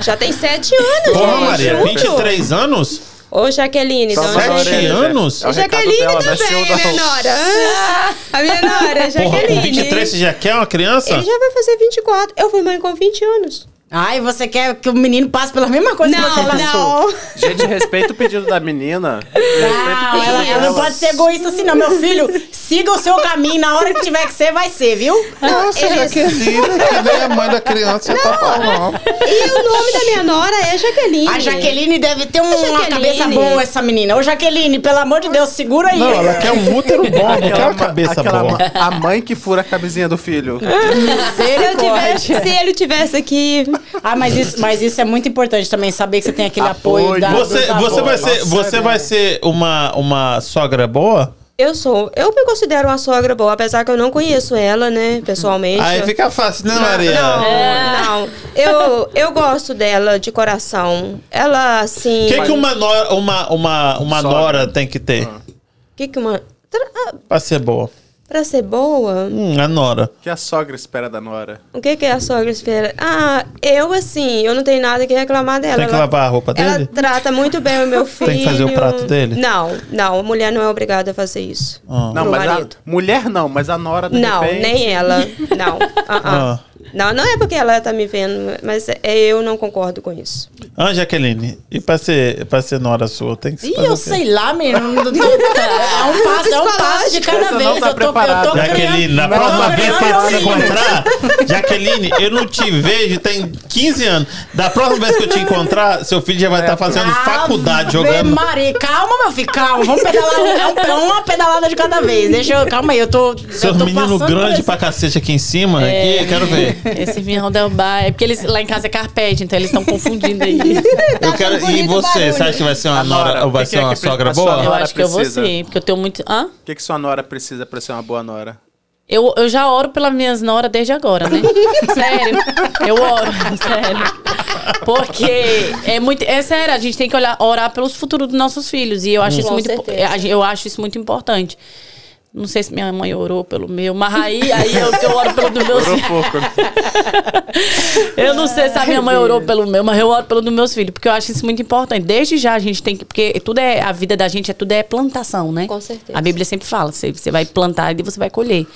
Já tem sete anos, Porra, gente, Maria, junto. 23 anos? Ô, Jaqueline, Só então, Sete orelha, anos? É Jaqueline dela, também, a minha da- nora. Ah, a minha nora, Porra, Jaqueline. com 23 você já quer uma criança? Ele já vai fazer 24. Eu fui mãe com 20 anos. Ai, você quer que o menino passe pela mesma coisa que você passou? Gente, respeita o pedido da menina. Não, ela, ela não pode ser egoísta assim, não. Meu filho, siga o seu caminho. Na hora que tiver que ser, vai ser, viu? Nossa, Jaqueline, que nem a mãe da criança tá falando. E o nome da minha nora é Jaqueline. A Jaqueline deve ter um- uma Jaqueline. cabeça boa, essa menina. Ô, Jaqueline, pelo amor de Deus, segura aí. Não, ela quer um útero bom, não quer uma ma- cabeça aquela boa. A mãe que fura a camisinha do filho. Se, eu tivesse, se ele tivesse aqui. Ah, mas isso, mas isso é muito importante também, saber que você tem aquele apoio, Apoio. da Você, avós. você vai ser, Nossa, você é vai ser uma, uma sogra boa? Eu sou. Eu me considero uma sogra boa, apesar que eu não conheço ela, né, pessoalmente. Aí fica fácil, né, Maria? Não, não. Eu, eu gosto dela de coração. Ela, assim. O que, que uma, nora, uma, uma, uma Sogra. nora tem que ter que que uma. Ah, pra ser boa? Pra ser boa, Hum, a nora. O que a sogra espera da nora? o que, que a sogra espera? Ah, eu, assim, eu não tenho nada que reclamar dela. Tem que Ela- lavar a roupa Ela dele? trata muito bem o meu filho. Tem que fazer o prato dele? Não, não, a mulher não é obrigada a fazer isso. Ah. Não, mas a marido. mulher não, mas a nora de Não, repente... nem ela. Não. ah, ah. Ah. Não, não é porque ela tá me vendo, mas é, eu não concordo com isso. Ah, Jaqueline, e pra ser, pra ser nora sua, tem que Ih, fazer eu sei lá, menino. tô- É um passo, é um passo de cada vez. não tá eu tô, eu preparada. tô Jaqueline, na criando- próxima vez que eu te encontrar, Jaqueline, eu não te vejo tem 15 anos. Da próxima vez que eu te encontrar, seu filho já vai estar fazendo faculdade Ave jogando. Maria, calma, meu filho, calma. Vamos pedalar um- é um- é uma pedalada de cada vez. Deixa eu. Calma aí, eu tô. Seus meninos grandes pra cacete aqui em cima, aqui, quero ver. Esse Vinaldelbar. É porque eles, lá em casa é carpete, então eles estão confundindo aí. Eu quero, e você, barulho. você acha que vai ser uma nora, nora ou vai que ser que é uma que sogra boa? Eu acho que eu vou sim, porque eu tenho muito. Hã? O que, que sua nora precisa pra ser uma boa nora? Eu, eu já oro pelas minhas noras desde agora, né? sério. Eu oro, sério. Porque é muito. É sério, a gente tem que olhar, orar pelos futuros dos nossos filhos. E eu acho isso Com muito. Eu acho isso muito importante. Não sei se minha mãe orou pelo meu, mas aí, aí eu, eu oro pelo do meus Orou pouco. Eu não sei se a minha mãe orou pelo meu, mas eu oro pelo dos meus filhos, porque eu acho isso muito importante. Desde já a gente tem que. Porque tudo é. A vida da gente é tudo é plantação, né? Com certeza. A Bíblia sempre fala: você, você vai plantar e você vai colher.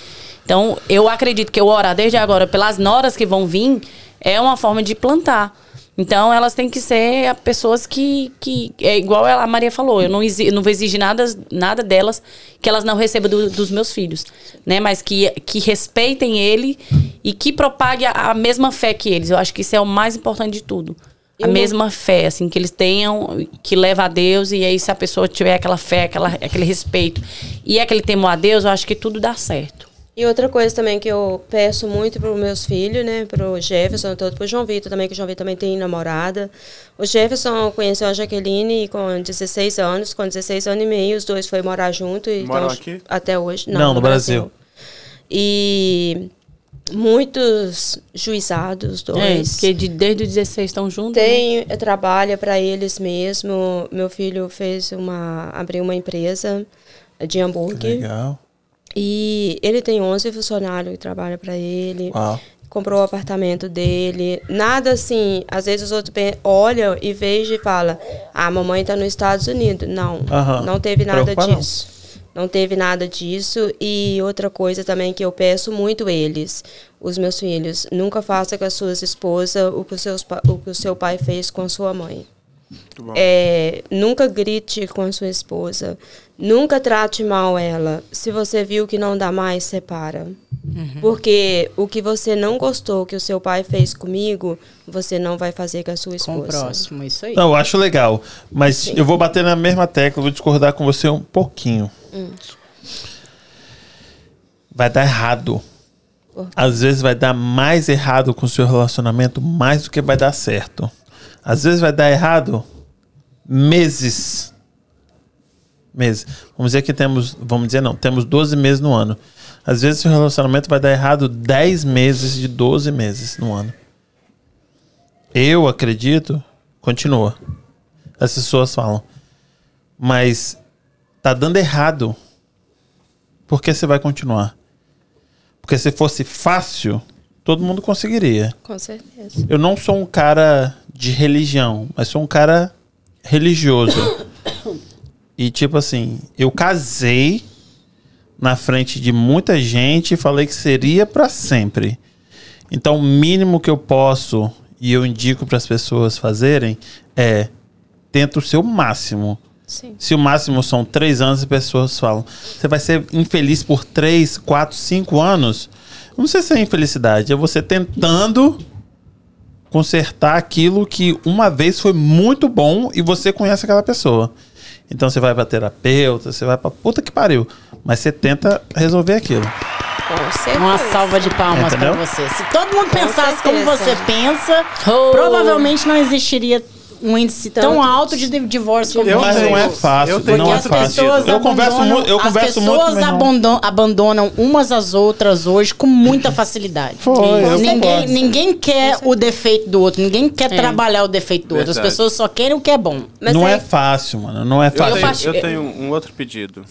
Então, eu acredito que eu orar desde agora pelas noras que vão vir é uma forma de plantar. Então, elas têm que ser a- pessoas que, que. É igual a Maria falou, eu não, exi, não vou exigir nada, nada delas que elas não recebam do- dos meus filhos. Né? Mas que, que respeitem ele e que propague a, a mesma fé que eles. Eu acho que isso é o mais importante de tudo. A Eu não- mesma fé, assim, que eles tenham, que leva a Deus, e aí se a pessoa tiver aquela fé, aquela, aquele respeito e aquele temor a Deus, eu acho que tudo dá certo. E outra coisa também que eu peço muito para os meus filhos, né? Para o Jefferson, todo para o João Vitor também, que o João Vitor também tem namorada. O Jefferson conheceu a Jaqueline com 16 anos, com 16 anos e meio, os dois foram morar junto. e Moram aqui? Até hoje. Não, Não, no, no Brasil. Brasil. E muitos juizados, os É, dois. porque de, desde os 16 estão juntos. né? Tem, trabalha para eles mesmo. Meu filho fez uma, abriu uma empresa de hambúrguer. Legal. E ele tem 11 funcionários que trabalham para ele. Uau. Comprou o apartamento dele. Nada assim. Às vezes os outros olham e vejam e falam: Ah, a mamãe está nos Estados Unidos. Não, Aham. não teve nada Preocupa não. disso. Não teve nada disso. E outra coisa também que eu peço muito eles, os meus filhos, nunca faça com as suas esposas o que o, seus, o que o seu pai fez com sua mãe. É, nunca grite com a sua esposa. Nunca trate mal ela. Se você viu que não dá mais, separa. Porque o que você não gostou que o seu pai fez comigo, você não vai fazer com a sua Com o esposa. próximo, isso aí. Não, eu acho legal. Mas eu vou bater na mesma tecla, vou discordar com você um pouquinho. Vai dar errado. Às vezes vai dar mais errado com o seu relacionamento, mais do que vai dar certo. Às vezes vai dar errado meses. Meses. Vamos dizer que temos, vamos dizer não, temos 12 meses no ano. Às vezes seu relacionamento vai dar errado 10 meses de 12 meses no ano. Eu acredito, continua. As pessoas falam. Mas tá dando errado. Por que você vai continuar? Porque se fosse fácil, todo mundo conseguiria. Com certeza. Eu não sou um cara de religião, mas sou um cara religioso. E tipo assim, eu casei na frente de muita gente e falei que seria pra sempre. Então, o mínimo que eu posso e eu indico para as pessoas fazerem é tenta o seu máximo. Sim. Se o máximo são três anos, as pessoas falam: você vai ser infeliz por três, quatro, cinco anos. Não sei se é infelicidade, é você tentando consertar aquilo que uma vez foi muito bom e você conhece aquela pessoa. Então você vai pra terapeuta, você vai pra puta que pariu. Mas você tenta resolver aquilo. Com certeza. Uma salva de palmas Entendeu? pra você. Se todo mundo pensasse como certeza. você pensa, Oh. provavelmente não existiria um índice tão Tanto- alto de di- divórcio como Eu Mas não é tenho- fácil, eu tenho não é outro fácil. pedido. Eu converso muito, eu converso as muito com pessoas abandonam, abandonam umas às outras hoje com muita facilidade. Foi, eu ninguém, ninguém quer o defeito do outro, ninguém quer É. trabalhar o defeito do outro. As Verdade. pessoas só querem o que é bom. Mas não aí- é fácil, mano. Não é Eu, fácil. tenho, faço- eu tenho um outro pedido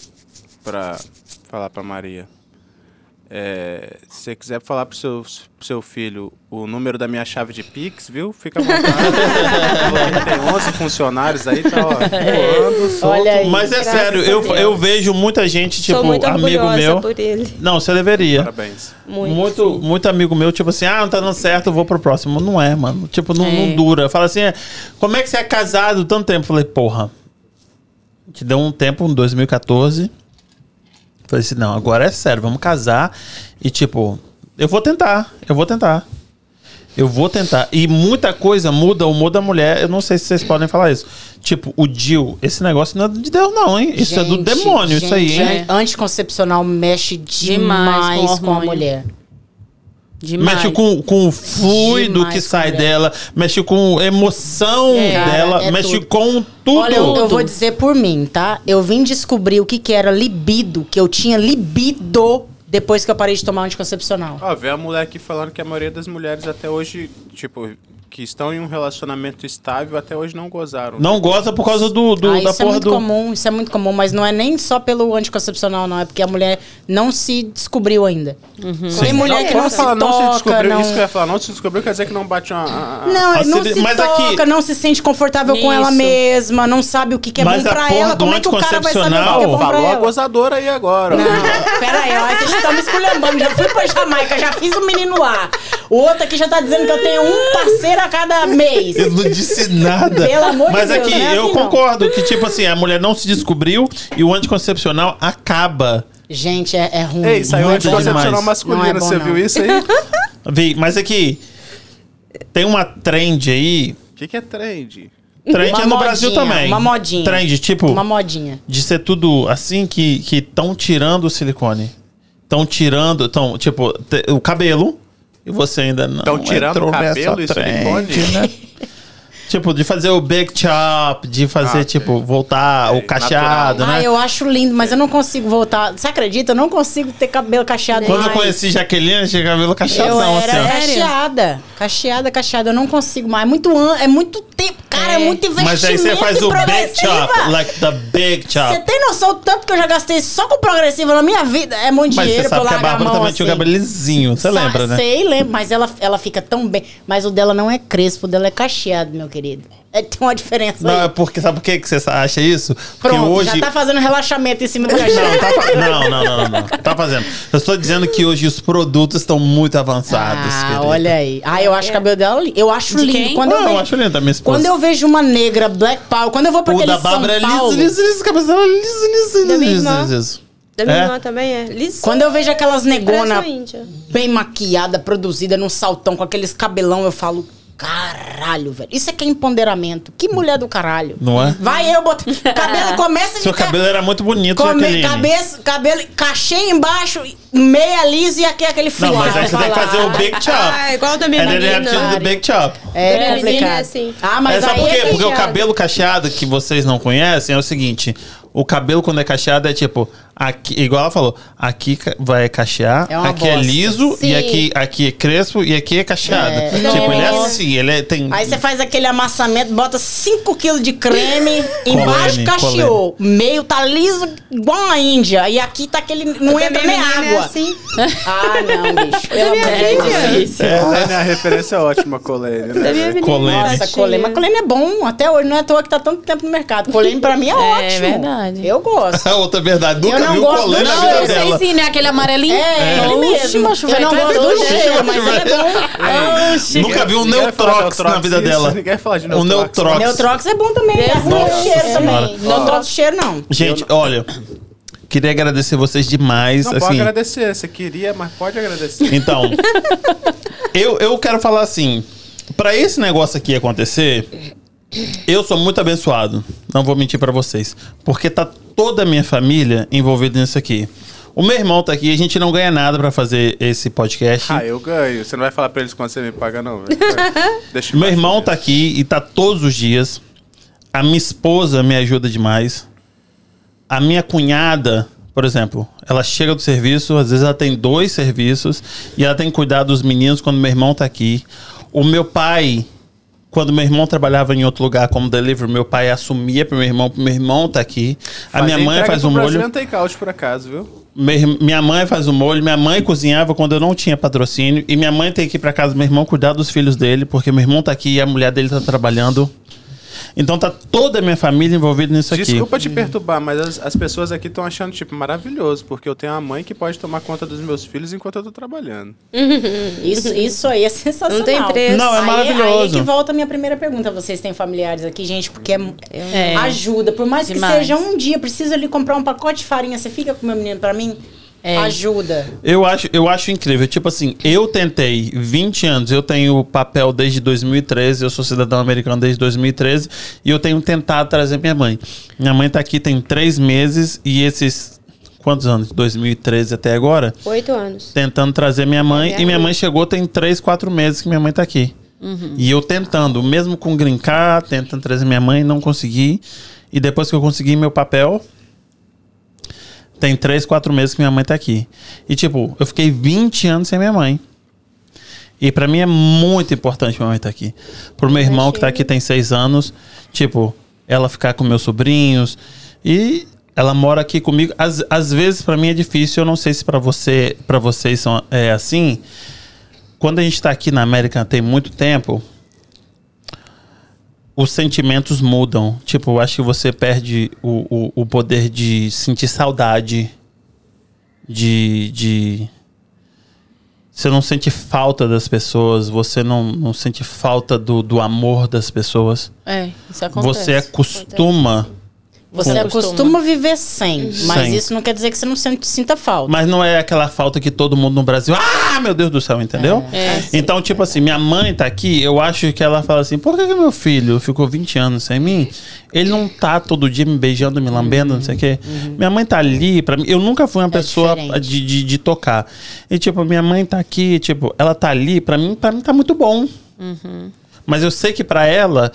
pra falar pra Maria. É, se você quiser falar pro seu, pro seu filho o número da minha chave de Pix, viu? Fica à vontade. Tem 11 funcionários aí, tá ó, voando, solto. Olha aí. Mas é sério, eu, eu vejo muita gente, tipo, Sou muito amigo meu. por ele. Não, você deveria. Parabéns. Muito. Muito, muito amigo meu, tipo assim, ah, não tá dando certo, eu vou pro próximo. Não é, mano. Tipo, não, É. não dura. Fala assim, é, como é que você é casado tanto tempo? Eu Falei, porra. Te deu um tempo, em 2014. Falei assim, não, agora é sério, vamos casar. E tipo, eu vou tentar, eu vou tentar. Eu vou tentar. E muita coisa muda, o muda a mulher. Eu não sei se vocês podem falar isso. Tipo, o Dil, esse negócio não é de Deus, não, hein? Isso é do Gente, demônio, isso aí, gente, hein? Anticoncepcional mexe demais, Demais com com, a mulher. Demais. Mexe com, com o fluido Demais que sai dela, mexe com a emoção Cara, dela, é mexe tudo. com tudo. Olha, eu, eu vou dizer por mim, tá? Eu vim descobrir o que, que era libido, que eu tinha libido depois que eu parei de tomar anticoncepcional. Ó, vê a mulher aqui falando que a maioria das mulheres até hoje, tipo, que estão em um relacionamento estável, até hoje não gozaram. Não gosta por causa do, do- Ah, da isso é porra muito do. comum, isso é muito comum, mas não é nem só pelo anticoncepcional, não. É porque a mulher não se descobriu ainda. Tem mulher que Quando não se fala não se toca, descobriu, não... isso que eu ia falar, não se descobriu, quer dizer que não bate uma... a- a- Não, Assim, não se mas toca, aqui- não se sente confortável com ela Isso. mesma, não sabe o que, que é Mas bom a pra ela. do Como é que o cara vai saber o que, que é anticoncepcional- bom pra Falou a ela? gozadora aí agora. Não, pera aí, vocês estão me esculhambando. Já fui pra Jamaica, já fiz o menino lá. O outro aqui já tá dizendo que eu tenho um parceiro a cada mês. Eu não disse nada. Pelo amor de Mas Deus, aqui, não é eu assim, não. concordo que, tipo assim, a mulher não se descobriu e o anticoncepcional acaba. Gente, é, é ruim. Ei, saiu anticoncepcional demais. masculino, Não é bom, você não. viu isso aí? O Vi, mas aqui, tem uma trend aí. que, que é trend? Trend Uma é no Brasil modinha, também. uma modinha. Trend, tipo, Uma modinha. de ser tudo assim que estão tirando o silicone. Estão tirando, tão, tipo, o cabelo. E você ainda não. Tão tirando entrou cabelo nessa e trend, né? Tipo, de fazer o big chop, de fazer, Ah, tipo, ok. voltar Ok, o cacheado, natural. né? Ah, eu acho lindo, mas eu não consigo voltar. Você acredita? Eu não consigo ter cabelo cacheado Quando eu mais. conheci Jaqueline, eu tinha cabelo Eu cacheadão, era assim, ó. cacheada. Cacheada, cacheada. Eu não consigo mais. É muito, é muito tempo. Cara, é, muito investimento Mas aí você faz o big chop, like the big Você chop. tem noção do tanto que eu já gastei só com progressiva na minha vida? É muito Mas dinheiro você pra eu a largar a Bárbara mão também assim. tinha o cabelo lisinho, você lembra, né? Sei, lembro. Mas ela, ela fica tão bem. Mas o dela não é crespo, o dela é cacheado, meu querido. É, tem uma diferença Não, é aí. porque, sabe por que que você acha isso? Porque Pronto, hoje... já tá fazendo relaxamento em cima do Não, cacheado. tá fa- não, não, não, não, não. Tá fazendo. Eu estou dizendo que hoje os produtos estão muito avançados. Ah, querida. olha aí. Ah, eu acho o cabelo dela lindo. Eu acho De lindo. quem? Quando Não, eu, eu vejo, acho lindo, a minha esposa. quando eu vejo uma negra, Black Power, quando eu vou pra O aquele da Bárbara é São liso, liso, liso, a cabeça dela é liso, liso, Da minha liso, irmã. liso, liso. Da minha É? irmã também é liso. Quando eu vejo aquelas negona bem maquiada, produzida num saltão com aqueles cabelão, eu falo, caralho, velho. Isso é que é empoderamento. Que mulher do caralho. Não é? Vai eu botar. Cabelo começa a Seu ficar- cabelo era muito bonito, come- cabeça, cabelo, cachê embaixo, meia lisa e aqui aquele fio. Não, mas aí você tem que fazer o big chop. Ah, igual da minha have to do big chop. É Minha complicado. é assim. Ah, mas é, sabe aí por quê? é Porque o cabelo cacheado que vocês não conhecem é o seguinte: o cabelo, quando é cacheado, é tipo, aqui, igual ela falou, aqui vai cachear, É aqui é bosta. liso, Sim. e aqui, aqui é crespo e aqui é cacheado. É. Tipo, ele é Nossa. assim, ele é, tem. Aí você faz aquele amassamento, bota 5 kg de creme, embaixo Colene, cacheou. Meio tá liso igual a Índia. E aqui tá aquele. Não entra nem menina água. É assim. Ah, não, bicho. Pelo amor de minha Deus. filha. Colene, a referência é ótima, Colene. Né? Colene. Nossa, colene. Mas colene é bom. Até hoje não é à toa que tá tanto tempo no mercado. Colene pra mim é, ótimo. verdade. Eu gosto. A outra verdade, nunca não viu gosto do na cheiro. vida eu sei sim, né? Aquele amarelinho. É, ele Oxi, mesmo. macho, Eu velho, não tá gosto do doido. cheiro, mas ele é bom. Oxi. Nunca viu um Ninguém Neutrox na vida isso, dela. Ninguém vai falar de Um Neutrox. Neutrox. Neutrox é bom também. É ruim Nossa o cheiro Senhora. também. Não troco cheiro, não. Gente, olha, queria agradecer vocês demais. Não, pode assim, agradecer. Você queria, mas pode agradecer. Então, eu, eu quero falar assim: pra esse negócio aqui acontecer, eu sou muito abençoado. Não vou mentir pra vocês. Porque tá toda a minha família envolvida nisso aqui. O meu irmão tá aqui, a gente não ganha nada pra fazer esse podcast. Ah, eu ganho. Você não vai falar pra eles quando você me paga, não. Deixa Meu eu irmão tá aqui e tá todos os dias. A minha esposa me ajuda demais. A minha cunhada, por exemplo, ela chega do serviço, às vezes ela tem dois serviços e ela tem que cuidar dos meninos quando meu irmão tá aqui. O meu pai, quando meu irmão trabalhava em outro lugar como delivery, meu pai assumia pro meu irmão, pro meu irmão tá aqui. A minha mãe faz um molho. Brazilian Takeout, por acaso, viu? Minha mãe faz o molho, minha mãe cozinhava quando eu não tinha patrocínio. E minha mãe tem que ir pra casa do meu irmão cuidar dos filhos dele, porque meu irmão tá aqui e a mulher dele tá trabalhando. Então tá toda a minha família envolvida nisso aqui. Desculpa te perturbar, mas as, as pessoas aqui estão achando, tipo, maravilhoso, porque eu tenho uma mãe que pode tomar conta dos meus filhos enquanto eu tô trabalhando. Isso, isso aí é sensacional. Não tem preço. Não, é Aí- maravilhoso. Aí que volta a minha primeira pergunta. Vocês têm familiares aqui, gente? Porque é, É. ajuda. Por mais Demais. que seja um dia, preciso ali comprar um pacote de farinha. Você fica com o meu menino pra mim? É. Ajuda. Eu acho, eu acho incrível. Tipo assim, eu tentei 20 anos, eu tenho papel desde 2013, eu sou cidadão americano desde 2013, e eu tenho tentado trazer minha mãe. Minha mãe tá aqui tem três meses, e esses quantos anos? 2013 até agora, Oito anos. tentando trazer minha mãe. Minha e minha mãe. chegou tem três, quatro meses que minha mãe tá aqui. E eu tentando, mesmo com green card, tentando trazer minha mãe, não consegui. E depois que eu consegui meu papel, tem três, quatro meses que minha mãe tá aqui. E tipo, eu fiquei 20 anos sem minha mãe. E pra mim é muito importante minha mãe estar aqui. Pro meu irmão que tá aqui tem seis anos, tipo, ela ficar com meus sobrinhos. E ela mora aqui comigo. Às, às vezes pra mim é difícil, eu não sei se pra você, para vocês são, é assim. Quando a gente tá aqui na América tem muito tempo, os sentimentos mudam. Tipo, eu acho que você perde o, o, o poder de sentir saudade. De, de. Você não sente falta das pessoas. Você não, não sente falta do, do amor das pessoas. É, isso acontece. Você acostuma. Você acostuma viver sem, mas Sem. isso não quer dizer que você não sente- sinta falta. Mas não é aquela falta que todo mundo no Brasil. Ah, meu Deus do céu, entendeu? É. Então, tipo assim, minha mãe tá aqui, eu acho que ela fala assim: por que, que meu filho ficou 20 anos sem mim? Ele não tá todo dia me beijando, me lambendo, não sei o quê. Minha mãe tá ali, pra mim. Eu nunca fui uma pessoa diferente. de, de, de tocar. E, tipo, minha mãe tá aqui, tipo, ela tá ali, pra mim, pra mim tá muito bom. Mas eu sei que pra ela.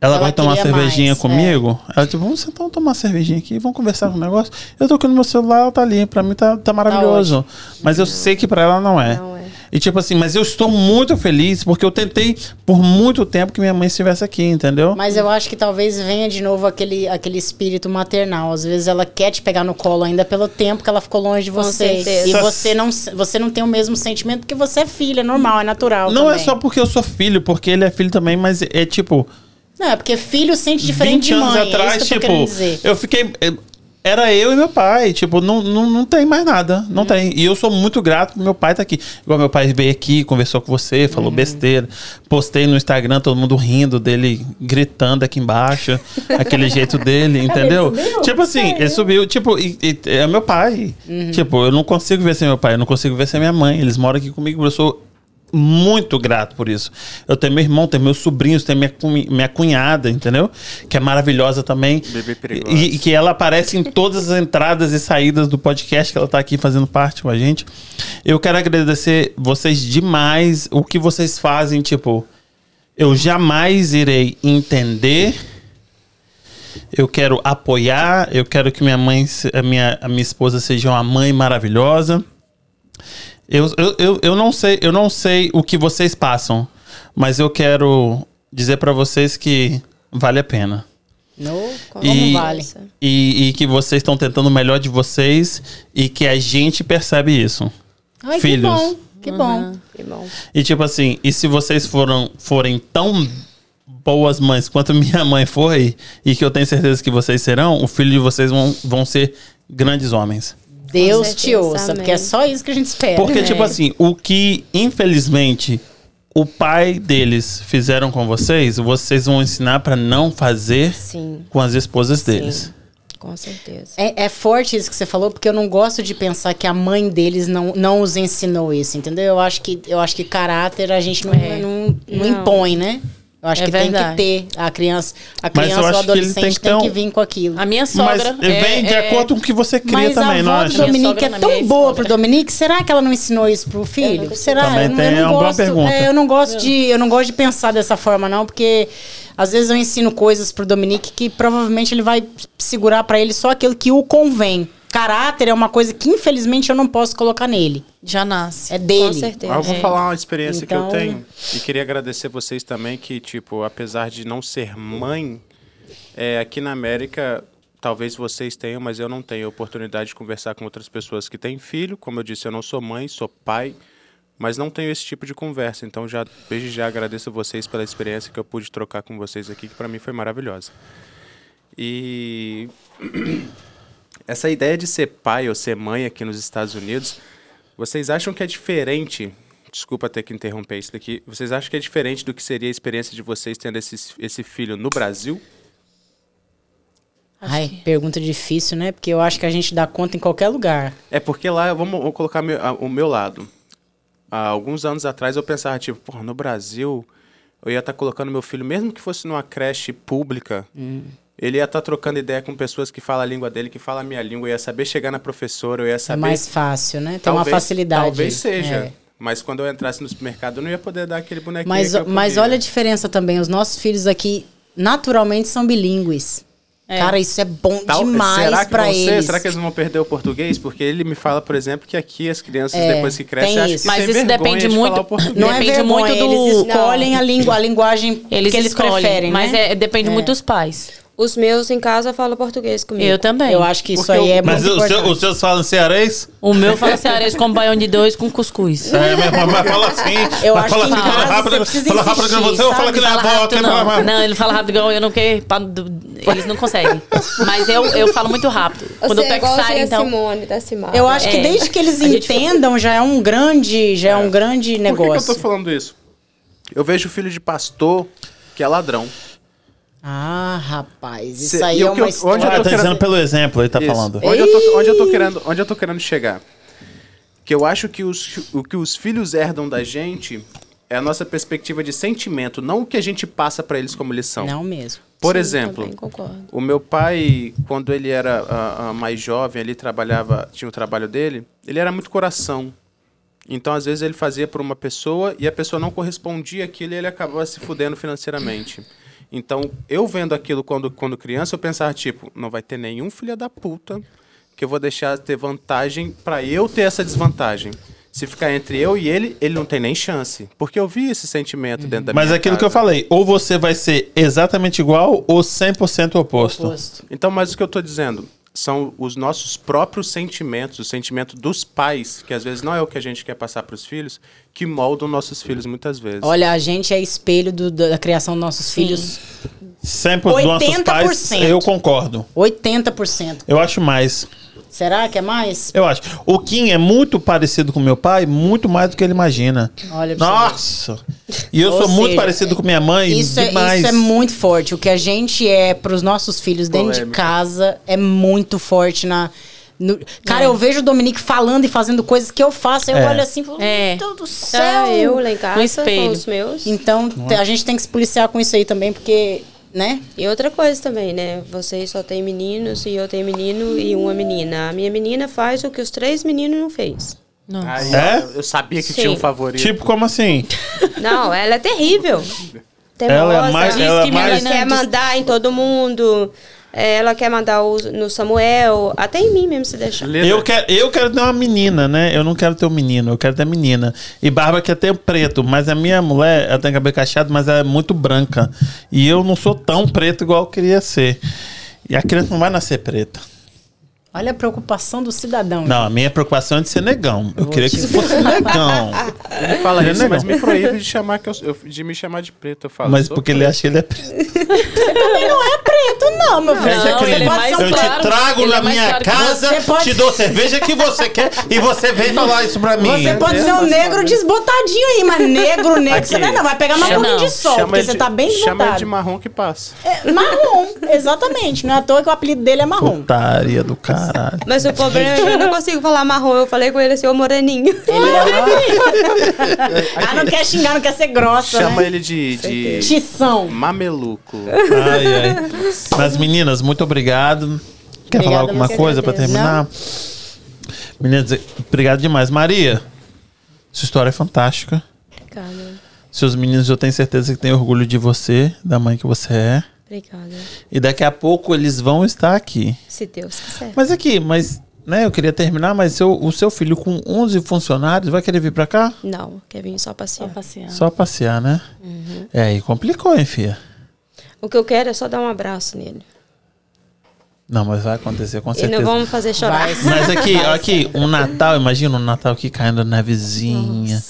Ela, Ela vai tomar cervejinha mais, comigo. Ela, tipo, vamos sentar tomar uma cervejinha aqui, vamos conversar com um negócio. Eu tô aqui no meu celular, ela tá ali. Pra mim tá, tá maravilhoso. Mas eu sei que pra ela não é. Não é. E tipo assim, mas eu estou muito feliz porque eu tentei por muito tempo que minha mãe estivesse aqui, entendeu? Mas eu acho que talvez venha de novo aquele, aquele espírito maternal. Às vezes ela quer te pegar no colo ainda pelo tempo que ela ficou longe de Com você. certeza. E você não, você não tem o mesmo sentimento porque você é filha, é normal, é natural. não é também. só porque eu sou filho, porque ele é filho também, mas é tipo. Não, é porque filho sente diferente 20 de anos mãe. atrás, é eu tô tipo, eu fiquei. Era eu e meu pai, tipo, não, não, não tem mais nada, não tem. E eu sou muito grato que meu pai tá aqui. Igual meu pai veio aqui, conversou com você, falou besteira. Postei no Instagram, todo mundo rindo dele, gritando aqui embaixo, aquele jeito dele, entendeu? Tipo assim, ele subiu, tipo, e- e- é meu pai. Tipo, eu não consigo ver sem meu pai, eu não consigo ver sem minha mãe. Eles moram aqui comigo, eu sou muito grato por isso. Eu tenho meu irmão, tenho meus sobrinhos, tenho minha, minha cunhada, entendeu? Que é maravilhosa também. Bebê perigosa. E, e que ela aparece em todas as entradas e saídas do podcast, que ela tá aqui fazendo parte com a gente. Eu quero agradecer vocês demais o que vocês fazem, tipo, eu jamais irei entender. Eu quero apoiar, eu quero que minha mãe, a minha, a minha esposa seja uma mãe maravilhosa. Eu, eu, eu, eu não sei, eu não sei o que vocês passam, mas eu quero dizer pra vocês que vale a pena. No, como E- vale? E, e que vocês estão tentando o melhor de vocês e que a gente percebe isso. Ai, filhos. que bom, que bom. Que bom. E tipo assim, e se vocês foram, forem tão boas mães quanto minha mãe foi, e que eu tenho certeza que vocês serão, o filho de vocês vão, vão ser grandes homens. Deus te ouça, amém. porque é só isso que a gente espera. Porque, É. tipo assim, o que, infelizmente, o pai deles fizeram com vocês, vocês vão ensinar pra não fazer Sim, com as esposas deles. com certeza. É, é forte isso que você falou, porque eu não gosto de pensar que a mãe deles não, não os ensinou isso, entendeu? Eu acho que, eu acho que caráter a gente não, É. não, não Não. impõe, né? Eu acho É que tem verdade. que ter. A criança, a Mas criança ou acho que adolescente tem tem que que, ter um- vir com aquilo. A minha Mas sogra. é- vem de é- acordo com o que você cria Mas também, a não avó do acha? Minha Dominique sogra é tão minha boa sogra. pro Dominique. Será que ela não ensinou isso pro filho? Será? Também eu, não- tem eu não uma boa gosto. pergunta. é, eu não gosto de, eu não gosto de pensar dessa forma não, porque às vezes eu ensino coisas pro Dominique que provavelmente ele vai segurar pra ele só aquilo que o convém. Caráter é uma coisa que infelizmente eu não posso colocar nele. Já nasce. É Com dele. certeza. Ah, eu vou falar uma experiência que Então- eu tenho. E queria agradecer vocês também que, tipo, apesar de não ser mãe, é, aqui na América, talvez vocês tenham, mas eu não tenho a oportunidade de conversar com outras pessoas que têm filho. Como eu disse, eu não sou mãe, sou pai, mas não tenho esse tipo de conversa. Então, já desde já agradeço vocês pela experiência que eu pude trocar com vocês aqui, que para mim foi maravilhosa. E essa ideia de ser pai ou ser mãe aqui nos Estados Unidos, vocês acham que é diferente? Desculpa ter que interromper isso daqui. Vocês acham que é diferente do que seria a experiência de vocês tendo esse, esse filho no Brasil? Ai, pergunta difícil, né? Porque eu acho que a gente dá conta em qualquer lugar. É porque lá, vamos vou colocar meu- a- o meu lado. Há alguns anos atrás eu pensava, tipo, porra, no Brasil eu ia estar colocando meu filho, mesmo que fosse numa creche pública, Ele ia estar trocando ideia com pessoas que falam a língua dele, que falam a minha língua. Eu ia saber chegar na professora, eu ia É saber. mais fácil, né? Tem uma Talvez- facilidade. Talvez seja. É. Mas quando eu entrasse no supermercado, eu não ia poder dar aquele bonequinho. Mas, que eu mas olha a diferença também. Os nossos filhos aqui, naturalmente, são bilíngues. Cara, isso é bom Tal- demais ser? eles. Será que eles não vão perder o português? Porque ele me fala, por exemplo, que aqui as crianças, É, depois que crescem, acham isso. que Mas tem isso depende de muito- falar o português. Não é Depende vergonha, muito do- eles escolhem a, língua, a linguagem Eles que eles escolhem, preferem, mas né? é, depende muito dos pais. Os meus em casa falam português comigo. Eu também. Eu acho que isso Porque aí é Mas muito o seu- importante. os seus falam cearês? O meu fala cearense com baião de dois com cuscuz. É, mas, mas- mas fala assim. Eu mas acho fala que assim, fala rápido, fala rápido que insistir, você, ou fala que não é que não. não. Não, ele fala rápido igual eu não quero. Eles não conseguem. Mas eu, eu falo muito rápido. Quando eu é pego igualzinha Sara, a então. Simone, da Simara. Eu acho que É. desde que eles entendam já é um grande, já é, um grande Por que que, eu negócio. tô falando isso? Eu vejo filho de pastor que é ladrão. Ah, rapaz, isso Cê- aí é o que uma eu- história. onde eu Ah, tô tá querendo- dizendo pelo exemplo, ele tá Isso. falando. Onde eu, tô, onde, eu tô querendo, onde eu tô querendo chegar? Que eu acho que os, o que os filhos herdam da gente é a nossa perspectiva de sentimento, não o que a gente passa pra eles como lição. Não mesmo. Por Sim, exemplo, o meu pai, quando ele era ah, ah, mais jovem, ele trabalhava, tinha o trabalho dele, ele era muito coração. Então, às vezes, ele fazia por uma pessoa e a pessoa não correspondia àquilo e ele acabava se fudendo financeiramente. Então, eu vendo aquilo quando, quando criança, eu pensava, tipo, não vai ter nenhum filho da puta que eu vou deixar ter vantagem pra eu ter essa desvantagem. Se ficar entre eu e ele, ele não tem nem chance. Porque eu vi esse sentimento dentro da Mas minha aquilo que eu casa. falei, ou você vai ser exatamente igual ou 100% oposto. Oposto. Então, mas o que eu tô dizendo são os nossos próprios sentimentos, o sentimento dos pais, que às vezes não é o que a gente quer passar para os filhos, que moldam nossos filhos muitas vezes. Olha, a gente é espelho do- da criação dos nossos filhos. 100% dos nossos pais, 80%. eu concordo. 80%. Eu acho mais. Será que é mais? Eu acho. O Kim é muito parecido com meu pai, muito mais do que ele imagina. Olha. Nossa! E eu Ou sou muito seja, parecido com minha mãe Isso é, demais. isso é muito forte. O que a gente é pros nossos filhos dentro de Polêmica. casa é muito forte na. No- Cara, É. eu vejo o Dominique falando e fazendo coisas que eu faço. Eu É. olho assim e falo, É. meu Deus do céu. Ah, eu lá em casa, espelho. com os meus. Então, a gente tem que se policiar com isso aí também, porque, né? E outra coisa também, né? Vocês só tem meninos e eu tenho menino e uma menina. A minha menina faz o que os três meninos não fez. Aí, É? eu, eu sabia que Sim. tinha um favorito. Tipo, como assim? Não, ela é terrível. Ela é mais- diz ela é que mais- ela quer mandar em todo mundo. É, Ela quer mandar o- no Samuel, até em mim mesmo se deixar. Eu quero, eu quero ter uma menina, né? Eu não quero ter um menino, eu quero ter menina. E Bárbara quer ter preto, mas a minha mulher, ela tem cabelo cacheado, mas ela é muito branca. E eu não sou tão preto igual eu queria ser. E a criança não vai nascer preta. Olha a preocupação do cidadão. Não, a minha preocupação é de ser negão. Eu queria que você fosse negão. Ele fala Ele é isso, mas negão. me proíbe de, chamar que eu, eu- de me chamar de preto. Eu falo, Mas porque ele preto. acha que ele é preto. Ele não é preto, não, meu filho. Você é crime. ser um eu claro. te trago ele na é mais minha claro casa, pode- te dou cerveja que você quer e você vem falar isso pra mim. Você pode ser um negro desbotadinho aí, mas negro, negro, você não, é, não vai pegar mais um Chama- pouquinho de sol, Chama porque ele você de- tá bem Chama ele desbotado. de marrom que passa. É, marrom, exatamente. Não é à toa que o apelido dele é marrom. Putaria do caralho. Mas o problema é que eu não consigo falar marrom. Eu falei com ele assim, ô moreninho. ah, não quer xingar, não quer ser grossa, Chama né? ele de, de Tição. mameluco. Ai, ai. Mas meninas, muito obrigado. Quer Obrigada, falar alguma coisa pra agradeço. terminar? Meninas, obrigado demais. Maria, sua história é fantástica. Obrigada. Seus meninos, eu tenho certeza que têm orgulho de você, da mãe que você é. Obrigada. E daqui a pouco eles vão estar aqui. Se Deus quiser. Mas aqui, mas, né, eu queria terminar, mas seu, o seu filho com 11 funcionários vai querer vir pra cá? Não, quer vir só passear. Só passear. Só passear, né? É, aí complicou, hein, filha? O que eu quero é só dar um abraço nele. Não, mas vai acontecer com E certeza. não vamos fazer chorar. Vai. Mas aqui, aqui, um Natal, imagina um Natal aqui caindo na vizinha.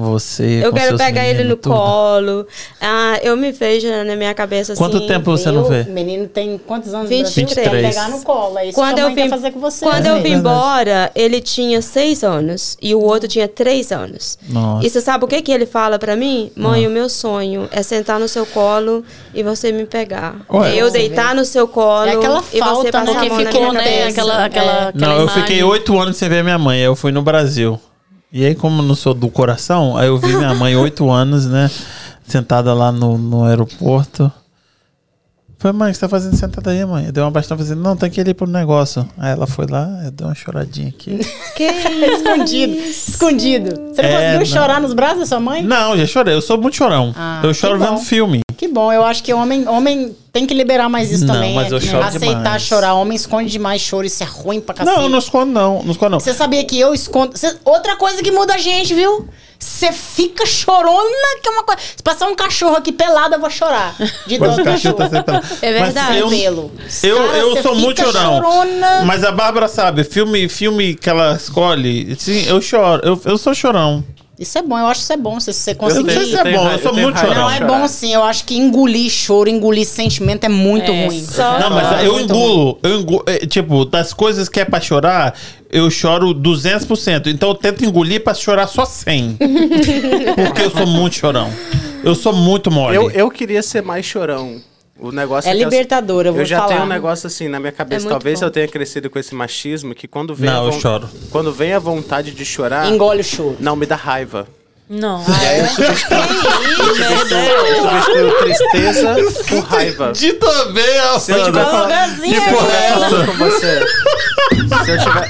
Você. Eu com quero seus pegar ele no tudo. colo. Ah, eu me vejo na minha cabeça assim. Quanto tempo você não Eu- vê? O menino tem quantos anos? 23. Brasil? Tem que pegar no colo. É isso Quando que eu quer vim, fazer com você. quando né? eu vim embora, ele tinha seis anos e o outro tinha três anos. Nossa. E você sabe o que, que ele fala pra mim? Mãe, o meu sonho é sentar no seu colo e você me pegar. Ué. eu deitar no seu colo É aquela e você falta, mão na ficou, né, aquela, aquela, aquela Não, eu imagem. fiquei oito anos sem ver minha mãe. aí Eu fui no Brasil. E aí, como eu não sou do coração, aí eu vi minha mãe oito anos, né? Sentada lá no, no aeroporto. Foi, mãe, o que você tá fazendo sentada aí, mãe? Eu dei uma baixada fazendo, não, tem que ir ali pro negócio. Aí ela foi lá, eu dei uma choradinha aqui. Que isso? Escondido. Escondido. Você não É, conseguiu não. chorar nos braços da sua mãe? Não, já chorei, eu sou muito chorão. Ah, eu choro que vendo filme. Que bom, eu acho que homem, homem tem que liberar mais isso Não, também. mas eu é, choro Aceitar demais. chorar. Homem esconde demais choro, isso é ruim pra cacete. Não, não escondo não, não escondo não. Você sabia que eu escondo. Cê- Outra coisa que muda a gente, viu? Você fica chorona, que é uma coisa. Se passar um cachorro aqui pelado, eu vou chorar. De Mas do cachorro tá. É Mas verdade. eu- Pelo. Eu, Cara, eu sou muito chorão. chorona. Mas a Bárbara sabe, filme, filme que ela escolhe, sim, eu choro. Eu, eu sou chorão. Isso é bom, eu acho que isso é bom. Se você Eu não sei conseguir. se é bom, eu sou muito chorão. Não, é bom sim. Eu acho que engolir choro, engolir sentimento é muito É, ruim. só- Não, mas É eu engulo, eu engulo, é, tipo, das coisas que é pra chorar, eu choro 200%. Então eu tento engolir pra chorar só 100. Porque eu sou muito chorão. Eu sou muito mole. Eu, eu queria ser mais chorão. O negócio É eu- libertador, eu vou já falar. tenho um negócio assim na minha cabeça. É Talvez bom. eu tenha crescido com esse machismo que quando vem. Não, a eu choro. Quando vem a vontade de chorar. Engole o choro. Não, me dá raiva. Não. E aí eu substituo, eu substituo tristeza por raiva. Dito bem, Se eu tiver falando, eu porra é essa? falando com você. Se eu tiver.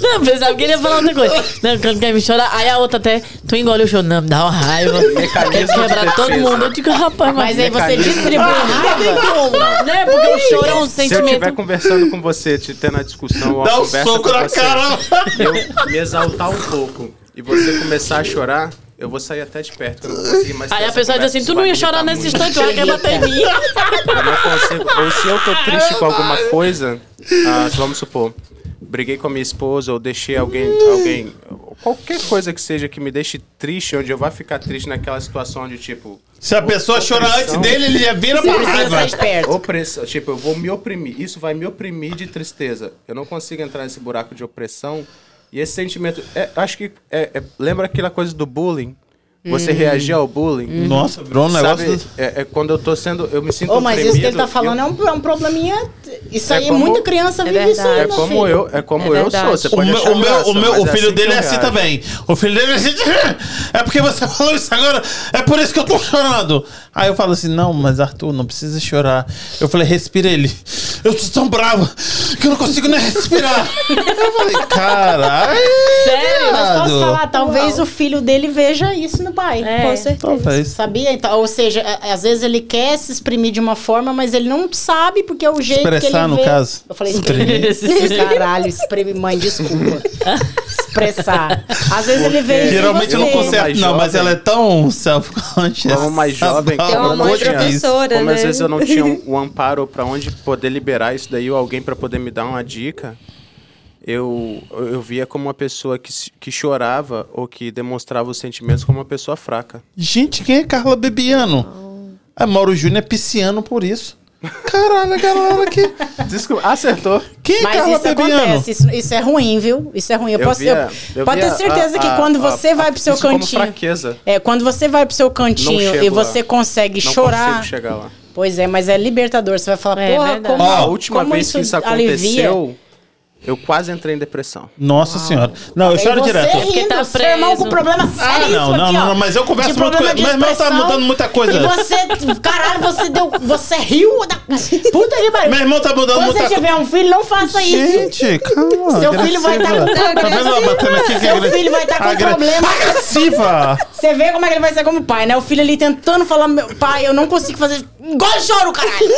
Não, pensava que ele ia falar outra coisa. Não, quando quer me chorar, aí a outra até, tu engole o choro. Não, me dá uma raiva. Quer de quebrar todo mundo. Eu digo, rapaz, Mas aí você distribui raiva. Né? Porque o choro é um Se eu estiver sentimento. conversando com você, te tendo a discussão, Dá um conversa soco com na você, cara. eu me exaltar um pouco e você começar a chorar, eu vou sair até de perto, que eu não vou conseguir mais Aí a pessoa diz assim, tu não ia chorar irritar nesse instante, ela quer bater em mim. Eu não consigo. Ou se eu tô triste com alguma coisa, ah, vamos supor, briguei com a minha esposa ou deixei alguém, alguém, qualquer coisa que seja que me deixe triste, onde eu vá ficar triste naquela situação de tipo, Se a pessoa chorar antes dele, ele já vira pra raiva. opressão, tipo, eu vou me oprimir, isso vai me oprimir de tristeza. Eu não consigo entrar nesse buraco de opressão. E esse sentimento, é, acho que é- é- lembra aquela coisa do bullying? Você reagir ao bullying? Nossa, virou um negócio. Sabe, é, é quando eu tô sendo, eu me sinto Ô, mas isso que ele tá falando eu- é um, é um probleminha. Isso É aí, como- muita criança É vive isso aí, verdade. É como filho. eu, é como É eu verdade. sou. Você O pode meu, achar o meu, graça, o, meu, o filho assim dele é eu assim também. O filho dele é assim. É porque você falou isso agora. É por isso que eu tô chorando. Aí eu falo assim: não, mas Arthur, não precisa chorar. Eu falei: respira ele. Eu tô tão bravo que eu não consigo nem respirar. eu falei: caralho. Sério? Mas posso viado." falar, talvez o filho dele veja isso no pai. É. Com certeza. Talvez. Sabia? Então, ou seja, às vezes ele quer se exprimir de uma forma, mas ele não sabe porque é o jeito que ele Expressar, no vê. caso. Eu falei, exprimir. Caralho, exprimir. Mãe, desculpa. Expressar. Às vezes ele vê Geralmente eu não mais não, mas ela é tão self-conscious. Como mais jovem, Essa como uma eu mãe não tinha- professora, como às né? vezes eu não tinha um, um amparo pra onde poder liberar isso daí ou alguém pra poder me dar uma dica, eu, eu via como uma pessoa que, que chorava ou que demonstrava os sentimentos como uma pessoa fraca. Gente, quem é Carla Bebiano? A Mauro Júnior é pisciano por isso. Caralho, a galera aqui. Desculpa, acertou. Quem é Mas Carla isso Bebiano? acontece, isso, isso é ruim, viu? Isso é ruim. Eu, Eu posso, via- eu- eu pode ter certeza a- que a- quando a- você vai pro seu isso como cantinho. fraqueza. É, quando você vai pro seu cantinho e você lá. consegue Não chorar. consigo chegar lá. Pois é, mas é libertador. Você vai falar, É porra, como, A última como vez que isso alivia? Eu quase entrei em depressão. Nossa senhora. Não, eu choro você direto. rindo, Porque tá seu irmão preso. com problema Ah, sério não, não, aqui, não, não, mas eu converso muito com ele. Meu irmão tá mudando muita coisa. E você, caralho, você deu, você riu da... Puta que pariu. Meu irmão tá mudando Quando muita você coisa. tiver um filho, não faça isso. Gente, calma. Seu filho vai estar com. Tá ela batendo aqui? Seu filho vai estar com agre- problema. Agressiva! Você vê como é que ele vai ser como pai, né? O filho ali tentando falar, meu pai, eu não consigo fazer. Igual eu choro, caralho!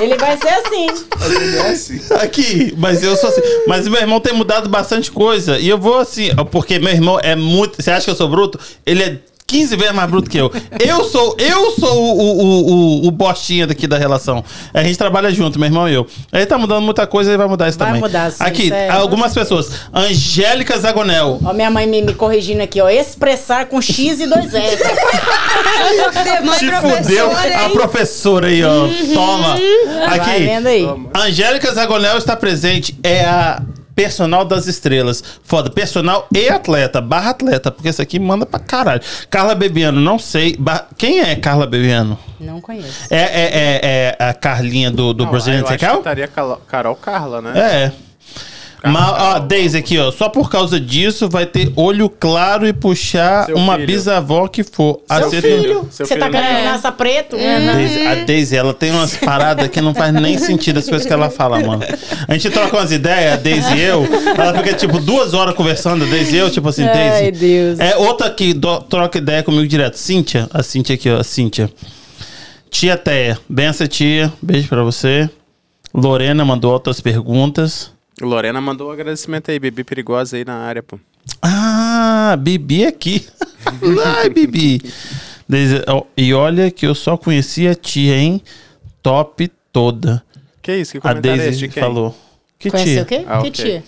Ele vai ser assim. Mas ele é assim. Aqui, mas eu sou assim. Mas meu irmão tem mudado bastante coisa. E eu vou assim, porque meu irmão é muito. Você acha que eu sou bruto? Ele é 15 vezes mais bruto que eu. Eu sou, eu sou o, o, o, o, bostinha daqui da relação. A gente trabalha junto, meu irmão e eu. Ele tá mudando muita coisa, ele vai mudar isso Vai também. mudar, sim, Aqui, isso é- algumas pessoas. Angélica Zagonel. Ó, minha mãe me, me corrigindo aqui, ó. Expressar com X e dois S. Te fudeu a professora aí, ó. Toma. Vai Aqui. vendo aí. Angélica Zagonel está presente. É a personal das estrelas. Foda, personal e atleta. Barra atleta, porque esse aqui manda pra caralho. Carla Bebiano, não sei. Quem é Carla Bebiano? Não conheço. É, é, é, é a Carlinha do, do Não, Brazilian eu acho que estaria Carol Carla, né? É. Mas, ó, Deise aqui, ó. Só por causa disso vai ter olho claro e puxar Seu uma filho. bisavó que for. Seu filho. Seu Você tá filho. querendo É. que nasça preto? Daisy- a Daisy, ela tem umas paradas que não faz nem sentido as coisas que ela fala, mano. A gente troca umas ideias, a Daisy e eu, ela fica tipo duas horas conversando, a Daisy e eu, tipo assim, Daisy. Ai, Deus. É outra que do- troca ideia comigo direto. Cíntia, a Cíntia aqui, ó, a Cíntia. Tia Teia, benção, tia. Beijo pra você. Lorena mandou outras perguntas. Lorena mandou um agradecimento aí, bebê perigosa aí na área, pô. Ah, Bibi aqui. Ai, Bibi. Daisy, E olha que eu só conhecia a tia, hein? Top toda. Que isso? Que A comentário é esse Daisy de quem? falou. Que Conheceu tia? o quê? Ah, que ok. tia?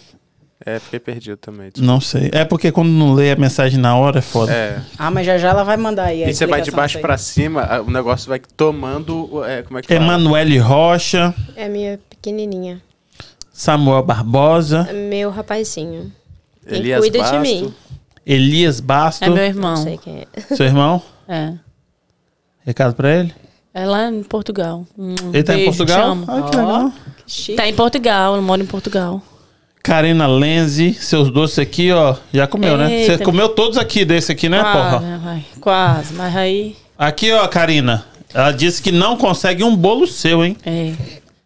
É, fiquei perdido também. Não sei. É porque quando não lê a mensagem na hora é foda. É. Ah, mas já já ela vai mandar aí. E você vai de baixo pra cima, o negócio vai tomando. É, como é que fala? Emanuele Rocha, É minha pequenininha. Samuel Barbosa, É meu rapazinho. Quem Elias cuida Basto. de mim. Elias Basto, É meu Não irmão. sei quem é. seu irmão. É. Recado pra ele? É lá em Portugal. Um Ele tá em beijo, Portugal? te amo. Ah, que legal. Chique. Tá em Portugal, eu moro em Portugal. Karina Lenzi, seus doces aqui, ó. Já comeu, né? Você Eita. comeu todos aqui desse aqui, né, Quase, porra? né, vai. Quase, mas aí. Aqui, ó, Karina. Ela disse que não consegue um bolo seu, hein? É.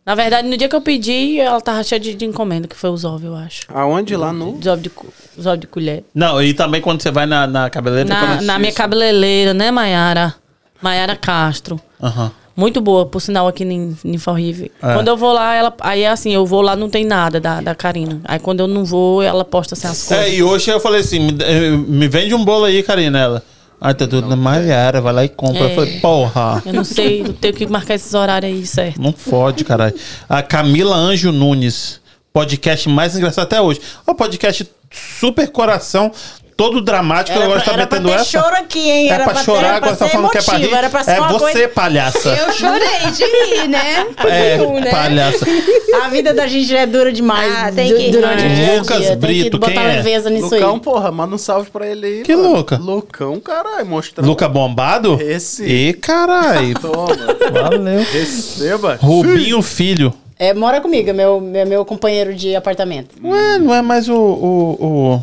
Na verdade, no dia que eu pedi, ela tava cheia de, de encomenda, que foi os ovos, eu acho. Aonde? Lá no. Os ovos de, cu- os ovos de colher. Não, e também quando você vai na, na cabeleireira... Na, na minha cabeleireira, né, Maiara? Maiara Castro. Aham. Muito boa, por sinal, aqui em, em Fall River. É. Quando eu vou lá, ela. Aí é assim, eu vou lá, não tem nada da, da Karina. Aí quando eu não vou, ela posta assim as coisas. É, e hoje eu falei assim, me, eh, me vende um bolo aí, Karina. Ela, ah, tá tudo na Maiara, vai lá e compra. Eu É. falei, porra, Eu não sei, eu tenho que marcar esses horários aí, certo? não fode, caralho. A Camila Anjo Nunes, podcast mais engraçado até hoje. Ó, podcast super coração, todo dramático, Era agora pra, tá era pra metendo ter essa. choro aqui, hein? É Era pra chorar, era agora você tá falando que é pra rir. Era pra ser É uma você, coisa... palhaça. Eu chorei de rir, né? É, Viu, né? palhaça. A vida da gente já é dura demais. Ah, tem que- Durante a Lucas dia. Tem Brito, que botar quem é? leveza nisso Lucão, aí. porra, manda um salve pra ele aí. Que mano. Luca? Lucão, caralho, mostrando. Luca Bombado? Esse. E caralho. Toma. Valeu. Receba. Rubinho Filho. É, mora comigo, é meu, é meu companheiro de apartamento. Ué, não é mais o. o, o...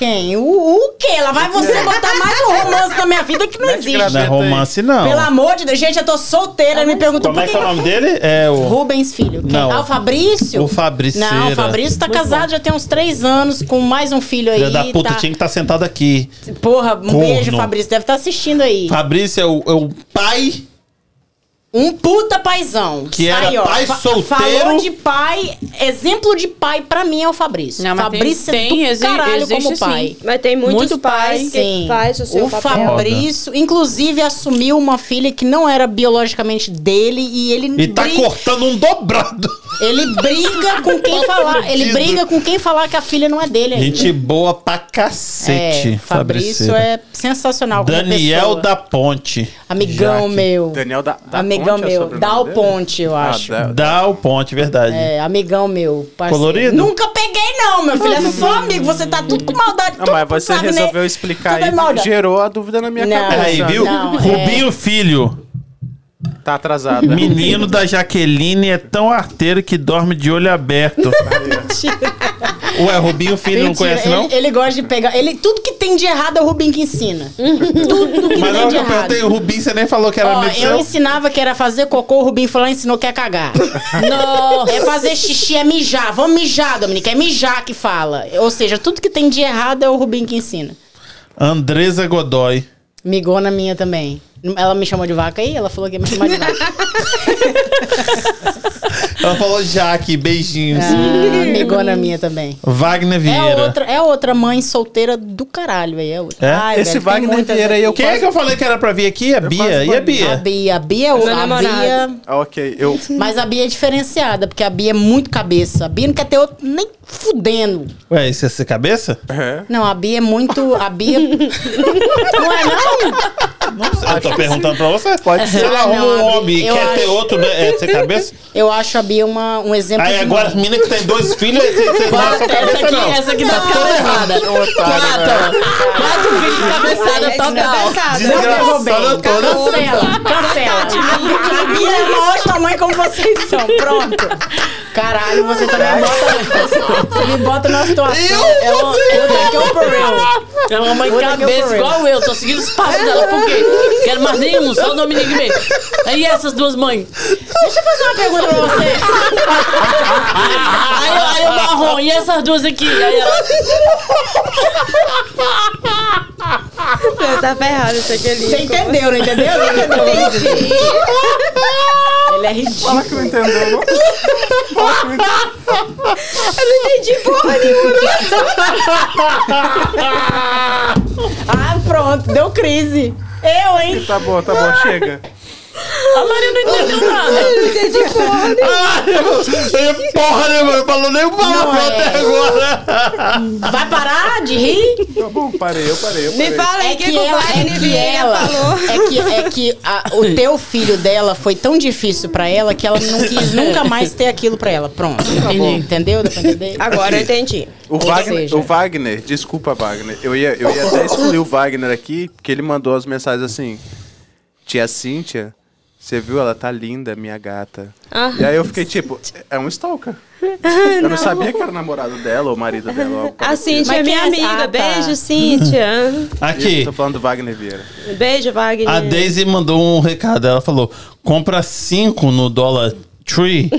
Quem? O, o quê? Lá vai você botar mais um romance na minha vida que não existe. Não é romance, não. Pelo amor de Deus, gente, eu tô solteira. Ele me perguntou Como por é que. é o nome dele? É o. Rubens Filho. Quem? Não. Ah, o Fabrício? O Fabrício. Não, o Fabrício tá casado já tem uns três anos, com mais um filho aí. Filha da puta tá... tinha que estar sentado aqui. Porra, um Corno. beijo, Fabrício. Deve estar assistindo aí. Fabrício é o, é o pai. Um puta paizão. Que era Aí, ó, pai fa- solteiro. Falou de pai, exemplo de pai pra mim é o Fabrício. Não, mas tem- Fabrício tem, é do exi- caralho existe como pai. sim. Mas tem muitos Muito pais pai, que Sim. faz o seu o papel. Fabrício, inclusive, assumiu uma filha que não era biologicamente dele e ele E tá briga, cortando um dobrado. ele briga com quem falar, ele briga com quem falar que a filha não é dele. ainda. Gente boa pra cacete. é, Fabrício Fabriceira. é sensacional como Daniel pessoa. da Ponte. amigão Jaque. meu. Daniel da, da amigão Ponte é o meu, sobrenome Dal? Ponte, eu Ah, acho. da- Dá o Ponte, verdade. É, amigão meu. parceiro. Colorido? Nunca peguei, não, meu filho. É só amigo. Você tá tudo com maldade. Não, tudo mas você sabe, né? resolveu explicar Tudo é e gerou a dúvida na minha Não. cabeça. Aí, viu? Não, é- Rubinho Filho. Tá atrasada. Menino da Jaqueline é tão arteiro que dorme de olho aberto. Ué, Rubinho Filho não conhece, não? Ele, ele gosta de pegar. Ele, tudo que tem de errado é o Rubinho que ensina. tudo que Mas tem de eu errado. perguntei, o Rubinho, você nem falou que era Ó, eu seu? ensinava que era fazer cocô, o Rubinho falou, ensinou que é cagar. Nossa! É fazer xixi, é mijar. Vamos mijar, Dominica. É mijar que fala. Ou seja, tudo que tem de errado é o Rubinho que ensina. Andresa Godoy. Migona minha também. Ela me chamou de vaca aí? Ela falou que ia me chamar de vaca. Ela falou Jaque, beijinhos. ah, migona minha também. Wagner É Vieira. outra, é outra mãe solteira do caralho, aí. É outra. É? Ai, Esse velho, Wagner Vieira aí, eu. Quem é que eu falei que era pra vir aqui? A Bia. quase E a falei. A Bia? Bia, a Bia, é o- Meu a. Bia, Ah, ok, eu. mas a Bia é diferenciada, porque a Bia é muito cabeça. A Bia não quer ter outro, nem fudendo. Ué, isso é ser cabeça? É. Não, a Bia é muito, a Bia Não é não? Não sei, eu tô perguntando pra você. Pode Se ser. ela Ah, arruma um homem e eu quer ter acho- outro, né, é ser cabeça? Eu acho a Bia uma, um exemplo Aí de agora as meninas que tem dois filhos, você você não é cabeça, aqui, não. essa aqui tá toda errada. Quatro. Quatro vídeos cabeçada total. Desgraçada toda. Cancela, cancela. A Bia é maior tamanho mãe como vocês são. Pronto. Caralho, você também bota. Você me bota numa situação. É Eu tenho que eu é uma mãe Vou ter que cabeça ocorrer. igual eu. Tô seguindo os passos dela. Por quê? Quero mais nenhum, só o Dominique mesmo. Aí essas duas mães. Deixa eu fazer uma pergunta pra você. Aí, eu- aí o marrom, e essas duas aqui? Aí ela, tá ferrado, isso aqui ali. Você entendeu, não entendeu? Você entendeu? Ele é ridículo. Fala que não entendeu, não. Eu não entendi porra nenhuma. Ah, pronto, deu crise. Eu, hein? Tá bom, tá bom, chega. A Maria não entendeu nada. Eu não entendi porra nenhuma. Porra, né, mano? Falou nem Não palavrão é. até agora. Vai parar de rir? Tá bom, parei, eu parei, eu parei. Me fala aí É que, que ela, é que ela, falou. é que, é que a- o teu filho dela foi tão difícil pra ela que ela não quis nunca mais ter aquilo pra ela. Pronto. Entendeu? Deu pra entender? Agora eu entendi. O Ou Wagner, seja- o Wagner, desculpa, Wagner. Eu ia, eu ia até excluir o Wagner aqui, porque ele mandou as mensagens assim: Tia Cíntia, você viu? Ela tá linda, minha gata. Ah. E aí eu fiquei tipo: É um stalker. Eu não sabia que era o namorado dela ou o marido dela. A. Cíntia é minha quem é- amiga. Ah, tá. Beijo, Cíntia. Aqui, Tô falando do Wagner Vieira. Beijo, Wagner. a Daisy mandou um recado. Ela falou: compra 5 no Dollar Tree,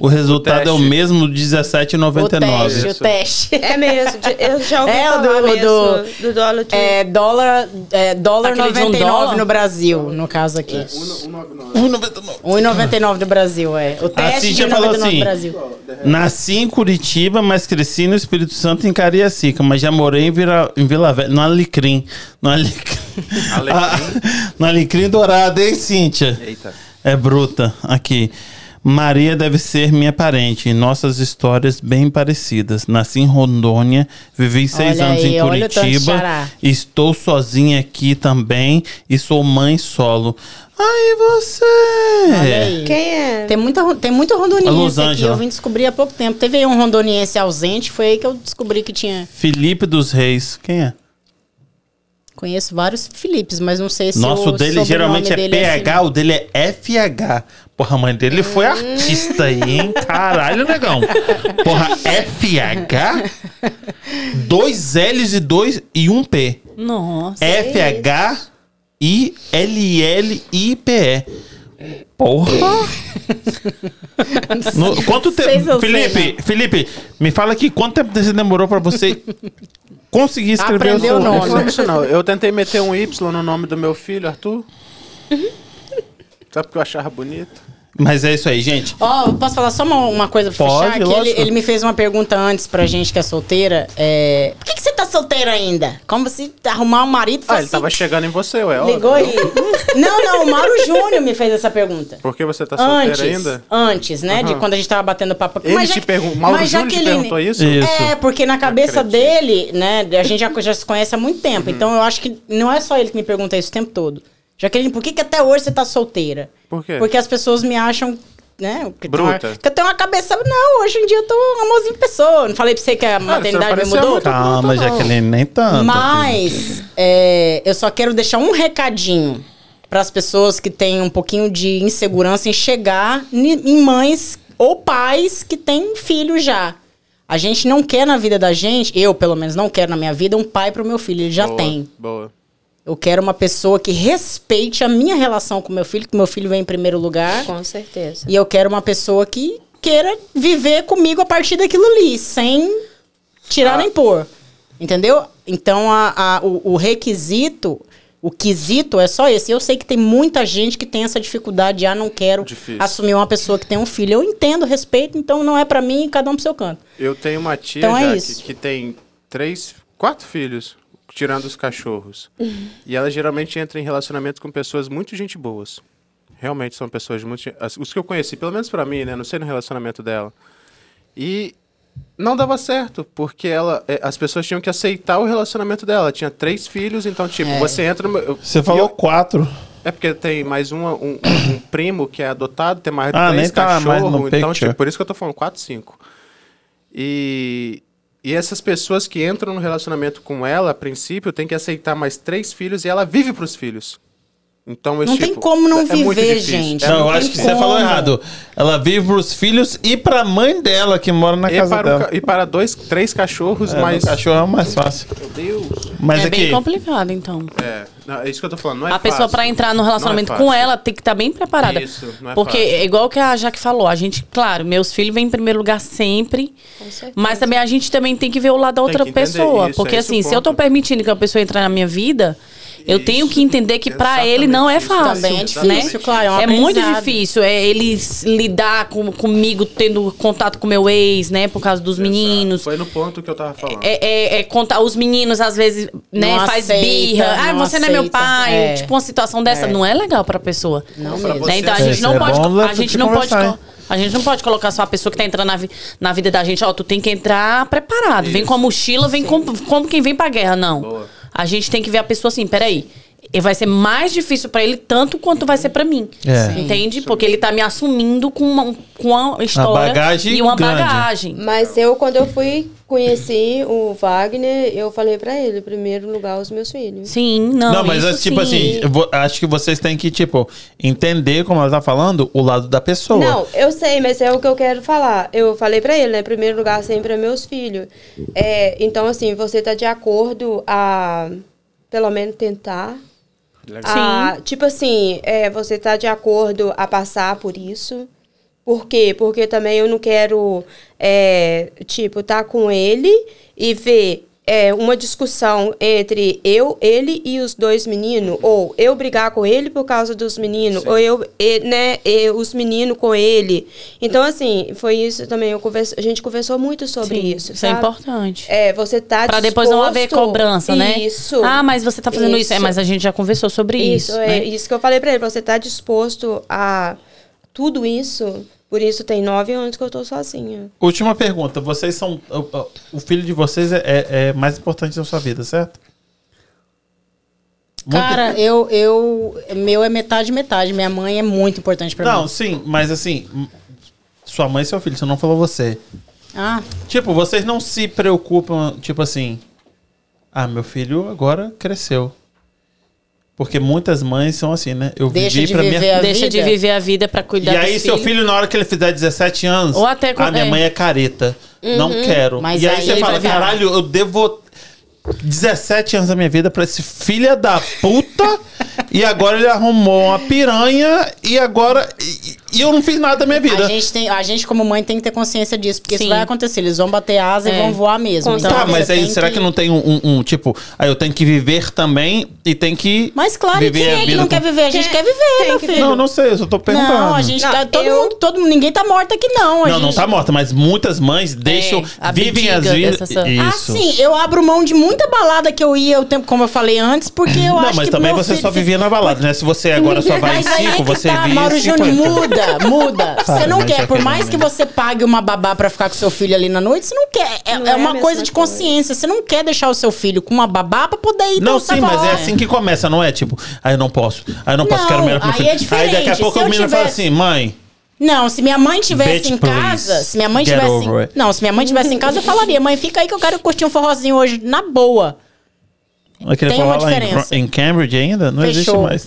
o resultado é o mesmo de O teste, R$17,99. o teste. É mesmo, de- eu já ouvi É, o falar do- mesmo do- do, dólar Tree. É dólar, é, dólar Aquele de um 99 dólar? no Brasil, no caso aqui. 1,99. 1,99 no Brasil, é. O teste de Cíntia falou 1,99 no assim, Brasil. Nasci em Curitiba, mas cresci no Espírito Santo em Cariacica, mas já morei em, Vira, em Vila Velha, no Alecrim. No Alecrim. Alecrim? Ah, no Alecrim dourado, hein, Cíntia? Eita. É bruta. Aqui. Maria deve ser minha parente. Nossas histórias bem parecidas. Nasci em Rondônia, vivi seis Olha anos aí, em Curitiba. Estou sozinha aqui também e sou mãe solo. Aí você. Olha aí. Quem é? Tem, muita, tem muito rondoniense aqui. Eu vim descobrir há pouco tempo. Teve aí um rondoniense ausente, foi aí que eu descobri que tinha. Felipe dos Reis. Quem é? Conheço vários Filipes, mas não sei se Nossa, o dele geralmente é dele PH, o dele é FH. Porra, a mãe dele foi artista aí, hein? Caralho, negão. Porra, FH? Dois L's e dois e um P. Nossa. FH I L L I P E. Porra! No- quanto tempo, Felipe? Felipe, me fala aqui quanto tempo você demorou pra você conseguir escrever Aprendeu o seu Não nome. foi isso não. Eu tentei meter um Y no nome do meu filho, Arthur. Só porque eu achava bonito. Mas é isso aí, gente. Ó, eu posso falar só uma, uma coisa pra Pode, fechar? Que ele, ele me fez uma pergunta antes pra gente que é solteira. É, Por que, que você tá solteira ainda? Como se arrumar um marido Ah, fosse... ele tava chegando em você, ué. Ligou aí. Não, não, o Mauro Júnior me fez essa pergunta. Por que você tá solteira Antes, ainda? antes, né? De Aham. quando a gente tava batendo papo. Ele Mas te já- perguntou. Mauro mas Júnior te perguntou isso? Isso. É, porque na cabeça dele, né, a gente já, já se conhece há muito tempo. Uhum. Então eu acho que não é só ele que me pergunta isso o tempo todo. Jaqueline, por que, que até hoje você tá solteira? Por quê? Porque as pessoas me acham, né, que, tem uma- Bruta. que eu tenho uma cabeça. Não, hoje em dia eu tô um amorzinho de pessoa. Não falei pra você que a maternidade me mudou? muito- Calma, não. Jaqueline, nem tanto. Mas é, eu só quero deixar um recadinho para as pessoas que têm um pouquinho de insegurança em chegar em mães ou pais que têm filhos já. A gente não quer na vida da gente, eu pelo menos não quero na minha vida, um pai pro meu filho. Ele já Boa, tem. Boa. Eu quero uma pessoa que respeite a minha relação com meu filho, que meu filho vem em primeiro lugar. Com certeza. E eu quero uma pessoa que queira viver comigo a partir daquilo ali, sem tirar Ah. nem pôr. Entendeu? Então, a, a- o, o requisito, o quesito é só esse. Eu sei que tem muita gente que tem essa dificuldade de, ah, não quero Difícil. assumir uma pessoa que tem um filho. Eu entendo, respeito, então não é pra mim, cada um pro seu canto. Eu tenho uma tia Então é que, que tem três, quatro filhos, tirando os cachorros. E ela geralmente entra em relacionamento com pessoas muito gente boas. Realmente são pessoas muito. Os que eu conheci, pelo menos pra mim, né? Não sei no relacionamento dela. E não dava certo, porque ela, eh, as pessoas tinham que aceitar o relacionamento dela. Ela tinha três filhos, então, tipo, É. você entra no. Você e falou eu- quatro. é porque tem mais uma- um, um primo que é adotado, tem mais Ah, três tá mais cachorros, no então, picture. tipo, por isso que eu tô falando quatro, cinco. E, e essas pessoas que entram no relacionamento com ela, a princípio, tem que aceitar mais três filhos e ela vive pros filhos. Então, esse Não tem tipo, como não é muito viver, difícil. gente. É Não, eu não acho tem que você falou como. errado. Ela vive pros filhos e pra mãe dela que mora na E casa para, o dela. ca- e para dois, três cachorros, É, mas. cachorro é o mais fácil. Meu Deus. Mas é aqui, bem complicado, então. É, não, é isso que eu tô falando. Não é a pessoa, fácil. pra entrar no é relacionamento fácil. com ela, tem que estar bem preparada. Isso, não é Porque fácil. é igual que a Jaque falou, a gente, claro, meus filhos vêm em primeiro lugar sempre. certeza. Mas também a gente também tem que ver o lado da Tem outra pessoa. isso, porque é esse assim, se eu tô permitindo que a pessoa entre na minha vida, eu tenho que entender que pra ele não é fácil. Também é né? difícil, claro, é É muito difícil. É ele lidar com, comigo, tendo contato com meu ex, né? Por causa dos meninos. Foi no ponto que eu tava falando. É, é- é contar os meninos às vezes né Não faz aceita, birra ah não você não é meu aceita. pai É. tipo uma situação dessa não é legal pra pessoa Não Pra mesmo. você né? então a É, gente isso não é pode bom, a né, gente não pode a gente não pode colocar só a pessoa que tá entrando na, vi- na vida da gente ó tu tem que entrar preparado vem com a mochila vem com, como quem vem pra guerra não Boa. A gente tem que ver a pessoa assim peraí e vai ser mais difícil pra ele tanto quanto vai ser pra mim. É. Entende? Porque ele tá me assumindo com uma, com uma história bagagem e uma grande. bagagem. Mas eu, quando eu fui conheci o Wagner, eu falei pra ele, em primeiro lugar, os meus filhos. Sim, não. Não, mas isso tipo sim. assim, eu vou- acho que vocês têm que, tipo, entender, como ela tá falando, o lado da pessoa. Não, eu sei, mas é o que eu quero falar. Eu falei pra ele, né? Em primeiro lugar, sempre é meus filhos. É, então, assim, você tá de acordo a, pelo menos, tentar. Legal. a- tipo assim, é, você tá de acordo a passar por isso. Por quê? Porque também eu não quero, é, tipo, tá com ele e ver é, uma discussão entre eu, ele e os dois meninos, ou eu brigar com ele por causa dos meninos, ou eu, e- né, e os meninos com ele. Então, assim, foi isso também. A gente conversou muito sobre Sim, isso. isso é sabe? importante. É, você tá Pra depois não haver cobrança, né? Isso. Ah, mas você tá fazendo isso. É, Isso. mas a gente já conversou sobre isso. Isso, é né? isso que eu falei pra ele. Você tá disposto a tudo isso? Por isso tem nove anos que eu tô sozinha. Última pergunta. Vocês são. O, filho de vocês é, é- é mais importante na sua vida, certo? Muito- Cara, eu, eu. Meu é metade, metade. Minha mãe é muito importante pra Não, mim. sim, mas assim. Sua mãe e seu filho, você não falou você. Ah, Tipo, vocês não se preocupam, tipo assim. Ah, meu filho agora cresceu. Porque muitas mães são assim, né? Eu Deixa vivi de pra viver minha a Deixa de vida. viver a vida pra cuidar E aí, seu filhos. filho, na hora que ele fizer 17 anos, Ou até com- a minha é. mãe é careta. Não quero. Mas e aí, aí você fala, caralho, eu devo 17 anos da minha vida pra esse filho da puta. e agora ele arrumou uma piranha e agora. E, e eu não fiz nada da minha vida. a gente, tem, a gente, como mãe, tem que ter consciência disso. Porque Sim. isso vai acontecer. Eles vão bater asa e É. vão voar mesmo. Então, tá, mas aí será que... não tem um, um- um, tipo, aí eu tenho que viver também e tem que. Mas claro, viver quem é que não com- quer viver? A gente Quem- quer viver, meu que filho. Não, não sei, eu só tô perguntando. Não, a gente Não, tá. Todo eu- mundo, todo, mundo- ninguém tá morto aqui, não. A Não, não gente- tá morta, mas muitas mães deixam. abdiga vivem as vidas. dessa- Ah, Isso. sim, eu abro mão de muita balada que eu ia o tempo, como eu falei antes, porque eu Não, acho mas que também meu você filho- só vivia na balada, né? Se você agora só vai em Mas é 5, que você tá, via Mauro Júnior, 50. Muda, muda. Você não quer, já por mais que você pague uma babá pra ficar com seu filho ali na noite, você não quer. É, Não é é a uma coisa de coisa. consciência. Você não quer deixar o seu filho com uma babá pra poder ir Não, sim, mas é assim que começa, não é? Tipo, aí eu não posso. Aí eu não posso, Não, quero melhor pro meu aí filho. é aí daqui a pouco Se o eu menino fala tivesse- assim, mãe. Não, se minha mãe tivesse Bitch, em please. casa, se minha mãe Get tivesse. Não, se minha mãe tivesse em casa, eu falaria, mãe, fica aí que eu quero curtir um forrozinho hoje, na boa. Aquele Tem uma lá em, diferença. em Cambridge ainda? Não existe Fechou. mais.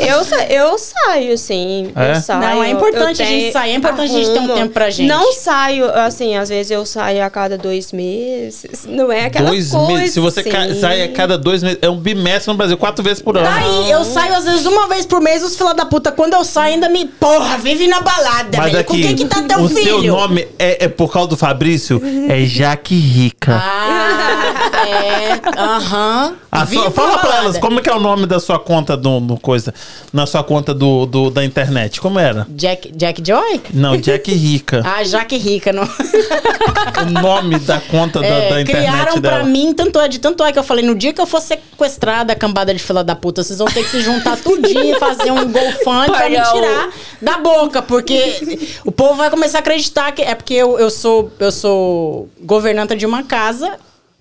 Eu, sa- eu saio, sim. É? Eu saio, Não, é importante eu a gente sair, é importante a gente ter um arrumo. tempo pra gente. Não saio, assim, às vezes eu saio a cada dois meses. Não é aquela dois coisa. meses. Se você assim. sai a cada dois meses, é um bimestre no Brasil, quatro vezes por ano. Aí, eu saio às vezes uma vez por mês, os fila da puta, quando eu saio, ainda me. Porra, vive na balada, Mas velho. Com aqui, quem que tá teu o filho? seu nome é, é por causa do Fabrício? É Jaque Rica. Ah, é. Aham. A Vive sua- na fala pra elas, como é que é o nome da sua conta do, do coisa? Na sua conta do, do- da internet? Como era? Jack, Jack Joy? Não, Jack Rica. Ah, Jaque Rica. Não... o nome da conta da, É, da internet criaram dela. pra mim, tanto é de tanto é que eu falei, no dia que eu for sequestrada, a cambada de fila da puta, vocês vão ter que se juntar tudinho e fazer um GoFund pra me tirar da boca, porque o povo vai começar a acreditar que é porque eu, eu sou eu sou governanta de uma casa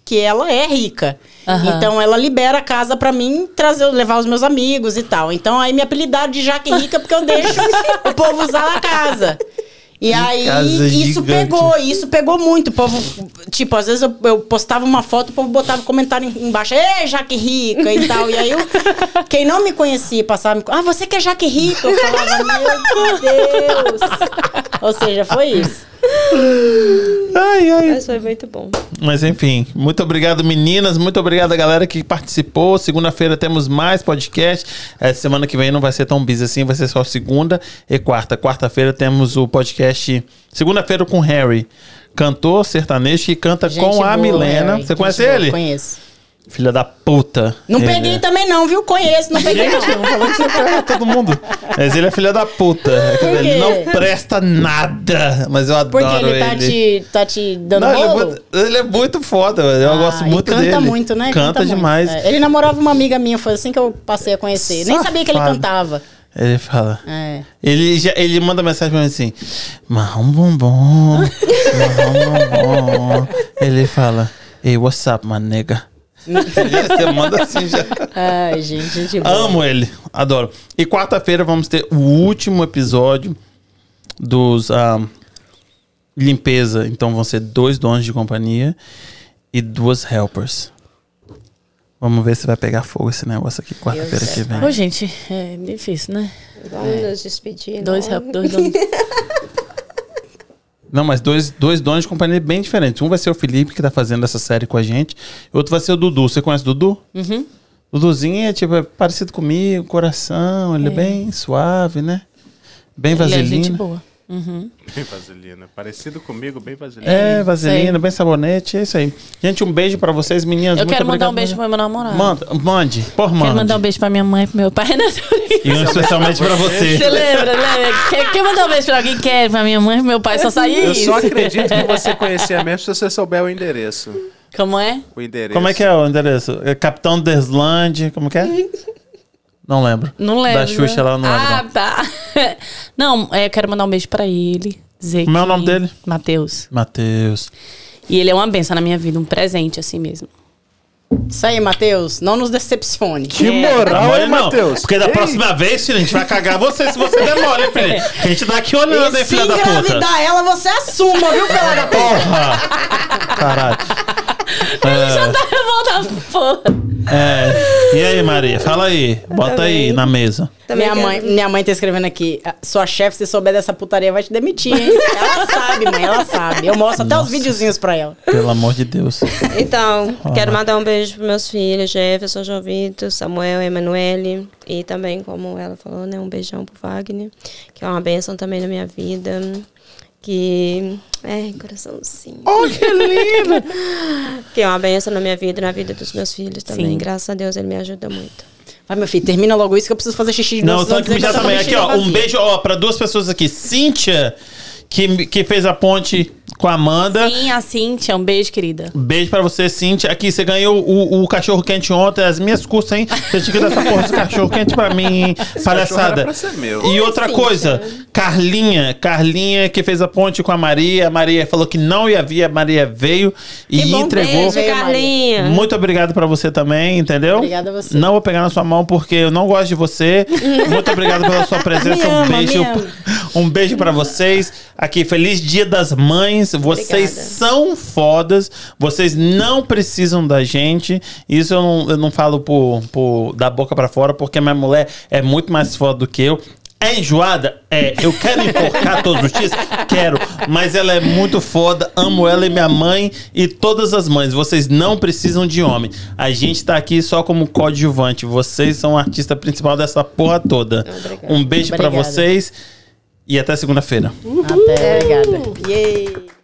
que ela é rica. Aham. Então ela libera a casa pra mim trazer, levar os meus amigos e tal. Então aí me apelidaram de Jaque Rica porque eu deixo o povo usar a casa. E aí, casa isso gigante. pegou, isso pegou muito. O povo, tipo, às vezes eu, eu postava uma foto, o povo botava comentário em- embaixo, Ei, Jaque Rica e tal. E aí, eu, quem não me conhecia passava, ah, você que é Jaque Rica? Eu falava, meu Deus. Ou seja, foi isso. Ai, ai. Mas foi muito bom. Mas enfim, muito obrigado, meninas. Muito obrigado, a galera que participou. Segunda-feira temos mais podcast. É, semana que vem não vai ser tão busy assim, vai ser só segunda e quarta. Quarta-feira temos o podcast. Segunda-feira com o Harry, cantor sertanejo que canta Gente com a boa, Milena. Harry. Você Gente conhece boa, ele? Conheço. Filha da puta. Não Ele peguei é- também não, viu? Conheço, não peguei não. Gente, não falou que você pega todo mundo. Mas ele é filha da puta. Ele não presta nada. Mas eu adoro Porque ele tá te, tá te dando Não, ele é, muito, ele é muito foda, eu Ah, gosto muito canta dele. muito, né? Canta, muito. demais. É, ele namorava uma amiga minha, foi assim que eu passei a conhecer. Nem sabia que ele Safado. cantava. Ele fala. É. Ele, já, ele manda mensagem pra mim assim: Marrom bombom, marrom bombom. Ele fala: Hey, what's up, my nigga? Você manda assim já. Ai, gente, gente boa. Amo ele, adoro. E quarta-feira vamos ter o último episódio dos ah, limpeza. Então vão ser dois donos de companhia e duas helpers. Vamos ver se vai pegar fogo esse negócio aqui quarta-feira que vem. Ô, gente, é difícil, né? Vamos nos despedir. Dois, não? help, dois donos. Não, mas dois, dois donos de companhia bem diferentes. Um vai ser o Felipe, que tá fazendo essa série com a gente. E outro vai ser o Dudu. Você conhece o Dudu? Uhum. Duduzinho é tipo é parecido comigo, coração, ele é, bem suave, né? Bem Ele é gente vaselina. boa. Uhum. Bem vaselina. Parecido comigo, bem vaselina. É, vaselina, sei. bem sabonete, é isso aí. Gente, um beijo pra vocês, meninas. Eu muito quero mandar obrigado. um beijo pro meu namorado. Manda, mande, por mande. Quero mandar um beijo pra minha mãe, pro meu pai, né? E um especialmente pra você. Você lembra, lembra? Quer, quer mandar um beijo pra alguém? Quer, pra minha mãe, pro meu pai, só sair Eu isso. só acredito que você conhecia mesmo se você souber o endereço. Como é? O endereço. Como é que é o endereço? É Capitão Desland, como que é? Não lembro. Não lembro. Da Xuxa lá no Ah, lembro, tá. Não, é, eu quero mandar um beijo pra ele. Dizer Como é o nome dele? Matheus. Matheus. E ele é uma benção na minha vida, um presente assim mesmo. Isso aí, Matheus. Não nos decepcione. Que É. moral, hein? Matheus? Porque da Ei, próxima vez, filho, a gente vai cagar você se você demora, hein, filho? A gente tá aqui olhando, E hein, se filha da puta. engravidar ela, você assuma, viu, filha da puta? Porra! Caralho. Volta, porra. É. E aí, Maria? Fala aí. Bota aí na mesa. Também Minha mãe, minha mãe tá escrevendo aqui. "Ah, Sua chefe, se souber dessa putaria, vai te demitir, hein? ela sabe, mãe, ela sabe. Eu mostro até os videozinhos pra ela. Pelo amor de Deus. Então, quero mandar um beijo para meus filhos, Jefferson, João Vitor, Samuel, Emanuele. E também, como ela falou, né, um beijão pro Wagner, que é uma bênção também na minha vida. Que. É, coraçãozinho. Oh, que lindo! Que é uma bênção na minha vida e na vida dos meus filhos também. Sim. Graças a Deus, ele me ajuda muito. Vai, meu filho, termina logo isso que eu preciso fazer xixi de Não, eu tô aqui que também. Aqui, ó. Um beijo, ó, pra duas pessoas aqui. Cíntia, que, que fez a ponte com a Amanda. Sim, a Cintia, um beijo, querida. Beijo pra você, Cintia. Aqui, você ganhou o, o cachorro quente ontem, as minhas custas, hein? Você tinha que dar essa porra desse cachorro quente pra mim, hein? palhaçada. pra ser meu. E outra Cíntia? coisa, Carlinha, Carlinha que fez a ponte com a Maria. A Maria falou que não ia vir, a Maria veio e Que bom, entregou. Beijo, Carlinha. Muito obrigado pra você também, entendeu? Obrigada a você. Não vou pegar na sua mão porque eu não gosto de você. Muito obrigado pela sua presença. Me um ama, beijo, ama. um beijo para vocês. Aqui, feliz Dia das Mães. Vocês são fodas. Vocês não precisam da gente. Isso eu não, eu não falo por, por da boca pra fora porque minha mulher é muito mais foda do que eu. É enjoada? É. Eu quero enforcar todos os dias? Quero. Mas ela é muito foda. Amo ela e minha mãe e todas as mães. Vocês não precisam de homem. A gente tá aqui só como coadjuvante. Vocês são o artista principal dessa porra toda. Obrigada. Um beijo pra Obrigada. vocês e até segunda-feira. Até, obrigada. Yay.